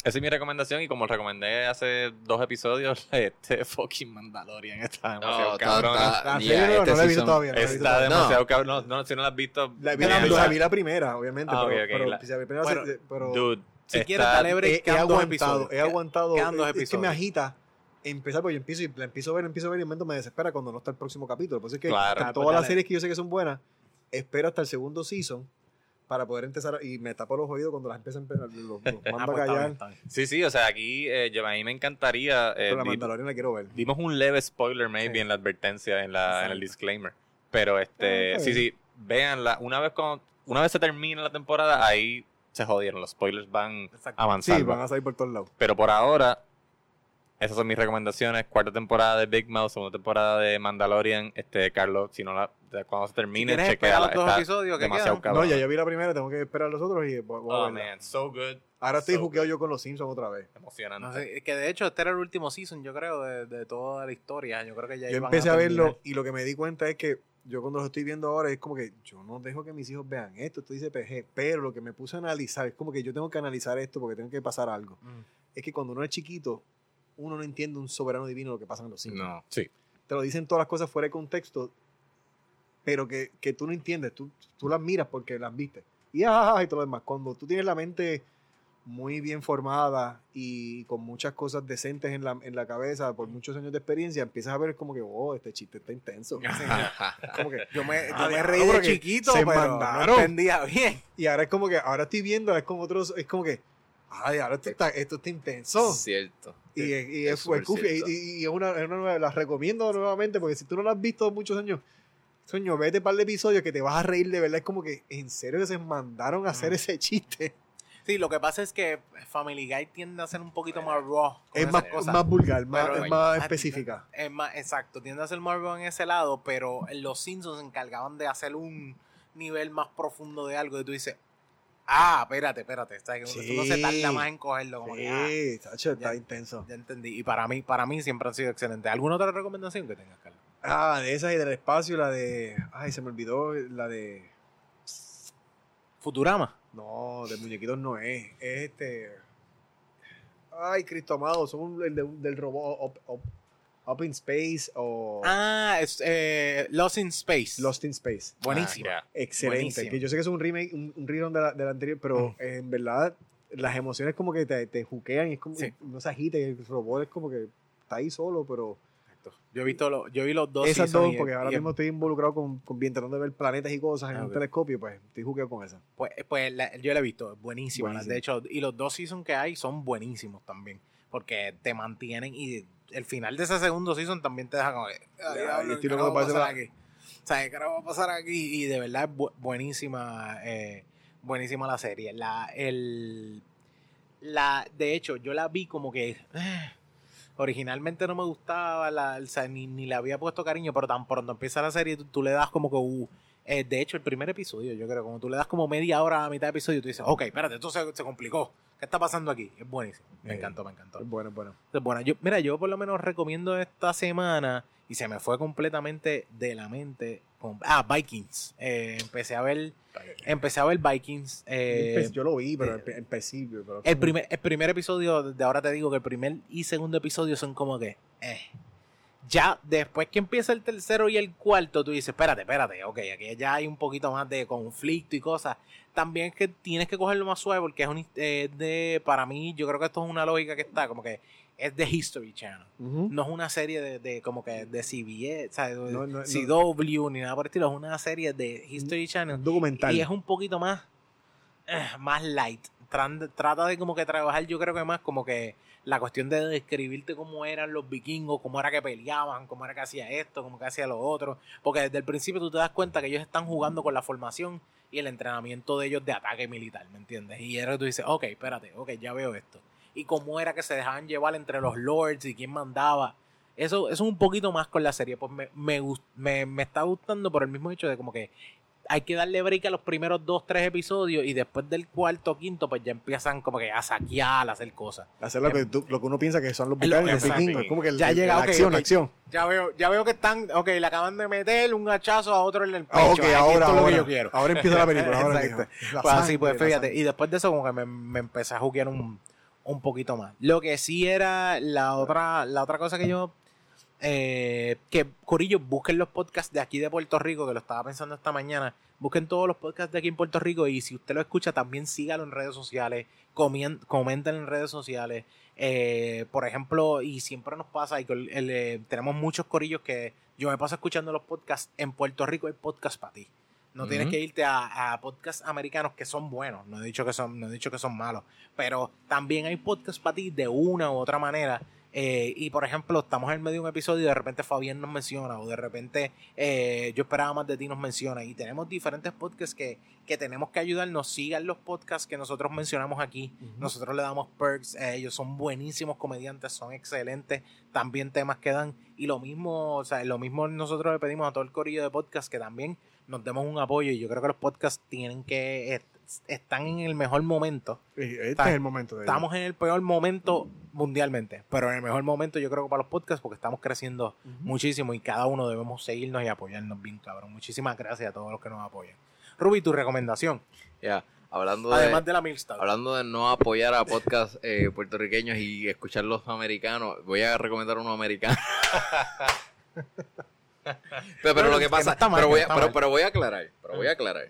Esa es mi recomendación y como recomendé hace dos episodios, este fucking Mandalorian está demasiado No, cabrón. está- serie no, este no la he visto season- todavía. no Está todavía. demasiado cabrón. No, no, si no la has visto, La, vi, la- la vi la primera, obviamente. Ah, pero, ok, ok, pero, la- si primera Bueno, se- pero dude, Si está- quieres, dale break, he, he quedan aguantado, episodios. he aguantado. Quedan dos es- es que me episodios. agita empezar, porque yo empiezo y la empiezo a ver, empiezo a ver y un momento me desespera cuando no está el próximo capítulo. Por eso es que Claro. Ah, pues todas las dale. series que yo sé que son buenas, espero hasta el segundo season para poder empezar y me tapo los oídos cuando las empiezan los, los Ah, mando pues, a bien, callar. Sí, sí, o sea, aquí eh, yo, a mí me encantaría. eh, Pero la Mandalorian la quiero ver. dimos un leve spoiler, maybe, Sí. en la advertencia, en, la, en el disclaimer. Pero este, Ah, sí, sí, véanla. Una vez, con, una vez se termine la temporada, ahí se jodieron. Los spoilers van avanzando. Sí, van a salir por todos lados. Pero por ahora, esas son mis recomendaciones. Cuarta temporada de Big Mouth, segunda temporada de Mandalorian. Este, Carlos, si no la, cuando se termine, ¿Quieres esperar chequeala. los dos episodios que demasiado quedan? cabrón. No, ya yo vi la primera, tengo que esperar los otros y voy, Oh, man, so good. Ahora estoy so juqueado good. yo con los Simpsons otra vez. Emocionante. No que de hecho este era el último season, yo creo, de, de toda la historia. Yo creo que ya Yo iban empecé a verlo y lo que me di cuenta es que yo cuando lo estoy viendo ahora es como que yo no dejo que mis hijos vean esto, esto dice PG, pero lo que me puse a analizar es como que yo tengo que analizar esto porque tengo que pasar algo. Mm. Es que cuando uno es chiquito, uno no entiende un soberano divino lo que pasa en los Simpsons. No. Sí. Te lo dicen todas las cosas fuera de contexto, pero que, que tú no entiendes, tú, tú las miras porque las viste. Y, ah, y todo lo demás. Cuando tú tienes la mente muy bien formada y con muchas cosas decentes en la, en la cabeza por muchos años de experiencia, empiezas a ver como que, oh, este chiste está intenso. como que, Yo me, yo Ah, me reí de chiquito, se pero no mandaron. entendía bien. y ahora es como que, ahora estoy viendo, es como otros, es como que, ay, ahora esto está, esto está intenso. Cierto. Y, es- y Es es, cierto. y, y- es una, es una nueva- las recomiendo nuevamente porque si tú no las has visto muchos años, sueño, vete par de episodios que te vas a reír de verdad. Es como que en serio que se mandaron a hacer Mm. ese chiste. Sí, lo que pasa es que Family Guy tiende a ser un poquito más raw. con Es más, cosas. más vulgar, más, Pero- es más Ah, específica. Es más, exacto, tiende a ser más raw en ese lado, pero los Simpsons se encargaban de hacer un nivel más profundo de algo y tú dices, ah, espérate, espérate, está que Sí. uno se tarda más en cogerlo, como que, ah, Sí, tacho, está Ya. intenso. ya entendí. Y para mí, para mí siempre han sido excelentes. ¿Alguna otra recomendación que tengas, Carlos? Ah, de esas y del espacio, la de. Ay, se me olvidó la de. Futurama. No, de muñequitos no es. Es este. Ay, Cristo amado, son el de- del robot Up, Up- Up in Space o Ah, es eh, Lost in Space. Lost in Space. Buenísimo. Ah, Excelente. Buenísimo. Que yo sé que es un remake, un, un rerun de la, de la anterior, pero en verdad las emociones como que te, te juquean y es como Sí. no se agita y el robot es como que está ahí solo, pero Exacto. Yo he visto lo- yo vi los dos. esas dos, y- porque ahora y- mismo estoy involucrado con, con bien tratando de ver planetas y cosas en Ah, un telescopio, pues estoy juqueado con esa. Pues, pues la- yo la he visto, es buenísima. Buenísimo. De hecho, y los dos seasons que hay son buenísimos también. Porque te mantienen y el final de ese segundo season también te deja como que, "Ay, ¿qué va a pasar pasar aquí? O sea, ¿qué va a pasar aquí? Y de verdad es bu- buenísima, eh, buenísima la serie. La, el, la, de hecho, yo la vi como que eh, originalmente no me gustaba, la, o sea, ni, ni le había puesto cariño, pero tan pronto empieza la serie, tú, tú le das como que, uh, eh, de hecho, el primer episodio, yo creo, como tú le das como media hora a mitad de episodio, tú dices, ok, espérate, esto se, se complicó. ¿Qué está pasando aquí? Es buenísimo. Me Eh, encantó, me encantó. Es bueno, es bueno. Es buena. Yo, mira, yo por lo menos recomiendo esta semana y se me fue completamente de la mente. con- ah, Vikings. Eh, empecé a ver, empecé a ver Vikings. eh, yo lo vi, pero eh, pero el primer, el primer episodio, de ahora te digo que el primer y segundo episodio son como que, eh. Ya después que empieza el tercero y el cuarto, tú dices, espérate, espérate, ok, aquí ya hay un poquito más de conflicto y cosas. También es que tienes que cogerlo más suave porque es un, eh, de, para mí, yo creo que esto es una lógica que está, como que es de History Channel. No es una serie de, de como que de CBS, o sea, de No, no, no. CW, ni nada por el estilo, es una serie de History Channel. Documental. Y es un poquito más, eh, más light. Tran- trata de como que trabajar, yo creo que más como que la cuestión de describirte cómo eran los vikingos, cómo era que peleaban, cómo era que hacía esto, cómo que hacía lo otro. Porque desde el principio tú te das cuenta que ellos están jugando con la formación y el entrenamiento de ellos de ataque militar, ¿me entiendes? Y que tú dices, ok, espérate, ok, ya veo esto. Y cómo era que se dejaban llevar entre los lords y quién mandaba. Eso, eso un poquito más con la serie. Pues me, me, me, me está gustando por el mismo hecho de como que hay que darle break a los primeros dos, tres episodios y después del cuarto, quinto, pues ya empiezan como que a saquear, a hacer cosas. Hacer lo que, tú- lo que uno piensa que son los Es lo- vikingos, los exacto. vikingos. Es como que el- Ya el- llega, la ok, acción, ok. la acción. Ya veo, ya veo que están, ok, le acaban de meter un hachazo a otro en el pecho. Ah, ok, Aquí ahora, esto es lo ahora. que yo quiero. Ahora empieza la película. Ahora Exacto. La Pues así, pues fíjate. Y después de eso, como que me, me empecé a juguear un, un poquito más. Lo que sí era la otra, la otra cosa que yo. Eh, que Corillo, busquen los podcasts de aquí de Puerto Rico, que lo estaba pensando esta mañana. Busquen todos los podcasts de aquí en Puerto Rico y si usted lo escucha, también sígalo en redes sociales, comien- comenten en redes sociales. Eh, por ejemplo, y siempre nos pasa, y el- el, eh, tenemos muchos corillos que yo me paso escuchando los podcasts. En Puerto Rico hay podcast para ti. No tienes que irte a, a podcasts americanos que son buenos. No he dicho que son, no he dicho que son malos. Pero también hay podcasts para ti de una u otra manera. Eh, y por ejemplo, estamos en medio de un episodio y de repente Fabián nos menciona, o de repente eh, yo esperaba más de ti nos menciona. Y tenemos diferentes podcasts que, que tenemos que ayudarnos. Sigan los podcasts que nosotros mencionamos aquí. Nosotros le damos perks a ellos. Son buenísimos comediantes, son excelentes. También temas que dan. Y lo mismo, o sea, lo mismo nosotros le pedimos a todo el corillo de podcast que también nos demos un apoyo. Y yo creo que los podcasts tienen que. Est- están en el mejor momento. Este Está- es el momento de Estamos en el peor momento mundialmente, pero en el mejor momento yo creo que para los podcasts porque estamos creciendo muchísimo y cada uno debemos seguirnos y apoyarnos bien, cabrón. Muchísimas gracias a todos los que nos apoyan. Ruby, tu recomendación, Ya, hablando de, además de la Milstar. hablando de no apoyar a podcasts eh, puertorriqueños y escuchar los americanos, voy a recomendar uno americano. pero, pero lo que que no pasa, mal, pero, que voy a, está pero, mal. pero voy a aclarar, pero voy a aclarar.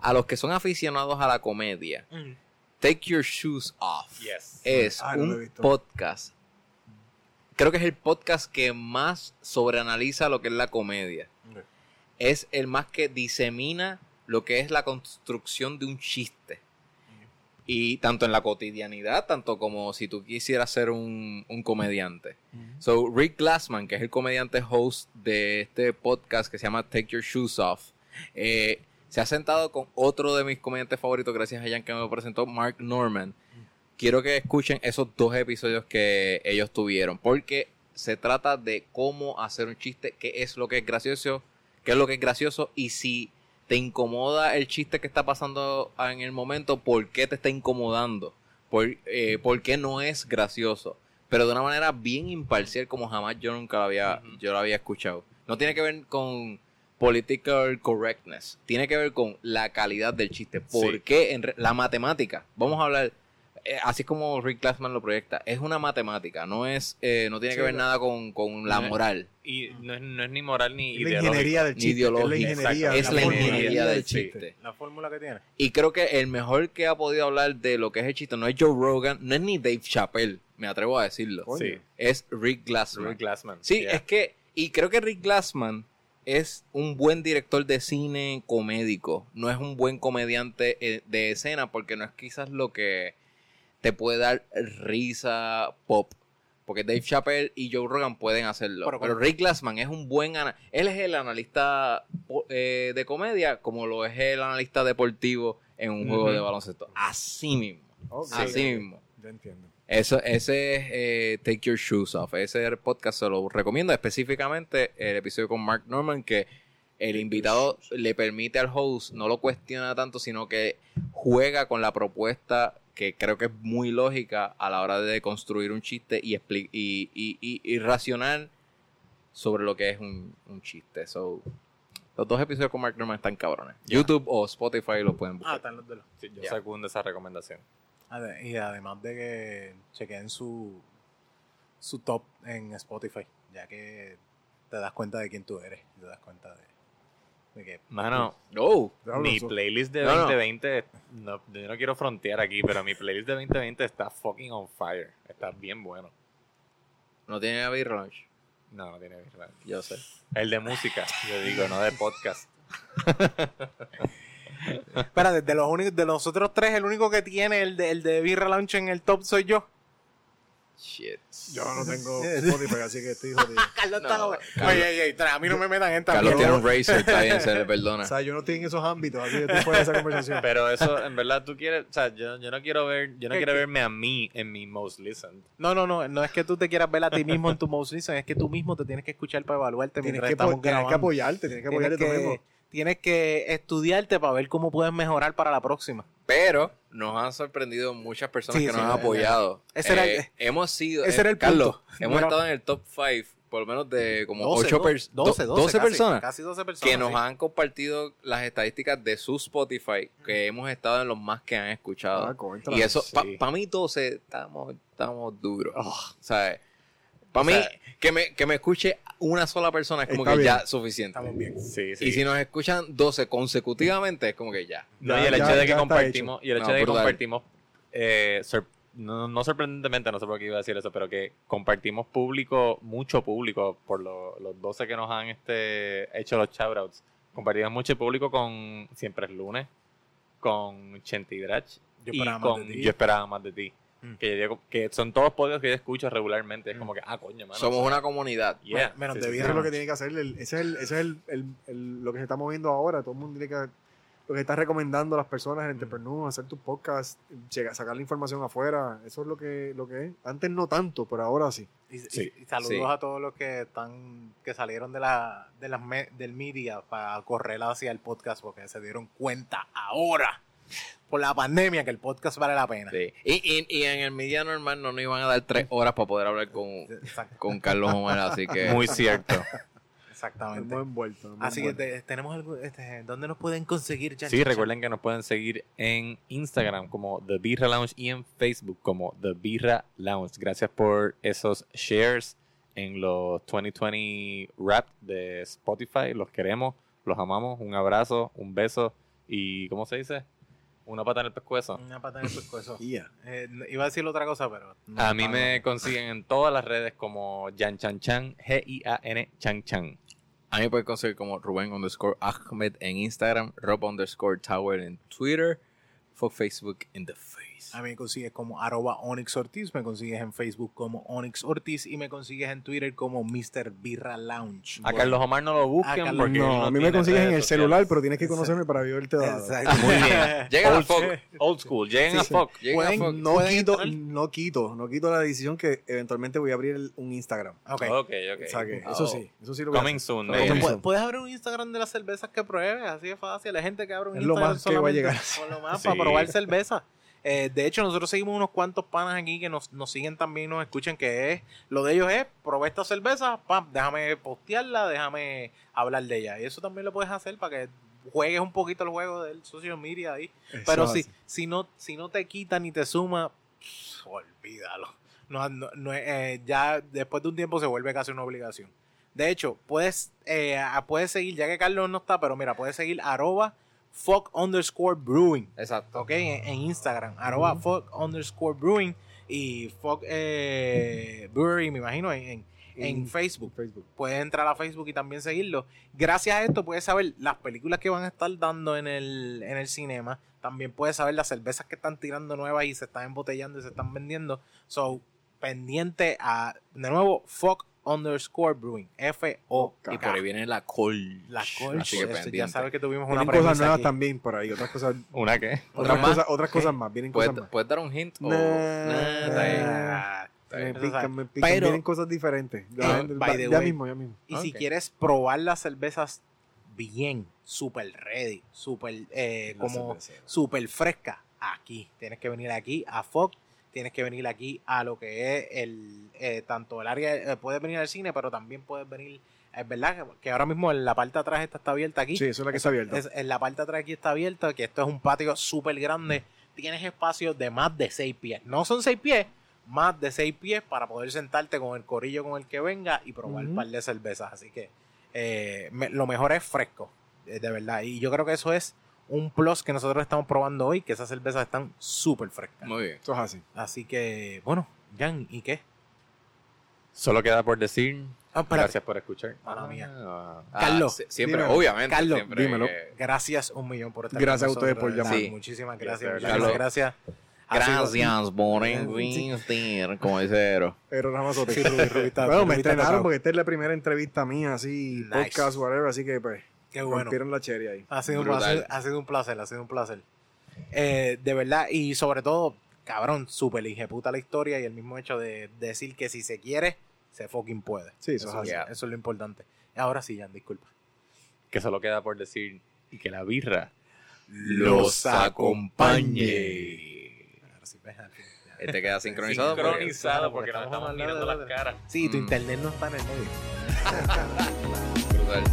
A los que son aficionados a la comedia, Mm. Take Your Shoes Off Yes. es Ah, un podcast. Creo que es el podcast que más sobreanaliza lo que es la comedia. Es el más que disemina lo que es la construcción de un chiste. Y tanto en la cotidianidad, tanto como si tú quisieras ser un, un comediante. So, Rick Glassman, que es el comediante host de este podcast que se llama Take Your Shoes Off, eh, se ha sentado con otro de mis comediantes favoritos, gracias a Jan que me lo presentó, Mark Norman. Quiero que escuchen esos dos episodios que ellos tuvieron, porque se trata de cómo hacer un chiste, qué es lo que es gracioso, qué es lo que es gracioso y si te incomoda el chiste que está pasando en el momento, ¿por qué te está incomodando? ¿Por, eh, por qué no es gracioso? Pero de una manera bien imparcial como jamás yo nunca lo había, yo lo había escuchado. No tiene que ver con political correctness, tiene que ver con la calidad del chiste. ¿Por Sí. qué en re- la matemática? Vamos a hablar, eh, así como Rick Glassman lo proyecta, es una matemática, no es, eh, no tiene Sí, que ver nada con, con la No es- moral. Y no es, no es ni moral ni Es la ingeniería del Ni chiste. Es la ideológica, ingeniería, exacto. Es la ingeniería del chiste. La fórmula que tiene. Y creo que el mejor que ha podido hablar de lo que es el chiste no es Joe Rogan, no es ni Dave Chappelle, me atrevo a decirlo. Sí. Es Rick Glassman. Rick Glassman. Sí, Yeah. es que, y creo que Rick Glassman es un buen director de cine comédico, no es un buen comediante eh, de escena, porque no es quizás lo que te puede dar risa pop. Porque Dave Chappelle y Joe Rogan pueden hacerlo. Pero Rick Glassman es un buen... Él es el analista eh, de comedia como lo es el analista deportivo en un juego de baloncesto. Así mismo. Así mismo. Ya entiendo. Eso, ese es eh, Take Your Shoes Off. Ese podcast se lo recomiendo específicamente el episodio con Mark Norman que el invitado le permite al host, no lo cuestiona tanto, sino que juega con la propuesta que creo que es muy lógica a la hora de construir un chiste y, expli- y, y, y- y racional sobre lo que es un, un chiste. So, los dos episodios con Mark Norman están cabrones. YouTube o Spotify los pueden Ah, buscar. están los de los. Sí, yo sacundo esa recomendación. Y además de que chequeen su, su top en Spotify, ya que te das cuenta de quién tú eres. Te das cuenta de, de que. Mano, No. Diablo, mi playlist de No, no. 2020, no, yo no quiero frontear aquí, pero mi playlist de 2020 está fucking on fire. Está bien bueno. No tiene a Beer Lunch. No, no tiene que ver. Yo sé. El de música, yo digo, no de podcast. Espera, de, de los únicos, de los otros tres, el único que tiene el de, el de Birra Launch en el top soy yo. Shit. Yo no tengo Spotify, así que estoy jodido. Carlos No, está Carlos- Oye, oye, oye, a mí no me metan en esta Carlos tiene un Razer, está bien, se le perdona. O sea, yo no estoy en esos ámbitos, así que estoy fuera de esa conversación. Pero eso, en verdad, tú quieres, o sea, yo, yo no quiero ver, yo no ¿Qué- quiero verme a mí en mi most listened. No, no, no, no es que tú te quieras ver a ti mismo en tu most listen, es que tú mismo te tienes que escuchar para evaluarte Tienes mientras que, estamos apoyarte, tienes que apoyarte Tienes tú que, mismo. Tienes que estudiarte para ver cómo puedes mejorar para la próxima. Pero nos han sorprendido muchas personas Sí, que sí, nos han apoyado. ese era el- Eh, hemos sido, ese eh, era el Carlos, punto. hemos estado en el top 5 por lo menos de como 12, 8 do- personas, 12, 12, casi, personas Casi 12 personas. que nos sí. han compartido las estadísticas de su Spotify, que hemos estado en los más que han escuchado. Ah, y eso, sí. para mí 12, estamos, estamos duros. Oh. ¿Sabes? Para mí, sea- que, me, que me escuche una sola persona es como que bien. ya suficiente. Estamos bien. Sí, sí. Y si nos escuchan 12 consecutivamente, es como que ya. No, Ya- y el ya- hecho de ya que compartimos, y el hecho No, de que compartimos, eh, sor- no, no sorprendentemente, no sé por qué iba a decir eso, pero que compartimos público, mucho público, por lo- los 12 que nos han este, hecho los shoutouts. Compartimos mucho público con Siempre es lunes, con Chenti Drach Yo y esperaba más con de ti. Yo esperaba más de ti. Mm. Que, yo que son todos podcasts que yo escucho regularmente. Es Mm. como que, ah, coño, mano. Somos o sea, una comunidad. yeah. Menos Sí, de vida. Eso sí. es lo que tiene que hacer. el- ese es, el, ese es el, el- el- lo que se está moviendo ahora. Todo el mundo tiene que. Lo que está recomendando a las personas, el entrepreneur, hacer tu podcast, llega- sacar la información afuera. Eso es lo que, lo que es. Antes no tanto, pero ahora sí. Y, y- Sí. y saludos Sí. a todos los que están que salieron de la de las del media para correr hacia el podcast porque se dieron cuenta ahora por la pandemia que el podcast vale la pena. Sí. Y, y, y en el media normal no nos iban a dar tres horas para poder hablar con, con Carlos Homer, así que... Muy cierto. exactamente. Hemos envuelto. Así que te- tenemos algo, este, ¿dónde nos pueden conseguir? Chan, Sí, recuerden que nos pueden seguir en Instagram como The Birra Lounge y en Facebook como The Birra Lounge. Gracias por esos shares en los 2020 Rap de Spotify. Los queremos, los amamos. Un abrazo, un beso y, ¿cómo se dice? Una pata en el pescuezo. Una pata en el pescuezo. Yeah. Eh, iba a decir otra cosa, pero no, A mí me consiguen en todas las redes como Jan Chan Chan, G-I-A-N Chan Chan. A mí me pueden conseguir como Rubén underscore Ahmed en Instagram, Rob underscore Tower en Twitter, fuck Facebook in the face. A mí me consigues como arroba Onyx Ortiz, me consigues en Facebook como Onyx Ortiz y me consigues en Twitter como Mr. Birra Lounge. A Carlos Omar no lo busquen A porque él No, a mí me consigues en el sociales. celular, pero tienes que conocerme para verte dado. Exacto. Muy bien. Llega la Old, fuck. old school. Lleguen Sí, a sí. Lleguen a Pueden- fuck. No ¿Pueden quito, entrar? no quito, no quito la decisión que eventualmente voy a abrir el- un Instagram. Ok. Ok, ok. O sea que Oh. eso sí, eso sí lo voy a Coming soon. Coming baby. soon. Puedes, puedes abrir un Instagram de las cervezas que pruebes, así de fácil. La gente que abre un Es lo Instagram más que va a llegar. por lo más Sí. para probar cerveza. Eh, de hecho, nosotros seguimos unos cuantos panas aquí que nos, nos siguen también, nos escuchan, que es, lo de ellos es, probé esta cerveza, pam, déjame postearla, déjame hablar de ella. Y eso también lo puedes hacer para que juegues un poquito el juego del social media ahí. Eso Pero si, si, no, si no te quita ni te suma, pff, olvídalo. No, no- eh, ya después de un tiempo se vuelve casi una obligación. De hecho, puedes, eh, puedes seguir, ya que Carlos no está, pero mira, puedes seguir arroba fuck underscore brewing. Exacto. Ok, en, en Instagram, arroba fuck underscore brewing y fuck eh, brewery, me imagino, en, en- en En Facebook Facebook. puedes entrar a Facebook y también seguirlo. Gracias a esto puedes saber las películas que van a estar dando en el, en el cinema. También puedes saber las cervezas que están tirando nuevas y se están embotellando y se están vendiendo. So, pendiente a, de nuevo, fuck underscore brewing. F-O. Y por ahí viene la col. La Colch. Así que Eso, Ya pendiente. sabes que tuvimos una Vienen cosas nuevas aquí. también por ahí, otras cosas, ¿Una qué? otras más? cosas, otras cosas más, vienen ¿Puedes, cosas más. puedes dar un hint? O... Nah, Nah, está bien. Ah, Me pican, me pican, Pero- vienen cosas diferentes. Ya, ya- by the ya way. mismo, ya mismo. Y si Ok. quieres probar las cervezas bien, super ready, super eh, como super fresca, aquí. Tienes que venir aquí a Fox, tienes que venir aquí a lo que es el eh, tanto el área, eh, puedes venir al cine, pero también puedes venir, es verdad que- que ahora mismo en la parte de atrás esta está abierta aquí. Sí, eso es la que está abierta. Es- en la parte de atrás aquí está abierta, que esto es un patio súper grande. Tienes espacio de más de 6 pies. No son 6 pies, más de 6 pies para poder sentarte con el corillo con el que venga y probar un par de cervezas. Así que eh, me- lo mejor es fresco, eh, de verdad. Y yo creo que eso es un plus que nosotros estamos probando hoy, que esas cervezas están súper frescas. Muy bien. Eso es así. Así que, bueno, Jan, ¿y qué? Solo queda por decir. Ah. Gracias por escuchar. Mala mía. Ah, Carlos, si- siempre, dímelo. obviamente. Carlos, siempre dímelo. Gracias un millón por estar Gracias con a ustedes por llamar. Muchísimas Sí, gracias. Muchísimas gracias. Ha sido- Gracias por existir, como dice Ero. Pero Ramazote. Sí, Rubí, bueno, me estrenaron porque esta es la primera entrevista mía, así, Nice. podcast, whatever, así que pues, Qué bueno. rompieron la cherry ahí. Ha sido, un placer, ha sido un placer, ha sido un placer. Eh, de verdad, y sobre todo, cabrón, súper puta la historia y el mismo hecho de decir que si se quiere, se fucking puede. Sí, eso es Eso, es- eso es lo importante. Ahora sí, Jan, disculpa. que solo queda por decir y que la birra Los acompañe. Ahora sí, fin. Este queda sincronizado. porque- sincronizado porque nos Estamos mirando las caras. Sí, tu Mm. internet no está en el medio. Brutal.